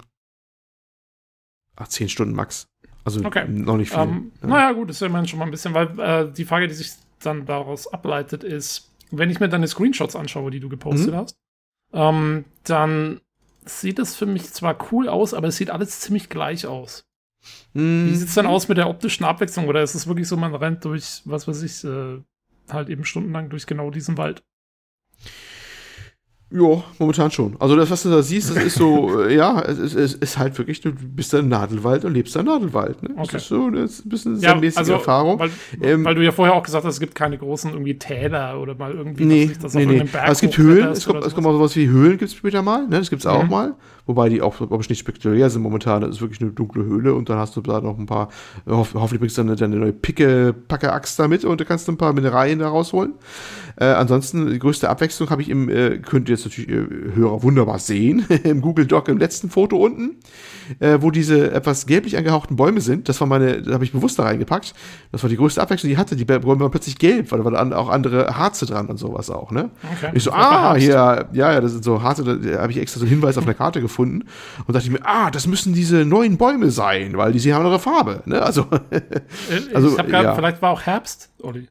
Ach, zehn Stunden max. Also okay. noch nicht viel. Um, ähm, ja. Naja, gut, das ist immerhin schon mal ein bisschen, weil äh, die Frage, die sich dann daraus ableitet, ist, wenn ich mir deine Screenshots anschaue, die du gepostet mhm. hast, ähm, dann sieht es für mich zwar cool aus, aber es sieht alles ziemlich gleich aus. Mhm. Wie sieht es dann aus mit der optischen Abwechslung? Oder ist es wirklich so, man rennt durch, was weiß ich, äh, halt eben stundenlang durch genau diesen Wald? Ja, momentan schon. Also das, was du da siehst, das ist so, äh, ja, es, es, es, ist halt wirklich, du bist da im Nadelwald und lebst da im Nadelwald. Ne? Okay. Das ist so das ist ein bisschen ja, mäßige also, Erfahrung. Weil, ähm, weil, du ja vorher auch gesagt hast, es gibt keine großen irgendwie Täler oder mal irgendwie, nee, das nee, nee. Also es gibt Höhlen, es kommt, es kommt auch sowas wie Höhlen gibt es später mal, ne? Das gibt es auch mhm. mal. Wobei die auch, glaube ich, nicht spektakulär sind momentan. Das ist wirklich eine dunkle Höhle und dann hast du da noch ein paar, hoff, hoffentlich bringst du dann deine neue Picke, Packe-Axt da mit und da kannst du ein paar Mineralien da rausholen. Äh, ansonsten, die größte Abwechslung habe ich im, äh, könnt ihr jetzt natürlich äh, Hörer wunderbar sehen, im Google Doc im letzten Foto unten, äh, wo diese etwas gelblich angehauchten Bäume sind. Das war meine, da habe ich bewusst da reingepackt. Das war die größte Abwechslung, die hatte. Die Bäume waren plötzlich gelb, weil da waren auch andere Harze dran und sowas auch, ne? Okay. Ich so, ah, hier, ja, ja, das sind so Harze, da habe ich extra so einen Hinweis auf einer Karte gefunden und dachte ich mir, ah, das müssen diese neuen Bäume sein, weil die sie haben eine Farbe, ne? Also, also ich habe ja. vielleicht war auch Herbst, Olli.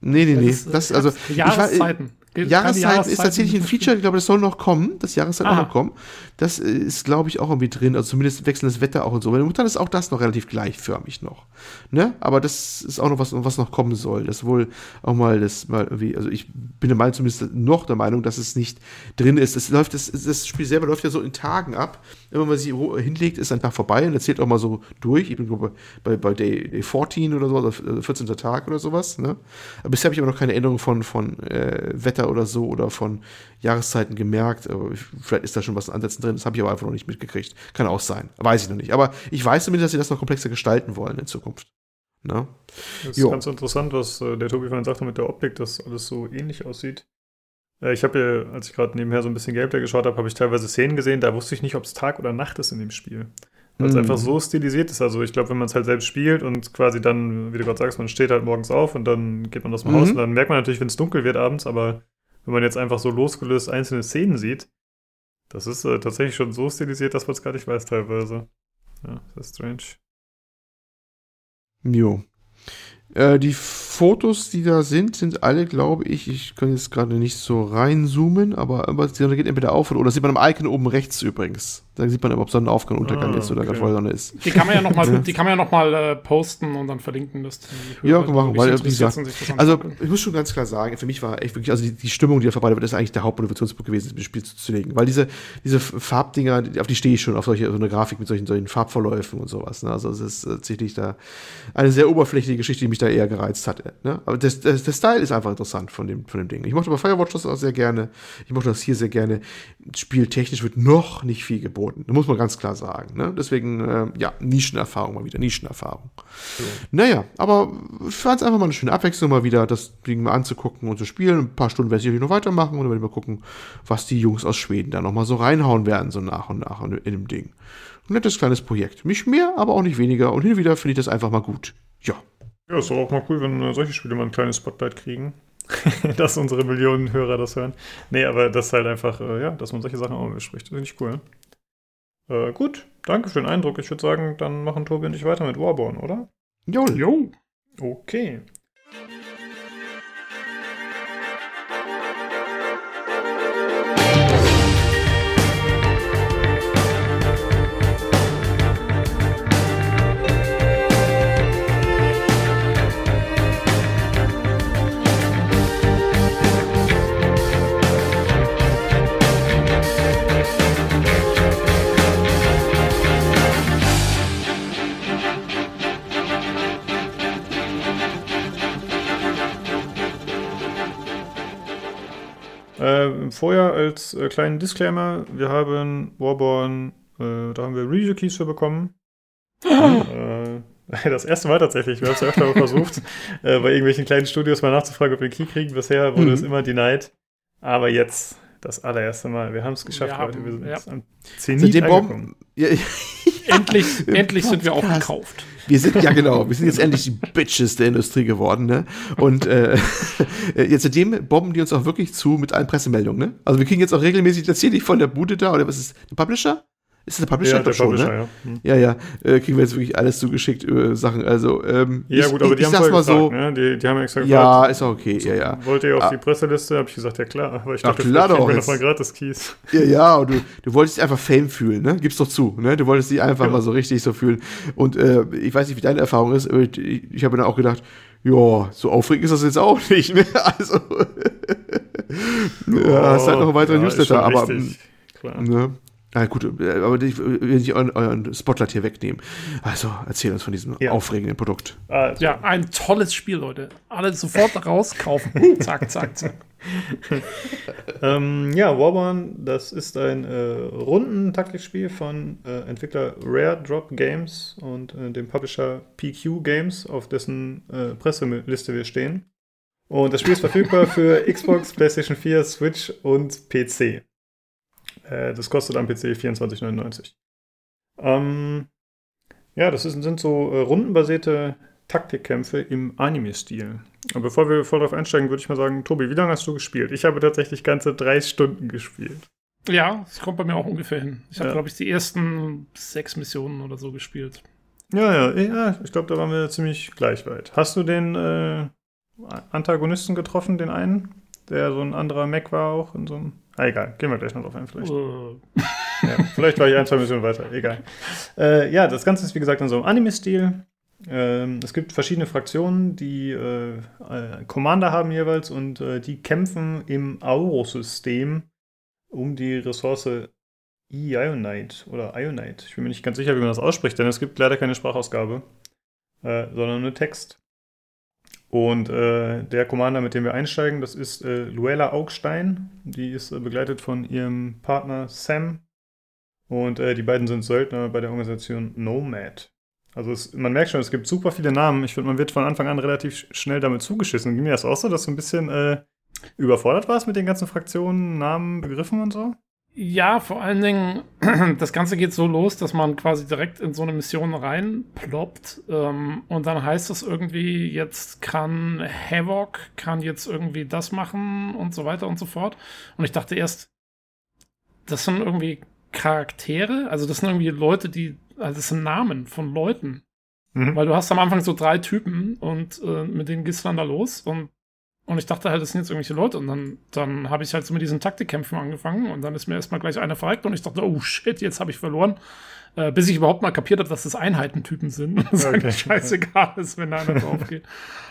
Nee, nee, nee. Das, also, Jahreszeiten. Jahreszeiten ist tatsächlich ein Feature, ich glaube, das soll noch kommen, das Jahreszeit auch noch kommen. Das äh, ist, glaube ich, auch irgendwie drin, also zumindest wechselndes Wetter auch und so. Weil momentan ist auch das noch relativ gleichförmig noch. Ne? Aber das ist auch noch was, was noch kommen soll. Das wohl auch mal das mal irgendwie, also ich bin der Meinung, zumindest noch der Meinung, dass es nicht drin ist. Es läuft, das, das Spiel selber läuft ja so in Tagen ab. Wenn man sie hinlegt, ist ein Tag vorbei und er zählt auch mal so durch. Ich bin bei, bei, bei Day, Day 14 oder so, also 14. Tag oder sowas. Ne? Aber bisher habe ich aber noch keine Änderung von, von äh, Wetter oder so oder von Jahreszeiten gemerkt. Vielleicht ist da schon was Ansätzen drin, das habe ich aber einfach noch nicht mitgekriegt. Kann auch sein. Weiß ich noch nicht. Aber ich weiß zumindest, dass sie das noch komplexer gestalten wollen in Zukunft. Ne? Das ist jo. ganz interessant, was äh, der Tobi vorhin sagte mit der Optik, dass alles so ähnlich aussieht. Äh, ich habe ja, als ich gerade nebenher so ein bisschen Gameplay geschaut habe, habe ich teilweise Szenen gesehen, da wusste ich nicht, ob es Tag oder Nacht ist in dem Spiel. Weil es mm. einfach so stilisiert ist. Also ich glaube, wenn man es halt selbst spielt und quasi dann, wie du gerade sagst, man steht halt morgens auf und dann geht man aus dem mhm. Haus und dann merkt man natürlich, wenn es dunkel wird abends, aber wenn man jetzt einfach so losgelöst einzelne Szenen sieht, das ist äh, tatsächlich schon so stilisiert, dass man es gar nicht weiß teilweise. Ja, das ist strange. Jo. Äh, die Fotos, die da sind, sind alle, glaube ich, ich kann jetzt gerade nicht so reinzoomen, aber, aber die geht entweder auf oder, oder sieht man am Icon oben rechts übrigens. Da sieht man aber, ob Sonnenaufgang, Untergang ah, ist oder okay. gerade Vollsonne ist. Die kann man ja nochmal ja. Die kann man ja noch mal, äh, posten und dann verlinken, dass die Hörer, Ja, machen, weil, wie gesagt, also ich muss schon ganz klar sagen, für mich war echt wirklich, also die, die Stimmung, die da verbreitet wird, ist eigentlich der Hauptmotivationspunkt gewesen, das Spiel zu, zu legen. Weil diese, diese Farbdinger, auf die stehe ich schon, auf solche, so eine Grafik mit solchen, solchen Farbverläufen und sowas. Ne? Also es ist tatsächlich da eine sehr oberflächliche Geschichte, die mich da eher gereizt hat. Ne? Aber das, das, der Style ist einfach interessant von dem, von dem Ding. Ich mochte bei Firewatch das auch sehr gerne. Ich mochte das hier sehr gerne. Spieltechnisch wird noch nicht viel geboten. Da muss man ganz klar sagen. Ne? Deswegen, äh, ja, Nischenerfahrung mal wieder, Nischenerfahrung. Ja. Naja, aber ich fand es einfach mal eine schöne Abwechslung, mal wieder das Ding mal anzugucken und zu spielen. Ein paar Stunden werde ich noch weitermachen und dann werde ich mal gucken, was die Jungs aus Schweden da nochmal so reinhauen werden, so nach und nach in, in dem Ding. Ein nettes kleines Projekt. Nicht mehr, aber auch nicht weniger. Und hin und wieder finde ich das einfach mal gut. Ja. Ja, ist doch auch mal cool, wenn äh, solche Spiele mal ein kleines Spotlight kriegen. dass unsere Millionen Hörer das hören. Nee, aber das ist halt einfach, äh, ja, dass man solche Sachen auch bespricht. Finde ich cool. Äh, gut, danke für den Eindruck. Ich würde sagen, dann machen Tobi und ich weiter mit Warborn, oder? Jo. Jo. Okay. Vorher als äh, kleinen Disclaimer, wir haben Warborn, äh, da haben wir Review-Keys für bekommen. äh, das erste Mal tatsächlich, wir haben es ja öfter versucht, äh, bei irgendwelchen kleinen Studios mal nachzufragen, ob wir einen Key kriegen. Bisher wurde mhm. es immer denied. Aber jetzt, das allererste Mal, wir haben es geschafft, wir Leute. Wir sind ja. am Zenit endlich, endlich sind wir auch gekauft. Wir sind, ja genau, wir sind jetzt endlich die Bitches der Industrie geworden, ne? Und äh, jetzt seitdem bomben die uns auch wirklich zu mit allen Pressemeldungen, ne? Also wir kriegen jetzt auch regelmäßig, das hier nicht von der Bude da, oder was ist, der Publisher? Ist das der Publisher? Ja, der schon, Publisher, ne? ja. Hm. Ja, ja. Äh, kriegen wir jetzt wirklich alles zugeschickt äh, Sachen. Also, ähm, ja, gut, aber ich, die ich haben mal so. Ne? Die, die haben extra gefragt. Ja, ist auch okay. Ja, ja. Wollt ihr auf ah. die Presseliste? Hab ich gesagt, ja klar. Aber ich dachte, Ach, klar doch. mal gratis Keys. Ja, ja. Und du, du wolltest einfach Fame fühlen, ne? Gib's doch zu, ne? Du wolltest dich einfach ja. mal so richtig so fühlen. Und äh, ich weiß nicht, wie deine Erfahrung ist. Aber ich, ich habe dann auch gedacht, ja, so aufregend ist das jetzt auch nicht, ne? Also. ja, hast halt noch einen weiteren ja, Newsletter, aber. Richtig. Klar. Ne? Na gut, äh, aber ich will nicht euren, euren, Spotlight hier wegnehmen. Also erzähl uns von diesem ja. aufregenden Produkt. Also. Ja, ein tolles Spiel, Leute. Alle sofort rauskaufen. zack, zack, zack. ähm, ja, Warborn, das ist ein äh, Rundentaktikspiel von äh, Entwickler Rare Drop Games und äh, dem Publisher PQ Games, auf dessen äh, Presseliste wir stehen. Und das Spiel ist verfügbar für Xbox, PlayStation 4, Switch und PC. Äh, das kostet am PC 24,99. Ähm, ja, das ist, sind so äh, rundenbasierte Taktikkämpfe im Anime-Stil. Aber bevor wir voll drauf einsteigen, würde ich mal sagen, Tobi, wie lange hast du gespielt? Ich habe tatsächlich ganze drei Stunden gespielt. Ja, das kommt bei mir auch ungefähr hin. Ich habe, ja. glaube ich, die ersten sechs Missionen oder so gespielt. Ja, ja, ja ich glaube, da waren wir ziemlich gleich weit. Hast du den äh, Antagonisten getroffen, den einen, der so ein anderer Mac war auch in so einem Ah, egal, gehen wir gleich noch drauf ein, vielleicht. Uh. ja, vielleicht war ich ein, zwei Missionen weiter, egal. Äh, ja, das Ganze ist wie gesagt in so einem Anime-Stil. Ähm, es gibt verschiedene Fraktionen, die äh, äh, Commander haben jeweils und äh, die kämpfen im Auro-System um die Ressource Ionite oder Ionite. Ich bin mir nicht ganz sicher, wie man das ausspricht, denn es gibt leider keine Sprachausgabe, äh, sondern nur Text. Und äh, der Commander, mit dem wir einsteigen, das ist äh, Luella Augstein. Die ist äh, begleitet von ihrem Partner Sam. Und äh, die beiden sind Söldner bei der Organisation Nomad. Also es, man merkt schon, es gibt super viele Namen. Ich finde, man wird von Anfang an relativ schnell damit zugeschissen. Ging mir das auch so, dass du ein bisschen äh, überfordert warst mit den ganzen Fraktionen, Namen, Begriffen und so? Ja, vor allen Dingen, das Ganze geht so los, dass man quasi direkt in so eine Mission reinploppt ähm, und dann heißt es irgendwie, jetzt kann Havoc, kann jetzt irgendwie das machen und so weiter und so fort. Und ich dachte erst, das sind irgendwie Charaktere, also das sind irgendwie Leute, die, also das sind Namen von Leuten. Mhm. Weil du hast am Anfang so drei Typen und äh, mit denen gehst du dann da los und und ich dachte halt, das sind jetzt irgendwelche Leute. Und dann, dann habe ich halt so mit diesen Taktikkämpfen angefangen. Und dann ist mir erstmal gleich einer verreckt. Und ich dachte, oh shit, jetzt habe ich verloren. Äh, bis ich überhaupt mal kapiert habe, dass das Einheitentypen sind. Und es okay. scheißegal ist, wenn da einer drauf geht.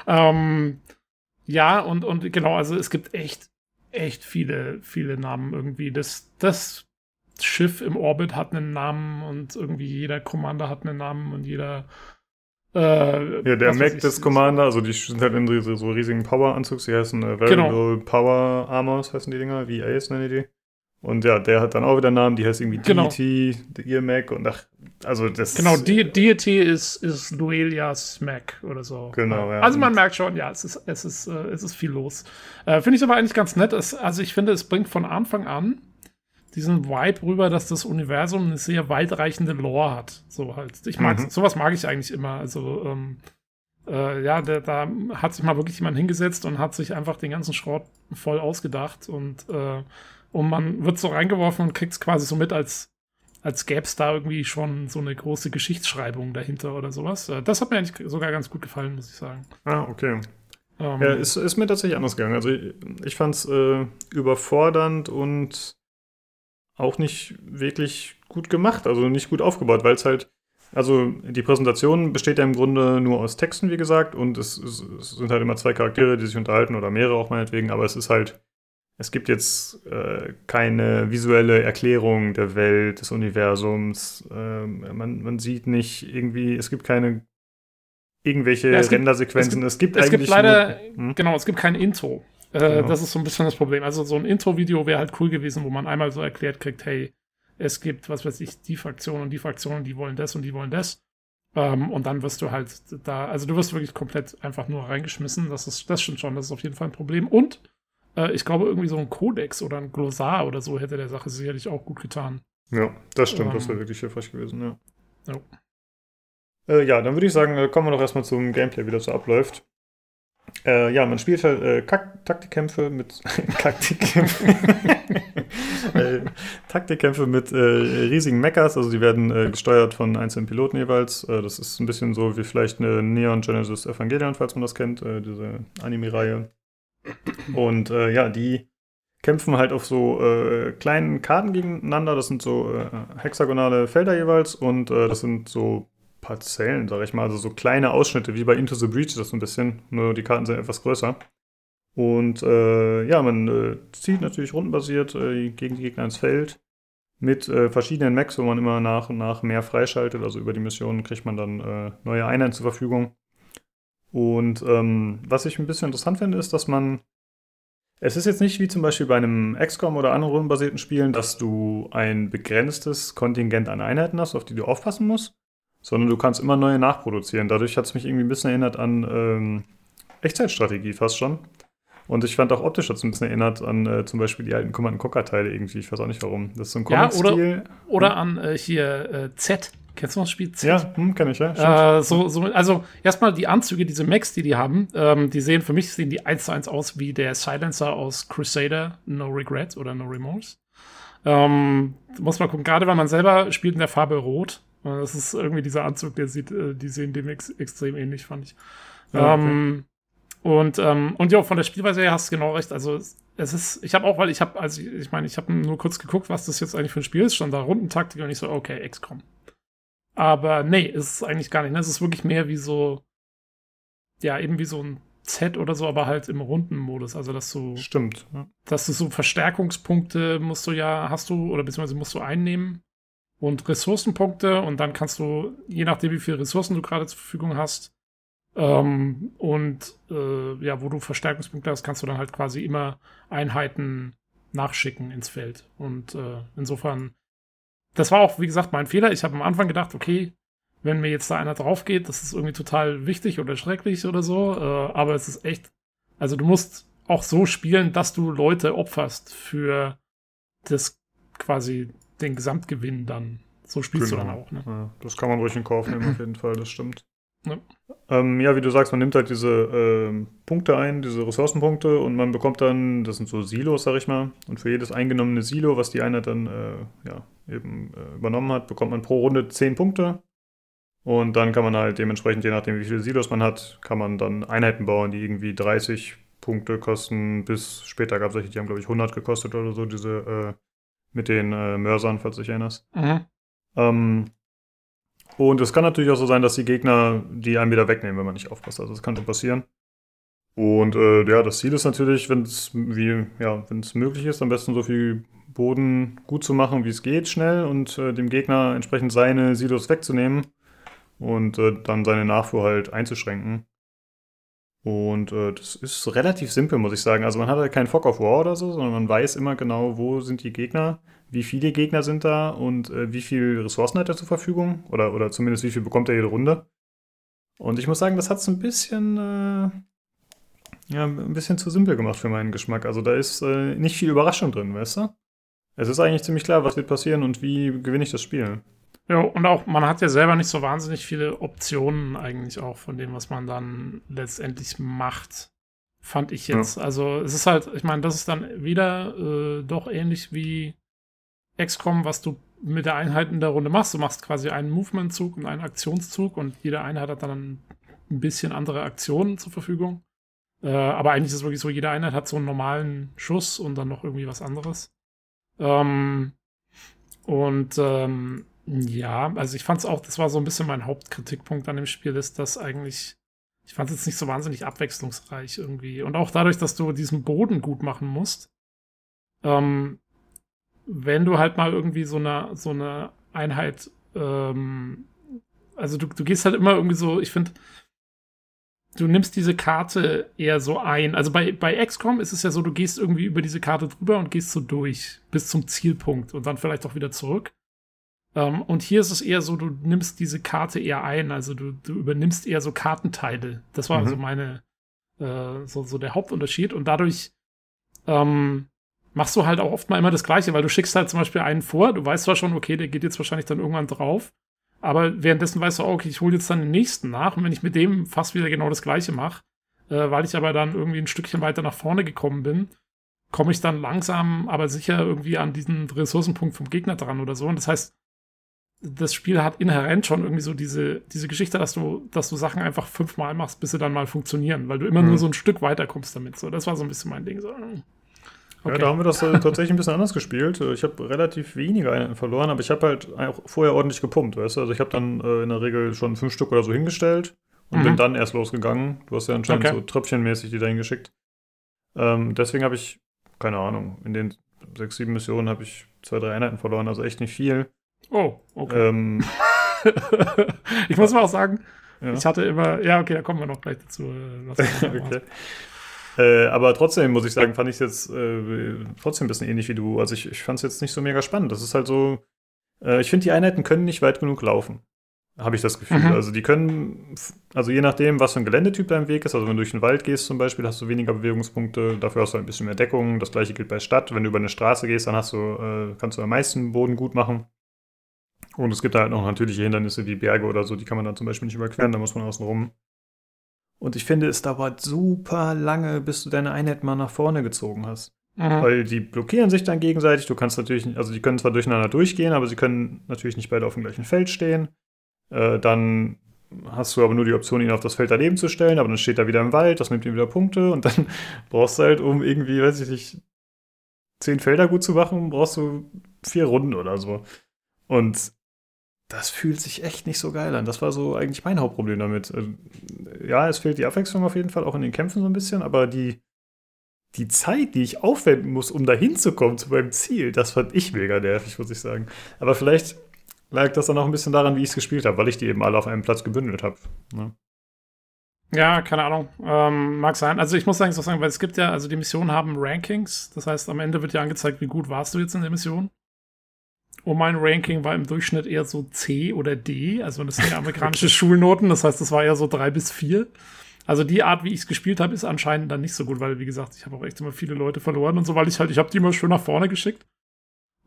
ähm, ja, und, und genau, also es gibt echt, echt viele, viele Namen irgendwie. Das, das Schiff im Orbit hat einen Namen und irgendwie jeder Commander hat einen Namen und jeder äh, ja, der Mac des Commander, also die sind halt in so, so riesigen Power-Anzugs, die heißen äh, Variable genau. Power Armors, heißen die Dinger, VAs nennen die. Und ja, der hat dann auch wieder einen Namen, die heißt irgendwie genau. Deity, ihr Mac und ach, also das. Genau, De Deity ist, ist Luelias Mac oder so. Genau, ja. Also man merkt schon, ja, es ist, es ist, äh, es ist viel los. Äh, finde ich aber eigentlich ganz nett. Es, also ich finde, es bringt von Anfang an diesen Vibe rüber, dass das Universum eine sehr weitreichende Lore hat. So halt. Ich mag, mhm. sowas mag ich eigentlich immer. Also, ähm, äh, ja, der, da hat sich mal wirklich jemand hingesetzt und hat sich einfach den ganzen Schrott voll ausgedacht und, äh, und man wird so reingeworfen und kriegt es quasi so mit, als, als gäbe es da irgendwie schon so eine große Geschichtsschreibung dahinter oder sowas. Äh, das hat mir eigentlich sogar ganz gut gefallen, muss ich sagen. Ah, okay. Ähm, ja, ist, ist mir tatsächlich anders gegangen. Also ich, ich fand es äh, überfordernd und auch nicht wirklich gut gemacht, also nicht gut aufgebaut, weil es halt, also die Präsentation besteht ja im Grunde nur aus Texten, wie gesagt, und es, es, es, sind halt immer zwei Charaktere, die sich unterhalten oder mehrere auch meinetwegen, aber es ist halt, es gibt jetzt äh, keine visuelle Erklärung der Welt, des Universums, äh, man, man sieht nicht irgendwie, es gibt keine irgendwelche ja, Rendersequenzen. Es gibt, es gibt, es gibt leider, nur, hm? genau, es gibt kein Intro. Äh, genau. Das ist so ein bisschen das Problem. Also so ein Intro-Video wäre halt cool gewesen, wo man einmal so erklärt kriegt, hey, es gibt, was weiß ich, die Fraktion und die Fraktion, die wollen das und die wollen das. Ähm, und dann wirst du halt da, also du wirst wirklich komplett einfach nur reingeschmissen. Das ist, das stimmt schon, das ist auf jeden Fall ein Problem. Und äh, ich glaube, irgendwie so ein Kodex oder ein Glossar oder so hätte der Sache sicherlich auch gut getan. Ja, das stimmt, ähm, das wäre wirklich hilfreich gewesen, ja. Ja, äh, ja dann würde ich sagen, äh, kommen wir doch erstmal zum Gameplay, wie das so abläuft. Äh, ja, man spielt halt äh, Taktikkämpfe mit Taktikkämpfe. äh, Taktikkämpfe mit äh, riesigen Mechas, also die werden äh, gesteuert von einzelnen Piloten jeweils. Das ist ein bisschen so wie vielleicht eine Neon Genesis Evangelion, falls man das kennt, diese Anime-Reihe. Und ja, die kämpfen halt auf so kleinen Karten gegeneinander. Das sind so hexagonale Felder jeweils und das sind so Parzellen, sag ich mal, also so kleine Ausschnitte, wie bei Into the Breach das so ein bisschen, nur die Karten sind etwas größer. Und äh, ja, man äh, zieht natürlich rundenbasiert äh, gegen die Gegner ins Feld mit äh, verschiedenen Mechs, wo man immer nach und nach mehr freischaltet. Also über die Missionen kriegt man dann äh, neue Einheiten zur Verfügung. Und ähm, was ich ein bisschen interessant finde, ist, dass man es ist jetzt nicht wie zum Beispiel bei einem XCOM oder anderen rundenbasierten Spielen, dass du ein begrenztes Kontingent an Einheiten hast, auf die du aufpassen musst, sondern du kannst immer neue nachproduzieren. Dadurch hat es mich irgendwie ein bisschen erinnert an ähm, Echtzeitstrategie fast schon. Und ich fand auch optisch hat es ein bisschen erinnert an äh, zum Beispiel die alten Command Conquer-Teile irgendwie. Ich weiß auch nicht warum. Das ist so ein Comic-Stil. Ja, oder, oder an äh, hier äh, Z. Kennst du das Spiel Z? Ja, hm, kenn ich, ja. Äh, so, so, also erstmal die Anzüge, diese Mechs, die die haben, ähm, die sehen für mich sehen die eins zu eins aus wie der Silencer aus Crusader No Regret oder No Remorse. Ähm, muss man gucken, gerade weil man selber spielt in der Farbe Rot. Das ist irgendwie dieser Anzug, der sieht, äh, die sehen dem ex extrem ähnlich, fand ich. Okay. ähm, und, ähm, und ja, von der Spielweise her hast du genau recht. Also es ist, ich habe auch, weil ich habe, also ich, ich meine, ich habe nur kurz geguckt, was das jetzt eigentlich für ein Spiel ist, stand da Rundentaktik und ich so, okay, XCOM. Aber nee, ist es eigentlich gar nicht. Ne? Es ist wirklich mehr wie so, ja, eben wie so ein Z oder so, aber halt im Rundenmodus. Also dass du. Stimmt. Ja. Dass du so Verstärkungspunkte musst du ja, hast du, oder beziehungsweise musst du einnehmen und Ressourcenpunkte und dann kannst du, je nachdem, wie viele Ressourcen du gerade zur Verfügung hast, ähm, und äh, ja, wo du Verstärkungspunkte hast, kannst du dann halt quasi immer Einheiten nachschicken ins Feld. Und äh, insofern, das war auch, wie gesagt, mein Fehler. Ich habe am Anfang gedacht, okay, wenn mir jetzt da einer drauf geht, das ist irgendwie total wichtig oder schrecklich oder so. Äh, aber es ist echt, also du musst auch so spielen, dass du Leute opferst für das quasi den Gesamtgewinn dann. So spielst genau. du dann auch. Ne? Ja, das kann man ruhig in Kauf nehmen, auf jeden Fall, das stimmt. Ja. Ähm, ja, wie du sagst, man nimmt halt diese ähm, Punkte ein, diese Ressourcenpunkte und man bekommt dann, das sind so Silos, sag ich mal, und für jedes eingenommene Silo, was die Einheit dann äh, ja, eben äh, übernommen hat, bekommt man pro Runde 10 Punkte. Und dann kann man halt dementsprechend, je nachdem, wie viele Silos man hat, kann man dann Einheiten bauen, die irgendwie 30 Punkte kosten, bis später gab es welche, die haben, glaube ich, 100 gekostet oder so, diese äh, mit den äh, Mörsern, falls du dich erinnerst. Mhm. Ähm, und es kann natürlich auch so sein, dass die Gegner die einem wieder wegnehmen, wenn man nicht aufpasst. Also das kann schon passieren. Und äh, ja, das Ziel ist natürlich, wenn es wie ja, wenn es möglich ist, am besten so viel Boden gut zu machen, wie es geht, schnell und äh, dem Gegner entsprechend seine Silos wegzunehmen und äh, dann seine Nachfuhr halt einzuschränken. Und äh, das ist relativ simpel, muss ich sagen. Also man hat halt keinen Fog of War oder so, sondern man weiß immer genau, wo sind die Gegner, wie viele Gegner sind da und äh, wie viele Ressourcen hat er zur Verfügung. Oder, oder zumindest wie viel bekommt er jede Runde. Und ich muss sagen, das hat es ein bisschen, äh, ja, ein bisschen zu simpel gemacht für meinen Geschmack. Also da ist äh, nicht viel Überraschung drin, weißt du? Es ist eigentlich ziemlich klar, was wird passieren und wie gewinne ich das Spiel. Ja, und auch, man hat ja selber nicht so wahnsinnig viele Optionen eigentlich auch von dem, was man dann letztendlich macht, fand ich jetzt. Ja. Also es ist halt, ich meine, das ist dann wieder äh, doch ähnlich wie XCOM, was du mit der Einheit in der Runde machst. Du machst quasi einen Movement-Zug und einen Aktionszug und jede Einheit hat dann ein bisschen andere Aktionen zur Verfügung. Äh, aber eigentlich ist es wirklich so, jede Einheit hat so einen normalen Schuss und dann noch irgendwie was anderes. Ähm, und ähm, ja, also ich fand es auch, das war so ein bisschen mein Hauptkritikpunkt an dem Spiel, ist, dass eigentlich, ich fand es jetzt nicht so wahnsinnig abwechslungsreich irgendwie. Und auch dadurch, dass du diesen Boden gut machen musst, ähm, wenn du halt mal irgendwie so eine, so eine Einheit, ähm, also du, du gehst halt immer irgendwie so, ich finde, du nimmst diese Karte eher so ein. Also bei, bei XCOM ist es ja so, du gehst irgendwie über diese Karte drüber und gehst so durch bis zum Zielpunkt und dann vielleicht auch wieder zurück. Um, ähm, und hier ist es eher so, du nimmst diese Karte eher ein, also du, du übernimmst eher so Kartenteile. Das war mhm. also meine, äh, so, so der Hauptunterschied. Und dadurch ähm, machst du halt auch oft mal immer das Gleiche, weil du schickst halt zum Beispiel einen vor, du weißt zwar schon, okay, der geht jetzt wahrscheinlich dann irgendwann drauf, aber währenddessen weißt du, auch, okay, ich hole jetzt dann den nächsten nach und wenn ich mit dem fast wieder genau das Gleiche mache, äh, weil ich aber dann irgendwie ein Stückchen weiter nach vorne gekommen bin, komme ich dann langsam, aber sicher irgendwie an diesen Ressourcenpunkt vom Gegner dran oder so. Und das heißt, das Spiel hat inhärent schon irgendwie so diese, diese Geschichte, dass du, dass du Sachen einfach fünfmal machst, bis sie dann mal funktionieren, weil du immer mhm. nur so ein Stück weiterkommst damit. So, das war so ein bisschen mein Ding. So. Okay. Ja, da haben wir das äh, tatsächlich ein bisschen anders gespielt. Ich habe relativ wenige Einheiten verloren, aber ich habe halt auch vorher ordentlich gepumpt, weißt du? Also ich habe dann äh, in der Regel schon fünf Stück oder so hingestellt und mhm. bin dann erst losgegangen. Du hast ja anscheinend okay. so tröpfchenmäßig die da hingeschickt. Ähm, deswegen habe ich, keine Ahnung, in den sechs, sieben Missionen habe ich zwei, drei Einheiten verloren, also echt nicht viel. Oh, okay. Ähm, ich muss mal auch sagen, ja. ich hatte immer, ja, okay, da kommen wir noch gleich dazu. Äh, okay. Äh, aber trotzdem muss ich sagen, fand ich es jetzt äh, trotzdem ein bisschen ähnlich wie du. Also ich, ich fand es jetzt nicht so mega spannend. Das ist halt so, äh, ich finde, die Einheiten können nicht weit genug laufen. Habe ich das Gefühl. Mhm. Also die können, also je nachdem, was für ein Geländetyp dein Weg ist, also wenn du durch den Wald gehst zum Beispiel, hast du weniger Bewegungspunkte, dafür hast du ein bisschen mehr Deckung. Das gleiche gilt bei Stadt. Wenn du über eine Straße gehst, dann hast du, äh, kannst du am meisten Boden gut machen. Und es gibt halt noch natürliche Hindernisse wie Berge oder so, die kann man dann zum Beispiel nicht überqueren, da muss man außen rum. Und ich finde, es dauert super lange, bis du deine Einheit mal nach vorne gezogen hast. Mhm. Weil die blockieren sich dann gegenseitig. Du kannst natürlich, nicht, also die können zwar durcheinander durchgehen, aber sie können natürlich nicht beide auf dem gleichen Feld stehen. Äh, dann hast du aber nur die Option, ihn auf das Feld daneben zu stellen, aber dann steht er wieder im Wald, das nimmt ihm wieder Punkte und dann brauchst du halt, um irgendwie, weiß ich nicht, zehn Felder gut zu machen, brauchst du vier Runden oder so. Und das fühlt sich echt nicht so geil an. Das war so eigentlich mein Hauptproblem damit. Also, ja, es fehlt die Abwechslung auf jeden Fall, auch in den Kämpfen so ein bisschen, aber die, die Zeit, die ich aufwenden muss, um da hinzukommen zu meinem Ziel, das fand ich mega nervig, muss ich sagen. Aber vielleicht lag das dann auch ein bisschen daran, wie ich es gespielt habe, weil ich die eben alle auf einem Platz gebündelt habe. Ne? Ja, keine Ahnung. Ähm, mag sein. Also ich muss eigentlich so sagen, weil es gibt ja, also die Missionen haben Rankings. Das heißt, am Ende wird ja angezeigt, wie gut warst du jetzt in der Mission. Und mein Ranking war im Durchschnitt eher so C oder D. Also das sind ja amerikanische Schulnoten. Das heißt, das war eher so drei bis vier. Also die Art, wie ich es gespielt habe, ist anscheinend dann nicht so gut, weil wie gesagt, ich habe auch echt immer viele Leute verloren und so, weil ich halt, ich habe die immer schön nach vorne geschickt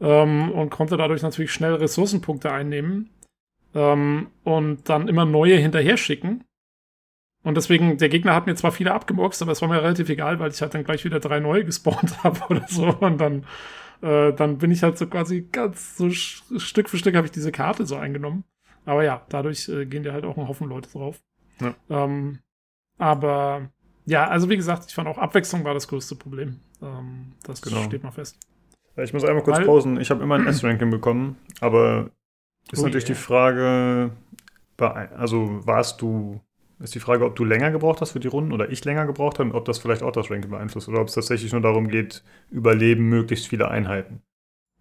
ähm, und konnte dadurch natürlich schnell Ressourcenpunkte einnehmen ähm, und dann immer neue hinterher schicken. Und deswegen, der Gegner hat mir zwar viele abgemurkst, aber es war mir relativ egal, weil ich halt dann gleich wieder drei neue gespawnt habe oder so und dann äh, dann bin ich halt so quasi ganz so Stück für Stück habe ich diese Karte so eingenommen. Aber ja, dadurch äh, gehen dir halt auch ein Haufen Leute drauf. Ja. Ähm, aber ja, also wie gesagt, ich fand auch Abwechslung war das größte Problem. Ähm, das genau. steht mal fest. Ich muss einmal kurz Weil, pausen. Ich habe immer ein S-Ranking bekommen, aber ist oh natürlich yeah. die Frage, also warst du ist die Frage, ob du länger gebraucht hast für die Runden oder ich länger gebraucht habe und ob das vielleicht auch das Ranking beeinflusst oder ob es tatsächlich nur darum geht, überleben möglichst viele Einheiten.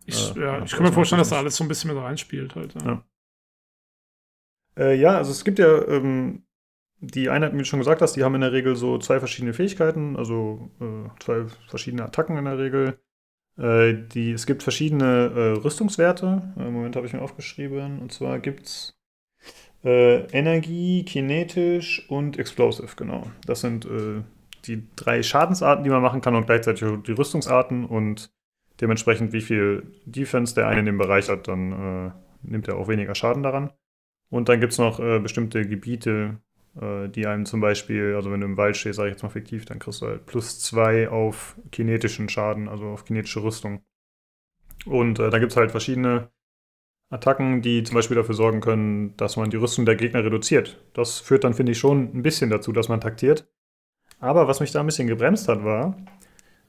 Ich, äh, ja, ich kann mir vorstellen, dass da alles so ein bisschen mit reinspielt halt. Ja, ja. Äh, ja also es gibt ja ähm, die Einheiten, wie du schon gesagt hast, die haben in der Regel so zwei verschiedene Fähigkeiten, also äh, zwei verschiedene Attacken in der Regel. Äh, die, es gibt verschiedene äh, Rüstungswerte. Im Moment habe ich mir aufgeschrieben. Und zwar gibt es äh, Energie, kinetisch und explosive, genau. Das sind äh, die drei Schadensarten, die man machen kann und gleichzeitig die Rüstungsarten und dementsprechend, wie viel Defense der eine in dem Bereich hat, dann äh, nimmt er auch weniger Schaden daran. Und dann gibt es noch äh, bestimmte Gebiete, äh, die einem zum Beispiel, also wenn du im Wald stehst, sage ich jetzt mal fiktiv, dann kriegst du halt plus zwei auf kinetischen Schaden, also auf kinetische Rüstung. Und da gibt es halt verschiedene Attacken, die zum Beispiel dafür sorgen können, dass man die Rüstung der Gegner reduziert. Das führt dann, finde ich, schon ein bisschen dazu, dass man taktiert. Aber was mich da ein bisschen gebremst hat, war,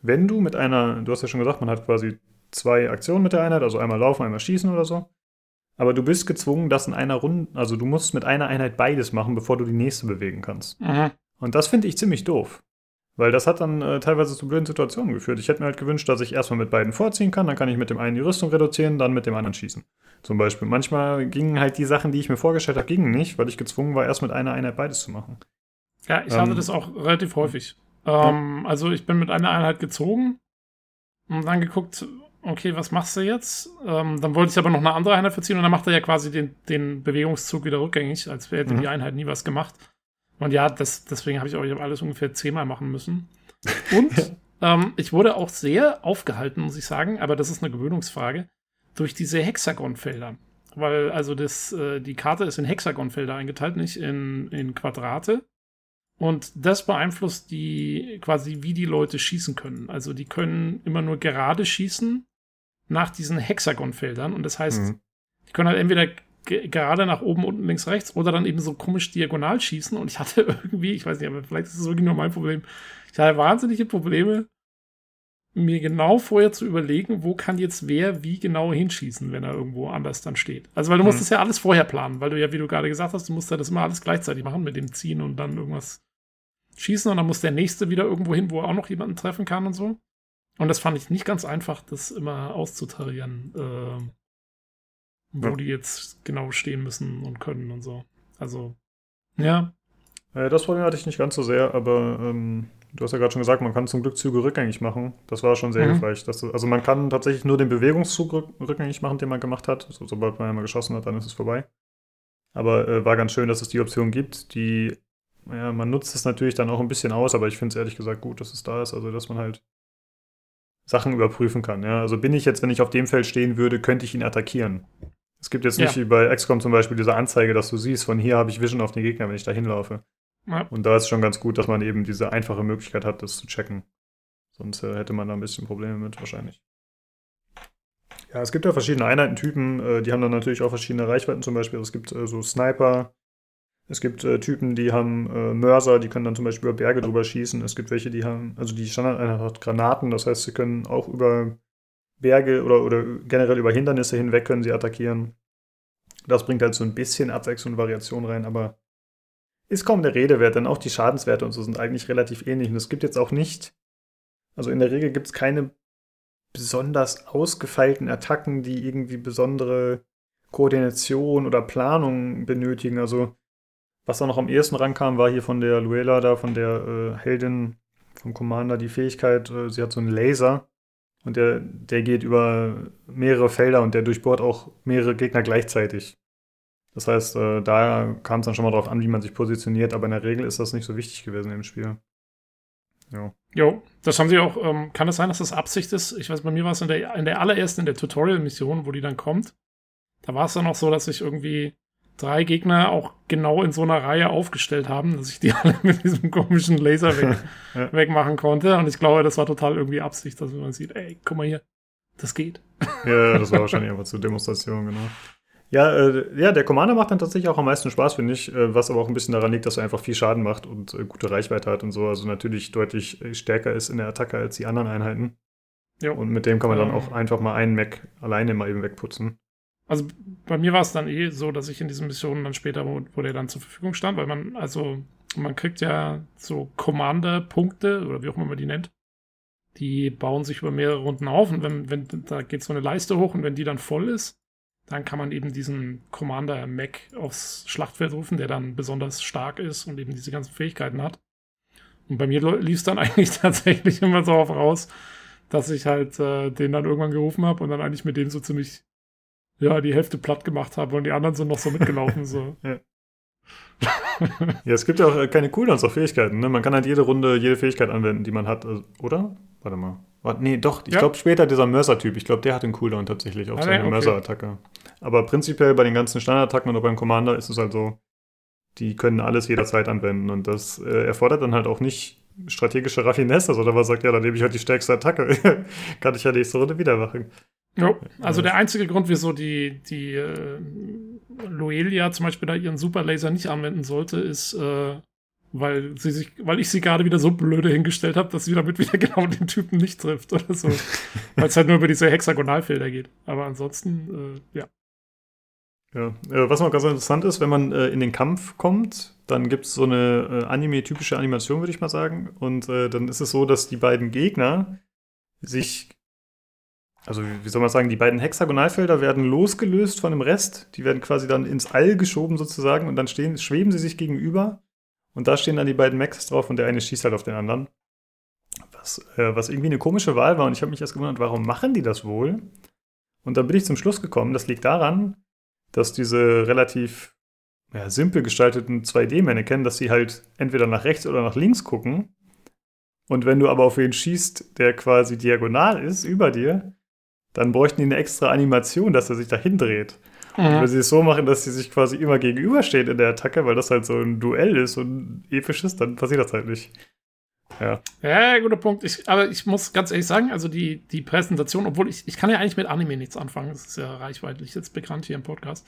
wenn du mit einer, du hast ja schon gesagt, man hat quasi zwei Aktionen mit der Einheit, also einmal laufen, einmal schießen oder so. Aber du bist gezwungen, das in einer Runde, also du musst mit einer Einheit beides machen, bevor du die nächste bewegen kannst. Mhm. Und das finde ich ziemlich doof. Weil das hat dann äh, teilweise zu blöden Situationen geführt. Ich hätte mir halt gewünscht, dass ich erstmal mit beiden vorziehen kann, dann kann ich mit dem einen die Rüstung reduzieren, dann mit dem anderen schießen. Zum Beispiel. Manchmal gingen halt die Sachen, die ich mir vorgestellt habe, gingen nicht, weil ich gezwungen war, erst mit einer Einheit beides zu machen. Ja, ich ähm, hatte das auch relativ häufig. Ähm, ja. Also ich bin mit einer Einheit gezogen und dann geguckt, okay, was machst du jetzt? Ähm, dann wollte ich aber noch eine andere Einheit verziehen und dann macht er ja quasi den, den Bewegungszug wieder rückgängig, als hätte mhm. die Einheit nie was gemacht. Und ja, das, deswegen habe ich auch ich hab alles ungefähr zehnmal machen müssen. Und ähm, ich wurde auch sehr aufgehalten, muss ich sagen, aber das ist eine Gewöhnungsfrage, durch diese Hexagonfelder. Weil also das, äh, die Karte ist in Hexagonfelder eingeteilt, nicht in, in Quadrate. Und das beeinflusst die quasi, wie die Leute schießen können. Also die können immer nur gerade schießen nach diesen Hexagonfeldern. Und das heißt, mhm. die können halt entweder gerade nach oben, unten, links, rechts oder dann eben so komisch diagonal schießen. Und ich hatte irgendwie, ich weiß nicht, aber vielleicht ist es wirklich nur mein Problem. Ich hatte wahnsinnige Probleme, mir genau vorher zu überlegen, wo kann jetzt wer wie genau hinschießen, wenn er irgendwo anders dann steht. Also, weil du mhm. musst das ja alles vorher planen, weil du ja, wie du gerade gesagt hast, du musst ja das immer alles gleichzeitig machen mit dem Ziehen und dann irgendwas schießen und dann muss der nächste wieder irgendwo hin, wo er auch noch jemanden treffen kann und so. Und das fand ich nicht ganz einfach, das immer auszutarieren, äh, wo ja. die jetzt genau stehen müssen und können und so. Also, ja. Äh, das Problem hatte ich nicht ganz so sehr, aber ähm, du hast ja gerade schon gesagt, man kann zum Glück Züge rückgängig machen. Das war schon sehr mhm. hilfreich. Das, also man kann tatsächlich nur den Bewegungszug rückgängig machen, den man gemacht hat. So, sobald man einmal geschossen hat, dann ist es vorbei. Aber äh, war ganz schön, dass es die Option gibt. Die, ja, man nutzt es natürlich dann auch ein bisschen aus, aber ich finde es ehrlich gesagt gut, dass es da ist. Also, dass man halt Sachen überprüfen kann. Ja? Also bin ich jetzt, wenn ich auf dem Feld stehen würde, könnte ich ihn attackieren. Es gibt jetzt nicht ja. wie bei XCOM zum Beispiel diese Anzeige, dass du siehst, von hier habe ich Vision auf den Gegner, wenn ich da hinlaufe. Ja. Und da ist es schon ganz gut, dass man eben diese einfache Möglichkeit hat, das zu checken. Sonst äh, hätte man da ein bisschen Probleme mit, wahrscheinlich. Ja, es gibt ja verschiedene Einheitentypen, äh, die haben dann natürlich auch verschiedene Reichweiten zum Beispiel. Es gibt äh, so Sniper, es gibt Typen, die haben Mörser, die können dann zum Beispiel über Berge drüber schießen. Es gibt welche, die haben, also die Standardeinheit hat Granaten, das heißt, sie können auch über Berge oder, oder generell über Hindernisse hinweg können sie attackieren. Das bringt halt so ein bisschen Abwechslung und Variation rein, aber ist kaum der Rede wert, denn auch die Schadenswerte und so sind eigentlich relativ ähnlich. Und es gibt jetzt auch nicht, also in der Regel gibt es keine besonders ausgefeilten Attacken, die irgendwie besondere Koordination oder Planung benötigen. Also was da noch am ehesten rankam, war hier von der Luella da, von der äh, Heldin vom Commander, die Fähigkeit, äh, sie hat so einen Laser und der, der geht über mehrere Felder und der durchbohrt auch mehrere Gegner gleichzeitig. Das heißt, äh, da kam es dann schon mal drauf an, wie man sich positioniert, aber in der Regel ist das nicht so wichtig gewesen im Spiel. Jo. Jo, das haben sie auch, ähm, kann es sein, dass das Absicht ist? Ich weiß, bei mir war es in der, in der allerersten, in der Tutorial-Mission, wo die dann kommt. Da war es dann auch so, dass ich irgendwie drei Gegner auch genau in so einer Reihe aufgestellt haben, dass ich die alle mit diesem komischen Laser weg, ja. wegmachen konnte. Und ich glaube, das war total irgendwie Absicht, dass man sieht, ey, guck mal hier, das geht. Ja, das war wahrscheinlich einfach zur Demonstration, genau. Ja, äh, ja, der Commander macht dann tatsächlich auch am meisten Spaß, finde ich, äh, was aber auch ein bisschen daran liegt, dass er einfach viel Schaden macht und äh, gute Reichweite hat und so. Also natürlich deutlich äh, stärker ist in der Attacke als die anderen Einheiten. Ja. Und mit dem kann man dann auch einfach mal einen Mac alleine mal eben wegputzen. Also bei mir war es dann eh so, dass ich in diesen Missionen dann später, wo, wo der dann zur Verfügung stand, weil man, also man kriegt ja so Commander-Punkte oder wie auch immer man die nennt. Die bauen sich über mehrere Runden auf und wenn, wenn da geht so eine Leiste hoch und wenn die dann voll ist, dann kann man eben diesen Commander Mac aufs Schlachtfeld rufen, der dann besonders stark ist und eben diese ganzen Fähigkeiten hat. Und bei mir lief es dann eigentlich tatsächlich immer so auf raus, dass ich halt äh, den dann irgendwann gerufen habe und dann eigentlich mit dem so ziemlich, ja, die Hälfte platt gemacht habe und die anderen sind noch so mitgelaufen. so. ja. ja, es gibt ja auch äh, keine Cooldowns auf Fähigkeiten. Ne? Man kann halt jede Runde jede Fähigkeit anwenden, die man hat, also, oder? Warte mal. Warte, nee, doch. Ich ja. glaube später dieser Mörser-Typ. Ich glaube, der hat einen Cooldown tatsächlich auf ah, seine okay. Mörser-Attacke. Aber prinzipiell bei den ganzen Standardattacken und beim Commander ist es halt so, die können alles jederzeit anwenden. Und das äh, erfordert dann halt auch nicht strategische Raffinesse, sondern man sagt, ja, dann nehme ich halt die stärkste Attacke. Kann ich ja nächste Runde wieder machen. Jo. Also der einzige Grund, wieso die, die äh, Loelia zum Beispiel da ihren Superlaser nicht anwenden sollte, ist, äh, weil sie sich, weil ich sie gerade wieder so blöde hingestellt habe, dass sie damit wieder genau den Typen nicht trifft oder so. weil es halt nur über diese Hexagonalfelder geht. Aber ansonsten, äh, ja. Ja, äh, was noch ganz interessant ist, wenn man äh, in den Kampf kommt, dann gibt es so eine äh, anime-typische Animation, würde ich mal sagen. Und äh, dann ist es so, dass die beiden Gegner sich, also wie soll man sagen, die beiden Hexagonalfelder werden losgelöst von dem Rest. Die werden quasi dann ins All geschoben sozusagen und dann stehen, schweben sie sich gegenüber Und da stehen dann die beiden Max drauf und der eine schießt halt auf den anderen. Was, äh, was irgendwie eine komische Wahl war. Und ich habe mich erst gewundert, warum machen die das wohl? Und dann bin ich zum Schluss gekommen, das liegt daran, dass diese relativ ja, simpel gestalteten 2D-Mannequin, dass sie halt entweder nach rechts oder nach links gucken. Und wenn du aber auf wen schießt, der quasi diagonal ist, über dir, dann bräuchten die eine extra Animation, dass er sich dahin dreht. Mhm. Und wenn sie es so machen, dass sie sich quasi immer gegenüberstehen in der Attacke, weil das halt so ein Duell ist und episch ist, dann passiert das halt nicht. Ja. Ja, guter Punkt. Ich, aber ich muss ganz ehrlich sagen, also die, die Präsentation, obwohl ich, ich kann ja eigentlich mit Anime nichts anfangen, das ist ja reichweitlich jetzt bekannt hier im Podcast.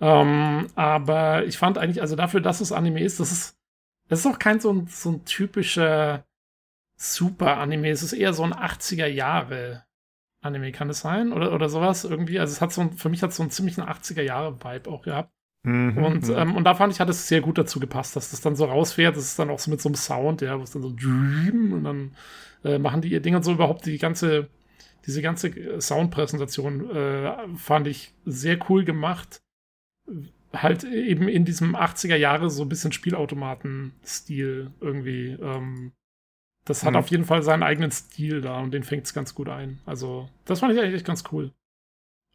Ähm, aber ich fand eigentlich, also dafür, dass es Anime ist, das ist, das ist auch kein so ein, so ein typischer Super-Anime. Es ist eher so ein 80er Jahre Anime, kann es sein? Oder, oder sowas irgendwie. Also es hat so ein, für mich hat es so einen ziemlichen 80er Jahre Vibe auch gehabt. Mhm, und, mhm. ähm, und da fand ich, hat es sehr gut dazu gepasst, dass das dann so rausfährt. Das ist dann auch so mit so einem Sound, ja, wo es dann so und dann äh, machen die ihr Ding und so überhaupt die ganze, diese ganze Soundpräsentation äh, fand ich sehr cool gemacht. Halt eben in diesem 80er Jahre so ein bisschen Spielautomaten-Stil irgendwie. Ähm, das hat mhm. auf jeden Fall seinen eigenen Stil da und den fängt es ganz gut ein. Also, das fand ich eigentlich ganz cool.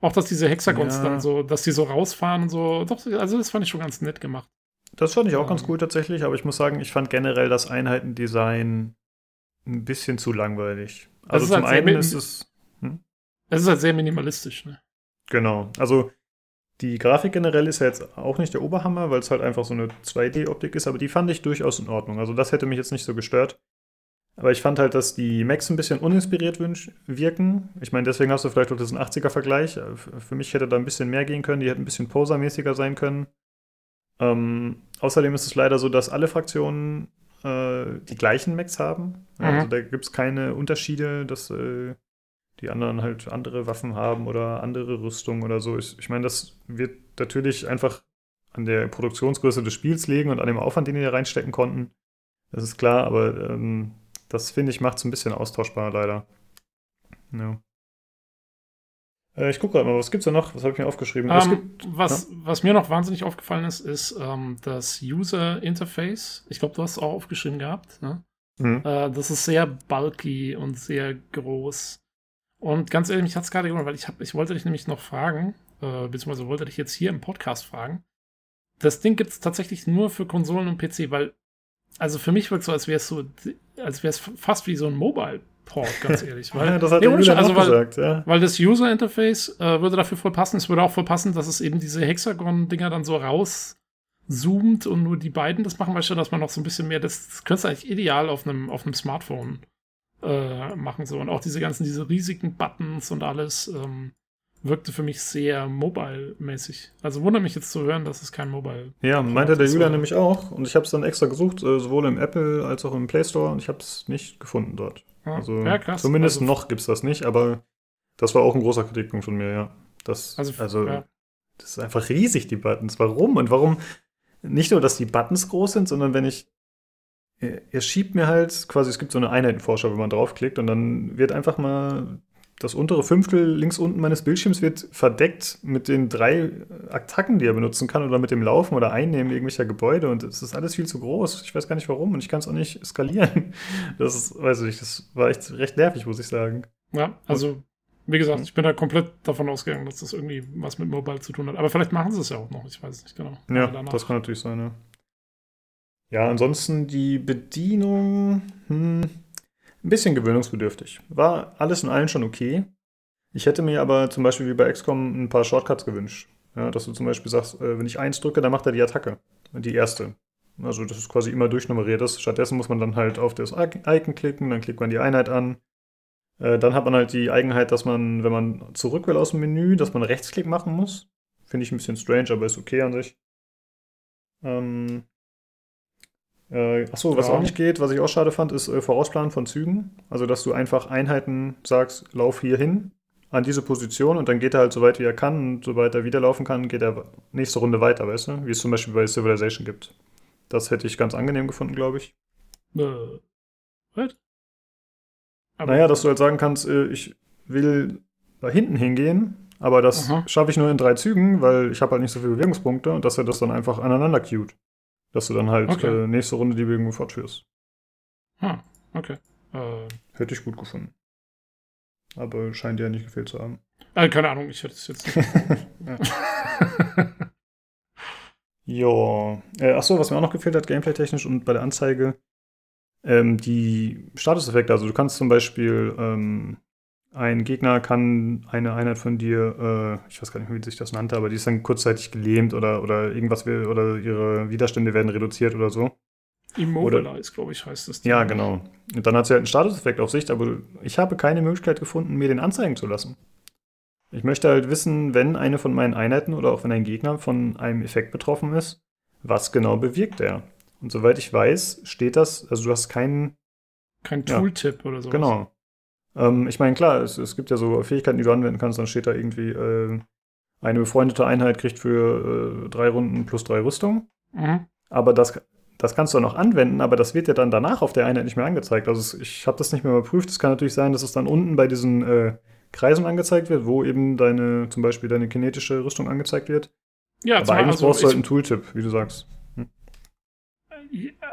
Auch, dass diese Hexagons ja. dann so, dass die so rausfahren und so. Doch, also das fand ich schon ganz nett gemacht. Das fand ich auch ähm. ganz cool tatsächlich, aber ich muss sagen, ich fand generell das Einheitendesign ein bisschen zu langweilig. Also zum halt einen ist es. Hm? Es ist halt sehr minimalistisch, ne? Genau. Also die Grafik generell ist ja jetzt auch nicht der Oberhammer, weil es halt einfach so eine 2D-Optik ist, aber die fand ich durchaus in Ordnung. Also das hätte mich jetzt nicht so gestört. Aber ich fand halt, dass die Macs ein bisschen uninspiriert wirken. Ich meine, deswegen hast du vielleicht auch diesen 80er-Vergleich. Äh, für mich hätte da ein bisschen mehr gehen können. Die hätten ein bisschen posermäßiger sein können. Ähm, außerdem ist es leider so, dass alle Fraktionen äh, die gleichen Macs haben. Mhm. Also da gibt es keine Unterschiede, dass äh, die anderen halt andere Waffen haben oder andere Rüstungen oder so. Ich, ich meine, das wird natürlich einfach an der Produktionsgröße des Spiels liegen und an dem Aufwand, den die da reinstecken konnten. Das ist klar, aber ähm, das finde ich macht es ein bisschen austauschbar, leider. Ja. Äh, ich gucke gerade mal, was gibt es da noch? Was habe ich mir aufgeschrieben? Um, gibt, was, ja? was, mir noch wahnsinnig aufgefallen ist, ist ähm, das User Interface. Ich glaube, du hast es auch aufgeschrieben gehabt. Ne? Mhm. Äh, das ist sehr bulky und sehr groß. Und ganz ehrlich, mich hat es gerade gewundert, weil ich, hab, ich wollte dich nämlich noch fragen, äh, beziehungsweise wollte dich jetzt hier im Podcast fragen. Das Ding gibt es tatsächlich nur für Konsolen und PC, weil also für mich wirkt es so, als wäre es so, als wäre es fast wie so ein Mobile Port, ganz ehrlich. Weil, ja, das hat nee, Julian also, weil, gesagt, ja. Weil das User Interface äh, würde dafür voll passen. Es würde auch voll passen, dass es eben diese Hexagon-Dinger dann so rauszoomt und nur die beiden das machen, weißt du, dass man noch so ein bisschen mehr, das, das könntest du eigentlich ideal auf einem, auf einem Smartphone äh, machen so. Und auch diese ganzen, diese riesigen Buttons und alles. Ähm, wirkte für mich sehr mobile-mäßig. Also wundert mich jetzt zu hören, dass es kein Mobile Ja, meinte der Julian nämlich auch. Und ich habe es dann extra gesucht, äh, sowohl im Apple als auch im Play Store. Und ich habe es nicht gefunden dort. Ja, also ja, krass. zumindest also, noch gibt es das nicht. Aber das war auch ein großer Kritikpunkt von mir, ja. Das, also, also ja. das ist einfach riesig, die Buttons. Warum? Und warum nicht nur, dass die Buttons groß sind, sondern wenn ich er schiebt mir halt quasi, es gibt so eine Einheitenforscher, wenn man draufklickt und dann wird einfach mal das untere Fünftel links unten meines Bildschirms wird verdeckt mit den drei Attacken, die er benutzen kann oder mit dem Laufen oder Einnehmen irgendwelcher Gebäude und es ist alles viel zu groß. Ich weiß gar nicht warum und ich kann es auch nicht skalieren. Das ist, weiß ich nicht, das war echt recht nervig, muss ich sagen. Ja, also wie gesagt, ich bin da komplett davon ausgegangen, dass das irgendwie was mit Mobile zu tun hat. Aber vielleicht machen sie es ja auch noch, ich weiß es nicht genau. Ja, das kann natürlich sein, ja. Ja, ansonsten die Bedienung, hm, ein bisschen gewöhnungsbedürftig. War alles in allem schon okay. Ich hätte mir aber zum Beispiel wie bei XCOM ein paar Shortcuts gewünscht. Ja, dass du zum Beispiel sagst, äh, wenn ich eins drücke, dann macht er die Attacke. Die erste. Also das ist quasi immer durchnummeriert ist. Stattdessen muss man dann halt auf das Icon klicken, dann klickt man die Einheit an. Äh, dann hat man halt die Eigenheit, dass man, wenn man zurück will aus dem Menü, dass man Rechtsklick machen muss. Finde ich ein bisschen strange, aber ist okay an sich. Ähm, äh, achso, was ja. auch nicht geht, was ich auch schade fand, ist äh, Vorausplanen von Zügen. Also, dass du einfach Einheiten sagst, lauf hier hin an diese Position und dann geht er halt so weit, wie er kann und sobald er wieder laufen kann, geht er nächste Runde weiter, weißt du? Wie es zum Beispiel bei Civilization gibt. Das hätte ich ganz angenehm gefunden, glaube ich. Äh, was? Aber naja, dass du halt sagen kannst, äh, ich will da hinten hingehen, aber das schaffe ich nur in drei Zügen, weil ich habe halt nicht so viele Bewegungspunkte und dass er das dann einfach aneinander cued. Dass du dann halt Okay. äh, nächste Runde die Bewegung fortführst. Ah, okay. Äh, Hätte ich gut gefunden. Aber scheint dir ja nicht gefehlt zu haben. äh, keine Ahnung, ich hätte es jetzt. Ja. Äh, achso, was mir auch noch gefehlt hat, gameplay-technisch und bei der Anzeige, ähm, die Statuseffekte. Also du kannst zum Beispiel, ähm, ein Gegner kann eine Einheit von dir, äh, ich weiß gar nicht mehr, wie sich das nannte, aber die ist dann kurzzeitig gelähmt oder, oder irgendwas will, oder ihre Widerstände werden reduziert oder so. Immobilize, glaube ich, heißt es. Ja, genau. Und dann hat sie halt einen Statuseffekt auf sich, aber ich habe keine Möglichkeit gefunden, mir den anzeigen zu lassen. Ich möchte halt wissen, wenn eine von meinen Einheiten oder auch wenn ein Gegner von einem Effekt betroffen ist, was genau bewirkt er. Und soweit ich weiß, steht das, also du hast keinen, Kein Ja. Tooltip oder so. genau. Ähm, ich meine, klar, es, es gibt ja so Fähigkeiten, die du anwenden kannst, dann steht da irgendwie, äh, eine befreundete Einheit kriegt für äh, drei Runden plus drei Rüstung. Mhm. Aber das, das kannst du noch anwenden, aber das wird ja dann danach auf der Einheit nicht mehr angezeigt. Also es, ich habe das nicht mehr überprüft. Es kann natürlich sein, dass es dann unten bei diesen äh, Kreisen angezeigt wird, wo eben deine, zum Beispiel deine kinetische Rüstung angezeigt wird. Ja, aber eigentlich also, brauchst du halt einen Tooltip, wie du sagst.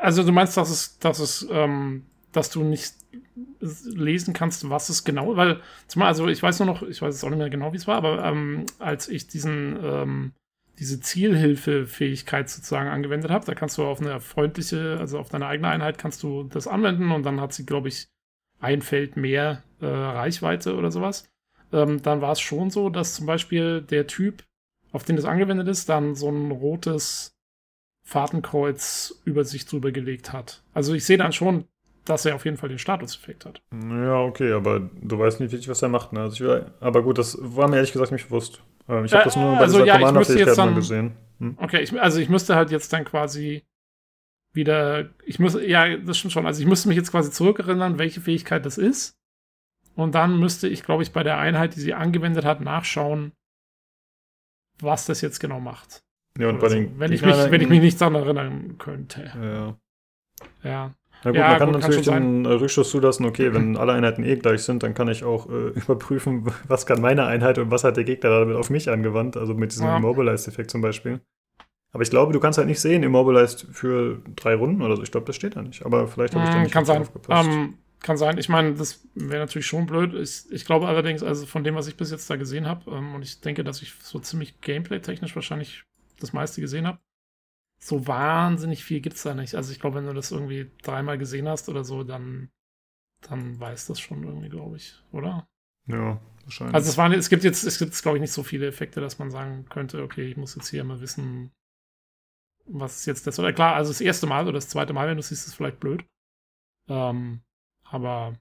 also du meinst, dass es, dass es, ähm, dass du nicht lesen kannst, was es genau, weil zumal, also ich weiß nur noch, ich weiß jetzt auch nicht mehr genau, wie es war, aber ähm, als ich diesen, ähm, diese Zielhilfefähigkeit sozusagen angewendet habe, da kannst du auf eine freundliche, also auf deine eigene Einheit kannst du das anwenden und dann hat sie, glaube ich, ein Feld mehr äh, Reichweite oder sowas. Ähm, dann war es schon so, dass zum Beispiel der Typ, auf den das angewendet ist, dann so ein rotes Fahrtenkreuz über sich drüber gelegt hat. Also ich sehe dann schon, dass er auf jeden Fall den Statuseffekt hat. Ja, okay, aber du weißt nicht wirklich, was er macht. Ne? Also ich aber gut, das war mir ehrlich gesagt nicht bewusst. Ähm, ich habe Äh, das nur bei also dieser ja, ich müsste jetzt Commander-Fähigkeit mal gesehen. Hm? Okay, ich, also ich müsste halt jetzt dann quasi wieder, ich muss, ja, das stimmt schon. Also ich müsste mich jetzt quasi zurückerinnern, welche Fähigkeit das ist. Und dann müsste ich, glaube ich, bei der Einheit, die sie angewendet hat, nachschauen, was das jetzt genau macht. Ja, und Oder bei so. den wenn, ich mich, wenn ich mich nicht daran erinnern könnte. Ja. Ja. Na gut, Ja, man kann gut, natürlich den äh, Rückschluss zulassen, okay, wenn alle Einheiten eh gleich sind, dann kann ich auch äh, überprüfen, was kann meine Einheit und was hat der Gegner damit auf mich angewandt, also mit diesem Ja. Immobilized-Effekt zum Beispiel. Aber ich glaube, du kannst halt nicht sehen, Immobilized für drei Runden oder so. Ich glaube, das steht da nicht. Aber vielleicht habe ich da Mm, nicht kann sein. aufgepasst. Ähm, kann sein. Ich meine, das wäre natürlich schon blöd. Ich, ich glaube allerdings, also von dem, was ich bis jetzt da gesehen habe, ähm, und ich denke, dass ich so ziemlich gameplay-technisch wahrscheinlich das meiste gesehen habe, so wahnsinnig viel gibt's da nicht. Also ich glaube, wenn du das irgendwie dreimal gesehen hast oder so, dann, dann weiß das schon irgendwie, glaube ich, oder? ja, wahrscheinlich. Also es, waren, es gibt jetzt, es gibt, glaube ich, nicht so viele Effekte, dass man sagen könnte, okay, ich muss jetzt hier mal wissen, was ist jetzt das. Oder klar, also das erste Mal oder das zweite Mal, wenn du siehst, ist vielleicht blöd. Ähm, aber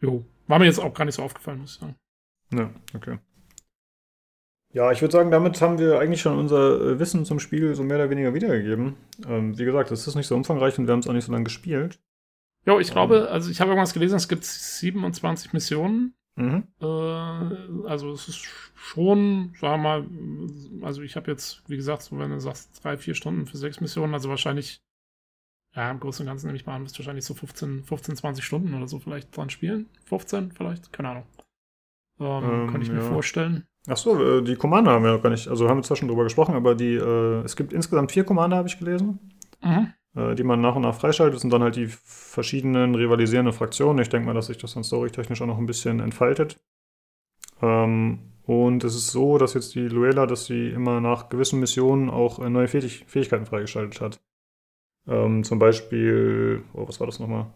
jo, war mir jetzt auch gar nicht so aufgefallen, muss ich sagen. Ja, okay. Ja, ich würde sagen, damit haben wir eigentlich schon unser äh, Wissen zum Spiel so mehr oder weniger wiedergegeben. Ähm, wie gesagt, es ist nicht so umfangreich und wir haben es auch nicht so lange gespielt. Jo, ich Ähm. glaube, also ich habe irgendwas gelesen, es gibt 27 Missionen. Mhm. Äh, also es ist schon, sagen wir mal, also ich habe jetzt, wie gesagt, so wenn du sagst, drei, vier Stunden für sechs Missionen, also wahrscheinlich, ja, im Großen und Ganzen nehme ich mal an, wirst wahrscheinlich so 15, 15, 20 Stunden oder so vielleicht dran spielen. 15 vielleicht, keine Ahnung. Ähm, Ähm, kann ich mir ja. vorstellen. Achso, äh, die Commander haben wir noch gar nicht, also haben wir zwar schon drüber gesprochen, aber die, äh, es gibt insgesamt vier Commander, habe ich gelesen, Mhm. äh, die man nach und nach freischaltet. Das sind dann halt die verschiedenen rivalisierenden Fraktionen. Ich denke mal, dass sich das dann storytechnisch auch noch ein bisschen entfaltet. Ähm, und es ist so, dass jetzt die Luella, dass sie immer nach gewissen Missionen auch äh, neue Fähig Fähigkeiten freigeschaltet hat. Ähm, zum Beispiel, oh, was war das nochmal?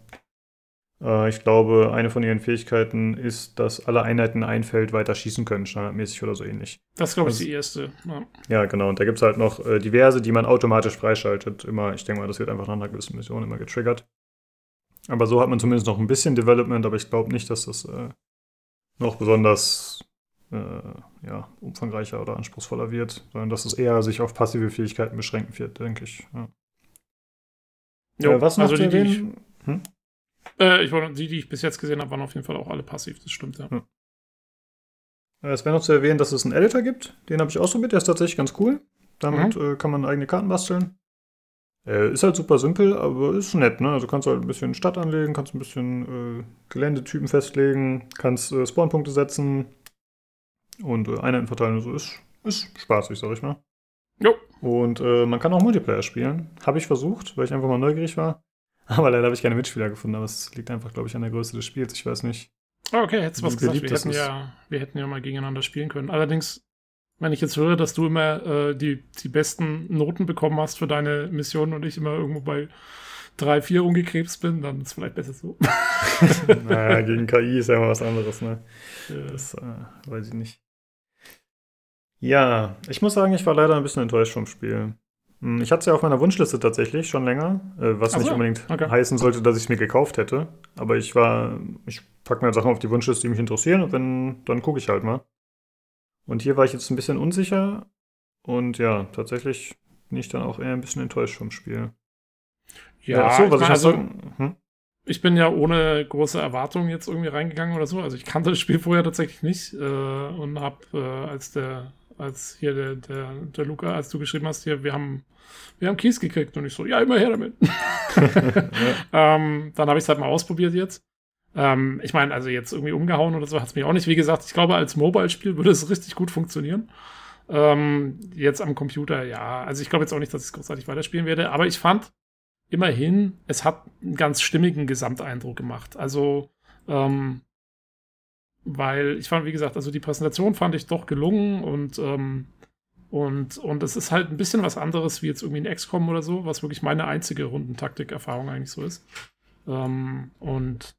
Äh, ich glaube, eine von ihren Fähigkeiten ist, dass alle Einheiten ein Feld weiter schießen können, standardmäßig oder so ähnlich. Das ist, glaube ich, Also- die erste. Ja. Ja, genau. Und da gibt es halt noch äh, diverse, die man automatisch freischaltet. Immer, ich denke mal, das wird einfach nach einer gewissen Mission immer getriggert. Aber so hat man zumindest noch ein bisschen Development, aber ich glaube nicht, dass das äh, noch besonders äh, ja, umfangreicher oder anspruchsvoller wird, sondern dass es eher sich auf passive Fähigkeiten beschränken wird, denke ich. Ja. Jo, äh, was noch also zu die, die ich, erwähnen? Hm? Äh, ich wollte, die, die ich bis jetzt gesehen habe, waren auf jeden Fall auch alle passiv, das stimmt, ja. Äh, Es wäre noch zu erwähnen, dass es einen Editor gibt. Den habe ich ausprobiert, der ist tatsächlich ganz cool. Damit äh, kann man eigene Karten basteln. Äh, ist halt super simpel, aber ist nett, ne? Also kannst du halt ein bisschen Stadt anlegen, kannst ein bisschen äh, Geländetypen festlegen, kannst äh, Spawnpunkte setzen und äh, Einheiten verteilen und so. Ist, ist spaßig, sag ich mal. Jo. Und äh, man kann auch Multiplayer spielen. Habe ich versucht, weil ich einfach mal neugierig war. Aber leider habe ich keine Mitspieler gefunden. Aber es liegt einfach, glaube ich, an der Größe des Spiels. Ich weiß nicht. Oh, okay, hättest du was gesagt. Wir hätten, ja, wir hätten ja mal gegeneinander spielen können. Allerdings, wenn ich jetzt höre, dass du immer äh, die, die besten Noten bekommen hast für deine Mission und ich immer irgendwo bei drei, vier umgekrebst bin, dann ist es vielleicht besser so. naja, gegen KI ist ja immer was anderes, ne? Das äh, weiß ich nicht. Ja, ich muss sagen, ich war leider ein bisschen enttäuscht vom Spiel. Hm, ich hatte es ja auf meiner Wunschliste tatsächlich schon länger, äh, was so, nicht unbedingt okay. heißen sollte, dass ich es mir gekauft hätte. Aber ich war, ich packe mir Sachen auf die Wunschliste, die mich interessieren und wenn, dann gucke ich halt mal. Und hier war ich jetzt ein bisschen unsicher und ja, tatsächlich bin ich dann auch eher ein bisschen enttäuscht vom Spiel. Ja, ja so, was ich, ich also, hm? ich bin ja ohne große Erwartungen jetzt irgendwie reingegangen oder so. Also ich kannte das Spiel vorher tatsächlich nicht äh, und habe, äh, als der als hier der, der, der Luca, als du geschrieben hast, hier, wir haben, wir haben Keys gekriegt. Und ich so, ja, immer her damit. ja. ähm, dann habe ich es halt mal ausprobiert jetzt. Ähm, ich meine, also jetzt irgendwie umgehauen oder so hat es mich auch nicht. Wie gesagt, ich glaube, als Mobile-Spiel würde es richtig gut funktionieren. Ähm, jetzt am Computer, ja. Also ich glaube jetzt auch nicht, dass ich es großartig weiterspielen werde. Aber ich fand immerhin, es hat einen ganz stimmigen Gesamteindruck gemacht. Also, ähm, weil ich fand, wie gesagt, also die Präsentation fand ich doch gelungen und ähm, und, und es ist halt ein bisschen was anderes wie jetzt irgendwie ein XCOM oder so, was wirklich meine einzige Rundentaktik-Erfahrung eigentlich so ist. Ähm, und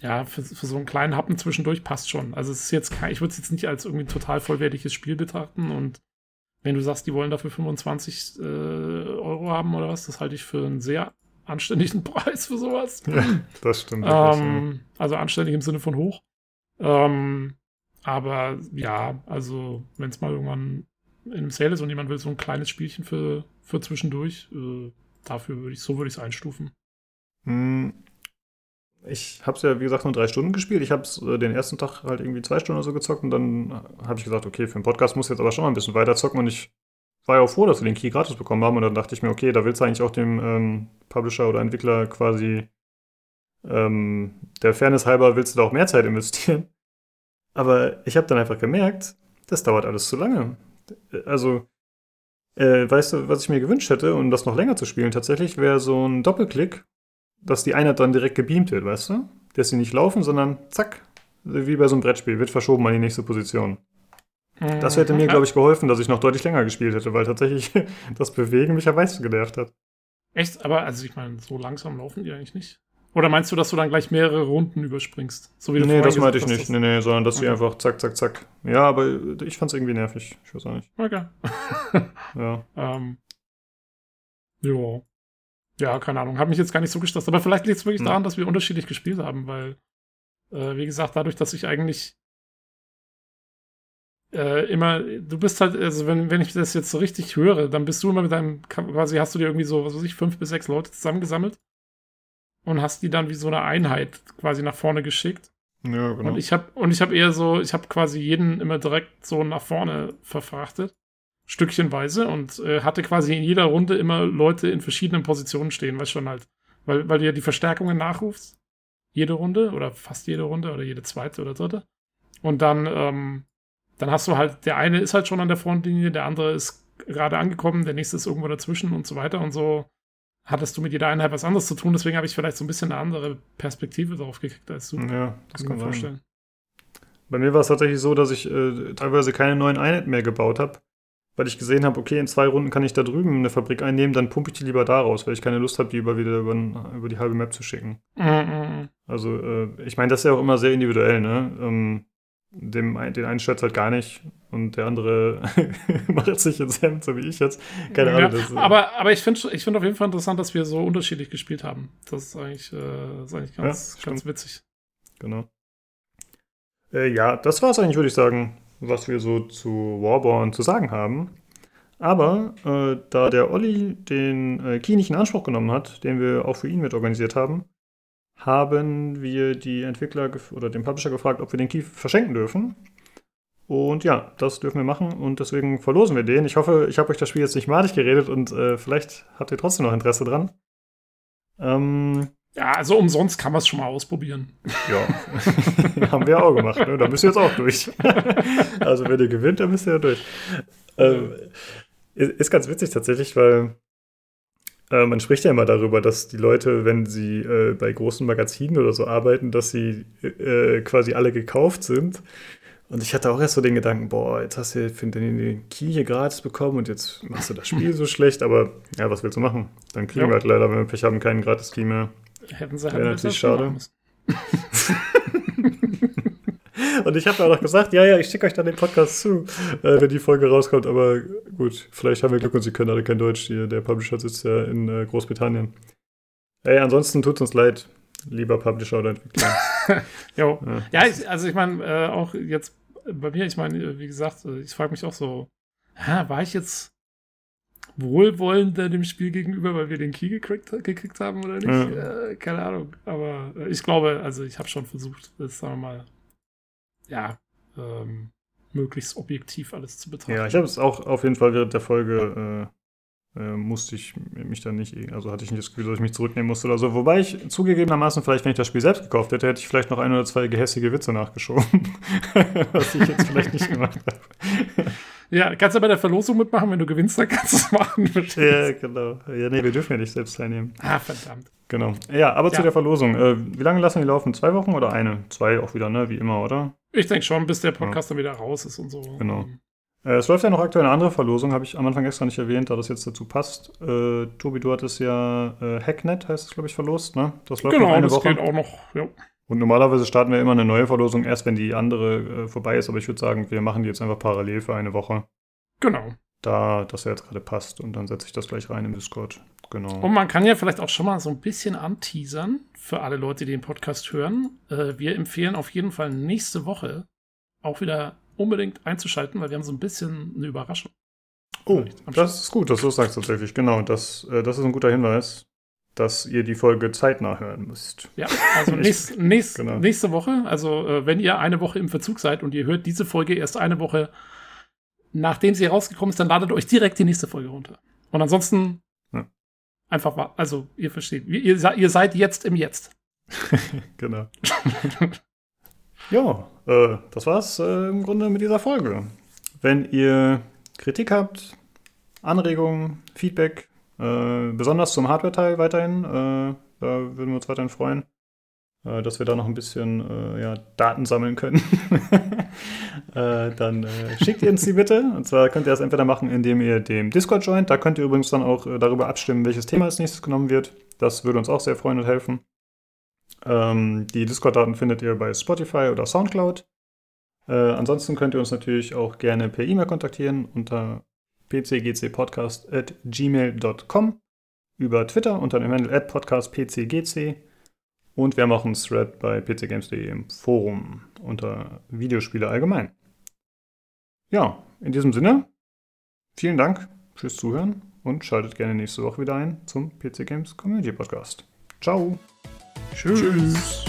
ja, für, für, so einen kleinen Happen zwischendurch passt schon. Also es ist jetzt kein, ich würde es jetzt nicht als irgendwie ein total vollwertiges Spiel betrachten und wenn du sagst, die wollen dafür 25 äh, Euro haben oder was, das halte ich für einen sehr anständigen Preis für sowas. Ja, das stimmt. Ähm, also anständig im Sinne von hoch. Ähm, aber ja, also wenn es mal irgendwann in einem Sale ist und jemand will so ein kleines Spielchen für, für zwischendurch, äh, dafür würde ich, so würde ich es einstufen. Hm. Ich habe es ja, wie gesagt, nur drei Stunden gespielt. Ich habe es äh, den ersten Tag halt irgendwie zwei Stunden oder so gezockt und dann habe ich gesagt, okay, für den Podcast muss ich jetzt aber schon mal ein bisschen weiter zocken und ich war ja auch froh, dass wir den Key gratis bekommen haben und dann dachte ich mir, okay, da willst du eigentlich auch dem ähm, Publisher oder Entwickler quasi ähm, der Fairness halber willst du da auch mehr Zeit investieren. Aber ich habe dann einfach gemerkt, das dauert alles zu lange. Also, äh, weißt du, was ich mir gewünscht hätte, um das noch länger zu spielen tatsächlich, wäre so ein Doppelklick, dass die Einheit dann direkt gebeamt wird, weißt du? Dass sie nicht laufen, sondern zack, wie bei so einem Brettspiel, wird verschoben an die nächste Position. Das hätte mir, mhm. glaube ich, geholfen, dass ich noch deutlich länger gespielt hätte, weil tatsächlich das Bewegen mich am meisten genervt hat. Echt? Aber, also ich meine, so langsam laufen die eigentlich nicht. Oder meinst du, dass du dann gleich mehrere Runden überspringst? So wie du nee, das meinte ich nicht. Nee, nee, sondern dass okay. sie einfach zack, zack, zack. Ja, aber ich fand es irgendwie nervig. Ich weiß auch nicht. Okay. ja. Ähm. Jo. Ja, keine Ahnung. Hat mich jetzt gar nicht so gestresst. Aber vielleicht liegt es wirklich ja. daran, dass wir unterschiedlich gespielt haben, weil, äh, wie gesagt, dadurch, dass ich eigentlich äh, immer, du bist halt, also wenn, wenn ich das jetzt so richtig höre, dann bist du immer mit deinem, quasi hast du dir irgendwie so, was weiß ich, fünf bis sechs Leute zusammengesammelt und hast die dann wie so eine Einheit quasi nach vorne geschickt. Ja, genau. Und ich habe und ich habe eher so, ich habe quasi jeden immer direkt so nach vorne verfrachtet, stückchenweise und äh, hatte quasi in jeder Runde immer Leute in verschiedenen Positionen stehen, was schon halt, weil weil du ja die Verstärkungen nachrufst, jede Runde oder fast jede Runde oder jede zweite oder dritte. Und dann ähm, dann hast du halt, der eine ist halt schon an der Frontlinie, der andere ist gerade angekommen, der nächste ist irgendwo dazwischen und so weiter und so hattest du mit jeder Einheit was anderes zu tun, deswegen habe ich vielleicht so ein bisschen eine andere Perspektive darauf gekriegt als du. Ja, das kann, kann vorstellen. Bei mir war es tatsächlich so, dass ich äh, teilweise keine neuen Einheiten mehr gebaut habe, weil ich gesehen habe, okay, in zwei Runden kann ich da drüben eine Fabrik einnehmen, dann pumpe ich die lieber da raus, weil ich keine Lust habe, die über wieder über, über, die halbe Map zu schicken. Mhm. mhm, mhm. Also, äh, ich meine, das ist ja auch immer sehr individuell, ne? Ähm, dem, den einen stört halt gar nicht und der andere macht sich ins Hemd, so wie ich jetzt. Keine ja, Ahnung. Das, aber, aber ich finde ich find auf jeden Fall interessant, dass wir so unterschiedlich gespielt haben. Das ist eigentlich, äh, ist eigentlich ganz, ja, ganz witzig. Genau. Äh, ja, das war es eigentlich, würde ich sagen, was wir so zu Warborn zu sagen haben. Aber äh, da der Olli den äh, Key nicht in Anspruch genommen hat, den wir auch für ihn mit organisiert haben, haben wir die Entwickler oder den Publisher gefragt, ob wir den Key verschenken dürfen. Und ja, das dürfen wir machen und deswegen verlosen wir den. Ich hoffe, ich habe euch das Spiel jetzt nicht madig geredet und äh, vielleicht habt ihr trotzdem noch Interesse dran. Ähm, ja, also umsonst kann man es schon mal ausprobieren. Ja, haben wir auch gemacht. Ne? Da müsst ihr jetzt auch durch. also wenn ihr gewinnt, dann müsst ihr ja durch. Ähm, ist ganz witzig tatsächlich, weil äh, man spricht ja immer darüber, dass die Leute, wenn sie äh, bei großen Magazinen oder so arbeiten, dass sie äh, quasi alle gekauft sind. Und ich hatte auch erst so den Gedanken, boah, jetzt hast du für den, Key hier gratis bekommen und jetzt machst du das Spiel so schlecht, aber ja, was willst du machen? Dann kriegen ja. wir halt leider, wenn wir Pech haben, keinen gratis Key mehr. Hätten sie halt natürlich schade. Und ich habe auch noch gesagt, ja, ja, ich schicke euch dann den Podcast zu, äh, wenn die Folge rauskommt. Aber gut, vielleicht haben wir Glück und sie können alle kein Deutsch. Hier, der Publisher sitzt ja in äh, Großbritannien. Ey, ansonsten tut es uns leid, lieber Publisher oder Entwickler. jo. Ja, ja also ich meine, äh, auch jetzt bei mir, ich meine, wie gesagt, äh, ich frage mich auch so, hä, war ich jetzt wohlwollender dem Spiel gegenüber, weil wir den Key gekriegt, gekriegt haben oder nicht? Ja. Äh, keine Ahnung. Aber äh, ich glaube, also ich habe schon versucht, das sagen wir mal, ja, ähm, möglichst objektiv alles zu betrachten. Ja, ich habe es auch auf jeden Fall während der Folge äh, musste ich mich dann nicht, also hatte ich nicht das Gefühl, dass ich mich zurücknehmen musste oder so. Wobei ich zugegebenermaßen, vielleicht, wenn ich das Spiel selbst gekauft hätte, hätte ich vielleicht noch ein oder zwei gehässige Witze nachgeschoben. Was ich jetzt vielleicht nicht gemacht habe. Ja, kannst du bei der Verlosung mitmachen, wenn du gewinnst, dann kannst du es machen. ja, genau. Ja, nee, wir dürfen ja nicht selbst teilnehmen. Ah, verdammt. Genau. Ja, aber ja. zu der Verlosung. Äh, wie lange lassen wir die laufen? Zwei Wochen oder eine? Zwei auch wieder, ne? Wie immer, oder? Ich denke schon, bis der Podcast ja. dann wieder raus ist und so. Genau. Äh, es läuft ja noch aktuell eine andere Verlosung, habe ich am Anfang extra nicht erwähnt, da das jetzt dazu passt. Äh, Tobi, du hattest ja äh, Hacknet, heißt es, glaube ich, verlost, ne? Das läuft genau, noch eine das Woche. geht auch noch, ja. Und normalerweise starten wir immer eine neue Verlosung erst, wenn die andere äh, vorbei ist, aber ich würde sagen, wir machen die jetzt einfach parallel für eine Woche. Genau. Da das ja jetzt gerade passt und dann setze ich das gleich rein im Discord. Genau. Und man kann ja vielleicht auch schon mal so ein bisschen anteasern für alle Leute, die den Podcast hören. Äh, wir empfehlen auf jeden Fall nächste Woche auch wieder unbedingt einzuschalten, weil wir haben so ein bisschen eine Überraschung. Oh, das ist gut, dass du das sagst tatsächlich. Genau, das, äh, das ist ein guter Hinweis, dass ihr die Folge zeitnah hören müsst. Ja, also nächst, nächst, genau. nächste Woche, also äh, wenn ihr eine Woche im Verzug seid und ihr hört diese Folge erst eine Woche nachdem sie rausgekommen ist, dann ladet euch direkt die nächste Folge runter. Und ansonsten ja. einfach, also ihr versteht, ihr, ihr seid jetzt im Jetzt. genau. ja, äh, das war's äh, im Grunde mit dieser Folge. Wenn ihr Kritik habt, Anregungen, Feedback, äh, besonders zum Hardware-Teil weiterhin, äh, da würden wir uns weiterhin freuen, äh, dass wir da noch ein bisschen ja, Daten sammeln können. dann schickt ihr uns die bitte. Und zwar könnt ihr das entweder machen, indem ihr dem Discord joint. Da könnt ihr übrigens dann auch darüber abstimmen, welches Thema als nächstes genommen wird. Das würde uns auch sehr freuen und helfen. Ähm, die Discord-Daten findet ihr bei Spotify oder Soundcloud. Äh, ansonsten könnt ihr uns natürlich auch gerne per E-Mail kontaktieren unter pcgcpodcast.gmail.com, über Twitter unter dem Handle podcastpcgc und wir einen Thread bei pcgames.de im Forum unter Videospiele allgemein. Ja, in diesem Sinne, vielen Dank fürs Zuhören und schaltet gerne nächste Woche wieder ein zum PC Games Community Podcast. Ciao! Tschüss. Tschüss.